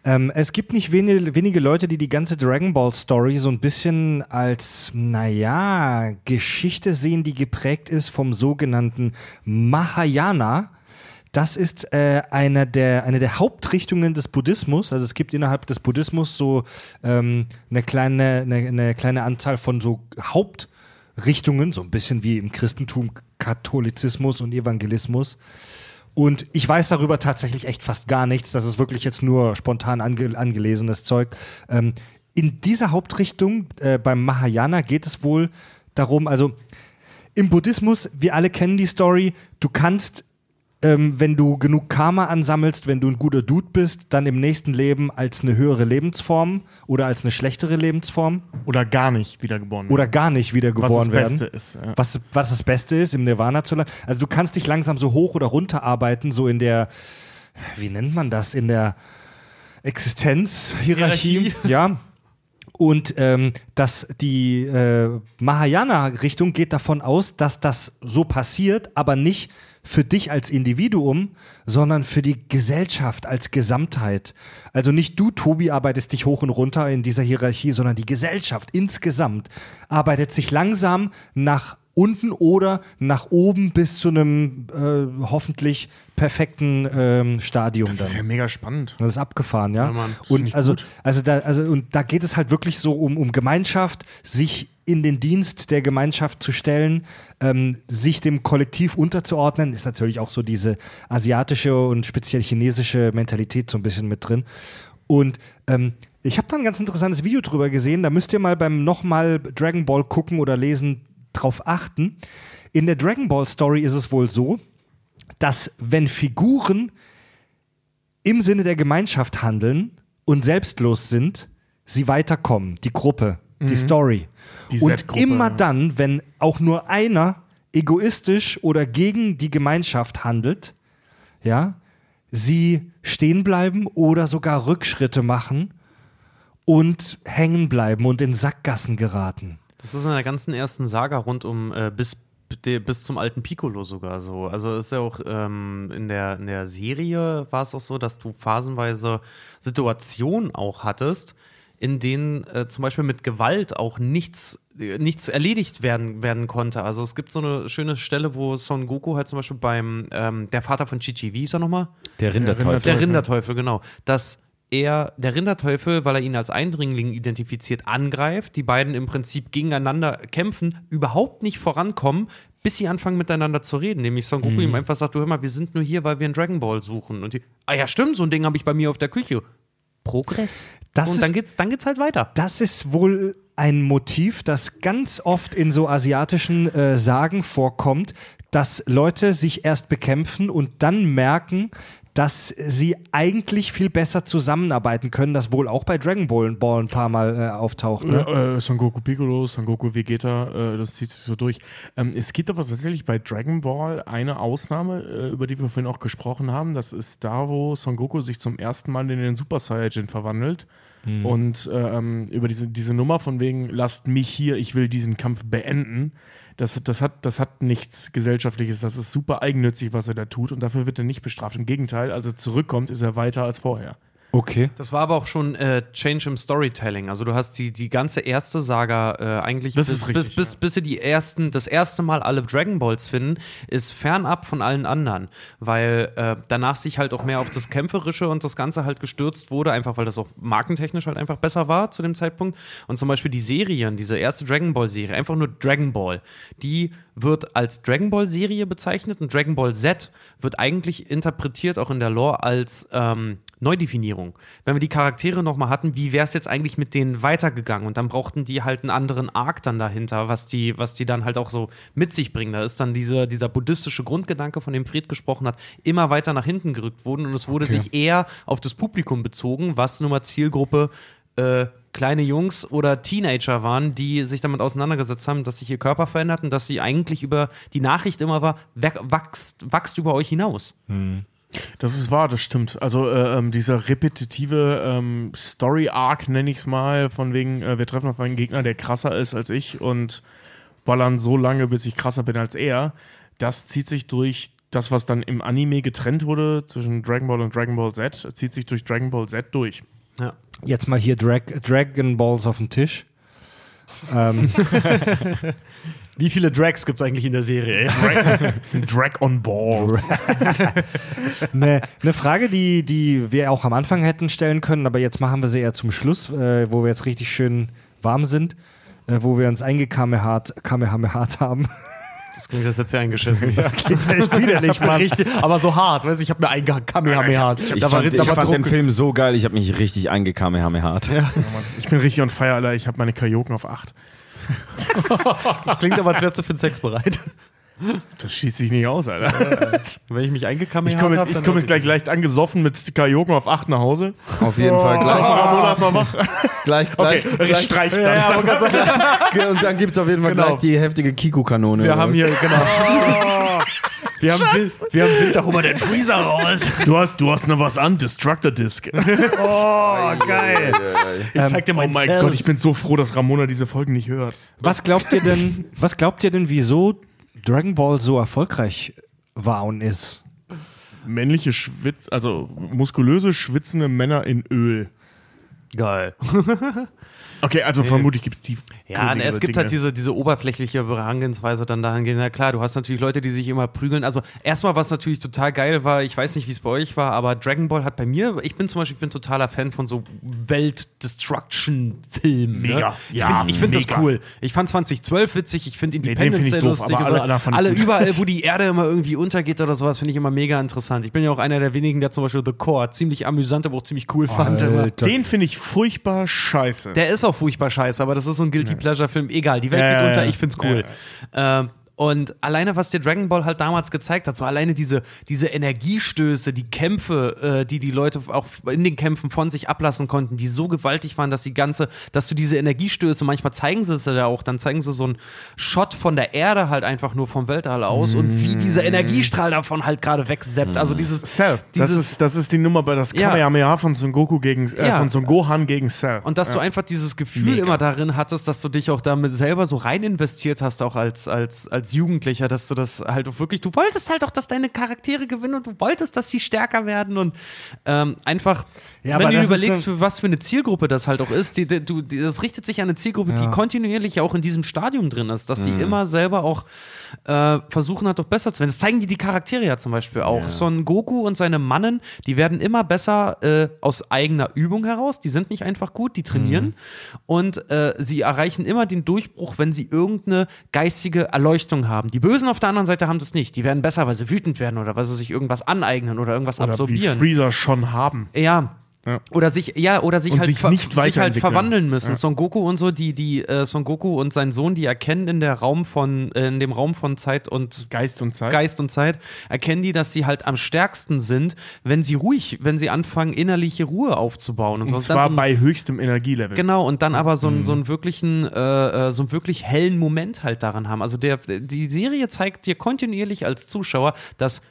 Ähm, es gibt nicht wenige, wenige Leute, die die ganze Dragon Ball Story so ein bisschen als, naja, Geschichte sehen, die geprägt ist vom sogenannten Mahayana. Das ist äh, eine, der, eine der Hauptrichtungen des Buddhismus. Also es gibt innerhalb des Buddhismus so ähm, eine, kleine, eine, eine kleine Anzahl von so Hauptrichtungen, so ein bisschen wie im Christentum, Katholizismus und Evangelismus. Und ich weiß darüber tatsächlich echt fast gar nichts. Das ist wirklich jetzt nur spontan ange angelesenes Zeug. Ähm, in dieser Hauptrichtung äh, beim Mahayana geht es wohl darum, also im Buddhismus, wir alle kennen die Story, du kannst, ähm, wenn du genug Karma ansammelst, wenn du ein guter Dude bist, dann im nächsten Leben als eine höhere Lebensform oder als eine schlechtere Lebensform Oder gar nicht wiedergeboren werden. oder gar nicht wieder was geboren das werden. Beste ist. Ja. Was, was das Beste ist, im Nirvana zu landen. Also du kannst dich langsam so hoch oder runter arbeiten, so in der, wie nennt man das, in der Existenzhierarchie. Hierarchie. Ja. Und ähm, dass die äh, Mahayana-Richtung geht davon aus, dass das so passiert, aber nicht für dich als Individuum, sondern für die Gesellschaft als Gesamtheit. Also nicht du, Tobi, arbeitest dich hoch und runter in dieser Hierarchie, sondern die Gesellschaft insgesamt arbeitet sich langsam nach unten oder nach oben bis zu einem äh, hoffentlich perfekten ähm, Stadium. Das dann. ist ja mega spannend. Das ist abgefahren, ja. Ja, Mann. Und also, gut. also da, also und da geht es halt wirklich so um, um Gemeinschaft, sich in den Dienst der Gemeinschaft zu stellen, ähm, sich dem Kollektiv unterzuordnen, ist natürlich auch so diese asiatische und speziell chinesische Mentalität so ein bisschen mit drin. Und ähm, ich habe da ein ganz interessantes Video drüber gesehen. Da müsst ihr mal beim nochmal Dragon Ball gucken oder lesen drauf achten. In der Dragon Ball Story ist es wohl so, dass wenn Figuren im Sinne der Gemeinschaft handeln und selbstlos sind, sie weiterkommen, die Gruppe, die Story. Mhm. Die und immer dann, wenn auch nur einer egoistisch oder gegen die Gemeinschaft handelt, ja, sie stehen bleiben oder sogar Rückschritte machen und hängen bleiben und in Sackgassen geraten. Das ist in der ganzen ersten Saga rund um äh, bis, bis zum alten Piccolo sogar so. Also ist ja auch ähm, in, der, in der Serie war es auch so, dass du phasenweise Situationen auch hattest, in denen äh, zum Beispiel mit Gewalt auch nichts, äh, nichts erledigt werden, werden konnte. Also es gibt so eine schöne Stelle, wo Son Goku halt zum Beispiel beim ähm, der Vater von Chichi, wie hieß er nochmal? Der Rinderteufel. Der Rinderteufel, genau. Dass er, der Rinderteufel, weil er ihn als Eindringling identifiziert, angreift, die beiden im Prinzip gegeneinander kämpfen, überhaupt nicht vorankommen, bis sie anfangen miteinander zu reden. Nämlich Son Goku ihm einfach sagt, du hör mal, wir sind nur hier, weil wir einen Dragon Ball suchen. Und die, ah ja, stimmt, so ein Ding habe ich bei mir auf der Küche. Progress. Das und dann geht's, dann geht's halt weiter. Das ist wohl ein Motiv, das ganz oft in so asiatischen äh, Sagen vorkommt, dass Leute sich erst bekämpfen und dann merken, dass sie eigentlich viel besser zusammenarbeiten können, das wohl auch bei Dragon Ball, Ball ein paar Mal äh, auftaucht. Ne? Äh, äh, Son Goku Piccolo, Son Goku Vegeta, äh, das zieht sich so durch. Ähm, es gibt aber tatsächlich bei Dragon Ball eine Ausnahme, äh, über die wir vorhin auch gesprochen haben. Das ist da, wo Son Goku sich zum ersten Mal in den Super Saiyajin verwandelt. Und ähm, über diese, diese Nummer von wegen, lasst mich hier, ich will diesen Kampf beenden. Das, das, hat, das hat nichts Gesellschaftliches, das ist super eigennützig, was er da tut und dafür wird er nicht bestraft. Im Gegenteil, als er zurückkommt, ist er weiter als vorher. Okay. Das war aber auch schon äh, Change im Storytelling. Also du hast die, die ganze erste Saga äh, eigentlich Das bis, ist richtig, bis, bis, bis sie die ersten, das erste Mal alle Dragon Balls finden, ist fernab von allen anderen. Weil äh, danach sich halt auch mehr auf das Kämpferische und das Ganze halt gestürzt wurde, einfach weil das auch markentechnisch halt einfach besser war zu dem Zeitpunkt. Und zum Beispiel die Serien, diese erste Dragon Ball-Serie, einfach nur Dragon Ball, die wird als Dragon Ball-Serie bezeichnet und Dragon Ball Z wird eigentlich interpretiert auch in der Lore als ähm, Neudefinierung. Wenn wir die Charaktere nochmal hatten, wie wäre es jetzt eigentlich mit denen weitergegangen? Und dann brauchten die halt einen anderen Arc dann dahinter, was die, was die dann halt auch so mit sich bringen. Da ist dann diese, dieser buddhistische Grundgedanke, von dem Fried gesprochen hat, immer weiter nach hinten gerückt worden und es wurde sich eher auf das Publikum bezogen, was nun mal Zielgruppe äh, kleine Jungs oder Teenager waren, die sich damit auseinandergesetzt haben, dass sich ihr Körper verändert und dass sie eigentlich über die Nachricht immer war, "Wer- wächst, wächst über euch hinaus. Das ist wahr, das stimmt. Also äh, ähm, dieser repetitive ähm, Story-Arc, nenne ich es mal, von wegen, äh, wir treffen auf einen Gegner, der krasser ist als ich und ballern so lange, bis ich krasser bin als er, das zieht sich durch das, was dann im Anime getrennt wurde zwischen Dragon Ball und Dragon Ball Z, zieht sich durch Dragon Ball Z durch. Ja. Jetzt mal hier Drag Dragon Balls auf den Tisch. Ähm, Wie viele Drags gibt es eigentlich in der Serie? Drag on Balls. Eine ne Frage, die, die wir auch am Anfang hätten stellen können, aber jetzt machen wir sie eher zum Schluss, äh, wo wir jetzt richtig schön warm sind, äh, wo wir uns eingekamehat Kamehamehat haben. Das klingt, als hätte sie eingeschissen. Das klingt echt widerlich, Mann. Richtig, aber so hart, weißt du, ich habe mir eingehangen, Kamehameha. Ich Da war, fand, da ich fand den. Film so geil, ich habe mich richtig eingekamehamehat. Ja. Ich bin richtig on fire, Alter. Ich habe meine Kajoken auf 8. Das klingt aber, als wärst du für den Sex bereit. Das schießt sich nicht aus, Alter. Wenn ich mich eingekammert Ich komme habe, jetzt, ich komm jetzt gleich leicht angesoffen mit Karaoke auf 8 nach Hause. Auf jeden Fall gleich. Also Ramona ist noch wach. gleich, Okay, gleich, gleich streicht das. Und dann gibt es auf jeden Fall Genau. gleich die heftige Kiku-Kanone. Wir haben hier, genau. Wir haben, Wil- wir haben Winter. Hol mal den Freezer raus. Du hast, du hast noch was an, Destructor Disc. Oh, geil. Ich zeig dir Oh mein Cell. Gott, ich bin so froh, dass Ramona diese Folgen nicht hört. Was glaubt ihr denn, was glaubt ihr denn, wieso Dragon Ball so erfolgreich war und ist? Männliche Schwitz, also muskulöse, schwitzende Männer in Öl. Geil. Okay, also vermutlich gibt es tief. Ja, ne, es gibt halt diese, diese oberflächliche Herangehensweise dann dahingehend. Na klar, du hast natürlich Leute, die sich immer prügeln. Also erstmal, was natürlich total geil war, ich weiß nicht, wie es bei euch war, aber Dragon Ball hat bei mir, ich bin zum Beispiel, ich bin totaler Fan von so Welt-Destruction-Filmen. Mega. Ne? Ich Ja, finde find das cool. Ich fand 2012 witzig, ich finde den Independence ich Day doof, lustig. so. alle alle gut. überall, wo die Erde immer irgendwie untergeht oder sowas, finde ich immer mega interessant. Ich bin ja auch einer der wenigen, der zum Beispiel The Core ziemlich amüsant, aber auch ziemlich cool fand. Immer. Den finde ich furchtbar scheiße. Der ist auch furchtbar scheiße, aber das ist so ein Guilty Pleasure-Film. Egal, die Welt geht unter, ich find's cool. Ähm, und alleine, was dir Dragon Ball halt damals gezeigt hat, so alleine diese, diese Energiestöße, die Kämpfe, äh, die die Leute auch in den Kämpfen von sich ablassen konnten, die so gewaltig waren, dass die ganze, dass du diese Energiestöße, manchmal zeigen sie es ja auch, dann zeigen sie so einen Shot von der Erde halt einfach nur vom Weltall aus und wie dieser Energiestrahl davon halt gerade wegseppt. Also dieses, Cell. Das dieses ist, das ist die Nummer bei das Ja. Kamehameha von Son Goku gegen äh, Ja. von Son Gohan gegen Cell. Und dass du einfach dieses Gefühl Mega. immer darin hattest, dass du dich auch damit selber so rein investiert hast, auch als, als, als Jugendlicher, dass du das halt auch wirklich, du wolltest halt auch, dass deine Charaktere gewinnen und du wolltest, dass sie stärker werden und ähm, einfach, Ja, wenn du überlegst, so- für was für eine Zielgruppe das halt auch ist, die, die, du, die, das richtet sich an eine Zielgruppe, die kontinuierlich auch in diesem Stadium drin ist, dass die immer selber auch äh, versuchen halt auch besser zu werden. Das zeigen die die Charaktere ja zum Beispiel auch. Son Goku und seine Mannen, die werden immer besser äh, aus eigener Übung heraus. Die sind nicht einfach gut, die trainieren und äh, sie erreichen immer den Durchbruch, wenn sie irgendeine geistige Erleuchtung haben. Die Bösen auf der anderen Seite haben das nicht. Die werden besser, weil sie wütend werden oder weil sie sich irgendwas aneignen oder irgendwas Oder wie absorbieren. Freezer schon haben. Ja. Ja. Oder sich, ja, oder sich Und halt, sich nicht sich halt verwandeln müssen. Ja. Son Goku und so, die, die, äh, Son Goku und sein Sohn, die erkennen in der Raum von, äh, in dem Raum von Zeit und Geist und Zeit. Geist und Zeit, erkennen die, dass sie halt am stärksten sind, wenn sie ruhig, wenn sie anfangen, innerliche Ruhe aufzubauen. Und, so. und dann zwar so ein- bei höchstem Energielevel. Genau, und dann aber so, Mhm. einen so einen wirklichen, äh, äh, so einen wirklich hellen Moment halt daran haben. Also der, die Serie zeigt dir kontinuierlich als Zuschauer, dass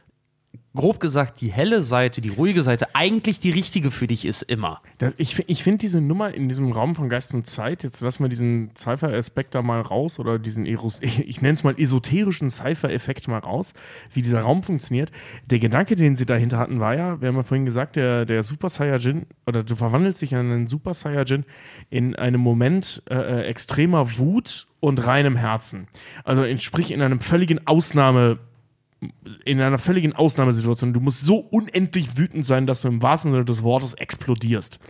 grob gesagt die helle Seite, die ruhige Seite eigentlich die richtige für dich ist immer. Das, ich ich finde diese Nummer in diesem Raum von Geist und Zeit, jetzt lassen wir diesen Cypher-Aspekt da mal raus oder diesen, Eros, ich nenne es mal esoterischen Cypher-Effekt mal raus, wie dieser Raum funktioniert. Der Gedanke, den sie dahinter hatten, war ja, wir haben ja vorhin gesagt, der, der Super Saiyajin, oder du verwandelst dich in einen Super Saiyajin in einem Moment äh, äh, extremer Wut und reinem Herzen. Also in, in einem völligen Ausnahme in einer völligen Ausnahmesituation. Du musst so unendlich wütend sein, dass du im wahrsten Sinne des Wortes explodierst.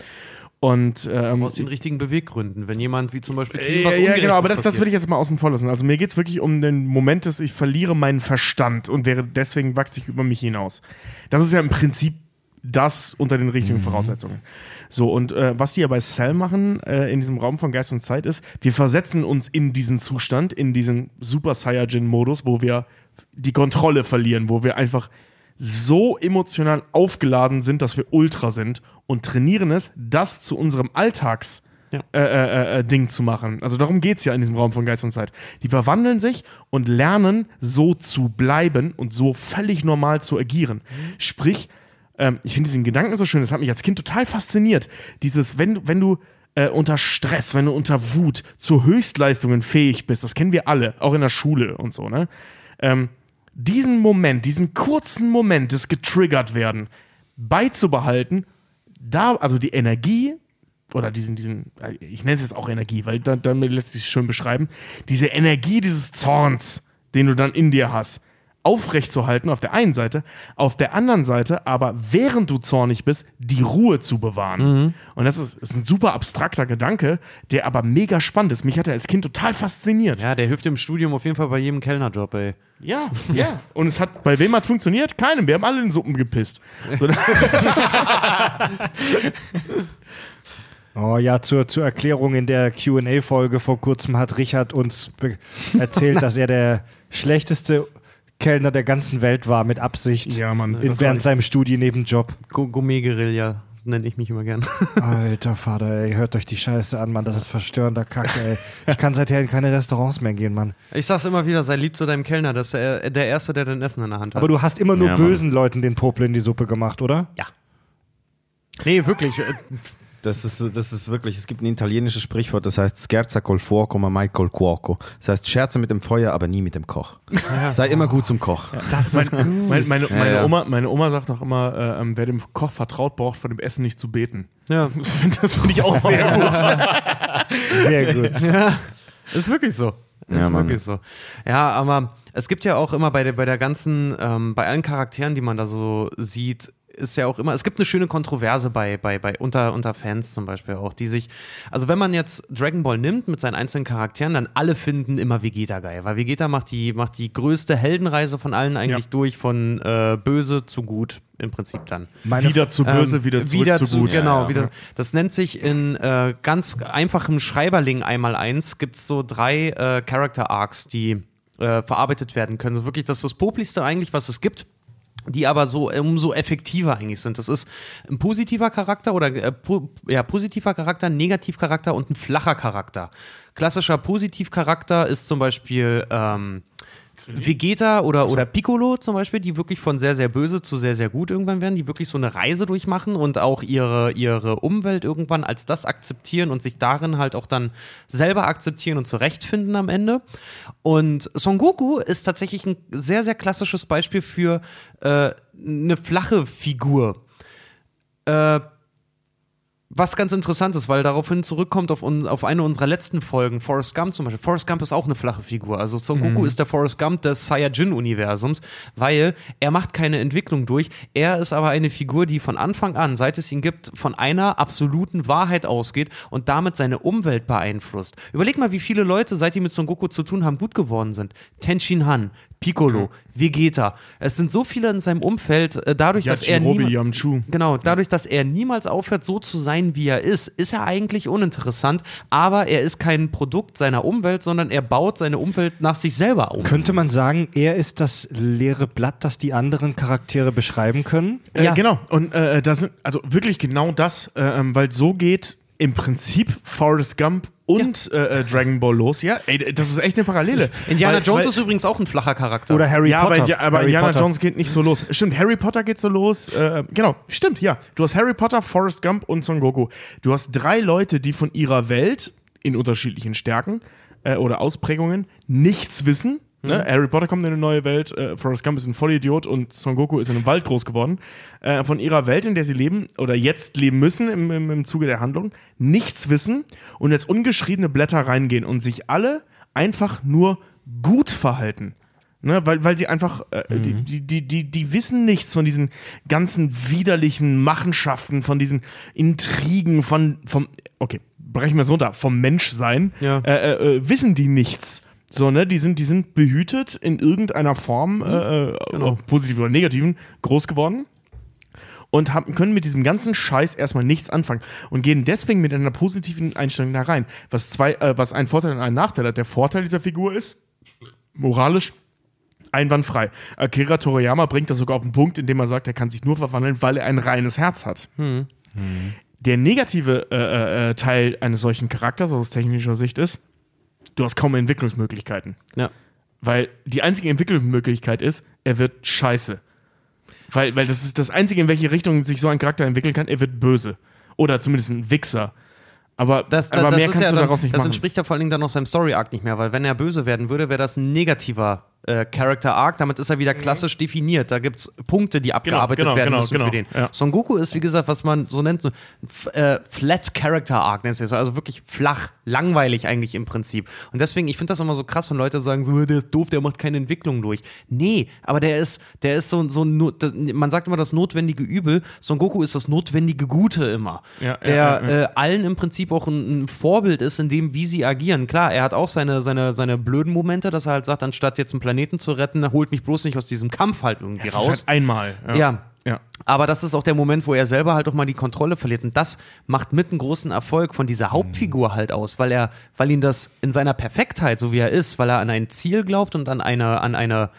Und ähm, Aus den richtigen Beweggründen. Wenn jemand wie zum Beispiel ja, was ja, genau, aber das, das will ich jetzt mal außen vor lassen. Also mir geht es wirklich um den Moment, dass ich verliere meinen Verstand und wäre deswegen wachse ich über mich hinaus. Das ist ja im Prinzip das unter den richtigen Voraussetzungen. So, und äh, was die ja bei Cell machen, äh, in diesem Raum von Geist und Zeit, ist, wir versetzen uns in diesen Zustand, in diesen Super Saiyajin-Modus, wo wir die Kontrolle verlieren, wo wir einfach so emotional aufgeladen sind, dass wir Ultra sind und trainieren es, das zu unserem Alltags Ja. äh, äh, äh, Ding zu machen. Also darum geht es ja in diesem Raum von Geist und Zeit. Die verwandeln sich und lernen so zu bleiben und so völlig normal zu agieren. Sprich, ähm, ich finde diesen Gedanken so schön, das hat mich als Kind total fasziniert. Dieses, wenn du, wenn du äh, unter Stress, wenn du unter Wut zu Höchstleistungen fähig bist, das kennen wir alle, auch in der Schule und so, ne? Ähm, diesen Moment, diesen kurzen Moment des getriggert werden, beizubehalten, da, also die Energie oder diesen, diesen, ich nenne es jetzt auch Energie, weil dann lässt sich schön beschreiben, diese Energie dieses Zorns, den du dann in dir hast, aufrechtzuerhalten auf der einen Seite, auf der anderen Seite aber, während du zornig bist, die Ruhe zu bewahren. Und das ist, ist ein super abstrakter Gedanke, der aber mega spannend ist. Mich hat er als Kind total fasziniert. Ja, der hilft im Studium auf jeden Fall bei jedem Kellnerjob, ey. Ja, ja. Und es hat, bei wem hat es funktioniert? Keinem. Wir haben alle in Suppen gepisst. So, Oh ja, zur, zur Erklärung in der QA-Folge vor kurzem hat Richard uns erzählt, dass er der schlechteste Kellner der ganzen Welt war, mit Absicht. Ja, Mann, In, während seinem Studiennebenjob. Gu- Gourmet-Guerilla nenne ich mich immer gern. Alter Vater, ey, hört euch die Scheiße an, Mann. Das ist verstörender Kack, ey. Ich kann seither in keine Restaurants mehr gehen, Mann. Ich sag's immer wieder, sei lieb zu deinem Kellner, das ist der, der Erste, der dein Essen in der Hand hat. Aber du hast immer nur Ja, Mann. bösen Leuten den Popel in die Suppe gemacht, oder? ja. Nee, wirklich. Das ist, das ist wirklich, es gibt ein italienisches Sprichwort, das heißt Scherza col fuoco, ma mai col cuoco. Das heißt, scherze mit dem Feuer, aber nie mit dem Koch. Sei immer gut zum Koch. Das ist gut. Meine, meine, Ja, meine, ja. Oma, meine Oma sagt auch immer, äh, ähm, wer dem Koch vertraut, braucht vor dem Essen nicht zu beten. Ja, Das finde das find ich auch sehr gut. Sehr gut. ist wirklich so. Ist Ja, Mann. wirklich so. Ja, aber es gibt ja auch immer bei der, bei der ganzen, ähm, bei allen Charakteren, die man da so sieht, ist ja auch immer, es gibt eine schöne Kontroverse bei, bei, bei unter, unter Fans zum Beispiel auch, die sich, also wenn man jetzt Dragon Ball nimmt mit seinen einzelnen Charakteren, dann alle finden immer Vegeta geil, weil Vegeta macht die, macht die größte Heldenreise von allen eigentlich Ja. durch, von äh, böse zu gut im Prinzip dann. Meine wieder zu böse, Ähm, wieder zurück zu gut. Genau, Ja, ja. wieder. Das nennt sich in äh, ganz einfachem Schreiberling einmal eins, gibt es so drei äh, Character Arcs, die äh, verarbeitet werden können. So wirklich, das ist das Poplichste eigentlich, was es gibt die aber so umso effektiver eigentlich sind. Das ist ein positiver Charakter oder äh, po ja, positiver Charakter, Negativcharakter und ein flacher Charakter. Klassischer Positivcharakter ist zum Beispiel ähm, Vegeta oder, oder Piccolo zum Beispiel, die wirklich von sehr, sehr böse zu sehr, sehr gut irgendwann werden, die wirklich so eine Reise durchmachen und auch ihre, ihre Umwelt irgendwann als das akzeptieren und sich darin halt auch dann selber akzeptieren und zurechtfinden am Ende. Und Son Goku ist tatsächlich ein sehr, sehr klassisches Beispiel für äh, eine flache Figur. Äh, was ganz interessant ist, weil daraufhin zurückkommt auf, uns, auf eine unserer letzten Folgen, Forrest Gump zum Beispiel. Forrest Gump ist auch eine flache Figur. Also Son Goku ist der Forrest Gump des Saiyajin-Universums, weil er macht keine Entwicklung durch. Er ist aber eine Figur, die von Anfang an, seit es ihn gibt, von einer absoluten Wahrheit ausgeht und damit seine Umwelt beeinflusst. Überleg mal, wie viele Leute, seit die mit Son Goku zu tun haben, gut geworden sind. Tenshin Han, Piccolo, Vegeta. Es sind so viele in seinem Umfeld, äh, dadurch, dass er Yamchu. Genau, dadurch, dass er niemals aufhört, so zu sein, wie er ist, ist er eigentlich uninteressant, aber er ist kein Produkt seiner Umwelt, sondern er baut seine Umwelt nach sich selber um. Könnte man sagen, er ist das leere Blatt, das die anderen Charaktere beschreiben können? Äh, Ja. Genau, und äh, da sind, also wirklich genau das, äh, ähm, weil so geht im Prinzip Forrest Gump und äh, äh, Dragon Ball los. Ja, ey, das ist echt eine Parallele. Indiana weil, Jones weil, ist übrigens auch ein flacher Charakter. Oder Harry ja, Potter? aber, ja, aber Harry Indiana Potter. Jones geht nicht so los. Stimmt, Harry Potter geht so los. Äh, genau, stimmt, ja. Du hast Harry Potter, Forrest Gump und Son Goku. Du hast drei Leute, die von ihrer Welt in unterschiedlichen Stärken äh, oder Ausprägungen nichts wissen. Ne? Harry Potter kommt in eine neue Welt, äh, Forrest Gump ist ein Vollidiot und Son Goku ist in einem Wald groß geworden. Äh, von ihrer Welt, in der sie leben oder jetzt leben müssen im, im, im Zuge der Handlung, nichts wissen und jetzt ungeschriebene Blätter reingehen und sich alle einfach nur gut verhalten. Ne, weil, weil sie einfach, äh, die, die, die, die, die wissen nichts von diesen ganzen widerlichen Machenschaften, von diesen Intrigen, von, vom, okay, brechen wir es runter, vom Menschsein, Ja. äh, äh, äh, wissen die nichts. So, ne, die sind, die sind behütet in irgendeiner Form, äh, äh, ob positiv oder negativen, groß geworden und haben, können mit diesem ganzen Scheiß erstmal nichts anfangen und gehen deswegen mit einer positiven Einstellung da rein. Was zwei, äh, was einen Vorteil und einen Nachteil hat. Der Vorteil dieser Figur ist, moralisch einwandfrei. Akira Toriyama bringt das sogar auf den Punkt, indem er sagt, er kann sich nur verwandeln, weil er ein reines Herz hat. Der negative äh, äh, Teil eines solchen Charakters aus technischer Sicht ist, du hast kaum Entwicklungsmöglichkeiten. ja. Weil die einzige Entwicklungsmöglichkeit ist, er wird scheiße. Weil, weil das ist das Einzige, in welche Richtung sich so ein Charakter entwickeln kann, er wird böse. Oder zumindest ein Wichser. Aber, Das, aber das mehr ist kannst ja du dann, daraus nicht das machen. entspricht ja vor allen Dingen dann noch seinem Story-Arc nicht mehr, weil wenn er böse werden würde, wäre das ein negativer äh, Character-Arc, damit ist er wieder klassisch definiert. Da gibt es Punkte, die abgearbeitet genau, werden genau, müssen genau, für den. ja. Son Goku ist, wie gesagt, was man so nennt, so äh, Flat Character-Arc nennt sich das, also wirklich flach, langweilig eigentlich im Prinzip. Und deswegen, ich finde das immer so krass, wenn Leute sagen, so, der ist doof, der macht keine Entwicklung durch. Nee, aber der ist, der ist so, so man sagt immer das notwendige Übel, Son Goku ist das notwendige Gute immer. Ja, der ja. Äh, allen im Prinzip auch ein, ein Vorbild ist in dem, wie sie agieren. Klar, er hat auch seine, seine, seine blöden Momente, dass er halt sagt, anstatt jetzt einen Planeten zu retten, holt mich bloß nicht aus diesem Kampf halt irgendwie das raus. ist halt einmal. ja. Ja. Aber das ist auch der Moment, wo er selber halt auch mal die Kontrolle verliert. Und das macht mit einen großen Erfolg von dieser Hauptfigur halt aus, weil er, weil ihn das in seiner Perfektheit, so wie er ist, weil er an ein Ziel glaubt und an eine, an eine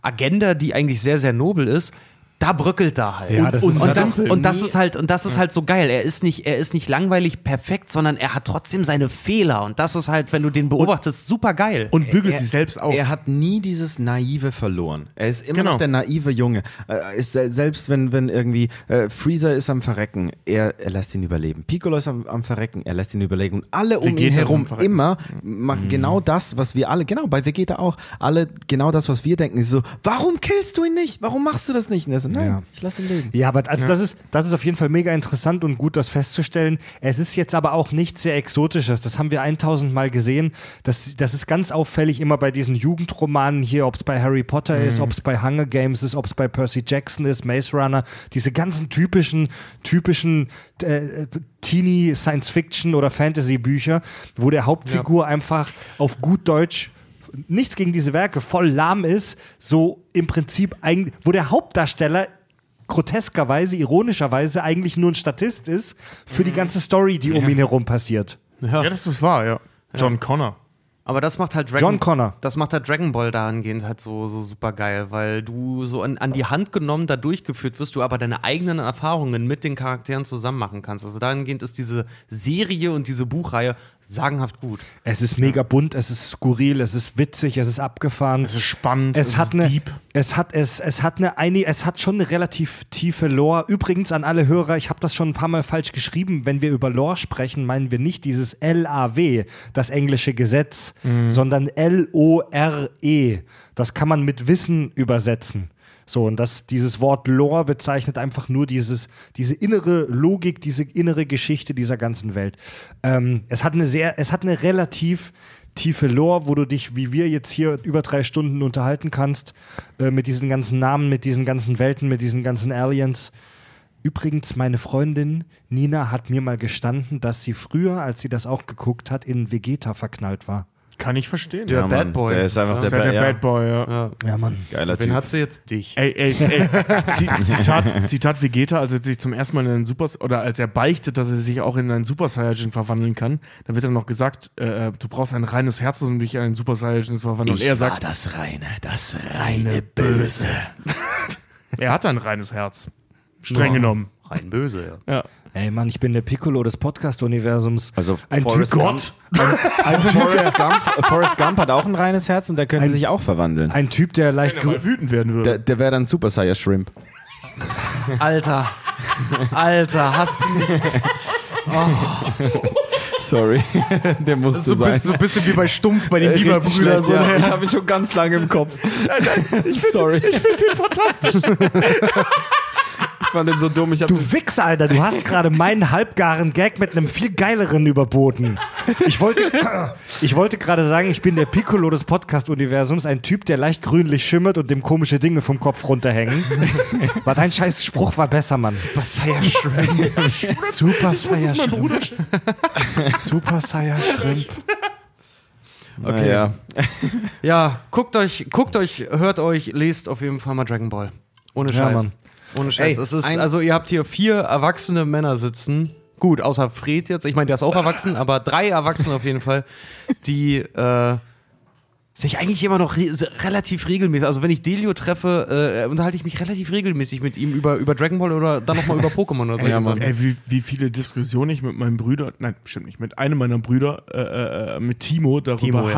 Agenda, die eigentlich sehr, sehr nobel ist, da bröckelt da halt. Ja, und, das und, ist- und, das das, und das ist halt, und das ist halt so geil. Er ist nicht, er ist nicht langweilig perfekt, sondern er hat trotzdem seine Fehler. Und das ist halt, wenn du den beobachtest, super geil. Und bügelt sich selbst aus. Er hat nie dieses Naive verloren. Er ist immer Genau. noch der naive Junge. Äh, Ist, sel- selbst wenn, wenn irgendwie äh, Freezer ist am Verrecken, er, er lässt ihn überleben. Piccolo ist am, am Verrecken, er lässt ihn überleben. Und alle um ihn Vegeta am herum immer machen genau das, was wir alle, genau, bei Vegeta auch, alle genau das, was wir denken. Ist so, warum killst du ihn nicht? Warum machst du das nicht? Und er so, nein, Ja. ich lass ihn leben. Ja, aber also Das, ist, das ist auf jeden Fall mega interessant und gut, das festzustellen. Es ist jetzt aber auch nichts sehr Exotisches. Das haben wir 1000 Mal gesehen. Das, das ist ganz auffällig immer bei diesen Jugendromanen hier, ob es bei Harry Potter ist, ob es bei Hunger Games ist, ob es bei Percy Jackson ist, Maze Runner. Diese ganzen typischen, typischen äh, Teenie Science-Fiction oder Fantasy-Bücher, wo der Hauptfigur einfach auf gut Deutsch nichts gegen diese Werke voll lahm ist, so im Prinzip eigentlich, wo der Hauptdarsteller groteskerweise, ironischerweise eigentlich nur ein Statist ist für die ganze Story, die um ihn herum passiert. ja. ja, das ist wahr, ja. John Connor. Aber das macht halt Dragon John Connor. Das macht halt Dragon Ball dahingehend halt so, so super geil, weil du so an, an die Hand genommen da durchgeführt wirst, du aber deine eigenen Erfahrungen mit den Charakteren zusammen machen kannst. Also dahingehend ist diese Serie und diese Buchreihe sagenhaft gut. Es ist mega bunt, es ist skurril, es ist witzig, es ist abgefahren. Es ist spannend, es, es hat ist eine, deep. Es hat, es, es hat eine, eine, es hat schon eine relativ tiefe Lore. Übrigens an alle Hörer, ich habe das schon ein paar Mal falsch geschrieben. Wenn wir über Lore sprechen, meinen wir nicht dieses L-A-W, das englische Gesetz, sondern L-O-R-E. Das kann man mit Wissen übersetzen. So, und das, dieses Wort Lore bezeichnet einfach nur dieses, diese innere Logik, diese innere Geschichte dieser ganzen Welt. Ähm, es hat eine sehr, es hat eine relativ tiefe Lore, wo du dich, wie wir jetzt hier über drei Stunden unterhalten kannst, äh, mit diesen ganzen Namen, mit diesen ganzen Welten, mit diesen ganzen Aliens. Übrigens, meine Freundin Nina hat mir mal gestanden, dass sie früher, als sie das auch geguckt hat, in Vegeta verknallt war. Kann ich verstehen. Der Ja, Bad Mann, Boy. Der ist einfach Ja. Das ist der, ja der Ba- Bad Boy, ja. Ja. Ja, Mann. Geiler Wen Typ. hat sie jetzt dich? Ey, ey, ey. Zi- Zitat, Zitat Vegeta, als er sich zum ersten Mal in einen Super oder als er beichtet, dass er sich auch in einen Super Saiyajin verwandeln kann, dann wird er noch gesagt, äh, du brauchst ein reines Herz, um dich in einen Super Saiyajin zu verwandeln. Und er sagt, das reine, das reine Böse. er hat ein reines Herz. Streng genommen. Rein böse, ja. Ja. Ey, Mann, ich bin der Piccolo des Podcast-Universums. Also ein Forrest Typ, Gump, ein Forrest, Gump, Forrest Gump hat auch ein reines Herz und der könnte Ein- sich auch verwandeln. ein Typ, der leicht er mal wütend werden würde. Der, der wäre dann Super Saiyan Shrimp. Alter. Alter, hast du nicht. Sorry, der musste So, sein. bist, so ein bisschen wie bei Stumpf bei den Bieberbrüdern. schlecht, So, ja. Ich habe ihn schon ganz lange im Kopf. Sorry. Ich finde den fantastisch. ich fand den so dumm. Ich hab Du Wichser, Alter, du hast gerade meinen halbgaren Gag mit einem viel geileren überboten. Ich wollte, ich wollte gerade sagen, ich bin der Piccolo des Podcast-Universums, ein Typ, der leicht grünlich schimmert und dem komische Dinge vom Kopf runterhängen. War dein scheiß Spruch war besser, Mann. Super Saiyan Shrimp. Super Saiyan Shrimp. Super Saiyan Shrimp. okay. Ja. Ja, guckt euch, guckt euch, hört euch, lest auf jeden Fall mal Dragon Ball. Ohne Ja, Scheiß. Mann. Ohne Scheiß. Ey, es ist, ein- also ihr habt hier vier erwachsene Männer sitzen. Gut, außer Fred jetzt. Ich meine, der ist auch erwachsen, aber drei Erwachsene auf jeden Fall, die äh, sich eigentlich immer noch re relativ regelmäßig, also wenn ich Delio treffe, äh, unterhalte ich mich relativ regelmäßig mit ihm über, über Dragon Ball oder dann nochmal über Pokémon oder so. Ja, Mann. Ey, wie, wie viele Diskussionen ich mit meinem Brüder, nein, bestimmt nicht, mit einem meiner Brüder, äh, äh, mit Timo darüber Timo, ja.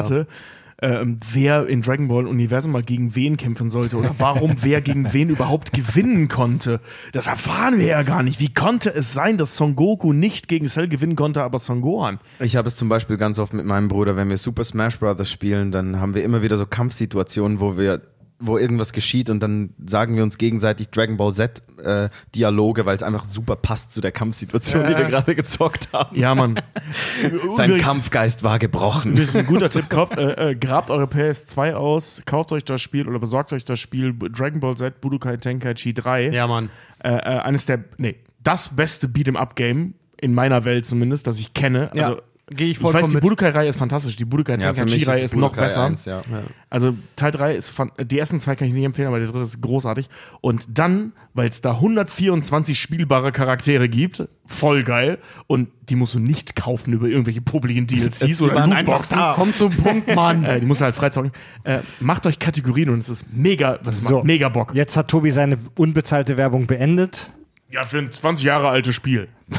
Ähm, wer in Dragon Ball Universum mal gegen wen kämpfen sollte oder warum wer gegen wen überhaupt gewinnen konnte. Das erfahren wir ja gar nicht. Wie konnte es sein, dass Son Goku nicht gegen Cell gewinnen konnte, aber Son Gohan? Ich habe es zum Beispiel ganz oft mit meinem Bruder, wenn wir Super Smash Brothers spielen, dann haben wir immer wieder so Kampfsituationen, wo wir wo irgendwas geschieht und dann sagen wir uns gegenseitig Dragon Ball Z äh, Dialoge, weil es einfach super passt zu der Kampfsituation, die wir gerade gezockt haben. Ja, Mann. Sein Übrigens- Kampfgeist war gebrochen. Das ist ein guter Tipp. Kauft, äh, äh, grabt eure PS2 aus, kauft euch das Spiel oder besorgt euch das Spiel Dragon Ball Z Budokai Tenkaichi 3. Ja, Mann. Äh, äh, eines der, nee, das beste Beat'em Up Game in meiner Welt zumindest, das ich kenne. Ja. Also Gehe ich Ich weiß, vollkommen die. Budokai-Reihe ist fantastisch. Die Budokai mich Tenkaichi-Reihe ist noch besser. 1, ja. Also Teil 3 ist von, die ersten zwei kann ich nicht empfehlen, aber der dritte ist großartig. Und dann, weil es da 124 spielbare Charaktere gibt, voll geil. Und die musst du nicht kaufen über irgendwelche publiken DLCs Es oder Lootboxen. Komm zum Punkt, Mann. Äh, die musst du halt freizocken. Äh, macht euch Kategorien und es ist mega, das So. macht mega Bock. Jetzt hat Tobi seine unbezahlte Werbung beendet. Ja, für ein 20 Jahre altes Spiel.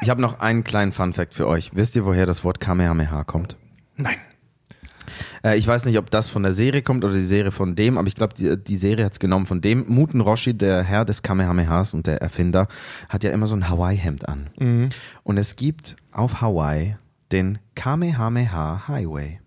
Ich habe noch einen kleinen Fun-Fact für euch. Wisst ihr, woher das Wort Kamehameha kommt? Nein. Äh, ich weiß nicht, ob das von der Serie kommt oder die Serie von dem, aber ich glaube, die, die Serie hat es genommen von dem. Muten Roshi, der Herr des Kamehamehas und der Erfinder, hat ja immer so ein Hawaii-Hemd an. Und es gibt auf Hawaii den Kamehameha Highway.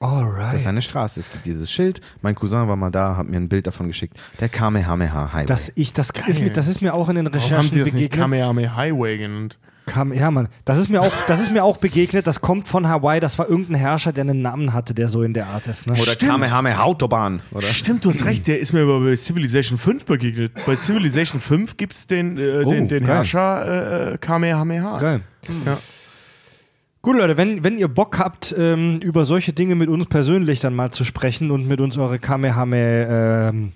Alright. Das ist eine Straße. Es gibt dieses Schild. Mein Cousin war mal da, hat mir ein Bild davon geschickt. Der Kamehameha Highway. Das, ich, das, ist mir, das ist mir auch in den Warum haben Recherchen die das nicht begegnet. Kamehameha Highway genannt? Kam, ja, Mann. Das ist, mir auch, das ist mir auch begegnet. Das kommt von Hawaii. Das war irgendein Herrscher, der einen Namen hatte, der so in der Art ist. Ne? oder Kamehameha Autobahn. Oder? Stimmt, du hast recht, der ist mir aber bei Civilization 5 begegnet. Bei Civilization 5 gibt es den, äh, den, den. Herrscher äh, Kamehameha. Geil. Ja. Gut, Leute, wenn, wenn ihr Bock habt, ähm, über solche Dinge mit uns persönlich dann mal zu sprechen und mit uns eure Kamehame, ähm,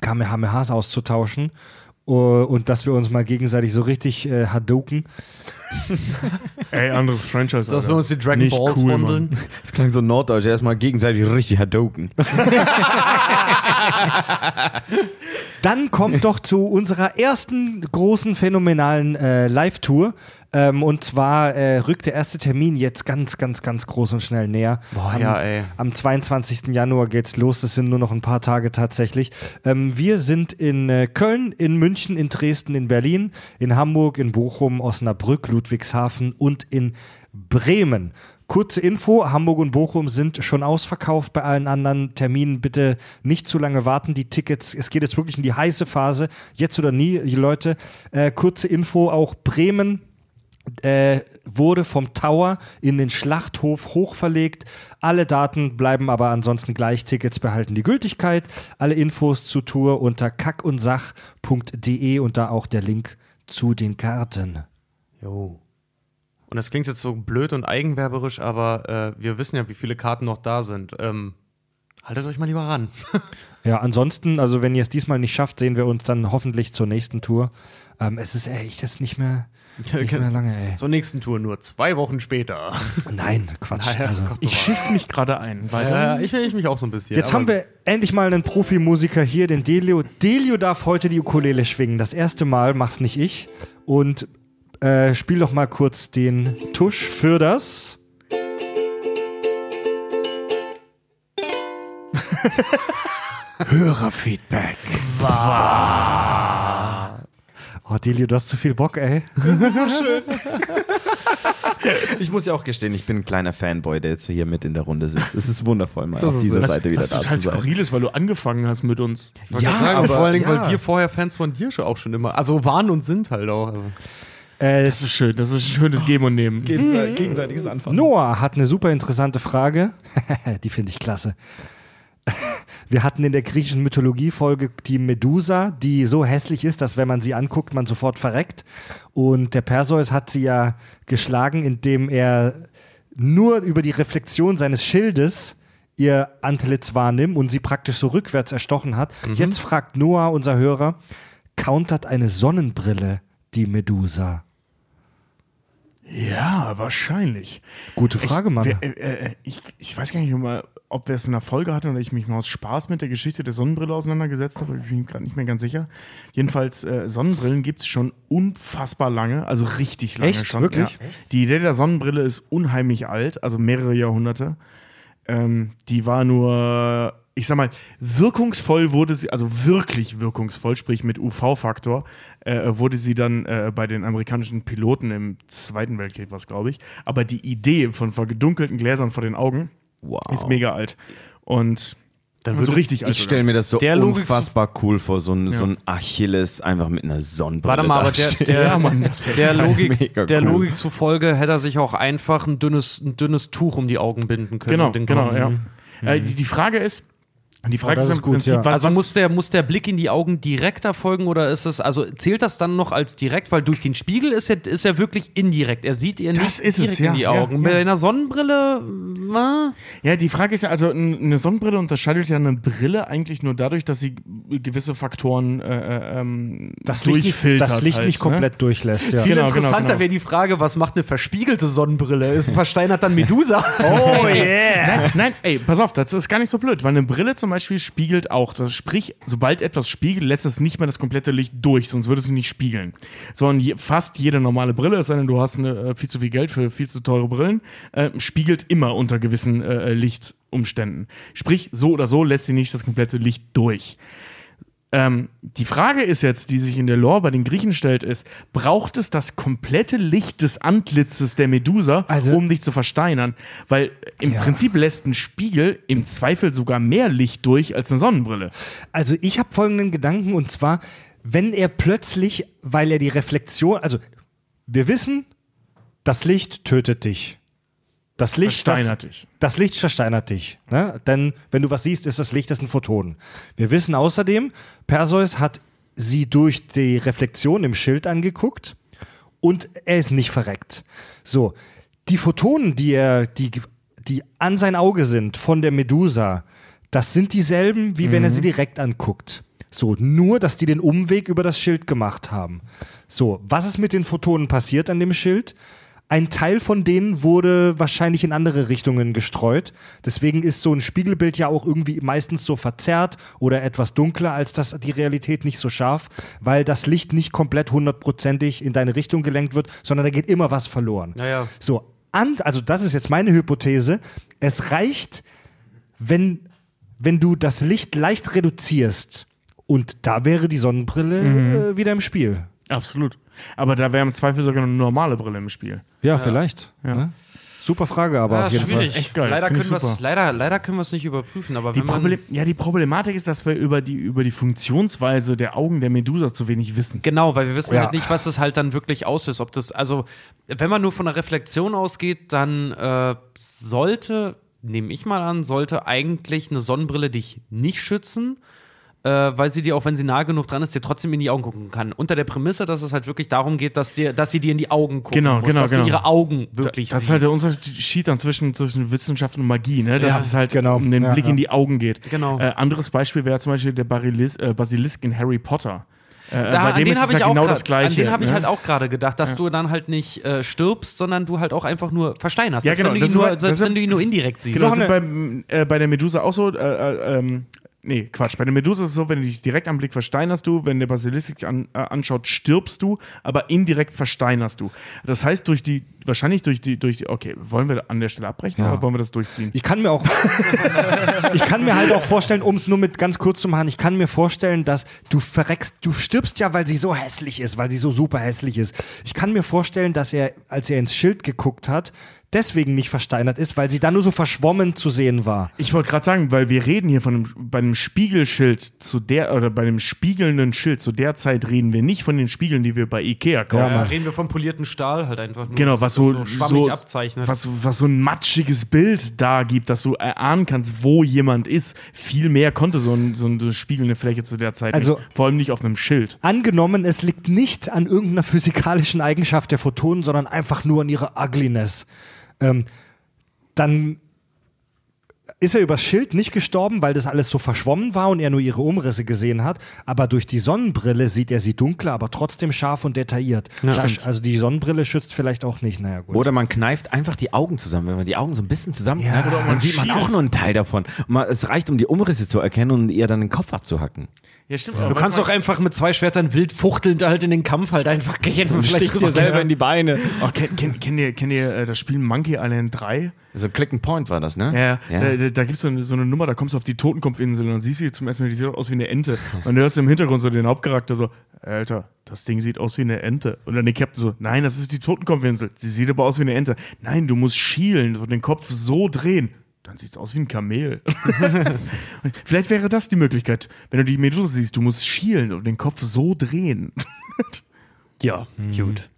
Kamehamehas auszutauschen uh, und dass wir uns mal gegenseitig so richtig äh, Hadouken. Ey, anderes Franchise. Dass wir uns die Dragon Nicht Balls cool, wandeln. Mann. Das klang so norddeutsch. Erstmal gegenseitig richtig Hadoken. Dann kommt doch zu unserer ersten großen phänomenalen äh, Live-Tour. Ähm, und zwar äh, rückt der erste Termin jetzt ganz, ganz, ganz groß und schnell näher. Boah, am, ja, ey. Am 22. Januar geht's los. Das sind nur noch ein paar Tage tatsächlich. Ähm, wir sind in äh, Köln, in München, in Dresden, in Berlin, in Hamburg, in Bochum, Osnabrück, Ludwigshafen und in Bremen. Kurze Info, Hamburg und Bochum sind schon ausverkauft. Bei allen anderen Terminen bitte nicht zu lange warten. Die Tickets, es geht jetzt wirklich in die heiße Phase. Jetzt oder nie, die Leute. Äh, kurze Info, auch Bremen äh, wurde vom Tower in den Schlachthof hochverlegt. Alle Daten bleiben aber ansonsten gleich. Tickets behalten die Gültigkeit. Alle Infos zur Tour unter kackundsach.de und da auch der Link zu den Karten. Jo. Und das klingt jetzt so blöd und eigenwerberisch, aber äh, wir wissen ja, wie viele Karten noch da sind. Ähm, haltet euch mal lieber ran. Ja, ansonsten, also wenn ihr es diesmal nicht schafft, sehen wir uns dann hoffentlich zur nächsten Tour. Ähm, es ist echt das nicht mehr, nicht mehr lange, ey. Zur nächsten Tour nur zwei Wochen später. Nein, Quatsch. Naja, also. Ich schiss mich gerade ein. Weil Ja, ich, ich mich auch so ein bisschen. Jetzt haben wir endlich mal einen Profimusiker hier, den Delio. Delio darf heute die Ukulele schwingen. Das erste Mal mach's nicht ich. Und äh, spiel doch mal kurz den Tusch für das. Hörerfeedback. Oh, Delio, du hast zu viel Bock, ey. Ich muss ja auch gestehen, ich bin ein kleiner Fanboy, der jetzt hier mit in der Runde sitzt. Es ist wundervoll, mal Das auf ist- dieser das- Seite wieder da total zu sein. skurril ist, weil du angefangen hast mit uns. Ja, sagen, aber vor allen Dingen, ja. weil wir vorher Fans von dir schon auch schon immer, also waren und sind halt auch. Äh, Das ist schön. Das ist ein schönes Geben und Nehmen. gegenseitiges Anfassen. Noah hat eine super interessante Frage. die finde ich klasse. Wir hatten in der griechischen Mythologie-Folge die Medusa, die so hässlich ist, dass wenn man sie anguckt, man sofort verreckt. Und der Perseus hat sie ja geschlagen, indem er nur über die Reflexion seines Schildes ihr Antlitz wahrnimmt und sie praktisch so rückwärts erstochen hat. Jetzt fragt Noah, unser Hörer, countert eine Sonnenbrille die Medusa? Ja, wahrscheinlich. Gute Frage, Mann. Wer- äh, äh, ich, ich weiß gar nicht, mal, ob wir es in der Folge hatten oder ich mich mal aus Spaß mit der Geschichte der Sonnenbrille auseinandergesetzt habe. Ich bin gerade nicht mehr ganz sicher. Jedenfalls, äh, Sonnenbrillen gibt es schon unfassbar lange, also richtig lange Echt? schon. Wirklich? Ja. Die Idee der Sonnenbrille ist unheimlich alt, also mehrere Jahrhunderte. Ähm, die war nur, ich sag mal, wirkungsvoll wurde sie, also wirklich wirkungsvoll, sprich mit UV-Faktor, äh, wurde sie dann äh, bei den amerikanischen Piloten im Zweiten Weltkrieg, was glaube ich. Aber die Idee von verdunkelten Gläsern vor den Augen Wow. ist mega alt. Und dann so richtig alt. Ich stelle mir das so Der Logik unfassbar cool vor, so ein, so ein Achilles einfach mit einer Sonnenbrille. Warte mal, aber der, der, Ja, Mann, der, Logik, der cool. Logik zufolge hätte er sich auch einfach ein dünnes, ein dünnes Tuch um die Augen binden können. Genau, genau, ja. Äh, die, die Frage ist, Und die Frage Oh, ist ist im gut, Prinzip, ja. was, Also muss der, muss der Blick in die Augen direkt erfolgen oder ist es, also zählt das dann noch als direkt, weil durch den Spiegel ist er, ist er wirklich indirekt. Er sieht ihr Das nicht ist es, direkt ja, in die ja, Augen. ja. Mit einer Sonnenbrille, na? Ja, die Frage ist ja, also eine Sonnenbrille unterscheidet ja eine Brille eigentlich nur dadurch, dass sie gewisse Faktoren äh, ähm, Das Licht, nicht, durchfiltert. das Licht halt, nicht ne? komplett durchlässt. Ja. Viel Genau, genau, interessanter genau. wäre die Frage, was macht eine verspiegelte Sonnenbrille? Versteinert dann Medusa? Oh yeah! Nein, nein, ey, pass auf, das ist gar nicht so blöd, weil eine Brille zum Beispiel spiegelt auch. Das sprich, sobald etwas spiegelt, lässt es nicht mehr das komplette Licht durch, sonst würde es nicht spiegeln. Sondern je, fast jede normale Brille, es sei denn, du hast eine, äh, viel zu viel Geld für viel zu teure Brillen, äh, spiegelt immer unter gewissen äh, Lichtumständen. Sprich, so oder so lässt sie nicht das komplette Licht durch. Ähm, die Frage ist jetzt, die sich in der Lore bei den Griechen stellt, ist, braucht es das komplette Licht des Antlitzes der Medusa, Also- um dich zu versteinern? Weil im Ja. Prinzip lässt ein Spiegel im Zweifel sogar mehr Licht durch als eine Sonnenbrille. Also ich habe folgenden Gedanken und zwar, wenn er plötzlich, weil er die Reflexion, also wir wissen, das Licht tötet dich. Das Licht Versteinert das, dich. Das Licht versteinert dich. Ne? Denn wenn du was siehst, ist das Licht das ist ein Photon. Wir wissen außerdem, Perseus hat sie durch die Reflexion im Schild angeguckt und er ist nicht verreckt. So, die Photonen, die er, die, die an sein Auge sind von der Medusa, das sind dieselben, wie wenn er sie direkt anguckt. So, nur, dass die den Umweg über das Schild gemacht haben. So, was ist mit den Photonen passiert an dem Schild? Ein Teil von denen wurde wahrscheinlich in andere Richtungen gestreut. Deswegen ist so ein Spiegelbild ja auch irgendwie meistens so verzerrt oder etwas dunkler, als das die Realität nicht so scharf, weil das Licht nicht komplett hundertprozentig in deine Richtung gelenkt wird, sondern da geht immer was verloren. ja. So, an, also das ist jetzt meine Hypothese. Es reicht, wenn, wenn du das Licht leicht reduzierst und da wäre die Sonnenbrille äh, wieder im Spiel. Absolut. Aber da wäre im Zweifel sogar eine normale Brille im Spiel. Ja, vielleicht. Ne? Super Frage, aber Ja, auf jeden Fall. schwierig. echt geil. Leider Find können, leider, leider können wir es nicht überprüfen, aber Die wenn man, Problem, ja, die Problematik ist, dass wir über die, über die Funktionsweise der Augen der Medusa zu wenig wissen. Genau, weil wir wissen Ja. halt nicht, was das halt dann wirklich auslöst. Ob das, also, wenn man nur von der Reflexion ausgeht, dann äh, sollte, nehme ich mal an, sollte eigentlich eine Sonnenbrille dich nicht schützen, äh, weil sie dir, auch wenn sie nah genug dran ist, dir trotzdem in die Augen gucken kann. Unter der Prämisse, dass es halt wirklich darum geht, dass, dir, dass sie dir in die Augen gucken Genau, muss, genau, dass genau. du ihre Augen wirklich Das ist siehst. halt der Unterschied dann zwischen, zwischen Wissenschaft und Magie, ne? dass Ja, es halt genau. um den Ja, Blick ja. in die Augen geht. Genau. Äh, anderes Beispiel wäre zum Beispiel der Basilis äh, Basilisk in Harry Potter. Äh, Da, bei an dem den ist es habe ja ich, auch genau grad- das Gleiche. an den hab ich ne? halt auch gerade gedacht, dass du dann halt nicht äh, stirbst, sondern du halt auch einfach nur versteinerst. Ja, Selbst genau, wenn, du das ihn, nur, ist- das selbst ist- wenn du ihn nur indirekt siehst. Genau, das ist beim, äh, bei der Medusa auch so. Äh, äh, ähm, nee, Quatsch. Bei der Medusa ist es so, wenn du dich direkt am Blick versteinerst du, wenn der Basilisk dich an, äh, anschaut, stirbst du, aber indirekt versteinerst du. Das heißt, durch die, wahrscheinlich durch die, durch die, okay, wollen wir an der Stelle abbrechen Ja. oder wollen wir das durchziehen? Ich kann mir auch, ich kann mir halt auch vorstellen, um es nur mit ganz kurz zu machen, ich kann mir vorstellen, dass du verreckst, du stirbst ja, weil sie so hässlich ist, weil sie so super hässlich ist. Ich kann mir vorstellen, dass er, als er ins Schild geguckt hat, deswegen nicht versteinert ist, weil sie dann nur so verschwommen zu sehen war. Ich wollte gerade sagen, weil wir reden hier von einem, bei einem Spiegelschild zu der, oder bei einem spiegelnden Schild zu der Zeit reden wir nicht von den Spiegeln, die wir bei Ikea kaufen. Ja, reden wir vom polierten Stahl halt einfach nur. Genau, was das so, schwammig so abzeichnet. Was, was so ein matschiges Bild da gibt, dass du erahnen kannst, wo jemand ist. Viel mehr konnte so, ein, so eine spiegelnde Fläche zu der Zeit Also- nicht. Vor allem nicht auf einem Schild. Angenommen, es liegt nicht an irgendeiner physikalischen Eigenschaft der Photonen, sondern einfach nur an ihrer Ugliness. Ähm, dann ist er übers Schild nicht gestorben, weil das alles so verschwommen war und er nur ihre Umrisse gesehen hat. Aber durch die Sonnenbrille sieht er sie dunkler, aber trotzdem scharf und detailliert. Das, also die Sonnenbrille schützt vielleicht auch nicht. Naja, gut. Oder man kneift einfach die Augen zusammen. Wenn man die Augen so ein bisschen zusammenkneift, Ja. dann sieht man auch nur einen Teil davon. Man, es reicht, um die Umrisse zu erkennen und ihr dann den Kopf abzuhacken. Ja, stimmt. du kannst doch einfach mit zwei Schwertern wild fuchtelnd halt in den Kampf halt einfach gehen. und vielleicht triffst du- die Beine. Oh, kennt, kennt, kennt ihr, kennt ihr äh, das Spiel Monkey Island 3? So Click and Point war das, ne? Ja, ja. Da, da gibt es so, eine- so eine Nummer, da kommst du auf die Totenkopfinsel und dann siehst du zum ersten Mal, die sieht aus wie eine Ente. Und du hörst im Hintergrund so den Hauptcharakter so, Alter, das Ding sieht aus wie eine Ente. Und dann der Captain so, nein, das ist die Totenkopfinsel. Sie sieht aber aus wie eine Ente. Nein, du musst schielen und den Kopf so drehen. Dann sieht es aus wie ein Kamel. Vielleicht wäre das die Möglichkeit. Wenn du die Medusa siehst, du musst schielen und den Kopf so drehen. Ja, gut.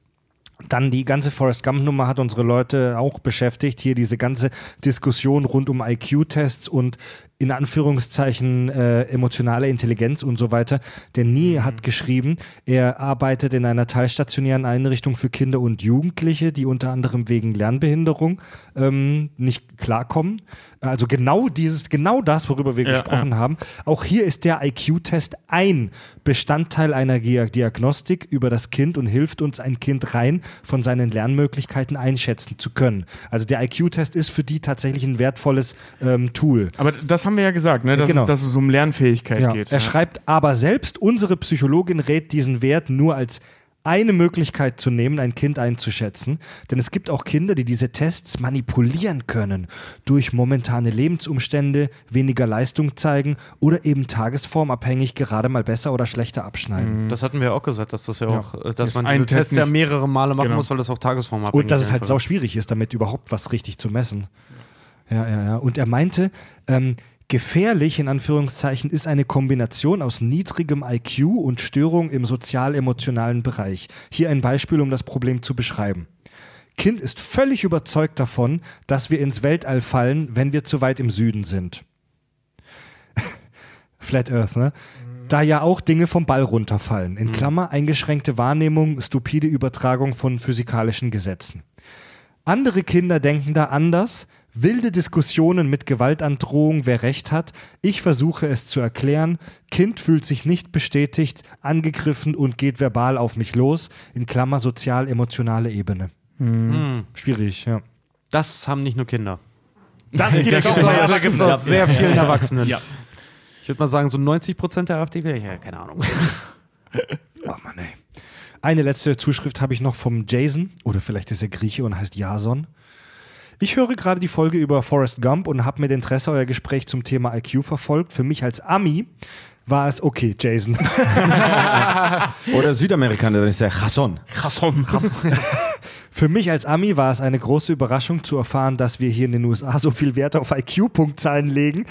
Dann die ganze Forrest Gump-Nummer hat unsere Leute auch beschäftigt. Hier diese ganze Diskussion rund um IQ-Tests und in Anführungszeichen äh, emotionale Intelligenz und so weiter. Der Nie Mhm. hat geschrieben, er arbeitet in einer teilstationären Einrichtung für Kinder und Jugendliche, die unter anderem wegen Lernbehinderung ähm, nicht klarkommen. Also genau dieses, genau das, worüber wir Ja, gesprochen haben. Auch hier ist der IQ-Test ein Bestandteil einer Dia- Diagnostik über das Kind und hilft uns, ein Kind rein von seinen Lernmöglichkeiten einschätzen zu können. Also der IQ-Test ist für die tatsächlich ein wertvolles ähm, Tool. Aber das haben wir ja gesagt, ne? dass, Genau. es, dass es um Lernfähigkeit Ja. geht. Er schreibt aber selbst, unsere Psychologin rät diesen Wert nur als eine Möglichkeit zu nehmen, ein Kind einzuschätzen. Denn es gibt auch Kinder, die diese Tests manipulieren können. Durch momentane Lebensumstände, weniger Leistung zeigen oder eben tagesformabhängig gerade mal besser oder schlechter abschneiden. Das hatten wir auch gesagt, dass das ja auch, äh, dass Ist man ein diese Test Tests ja mehrere Male machen Genau. muss, weil das auch tagesformabhängig Und dass es halt sau ist. schwierig ist, damit überhaupt was richtig zu messen. Ja, ja, ja. Und er meinte, ähm, gefährlich in Anführungszeichen ist eine Kombination aus niedrigem IQ und Störung im sozial-emotionalen Bereich. Hier ein Beispiel, um das Problem zu beschreiben. Kind ist völlig überzeugt davon, dass wir ins Weltall fallen, wenn wir zu weit im Süden sind. Flat Earth, ne? Da ja auch Dinge vom Ball runterfallen. In Klammer eingeschränkte Wahrnehmung, stupide Übertragung von physikalischen Gesetzen. Andere Kinder denken da anders. Wilde Diskussionen mit Gewaltandrohung, wer recht hat. Ich versuche es zu erklären. Kind fühlt sich nicht bestätigt, angegriffen und geht verbal auf mich los. In Klammer sozial-emotionale Ebene. Schwierig, ja. Das haben nicht nur Kinder. Das auch gibt bei es Erwachsenen. aus sehr vielen Erwachsenen. Ja. Ich würde mal sagen, so 90 Prozent der AfD wäre ich ja, keine Ahnung. Oh Mann, ey. Eine letzte Zuschrift habe ich noch vom Jason, oder vielleicht ist er Grieche und heißt Jason. Ich höre gerade die Folge über Forrest Gump und habe mit Interesse euer Gespräch zum Thema IQ verfolgt. Für mich als Ami war es okay, Jason. Oder Südamerikaner, dann ist der Chasson. Für mich als Ami war es eine große Überraschung zu erfahren, dass wir hier in den USA so viel Wert auf IQ-Punktzahlen legen,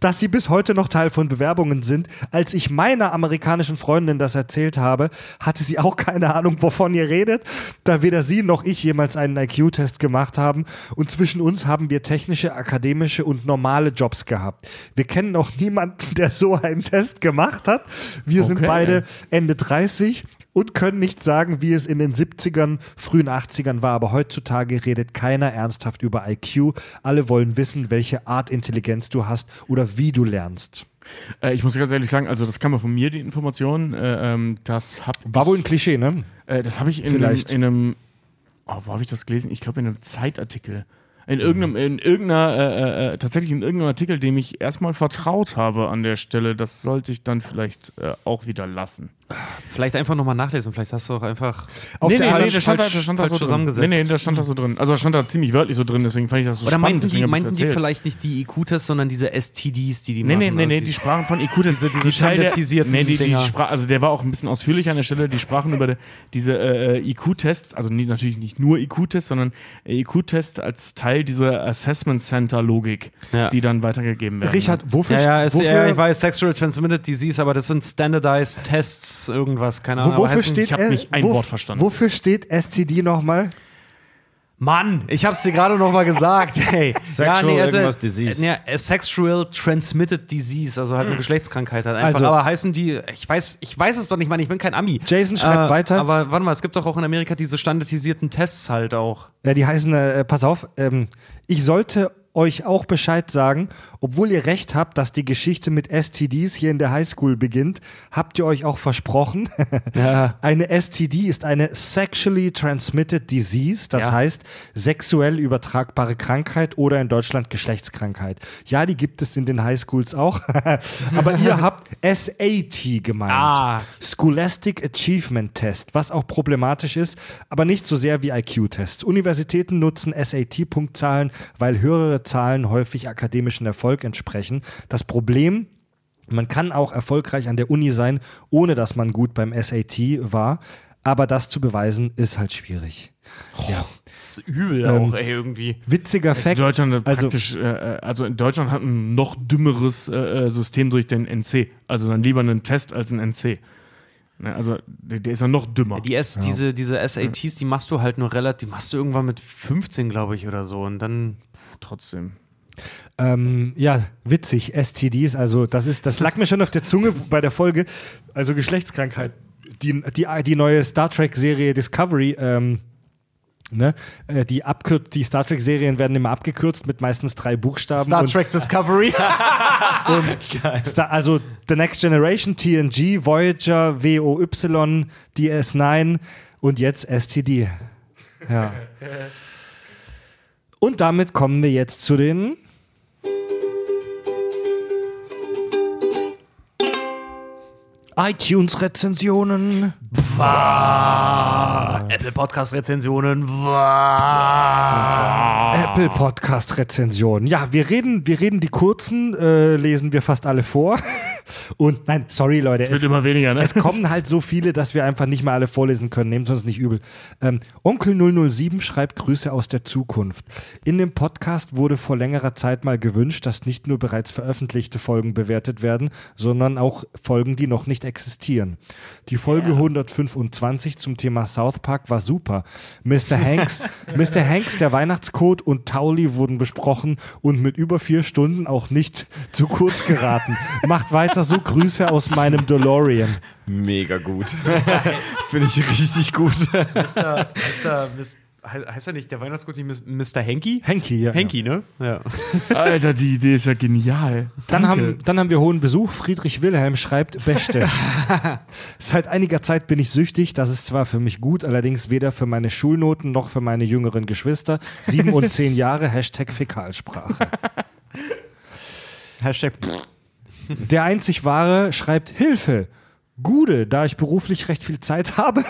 dass sie bis heute noch Teil von Bewerbungen sind. Als ich meiner amerikanischen Freundin das erzählt habe, hatte sie auch keine Ahnung, wovon ihr redet, da weder sie noch ich jemals einen IQ-Test gemacht haben. Und zwischen uns haben wir technische, akademische und normale Jobs gehabt. Wir kennen auch niemanden, der so einen Test gemacht hat. Wir sind Okay. beide Ende 30 und können nicht sagen, wie es in den 70ern, frühen 80ern war. Aber heutzutage redet keiner ernsthaft über IQ. Alle wollen wissen, welche Art Intelligenz du hast oder wie du lernst. Äh, ich muss ganz ehrlich sagen, also das kam ja von mir, die Information. Äh, ähm, das habe War wohl ein Klischee, ne? äh, das hab ich in einem, in einem oh, wo habe ich das gelesen? Ich glaube in einem Zeitartikel. In irgendeinem, in irgendeiner, äh, äh, tatsächlich in irgendeinem Artikel, dem ich erstmal vertraut habe an der Stelle. Das sollte ich dann vielleicht äh, auch wieder lassen. Vielleicht einfach nochmal nachlesen. Vielleicht hast du auch einfach. Auf nee, der nee, anderen nee, da stand, da, falsch- da stand da so drin. zusammengesetzt. Nee, nee, da stand da so drin. Also da stand da ziemlich wörtlich so drin, deswegen fand ich das so Oder spannend. meinten die, meinten die vielleicht nicht die IQ-Tests, sondern diese STDs, die die Nee, nee, machen? nee, nee, Also die sprachen von IQ-Tests. diese- diese Teil der- standardisierten nee, die, die sprach, also der war auch ein bisschen ausführlicher an der Stelle. Die sprachen über die, diese äh, IQ-Tests, also nie, natürlich nicht nur IQ-Tests, sondern IQ-Tests als Teil dieser Assessment Center-Logik, Ja. die dann weitergegeben werden. Richard, wofür, Ja, ja, ist, wofür, ja, ich weiß, Sexual Transmitted Disease, aber das sind Standardized Tests, irgendwas, keine wo, Ahnung. aber wofür heißen- steht ich hab äh, nicht ein wo- Wort verstanden. Wofür steht STD nochmal? Mann, ich hab's dir gerade noch mal gesagt, hey. Sexual irgendwas Disease. Ja, a Sexual Transmitted Disease, also halt eine Geschlechtskrankheit halt einfach. Also- aber heißen die, ich weiß, ich weiß es doch nicht, Mann, ich bin kein Ami. Jason schreibt weiter. Aber warte mal, es gibt doch auch in Amerika diese standardisierten Tests halt auch. Ja, die heißen, äh, pass auf, ähm, ich sollte euch auch Bescheid sagen, obwohl ihr recht habt, dass die Geschichte mit STDs hier in der Highschool beginnt, habt ihr euch auch versprochen. Eine STD ist eine Sexually Transmitted Disease, das Ja. heißt sexuell übertragbare Krankheit oder in Deutschland Geschlechtskrankheit. Ja, die gibt es in den Highschools auch, aber ihr habt SAT gemeint. Ah. Scholastic Achievement Test, was auch problematisch ist, aber nicht so sehr wie IQ-Tests. Universitäten nutzen SAT-Punktzahlen, weil höhere Zahlen häufig akademischen Erfolg entsprechen. Das Problem man kann auch erfolgreich an der Uni sein, ohne dass man gut beim SAT war. Aber das zu beweisen, ist halt schwierig. ja. Das ist übel Ähm, auch, ey, irgendwie. Witziger in Fact. Deutschland also- praktisch, äh, also in Deutschland hat ein noch dümmeres äh, äh, System durch den NC. Also dann lieber einen Test als ein NC. Ne, also der, der ist ja noch dümmer. Die S, diese, diese SATs, die machst du halt nur relativ, die machst du irgendwann mit 15, glaube ich, oder so. Und dann. Trotzdem. Ähm, ja, witzig, STDs, also das ist, das lag mir schon auf der Zunge bei der Folge, also Geschlechtskrankheit. Die, die, die neue Star Trek-Serie Discovery, ähm, ne, äh, die, Abkür die Star Trek-Serien werden immer abgekürzt mit meistens drei Buchstaben. Star und Trek Discovery. Star, also The Next Generation, TNG, Voyager, WOY, DS9 und jetzt STD. Ja. Und damit kommen wir jetzt zu den iTunes-Rezensionen. Apple Podcast-Rezensionen. Apple Podcast Rezensionen. Ja, wir reden, wir reden die kurzen, äh, lesen wir fast alle vor. Und nein, sorry Leute, Es wird es, immer weniger, ne? es kommen halt so viele, dass wir einfach nicht mehr alle vorlesen können. Nehmt uns nicht übel. Ähm, Onkel 007 schreibt Grüße aus der Zukunft. In dem Podcast wurde vor längerer Zeit mal gewünscht, dass nicht nur bereits veröffentlichte Folgen bewertet werden, sondern auch Folgen, die noch nicht existieren. Die Folge 125 zum Thema South Park war super. Mr. Hanks, Mr. Hanks, der Weihnachtscode und Tauli wurden besprochen und mit über vier Stunden auch nicht zu kurz geraten. Macht weiter so Grüße aus meinem DeLorean. Mega gut. Finde ich richtig gut. Mr. Mr. He- heißt er nicht der Weihnachtsgott Mr. Henky? Henky, ja. Henky, ne? Ja. Alter, die Idee ist ja genial. Dann Danke. haben, dann haben wir hohen Besuch. Friedrich Wilhelm schreibt, Beste. Seit einiger Zeit bin ich süchtig. Das ist zwar für mich gut, allerdings weder für meine Schulnoten noch für meine jüngeren Geschwister. Sieben und zehn Jahre, Hashtag Fäkalsprache. Hashtag. Der einzig wahre schreibt Hilfe. Gude, da ich beruflich recht viel Zeit habe,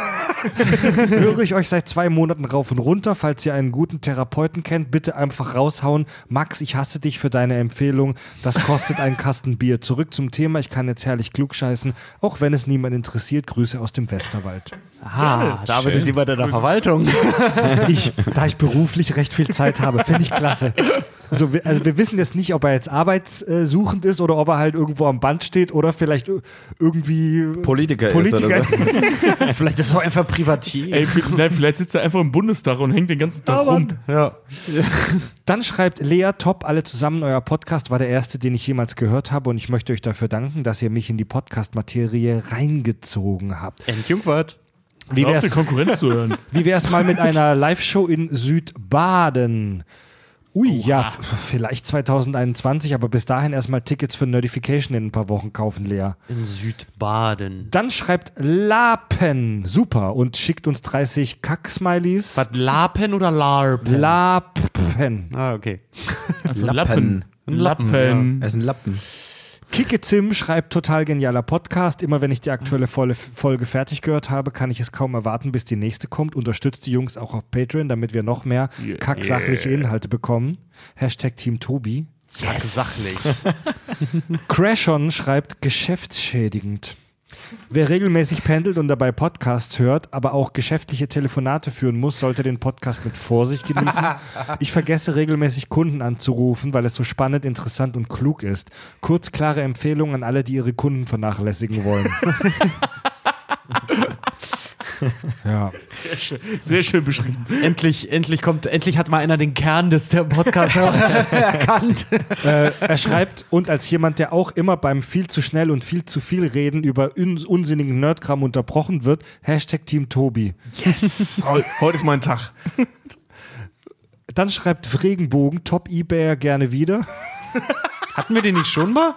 höre ich euch seit zwei Monaten rauf und runter. Falls ihr einen guten Therapeuten kennt, bitte einfach raushauen. Max, ich hasse dich für deine Empfehlung. Das kostet einen Kasten Bier. Zurück zum Thema. Ich kann jetzt herrlich klugscheißen, auch wenn es niemand interessiert. Grüße aus dem Westerwald. Ah, da arbeitet jemand in der Verwaltung. Ich, da ich beruflich recht viel Zeit habe, finde ich klasse. Also wir, also wir wissen jetzt nicht, ob er jetzt arbeitssuchend ist oder ob er halt irgendwo am Band steht oder vielleicht ir- irgendwie Politiker, Politiker ist oder so. Vielleicht ist es auch einfach Privatier. Ey, vielleicht nein, vielleicht sitzt er einfach im Bundestag und hängt den ganzen Tag rum. Ja. Dann schreibt Lea Top, alle zusammen, euer Podcast war der erste, den ich jemals gehört habe und ich möchte euch dafür danken, dass ihr mich in die Podcast-Materie reingezogen habt. Endjungfert. Wie wär's, Konkurrenz zu hören. wie wär's mal mit einer Live-Show in Südbaden? Ui, ja, f- vielleicht 2021, aber bis dahin erstmal Tickets für Notification in ein paar Wochen kaufen, Lea. In Südbaden. Dann schreibt Lapen, super, und schickt uns 30 Kack-Smileys. Was, Lapen oder Larpen? Lapen. ah, okay. Also Lappen. Ein Lappen. Er ist ein Lappen. Kike Zim schreibt total genialer Podcast. Immer wenn ich die aktuelle Folge fertig gehört habe, kann ich es kaum erwarten, bis die nächste kommt. Unterstützt die Jungs auch auf Patreon, damit wir noch mehr Yeah. kacksachliche Inhalte bekommen. Hashtag Team Tobi. Sachlich. Crashon schreibt geschäftsschädigend. Wer regelmäßig pendelt und dabei Podcasts hört, aber auch geschäftliche Telefonate führen muss, sollte den Podcast mit Vorsicht genießen. Ich vergesse regelmäßig Kunden anzurufen, weil es so spannend, interessant und klug ist. Kurz klare Empfehlungen an alle, die ihre Kunden vernachlässigen wollen. ja. Sehr schön beschrieben. endlich, endlich kommt, endlich hat mal einer den Kern des der Podcasts erkannt. Äh, er schreibt, und als jemand, der auch immer beim viel zu schnell und viel zu viel reden über un unsinnigen Nerdkram unterbrochen wird, Hashtag Team Tobi. Yes. Heute ist mein Tag. Dann schreibt Regenbogen, Top Ebayer gerne wieder. Hatten wir den nicht schon mal?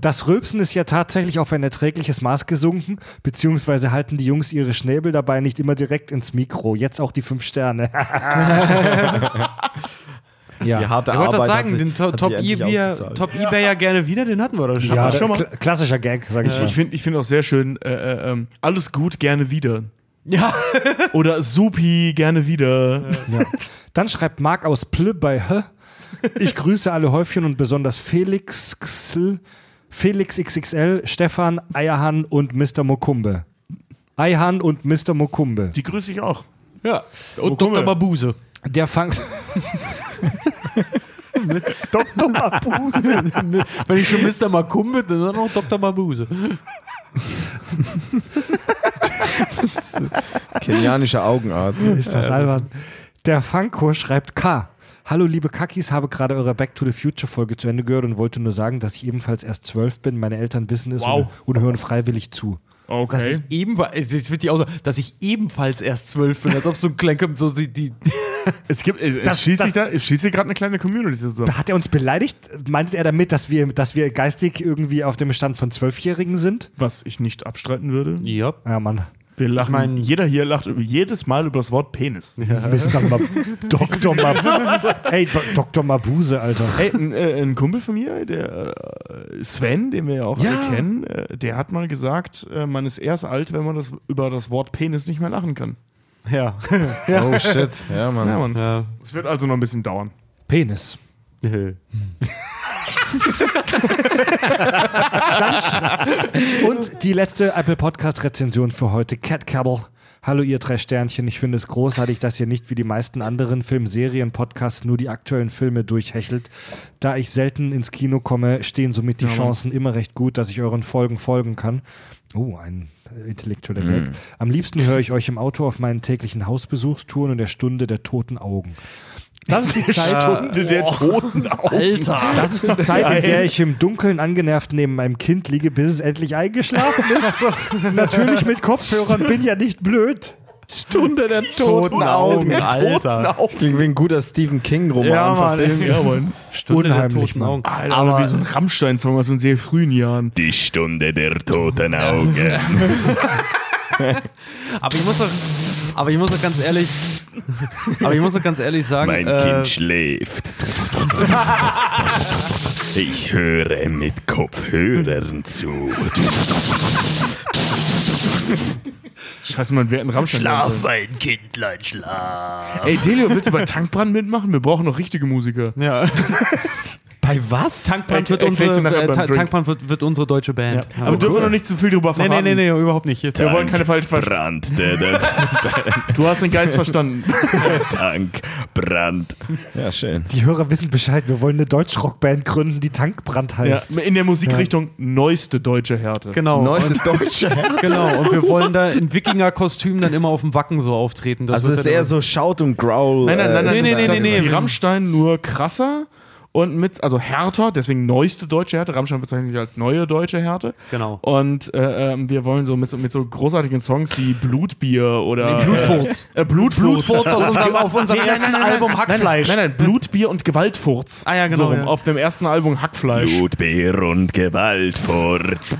Das Rülpsen ist ja tatsächlich auf ein erträgliches Maß gesunken, beziehungsweise halten die Jungs ihre Schnäbel dabei nicht immer direkt ins Mikro. Jetzt auch die fünf Sterne. Die ja, harte Ich wollte Arbeit das hat sagen, sich- den to Top eBay. Top eBay ja gerne wieder, den hatten wir doch schon. ja schon mal. kla- klassischer Gag, sage ich Ich mal. finde ich find auch sehr schön, äh, äh, ähm, alles gut, gerne wieder. Ja. Oder supi, gerne wieder. Ja. Dann schreibt Marc aus Pl bei H. Ich grüße alle Häufchen und besonders Felix Xl, Felix XXL, Stefan, Eierhan und Mr. Mokumbe. Eihan und Mr. Mokumbe. Die grüße ich auch. ja. Und mal. Dr. Mabuse. Der Fang. Dr. Mabuse. Wenn ich schon Mr. Makumbe, dann auch noch Dr. Mabuse. Kenianischer Augenarzt. Ist das albern? Der Fanko schreibt K. Hallo liebe Kakis, habe gerade eure Back to the Future Folge zu Ende gehört und wollte nur sagen, dass ich ebenfalls erst zwölf bin. Meine Eltern wissen es Wow. und, und hören freiwillig zu. Dass ich, Okay. ebenfalls, das wird die auch so, dass ich ebenfalls erst zwölf bin, als ob so ein klein so die, die Es gibt, äh, Das- es schießt sich da, es schießt sich gerade eine kleine Community zusammen. Hat er uns beleidigt? Meint er damit, dass wir, dass wir geistig irgendwie auf dem Stand von Zwölfjährigen sind? Was ich nicht abstreiten würde. Ja. Ja, Mann. Wir lachen, mein- jeder hier lacht jedes Mal über das Wort Penis. Mr. Mab Dr. Mabuse. Ey, Do Dr. Mabuse, Alter. Ey, ein, äh, ein Kumpel von mir, der äh, Sven, den wir ja auch Ja. alle kennen, äh, der hat mal gesagt, äh, man ist erst alt, wenn man das, über das Wort Penis nicht mehr lachen kann. Ja. Oh shit. Ja, Mann. Ja, Mann. ja. Es wird also noch ein bisschen dauern. Penis. Und die letzte Apple Podcast Rezension für heute, Cat Cabble. Hallo ihr drei Sternchen, ich finde es großartig, dass ihr nicht wie die meisten anderen Film-Serien-Podcasts nur die aktuellen Filme durchhechelt. Da ich selten ins Kino komme, stehen somit die Chancen immer recht gut, dass ich euren Folgen folgen kann. Oh, ein intellektueller Gag. Am liebsten höre ich euch im Auto auf meinen täglichen Hausbesuchstouren und der Stunde der toten Augen. Das ist die Zeit, Stunde der toten Augen. Alter. das ist die Zeit, in der ich im Dunkeln angenervt neben meinem Kind liege, bis es endlich eingeschlafen ist. Natürlich mit Kopfhörern, bin ja nicht blöd. Stunde der Toten Augen. Alter. Das klingt wie ein guter Stephen King-Roman. Ja, Mann. verfilmt. Ja, Mann. Stunde der Unheimlich, toten Mann. Augen. Alter, Aber- wie so ein Rammstein-Song aus den sehr frühen Jahren. Die Stunde der toten Augen. Aber ich muss doch, aber ich muss doch ganz ehrlich, aber ich muss doch ganz ehrlich sagen, Mein äh, Kind schläft. Ich höre mit Kopfhörern zu. Scheiße, man, wir hätten Rammstein Schlaf, mein Kindlein, schlaf. Ey, Delio, willst du bei Tankbrand mitmachen? Wir brauchen noch richtige Musiker. ja. Bei was? Tankbrand, wird unsere, äh. Tankbrand wird, wird unsere deutsche Band. Ja. Aber dürfen wir noch nicht zu viel drüber nee, verraten. nee, nee, nee, überhaupt nicht. Jetzt, Wir wollen keine falsch verstehen. Brand, Du hast den Geist verstanden. Tank, Brand. Ja, schön. Die Hörer wissen Bescheid, wir wollen eine Deutschrockband gründen, die Tankbrand Ja, heißt. in der Musikrichtung neueste deutsche Härte. genau. Neueste deutsche Härte. Genau, und wir wollen da in Wikinger-Kostüm dann immer auf dem Wacken so auftreten. Das Also es ist eher so Shout und Growl. Nein, nein, nein, nein, Nee, nee, das, nee, das nee, ist nee. wie Rammstein, nur krasser und mit, also härter, deswegen neueste deutsche Härte. Rammstein bezeichnet sich als neue deutsche Härte. Genau. Und äh, ähm, wir wollen so mit, so mit so großartigen Songs wie Blutbier oder Nee, Blutfurz. Äh, äh, Blutfurz. Blutfurz aus unserem, auf unserem Nee, ersten nein, nein, Album nein, Hackfleisch. Nein, nein, nein, Blutbier und Gewaltfurz. Ah, ja, genau, So rum, ja. Auf dem ersten Album Hackfleisch. Blutbeer und Gewaltfurz.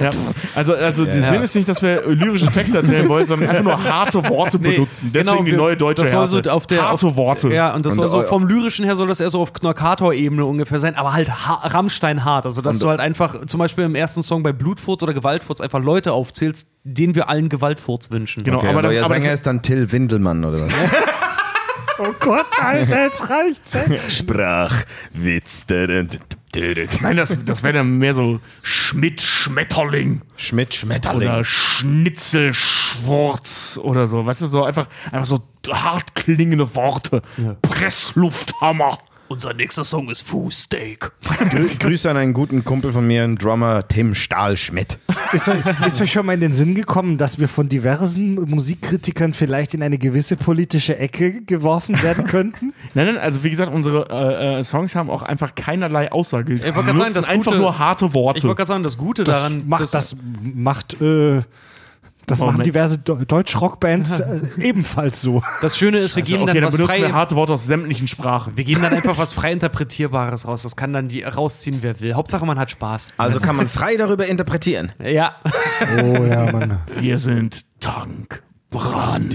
Ja. Also, also der Sinn ist nicht, dass wir lyrische Texte erzählen wollen, sondern einfach nur harte Worte benutzen. Deswegen Genau, die neue deutsche das soll so Härte. auf der, harte auf, Worte. Ja, und das Und soll so vom lyrischen her soll das eher so auf Knockator-Ebene ungefähr sein, aber halt ha Rammstein hart. Also, dass du halt einfach zum Beispiel im ersten Song bei Blutfurz oder Gewaltfurz einfach Leute aufzählst, denen wir allen Gewaltfurz wünschen. Genau, Okay, aber, der Sänger das, ist dann Till Windelmann oder was? Oh Gott, Alter, jetzt reicht's. Sprachwitz. Nein, das, das wäre dann mehr so Schmidt-Schmetterling Schmidt Schmetterling. oder Schnitzelschwurz oder so. Weißt du, so einfach, einfach so hart klingende Worte. Presslufthammer. Unser nächster Song ist Fußsteak. Grü Grüße an einen guten Kumpel von mir, einen Drummer Tim Stahlschmidt. Ist euch, ist euch schon mal in den Sinn gekommen, dass wir von diversen Musikkritikern vielleicht in eine gewisse politische Ecke geworfen werden könnten? Nein, nein, also wie gesagt, unsere äh, äh, Songs haben auch einfach keinerlei Aussage. wollte Sie grad sagen, das einfach Gute- nur harte Ich Worte. wollte gerade sagen, das Gute Das daran macht, das macht, äh, das machen Moment. diverse Do- Deutschrockbands äh, ebenfalls so. das Schöne ist, wir geben okay, dann dann was frei. harte Worte aus sämtlichen Sprachen. Wir geben dann einfach was frei interpretierbares raus. Das kann dann die rausziehen, wer will. Hauptsache, man hat Spaß. Also kann man frei darüber interpretieren. Ja. Oh ja, Mann. Wir sind Tank. Brand.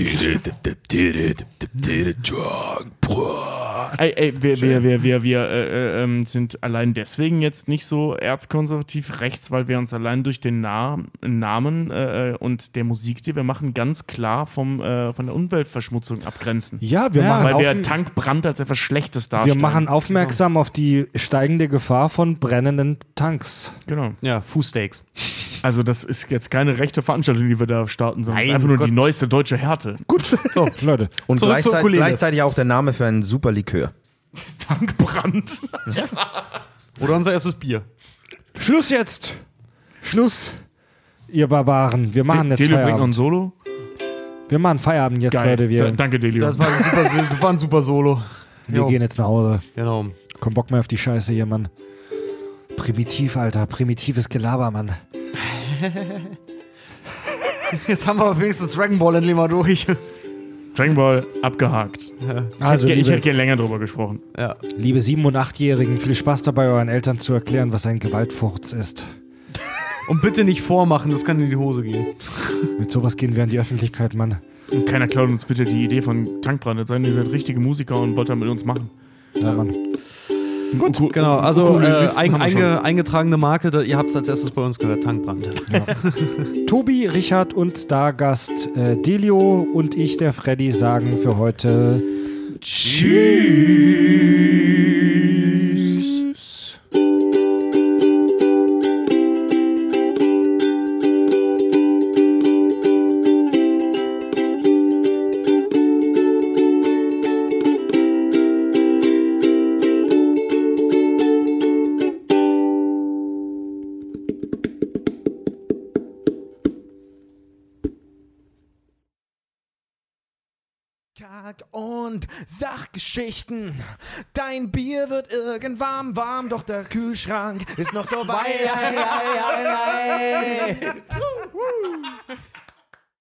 Ey, ey, wir, wir, wir, wir, wir äh, äh, ähm, sind allein deswegen jetzt nicht so erzkonservativ rechts, weil wir uns allein durch den Na Namen äh, und der Musik, die wir machen, ganz klar vom, äh, von der Umweltverschmutzung abgrenzen. Ja, wir Ja, machen weil wir Tankbrand als etwas Schlechtes wir darstellen. machen aufmerksam auf die steigende Gefahr von brennenden Tanks. Genau. Ja, Fußsteaks. Also das ist jetzt keine rechte Veranstaltung, die wir da starten, sondern es ist einfach nur Gott. die neueste deutsche Härte. Gut, so, Leute. Und Zurück zur gleichzeitig, auch der Name für einen super Likör. Tankbrand. Oder unser erstes Bier. Schluss jetzt. Schluss, ihr Barbaren. Wir machen jetzt Delio bringt noch ein Feierabend. Solo. Wir machen Feierabend jetzt, Geil. Leute. Wir, Da, danke, Delio. Das war ein super, das war ein super Solo. wir Jo. gehen jetzt nach Hause. Genau. Komm Bock mehr auf die Scheiße hier, Mann. Primitiv, Alter. Primitives Gelaber, Mann. Jetzt haben wir aber wenigstens Dragon Ball endlich mal durch. Dragon Ball abgehakt. Also, ich, hätte gerne länger drüber gesprochen. Ja. liebe 7- und 8-Jährigen, viel Spaß dabei, euren Eltern zu erklären, was ein Gewaltfurz ist. Und bitte nicht vormachen, das kann in die Hose gehen. Mit sowas gehen wir an die Öffentlichkeit, Mann. Und keiner klaut uns bitte die Idee von Tankbrand. Es sei denn, ihr seid richtige Musiker und wollt da mit uns machen. Ja, Mann. Gut, Genau, also äh, ein, einge, eingetragene Marke, da, ihr habt es als erstes bei uns gehört, Tankbrand. Tobi, Richard und Stargast äh, Delio und ich, der Freddy, sagen für heute Tschüss. Und Sachgeschichten. Dein Bier wird irgendwann warm, doch der Kühlschrank ist noch so weit.